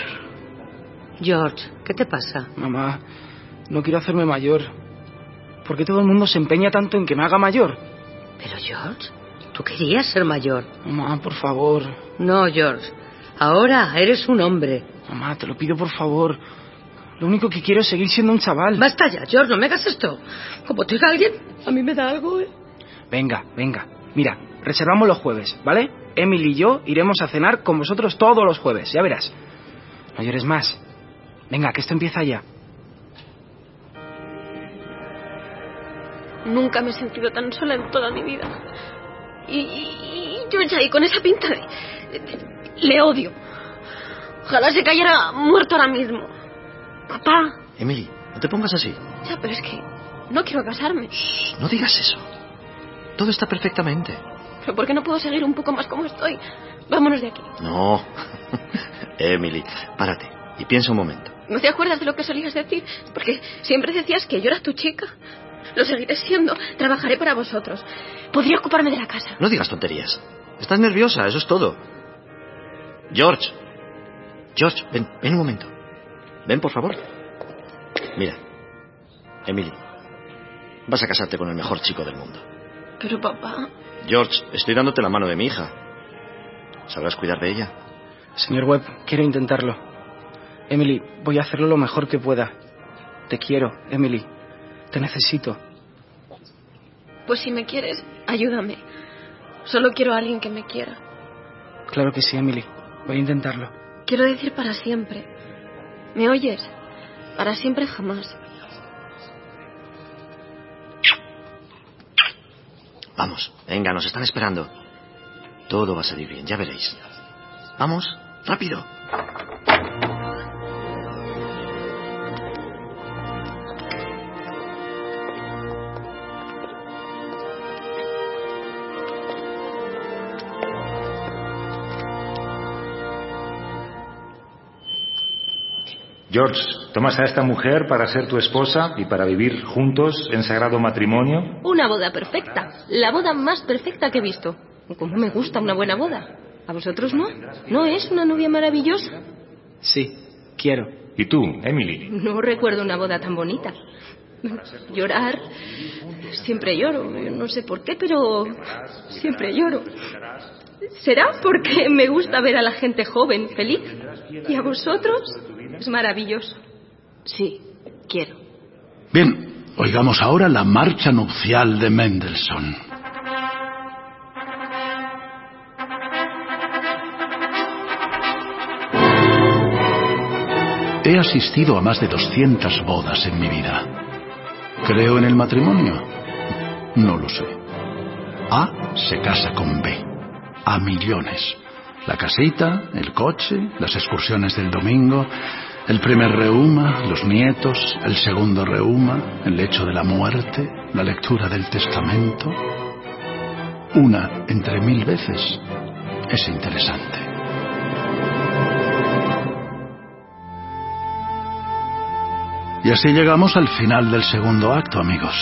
George, ¿qué te pasa? Mamá, no quiero hacerme mayor. ¿Por qué todo el mundo se empeña tanto en que me haga mayor? Pero George, tú querías ser mayor. Mamá, por favor. No, George. Ahora eres un hombre. Mamá, te lo pido por favor. Lo único que quiero es seguir siendo un chaval. Basta ya, George, no me hagas esto. Como te diga alguien, a mí me da algo, ¿eh? Venga, venga. Mira, reservamos los jueves, ¿vale? Emily y yo iremos a cenar con vosotros todos los jueves, ya verás. No llores más. Venga, que esto empieza ya. Nunca me he sentido tan sola en toda mi vida. Y, y, y George ahí con esa pinta de, de- Le odio. Ojalá se cayera muerto ahora mismo. Papá. Emily, no te pongas así. Ya, pero es que no quiero casarme. No digas eso. Todo está perfectamente. ¿Pero por qué no puedo seguir un poco más como estoy? Vámonos de aquí. No. Emily, párate y piensa un momento. ¿No te acuerdas de lo que solías decir? Porque siempre decías que yo era tu chica. Lo seguiré siendo. Trabajaré para vosotros. Podría ocuparme de la casa. No digas tonterías. Estás nerviosa, eso es todo. George. George, ven, ven un momento. Ven, por favor. Mira. Emily. Vas a casarte con el mejor chico del mundo. Pero papá. George, estoy dándote la mano de mi hija. ¿Sabrás cuidar de ella? Señor Webb, quiero intentarlo. Emily, voy a hacerlo lo mejor que pueda. Te quiero, Emily. Te necesito. Pues si me quieres, ayúdame. Solo quiero a alguien que me quiera. Claro que sí, Emily. Voy a intentarlo. Quiero decir para siempre. ¿Me oyes? Para siempre jamás. Vamos, venga, nos están esperando. Todo va a salir bien, ya veréis. Vamos, rápido. George, ¿tomas a esta mujer para ser tu esposa y para vivir juntos en sagrado matrimonio? Una boda perfecta. La boda más perfecta que he visto. ¿Cómo me gusta una buena boda? ¿A vosotros no? ¿No es una novia maravillosa? Sí, quiero. ¿Y tú, Emily? No recuerdo una boda tan bonita. Llorar. Siempre lloro. No sé por qué, pero siempre lloro. ¿Será porque me gusta ver a la gente joven, feliz? ¿Y a vosotros? Es maravilloso. Sí, quiero. Bien, oigamos ahora la marcha nupcial de Mendelssohn. He asistido a más de 200 bodas en mi vida. ¿Creo en el matrimonio? No lo sé. A se casa con B. A millones. La casita, el coche, las excursiones del domingo, el primer reuma, los nietos, el segundo reuma, el lecho de la muerte, la lectura del testamento. Una entre mil veces es interesante. Y así llegamos al final del segundo acto, amigos.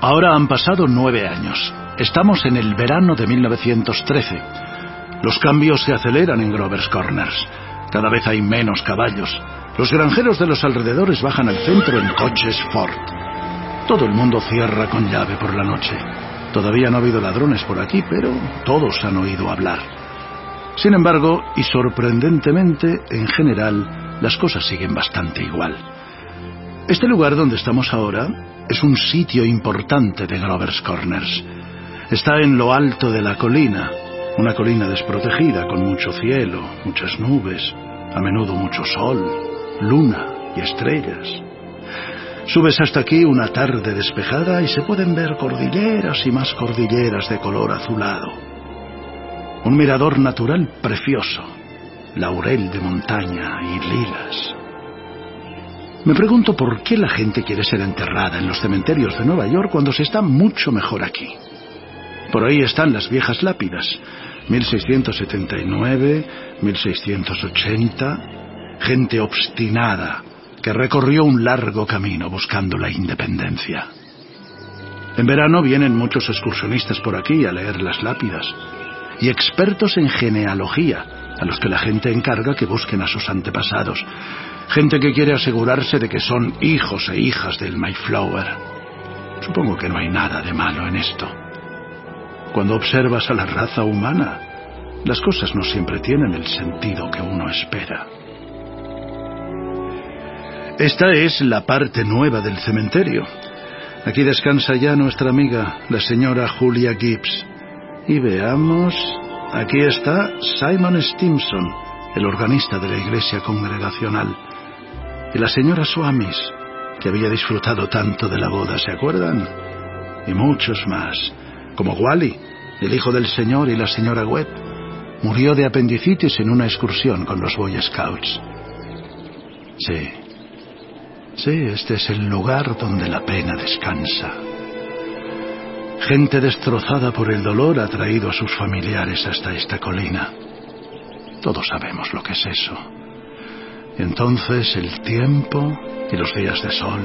Ahora han pasado nueve años. Estamos en el verano de 1913. Los cambios se aceleran en Grover's Corners. Cada vez hay menos caballos. Los granjeros de los alrededores bajan al centro en coches Ford. Todo el mundo cierra con llave por la noche. Todavía no ha habido ladrones por aquí, pero todos han oído hablar. Sin embargo, y sorprendentemente, en general, las cosas siguen bastante igual. Este lugar donde estamos ahora es un sitio importante de Grover's Corners. Está en lo alto de la colina, una colina desprotegida con mucho cielo, muchas nubes, a menudo mucho sol, luna y estrellas. Subes hasta aquí una tarde despejada y se pueden ver cordilleras y más cordilleras de color azulado. Un mirador natural precioso, laurel de montaña y lilas. Me pregunto por qué la gente quiere ser enterrada en los cementerios de Nueva York cuando se está mucho mejor aquí. Por ahí están las viejas lápidas. 1679, 1680. Gente obstinada que recorrió un largo camino buscando la independencia. En verano vienen muchos excursionistas por aquí a leer las lápidas y expertos en genealogía a los que la gente encarga que busquen a sus antepasados. Gente que quiere asegurarse de que son hijos e hijas del Mayflower. Supongo que no hay nada de malo en esto. Cuando observas a la raza humana, las cosas no siempre tienen el sentido que uno espera. Esta es la parte nueva del cementerio. Aquí descansa ya nuestra amiga, la señora Julia Gibbs. Y veamos, aquí está Simon Stimson, el organista de la iglesia congregacional. Y la señora Swamis, que había disfrutado tanto de la boda, ¿se acuerdan? Y muchos más, como Wally, el hijo del señor y la señora Webb. Murió de apendicitis en una excursión con los Boy Scouts. Sí, Sí, este es el lugar donde la pena descansa. Gente destrozada por el dolor ha traído a sus familiares hasta esta colina. Todos sabemos lo que es eso. Entonces el tiempo y los días de sol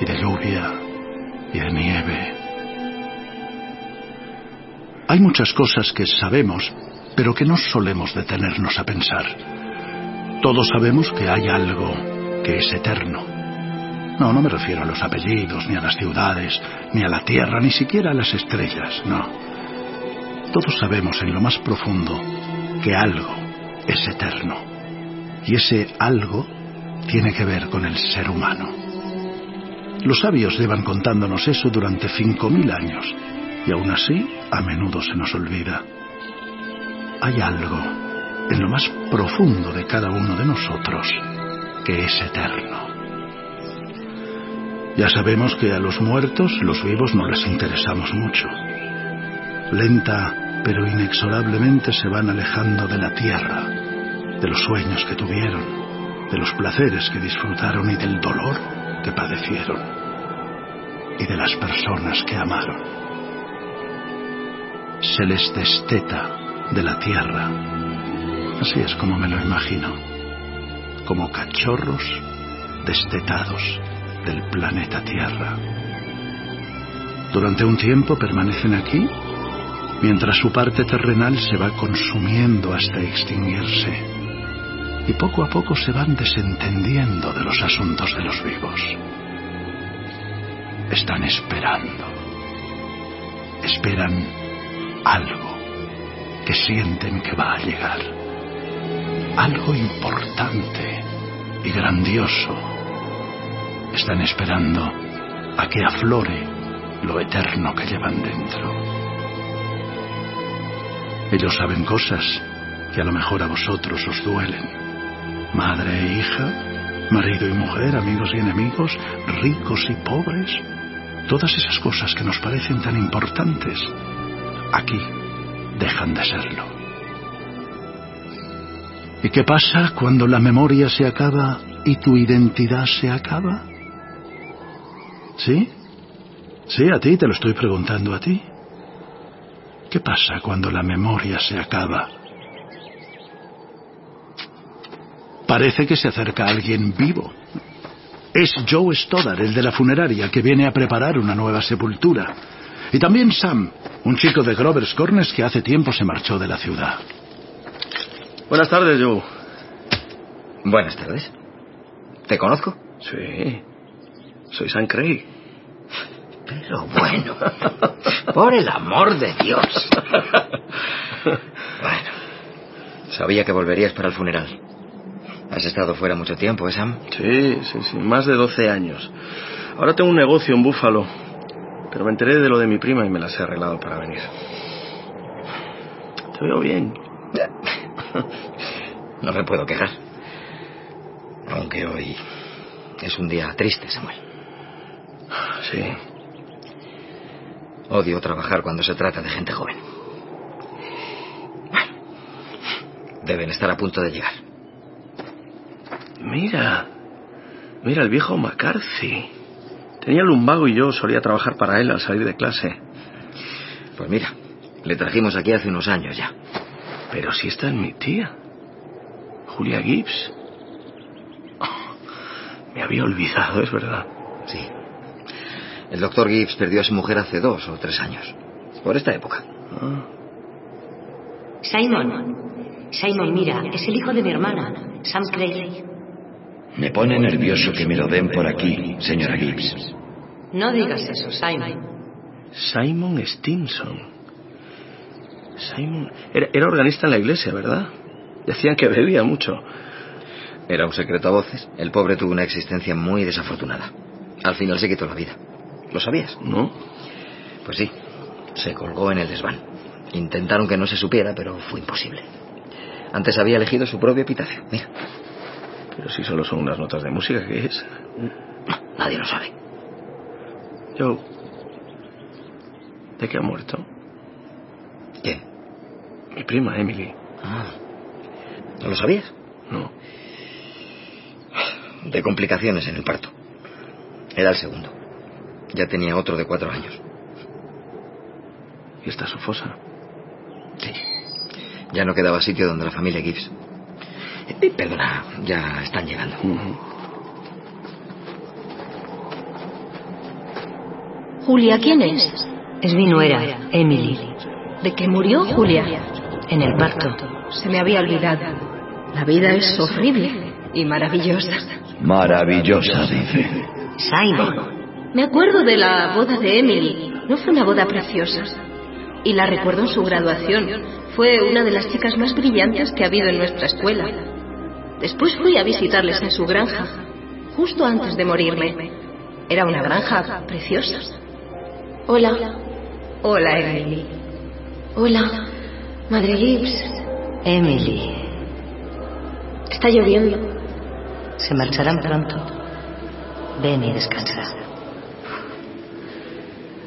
y de lluvia y de nieve. Hay muchas cosas que sabemos, pero que no solemos detenernos a pensar. Todos sabemos que hay algo que es eterno no, no me refiero a los apellidos, ni a las ciudades, ni a la tierra, ni siquiera a las estrellas, no. Todos sabemos en lo más profundo que algo es eterno. Y ese algo tiene que ver con el ser humano. Los sabios llevan contándonos eso durante cinco mil años, y aún así a menudo se nos olvida. Hay algo en lo más profundo de cada uno de nosotros que es eterno. Ya sabemos que a los muertos, los vivos, no les interesamos mucho. Lenta, pero inexorablemente se van alejando de la tierra, de los sueños que tuvieron, de los placeres que disfrutaron y del dolor que padecieron, y de las personas que amaron. Se les desteta de la tierra. Así es como me lo imagino, como cachorros destetados del planeta Tierra. Durante un tiempo permanecen aquí, mientras su parte terrenal se va consumiendo hasta extinguirse, y poco a poco se van desentendiendo de los asuntos de los vivos. Están esperando, esperan algo que sienten que va a llegar, algo importante y grandioso están esperando a que aflore lo eterno que llevan dentro. Ellos saben cosas que a lo mejor a vosotros os duelen. Madre e hija, marido y mujer, amigos y enemigos, ricos y pobres. Todas esas cosas que nos parecen tan importantes, aquí dejan de serlo. ¿Y qué pasa cuando la memoria se acaba y tu identidad se acaba? ¿Sí? Sí, a ti te lo estoy preguntando a ti. ¿Qué pasa cuando la memoria se acaba? Parece que se acerca alguien vivo. Es Joe Stoddard, el de la funeraria, que viene a preparar una nueva sepultura. Y también Sam, un chico de Grover's Corners que hace tiempo se marchó de la ciudad. Buenas tardes, Joe. Buenas tardes. ¿Te conozco? Sí. Soy Sam Craig. Pero bueno, por el amor de Dios. Bueno, sabía que volverías para el funeral. ¿Has estado fuera mucho tiempo, eh, Sam? Sí, sí, sí, más de 12 años. Ahora tengo un negocio en Búfalo, pero me enteré de lo de mi prima y me las he arreglado para venir. Te veo bien. No me puedo quejar. Aunque hoy es un día triste, Samuel. Sí. Odio trabajar cuando se trata de gente joven. Deben estar a punto de llegar. Mira, Mira, el viejo McCarthy. Tenía lumbago y yo solía trabajar para él al salir de clase. Pues mira, le trajimos aquí hace unos años ya. Pero si esta es mi tía. Julia Gibbs. Oh, me había olvidado, es verdad. Sí. El doctor Gibbs perdió a su mujer hace dos o tres años. Por esta época. Ah. Simon. Simon, mira, es el hijo de mi hermana, Sam Craig. Me pone nervioso que me lo den por aquí, señora Gibbs. No digas eso, Simon. Simon Stimson. Simon. Era, era organista en la iglesia, ¿verdad? Decían que bebía mucho. Era un secreto a voces. El pobre tuvo una existencia muy desafortunada. Al final se quitó la vida. ¿Lo sabías? No. Pues sí. Se colgó en el desván. Intentaron que no se supiera, pero fue imposible. Antes había elegido su propio epitafio. Mira. Pero si solo son unas notas de música, ¿qué es? Nadie lo sabe. Yo. ¿De qué ha muerto? ¿Quién? Mi prima, Emily. Ah. ¿No lo sabías? No. De complicaciones en el parto. Era el segundo. Ya tenía otro de cuatro años. ¿Y está su fosa? Sí. Ya no quedaba sitio donde la familia Gibbs. Eh, Perdona, ya están llegando. Julia, ¿quién es? Es mi nuera, Emily. ¿De qué murió Julia? En el parto. Se me había olvidado. La vida es horrible y maravillosa. Maravillosa, dice. Simon. Me acuerdo de la boda de Emily. No fue una boda preciosa. Y la recuerdo en su graduación. Fue una de las chicas más brillantes que ha habido en nuestra escuela. Después fui a visitarles en su granja, justo antes de morirme. Era una granja preciosa. Hola. Hola, Emily. Hola. Madre Gibbs. Emily. Está lloviendo. Se marcharán pronto. Ven y descansa.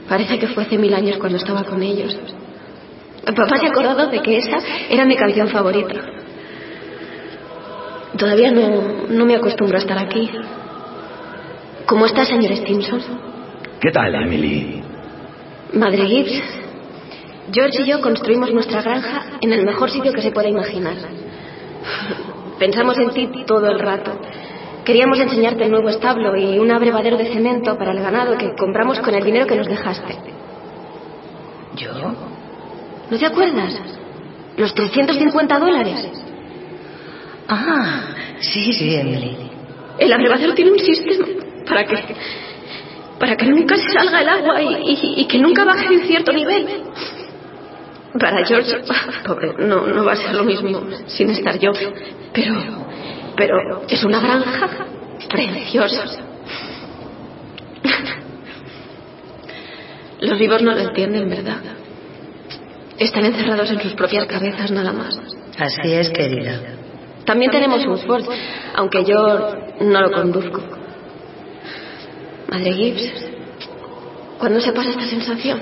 Parece que fue hace mil años cuando estaba con ellos. Papá se ha acordado de que esa era mi canción favorita. Todavía no, no me acostumbro a estar aquí. ¿Cómo está, señor Stimson? ¿Qué tal, Emily? Madre Gibbs, George y yo construimos nuestra granja en el mejor sitio que se pueda imaginar. Pensamos en ti todo el rato. Queríamos enseñarte el nuevo establo y un abrevadero de cemento para el ganado que compramos con el dinero que nos dejaste. ¿Yo? ¿No te acuerdas? Los 350 dólares. Ah, sí, sí, Emily. El abrevadero tiene un sistema para que para que nunca se salga el agua y, y- y que nunca baje de un cierto nivel. Para George, pobre, no, no va a ser lo mismo sin estar yo. Pero, pero es una granja preciosa. Los vivos no lo entienden, ¿verdad? Están encerrados en sus propias cabezas nada más. Así es, querida. También tenemos un Ford, aunque yo no lo conduzco. Madre Gibbs, ¿cuándo se pasa esta sensación?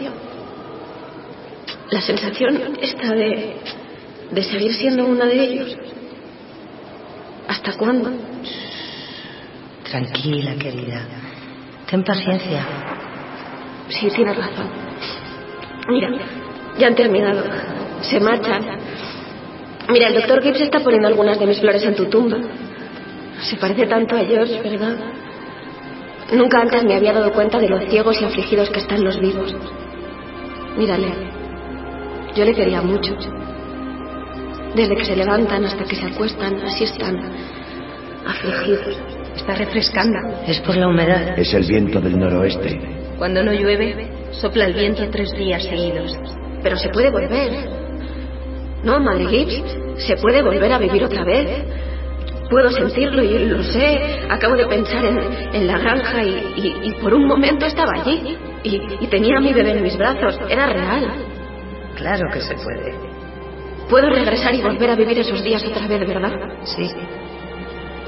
La sensación esta de, de seguir siendo una de ellos. ¿Hasta cuándo? Tranquila, querida. Ten paciencia. Sí, tienes razón. Mira, ya han terminado. Se marchan. Mira, el doctor Gibbs está poniendo algunas de mis flores en tu tumba. Se parece tanto a George, ¿verdad? Nunca antes me había dado cuenta de lo ciegos y afligidos que están los vivos. Mírale. Yo le quería mucho. Desde que se levantan hasta que se acuestan, así están. Afligidos. Está refrescando. Es por la humedad. Es el viento del noroeste. Cuando no llueve, sopla el viento tres días seguidos. Pero se puede volver. No, Madre Gibbs, se puede volver a vivir otra vez. Puedo sentirlo y lo sé. Acabo de pensar en, en la granja y, y- y por un momento estaba allí. Y, y tenía a mi bebé en mis brazos. Era real. Claro que se puede. Puedo regresar y volver a vivir esos días otra vez, ¿verdad? Sí.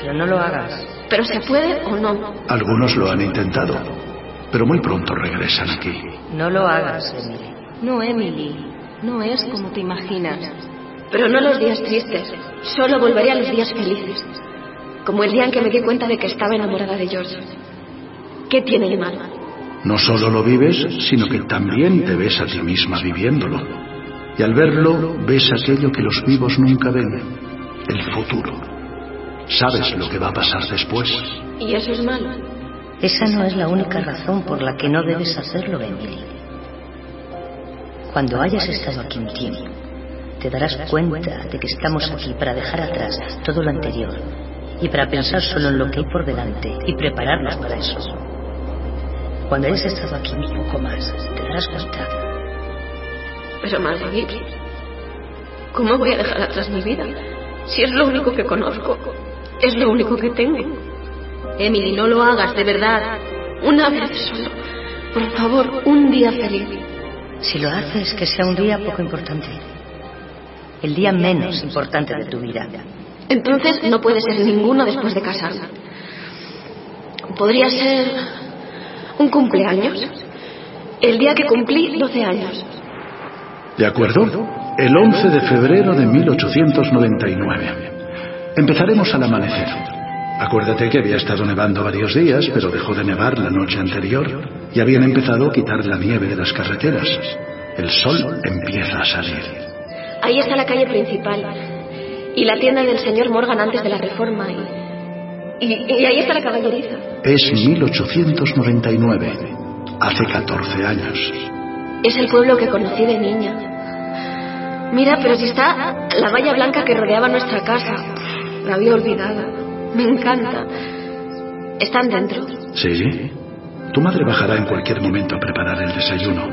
Pero no lo hagas. Pero se puede o no. Algunos lo han intentado, pero muy pronto regresan aquí. No lo hagas, Emily. No, Emily. No es como te imaginas. Pero no los días tristes. Solo volveré a los días felices. Como el día en que me di cuenta de que estaba enamorada de George. ¿Qué tiene de malo? No solo lo vives, sino que también te ves a ti misma viviéndolo. Y al verlo, ves aquello que los vivos nunca ven, el futuro. Sabes lo que va a pasar después. ¿Y eso es malo? Esa no es la única razón por la que no debes hacerlo, Emily. Cuando hayas estado aquí un tiempo, te darás cuenta de que estamos aquí para dejar atrás todo lo anterior y para pensar solo en lo que hay por delante y prepararnos para eso. Cuando hayas estado aquí un poco más, te darás cuenta. Pero Marguerite, ¿cómo voy a dejar atrás mi vida? Si es lo único que conozco, es lo único que tengo. Emily, no lo hagas, de verdad. Una vez solo. Por favor, un día feliz. Si lo haces, que sea un día poco importante. El día menos importante de tu vida. Entonces no puede ser ninguno después de casarme. Podría ser un cumpleaños. El día que cumplí 12 años. ¿De acuerdo? El 11 de febrero de 1899. Empezaremos al amanecer. Acuérdate que había estado nevando varios días, pero dejó de nevar la noche anterior y habían empezado a quitar la nieve de las carreteras. El sol empieza a salir. Ahí está la calle principal y la tienda del señor Morgan antes de la reforma y, y, y ahí está la caballeriza. Es 1899, hace 14 años. Es el pueblo que conocí de niña. Mira, pero si está la valla blanca que rodeaba nuestra casa. La había olvidado. Me encanta. ¿Están dentro? Sí. Tu madre bajará en cualquier momento a preparar el desayuno.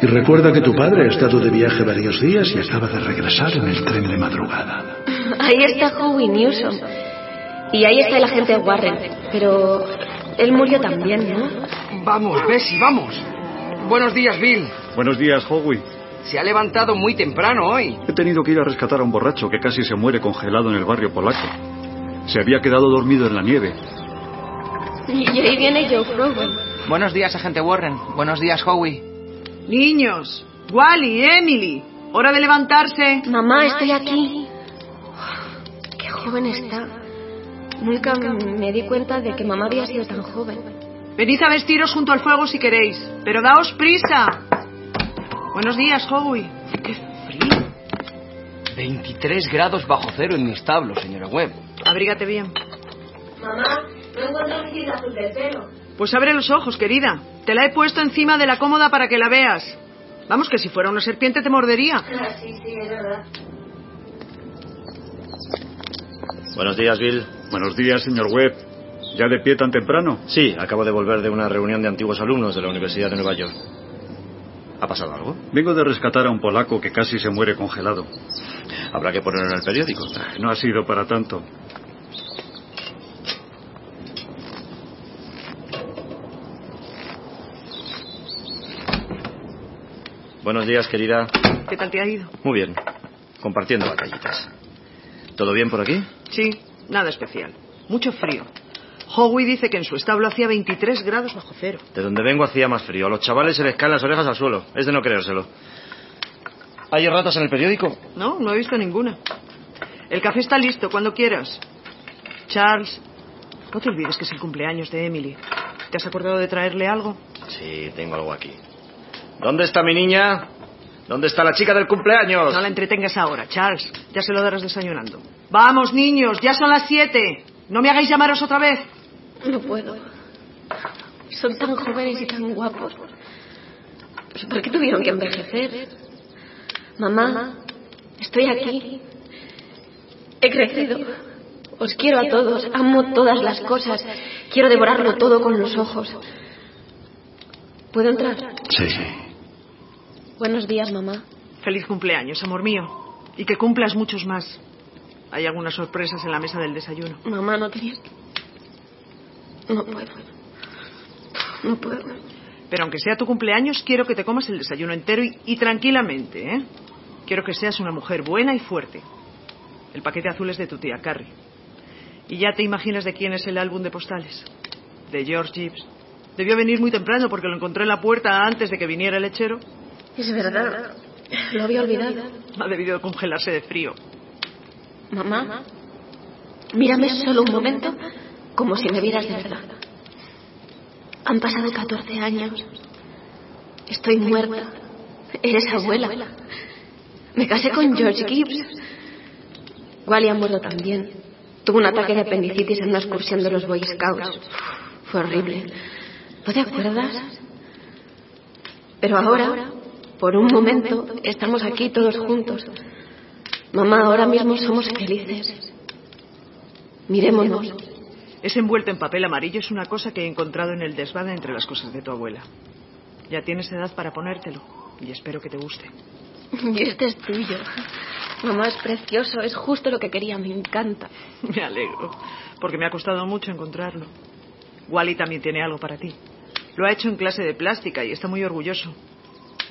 Y recuerda que tu padre ha estado de viaje varios días y acaba de regresar en el tren de madrugada. Ahí está Howie Newsom. Y ahí está el agente Warren. Pero él murió también, ¿no? Vamos, Bessie, vamos. Buenos días, Bill. Buenos días, Howie. Se ha levantado muy temprano hoy. He tenido que ir a rescatar a un borracho que casi se muere congelado en el barrio polaco. Se había quedado dormido en la nieve. Y ahí viene Joe Frowen. Buenos días, agente Warren. Buenos días, Howie. Niños, Wally, Emily, hora de levantarse. Mamá, estoy aquí. Qué joven está. Nunca me di cuenta de que mamá había sido tan joven. Venid a vestiros junto al fuego si queréis, pero daos prisa. Buenos días, Howie. Qué frío. 23 grados bajo cero en mi establo, señora Webb. Abrígate bien. Mamá, no encuentro kit azul del pelo. Pues abre los ojos, querida. Te la he puesto encima de la cómoda para que la veas. Vamos, que si fuera una serpiente te mordería. Ah, sí, sí, es verdad. Buenos días, Bill. Buenos días, señor Webb. ¿Ya de pie tan temprano? Sí, acabo de volver de una reunión de antiguos alumnos de la Universidad de Nueva York. ¿Ha pasado algo? Vengo de rescatar a un polaco que casi se muere congelado. Habrá que ponerlo en el periódico. No ha sido para tanto. Buenos días, querida. ¿Qué tal te ha ido? Muy bien. Compartiendo batallitas. ¿Todo bien por aquí? Sí, nada especial. Mucho frío. Howie dice que en su establo hacía 23 grados bajo cero. De donde vengo hacía más frío. A los chavales se les caen las orejas al suelo. Es de no creérselo. ¿Hay ratas en el periódico? No, no he visto ninguna. El café está listo, cuando quieras. Charles, no te olvides que es el cumpleaños de Emily. ¿Te has acordado de traerle algo? Sí, tengo algo aquí. ¿Dónde está mi niña? ¿Dónde está la chica del cumpleaños? No la entretengas ahora, Charles. Ya se lo darás desayunando. Vamos, niños, ya son las siete. No me hagáis llamaros otra vez. No puedo. Son tan jóvenes y tan guapos. ¿Pero ¿Por qué tuvieron que envejecer? Mamá, estoy aquí. He crecido. Os quiero a todos. Amo todas las cosas. Quiero devorarlo todo con los ojos. ¿Puedo entrar? Sí. Buenos días, mamá. Feliz cumpleaños, amor mío. Y que cumplas muchos más. Hay algunas sorpresas en la mesa del desayuno. Mamá, no tenías. No puedo. No puedo. Pero aunque sea tu cumpleaños, quiero que te comas el desayuno entero y, y tranquilamente, ¿eh? Quiero que seas una mujer buena y fuerte. El paquete azul es de tu tía Carrie. ¿Y ya te imaginas de quién es el álbum de postales? De George Gibbs. Debió venir muy temprano porque lo encontré en la puerta antes de que viniera el lechero. Es verdad. Lo había olvidado. Ha debido congelarse de frío. Mamá, Mírame solo un momento como si me vieras de verdad. Han pasado 14 años. Estoy muerta. Eres abuela. Me casé con George Gibbs. Wally ha muerto también. Tuvo un ataque de apendicitis en una excursión de los Boy Scouts. Fue horrible. ¿No te acuerdas? Pero ahora, por un momento, estamos aquí todos juntos. Mamá, ahora mismo somos felices. Mirémonos. Ese envuelto en papel amarillo es una cosa que he encontrado en el desván entre las cosas de tu abuela. Ya tienes edad para ponértelo y espero que te guste. Y este es tuyo. Mamá, es precioso, es justo lo que quería, me encanta. Me alegro, porque me ha costado mucho encontrarlo. Wally también tiene algo para ti. Lo ha hecho en clase de plástica y está muy orgulloso.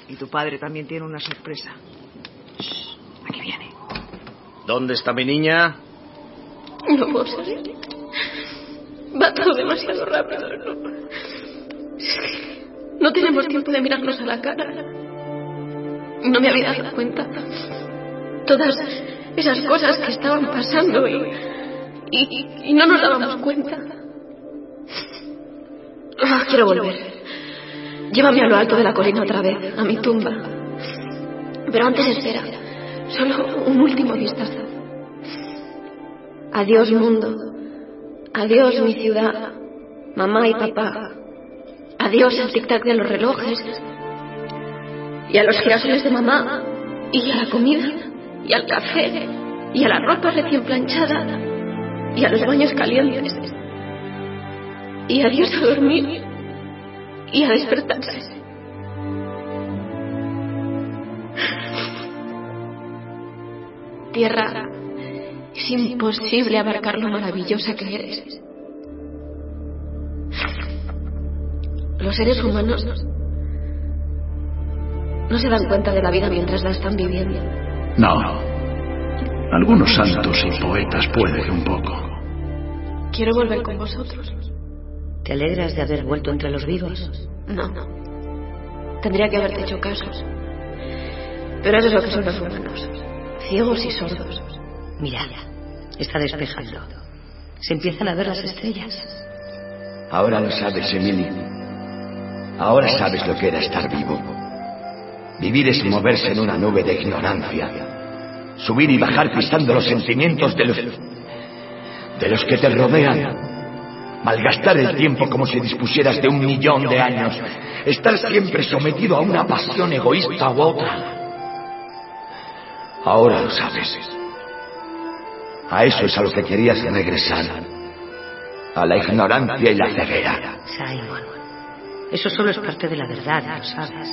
Y tu padre también tiene una sorpresa. Shh, aquí viene. ¿Dónde está mi niña? No puedo salir. Va todo demasiado rápido. No, no tenemos tiempo de mirarnos a la cara. No me había dado cuenta. Todas esas cosas que estaban pasando y, y, y no nos dábamos cuenta. Ah, quiero volver. Llévame a lo alto de la colina otra vez, a mi tumba. Pero antes espera, solo un último vistazo. Adiós mundo. Adiós mi ciudad. Mamá y papá. Adiós al tic-tac de los relojes. Y a los girasoles de mamá. Y a la comida. Y al café. Y a la ropa recién planchada. Y a los baños calientes. Y adiós a dormir. Y a despertarse. Tierra, es imposible abarcar lo maravillosa que eres. Los seres humanos no se dan cuenta de la vida mientras la están viviendo. No. Algunos santos y poetas puede que un poco. Quiero volver con vosotros. ¿Te alegras de haber vuelto entre los vivos? No. Tendría que haberte hecho caso. Pero eso es lo que son los humanos. Ciegos y sordos. Mira, está despejando. Se empiezan a ver las estrellas. Ahora lo sabes, Emily. Ahora sabes lo que era estar vivo. Vivir es moverse en una nube de ignorancia. Subir y bajar pisando los sentimientos de los... de los que te rodean. Malgastar el tiempo como si dispusieras de un millón de años. Estar siempre sometido a una pasión egoísta u otra. Ahora lo sabes. A eso es a lo que querías regresar. A la ignorancia y la ceguera. Simon, eso solo es parte de la verdad, lo sabes.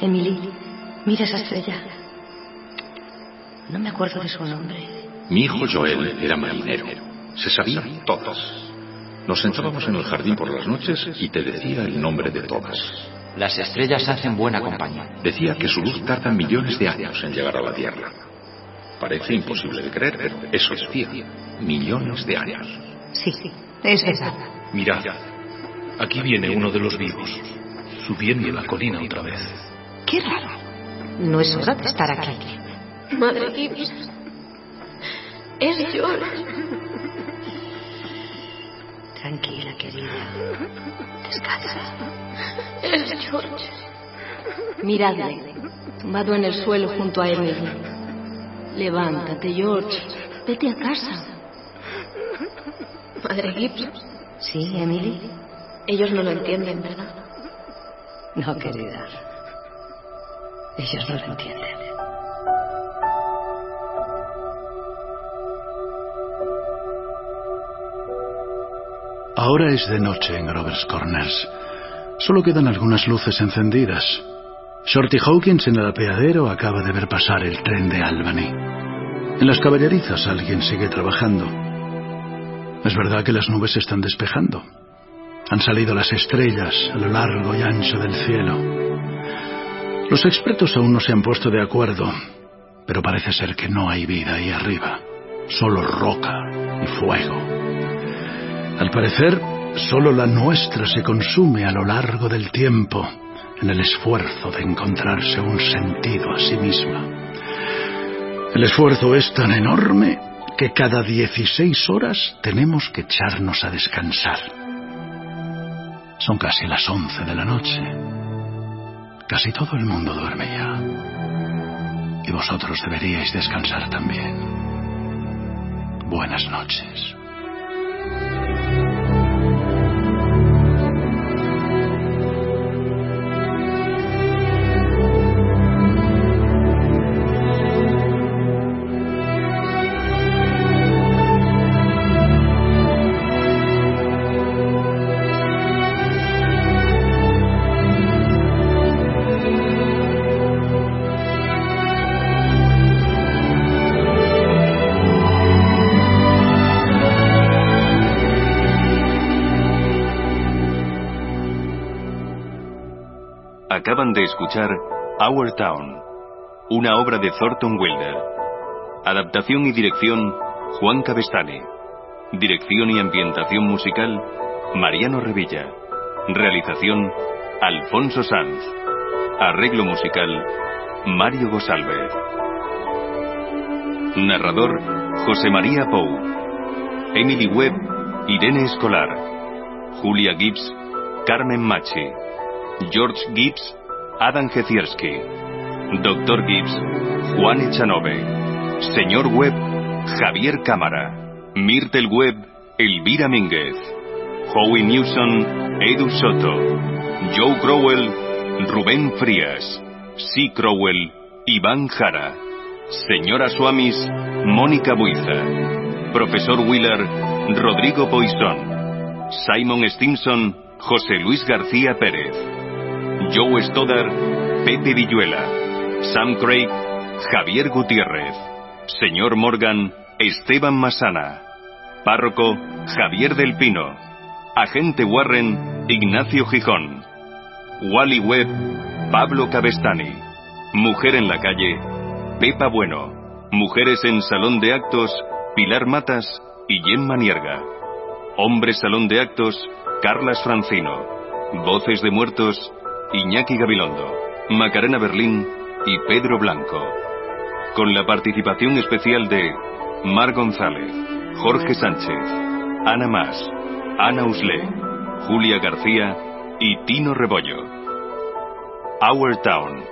Emily, mira esa estrella. No me acuerdo de su nombre. Mi hijo Joel era marinero. Se sabía todas. Nos sentábamos en el jardín por las noches y te decía el nombre de todas. Las estrellas hacen buena compañía. Decía que su luz tarda millones de años en llegar a la Tierra. Parece imposible de creer, pero eso decía. Millones de años. Sí, es verdad. Mirad, aquí viene uno de los vivos, subiendo la colina otra vez. Qué raro. No es hora de estar aquí. Madre Gibbs. Es George. Tranquila, querida. Descansa. Es George. Miradle, tumbado en el suelo junto a Emily. Levántate, George. Vete a casa. Madre Gibbs. Sí, Emily. Ellos no lo entienden, ¿verdad? No, querida. Ellos no lo entienden. Ahora es de noche en Grover's Corners. Solo quedan algunas luces encendidas. Shorty Hawkins en el apeadero acaba de ver pasar el tren de Albany. En las caballerizas alguien sigue trabajando. Es verdad que las nubes se están despejando. Han salido las estrellas a lo largo y ancho del cielo. Los expertos aún no se han puesto de acuerdo, pero parece ser que no hay vida ahí arriba, solo roca y fuego. Al parecer, solo la nuestra se consume a lo largo del tiempo en el esfuerzo de encontrarse un sentido a sí misma. El esfuerzo es tan enorme que cada 16 horas tenemos que echarnos a descansar. Son casi las 11 de la noche. Casi todo el mundo duerme ya. Y vosotros deberíais descansar también. Buenas noches. De escuchar Our Town, una obra de Thornton Wilder. Adaptación y dirección Juan Cabestani. Dirección y ambientación musical Mariano Revilla. Realización Alfonso Sanz. Arreglo musical Mario Gosalve. Narrador José María Pou. Emily Webb, Irene Escolar. Julia Gibbs, Carmen Machi. George Gibbs, Adam Jezierski. Dr. Gibbs, Juan Echanove. Señor Webb, Javier Cámara. Myrtle Webb, Elvira Mínguez. Howie Newson, Edu Soto. Joe Crowell, Rubén Frías. C. Crowell, Iván Jara. Señora Suamis, Mónica Buiza. Profesor Wheeler, Rodrigo Poisson. Simon Stimson, José Luis García Pérez. Joe Stoddard, Pepe Villuela. Sam Craig, Javier Gutiérrez. Señor Morgan, Esteban Masana. Párroco, Javier del Pino. Agente Warren, Ignacio Gijón. Wally Webb, Pablo Cabestani. Mujer en la calle, Pepa Bueno. Mujeres en Salón de Actos, Pilar Matas y Gemma Nierga. Hombres Salón de Actos, Carlas Francino. Voces de Muertos, Iñaki Gabilondo, Macarena Berlín y Pedro Blanco. Con la participación especial de Mar González, Jorge Sánchez, Ana Mas, Ana Uslé, Julia García y Tino Rebollo. Our Town,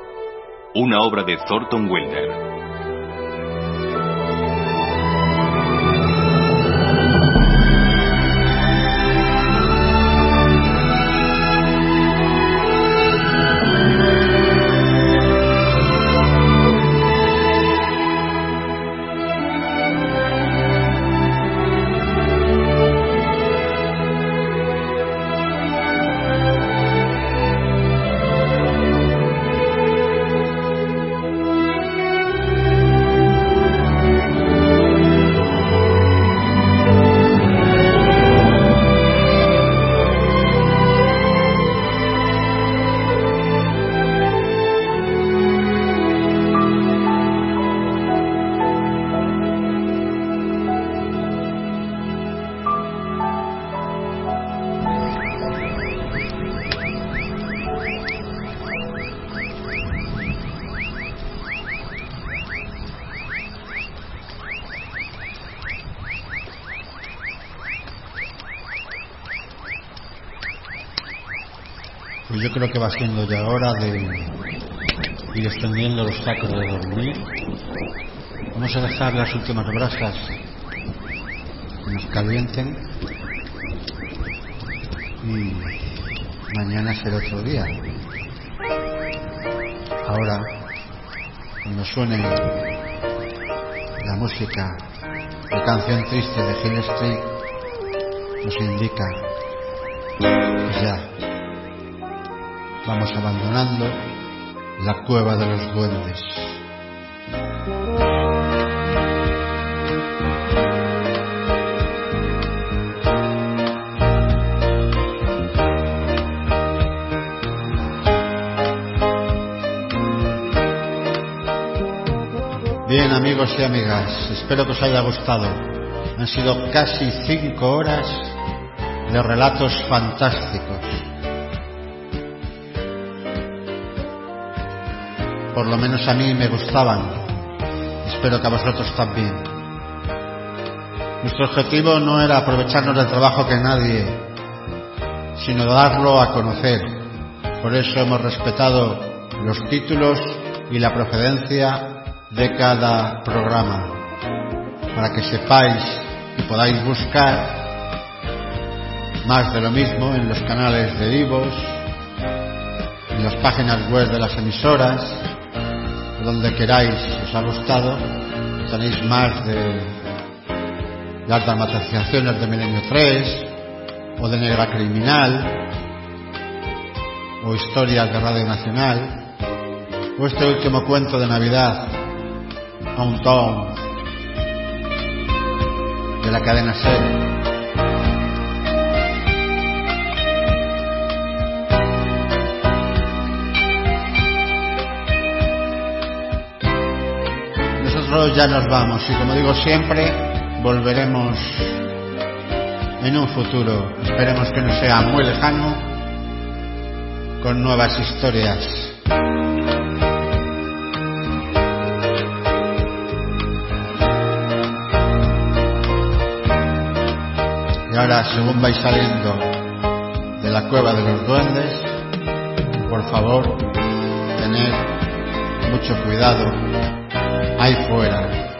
una obra de Thornton Wilder. Siendo ya hora de ir extendiendo los sacos de dormir. Vamos a dejar las últimas brasas que nos calienten y mañana será otro día. Ahora, cuando suene la música de canción triste de Hill Street, nos indica ya vamos abandonando la cueva de los duendes. Bien amigos y amigas, espero que os haya gustado. Han sido casi cinco horas de relatos fantásticos. Por lo menos a mí me gustaban. Espero que a vosotros también. Nuestro objetivo no era aprovecharnos del trabajo que nadie, sino darlo a conocer. Por eso hemos respetado los títulos y la procedencia de cada programa, para que sepáis y podáis buscar más de lo mismo en los canales de vivos, en las páginas web de las emisoras, donde queráis, os ha gustado, tenéis más de las dramatizaciones de Milenio 3, o de Negra Criminal, o historias de Radio Nacional, o este último cuento de Navidad, un Town, de la cadena SER. Nosotros ya nos vamos y como digo siempre, volveremos en un futuro, esperemos que no sea muy lejano, con nuevas historias. Y ahora, según vais saliendo de la cueva de los duendes, por favor, tened mucho cuidado ahí fuera.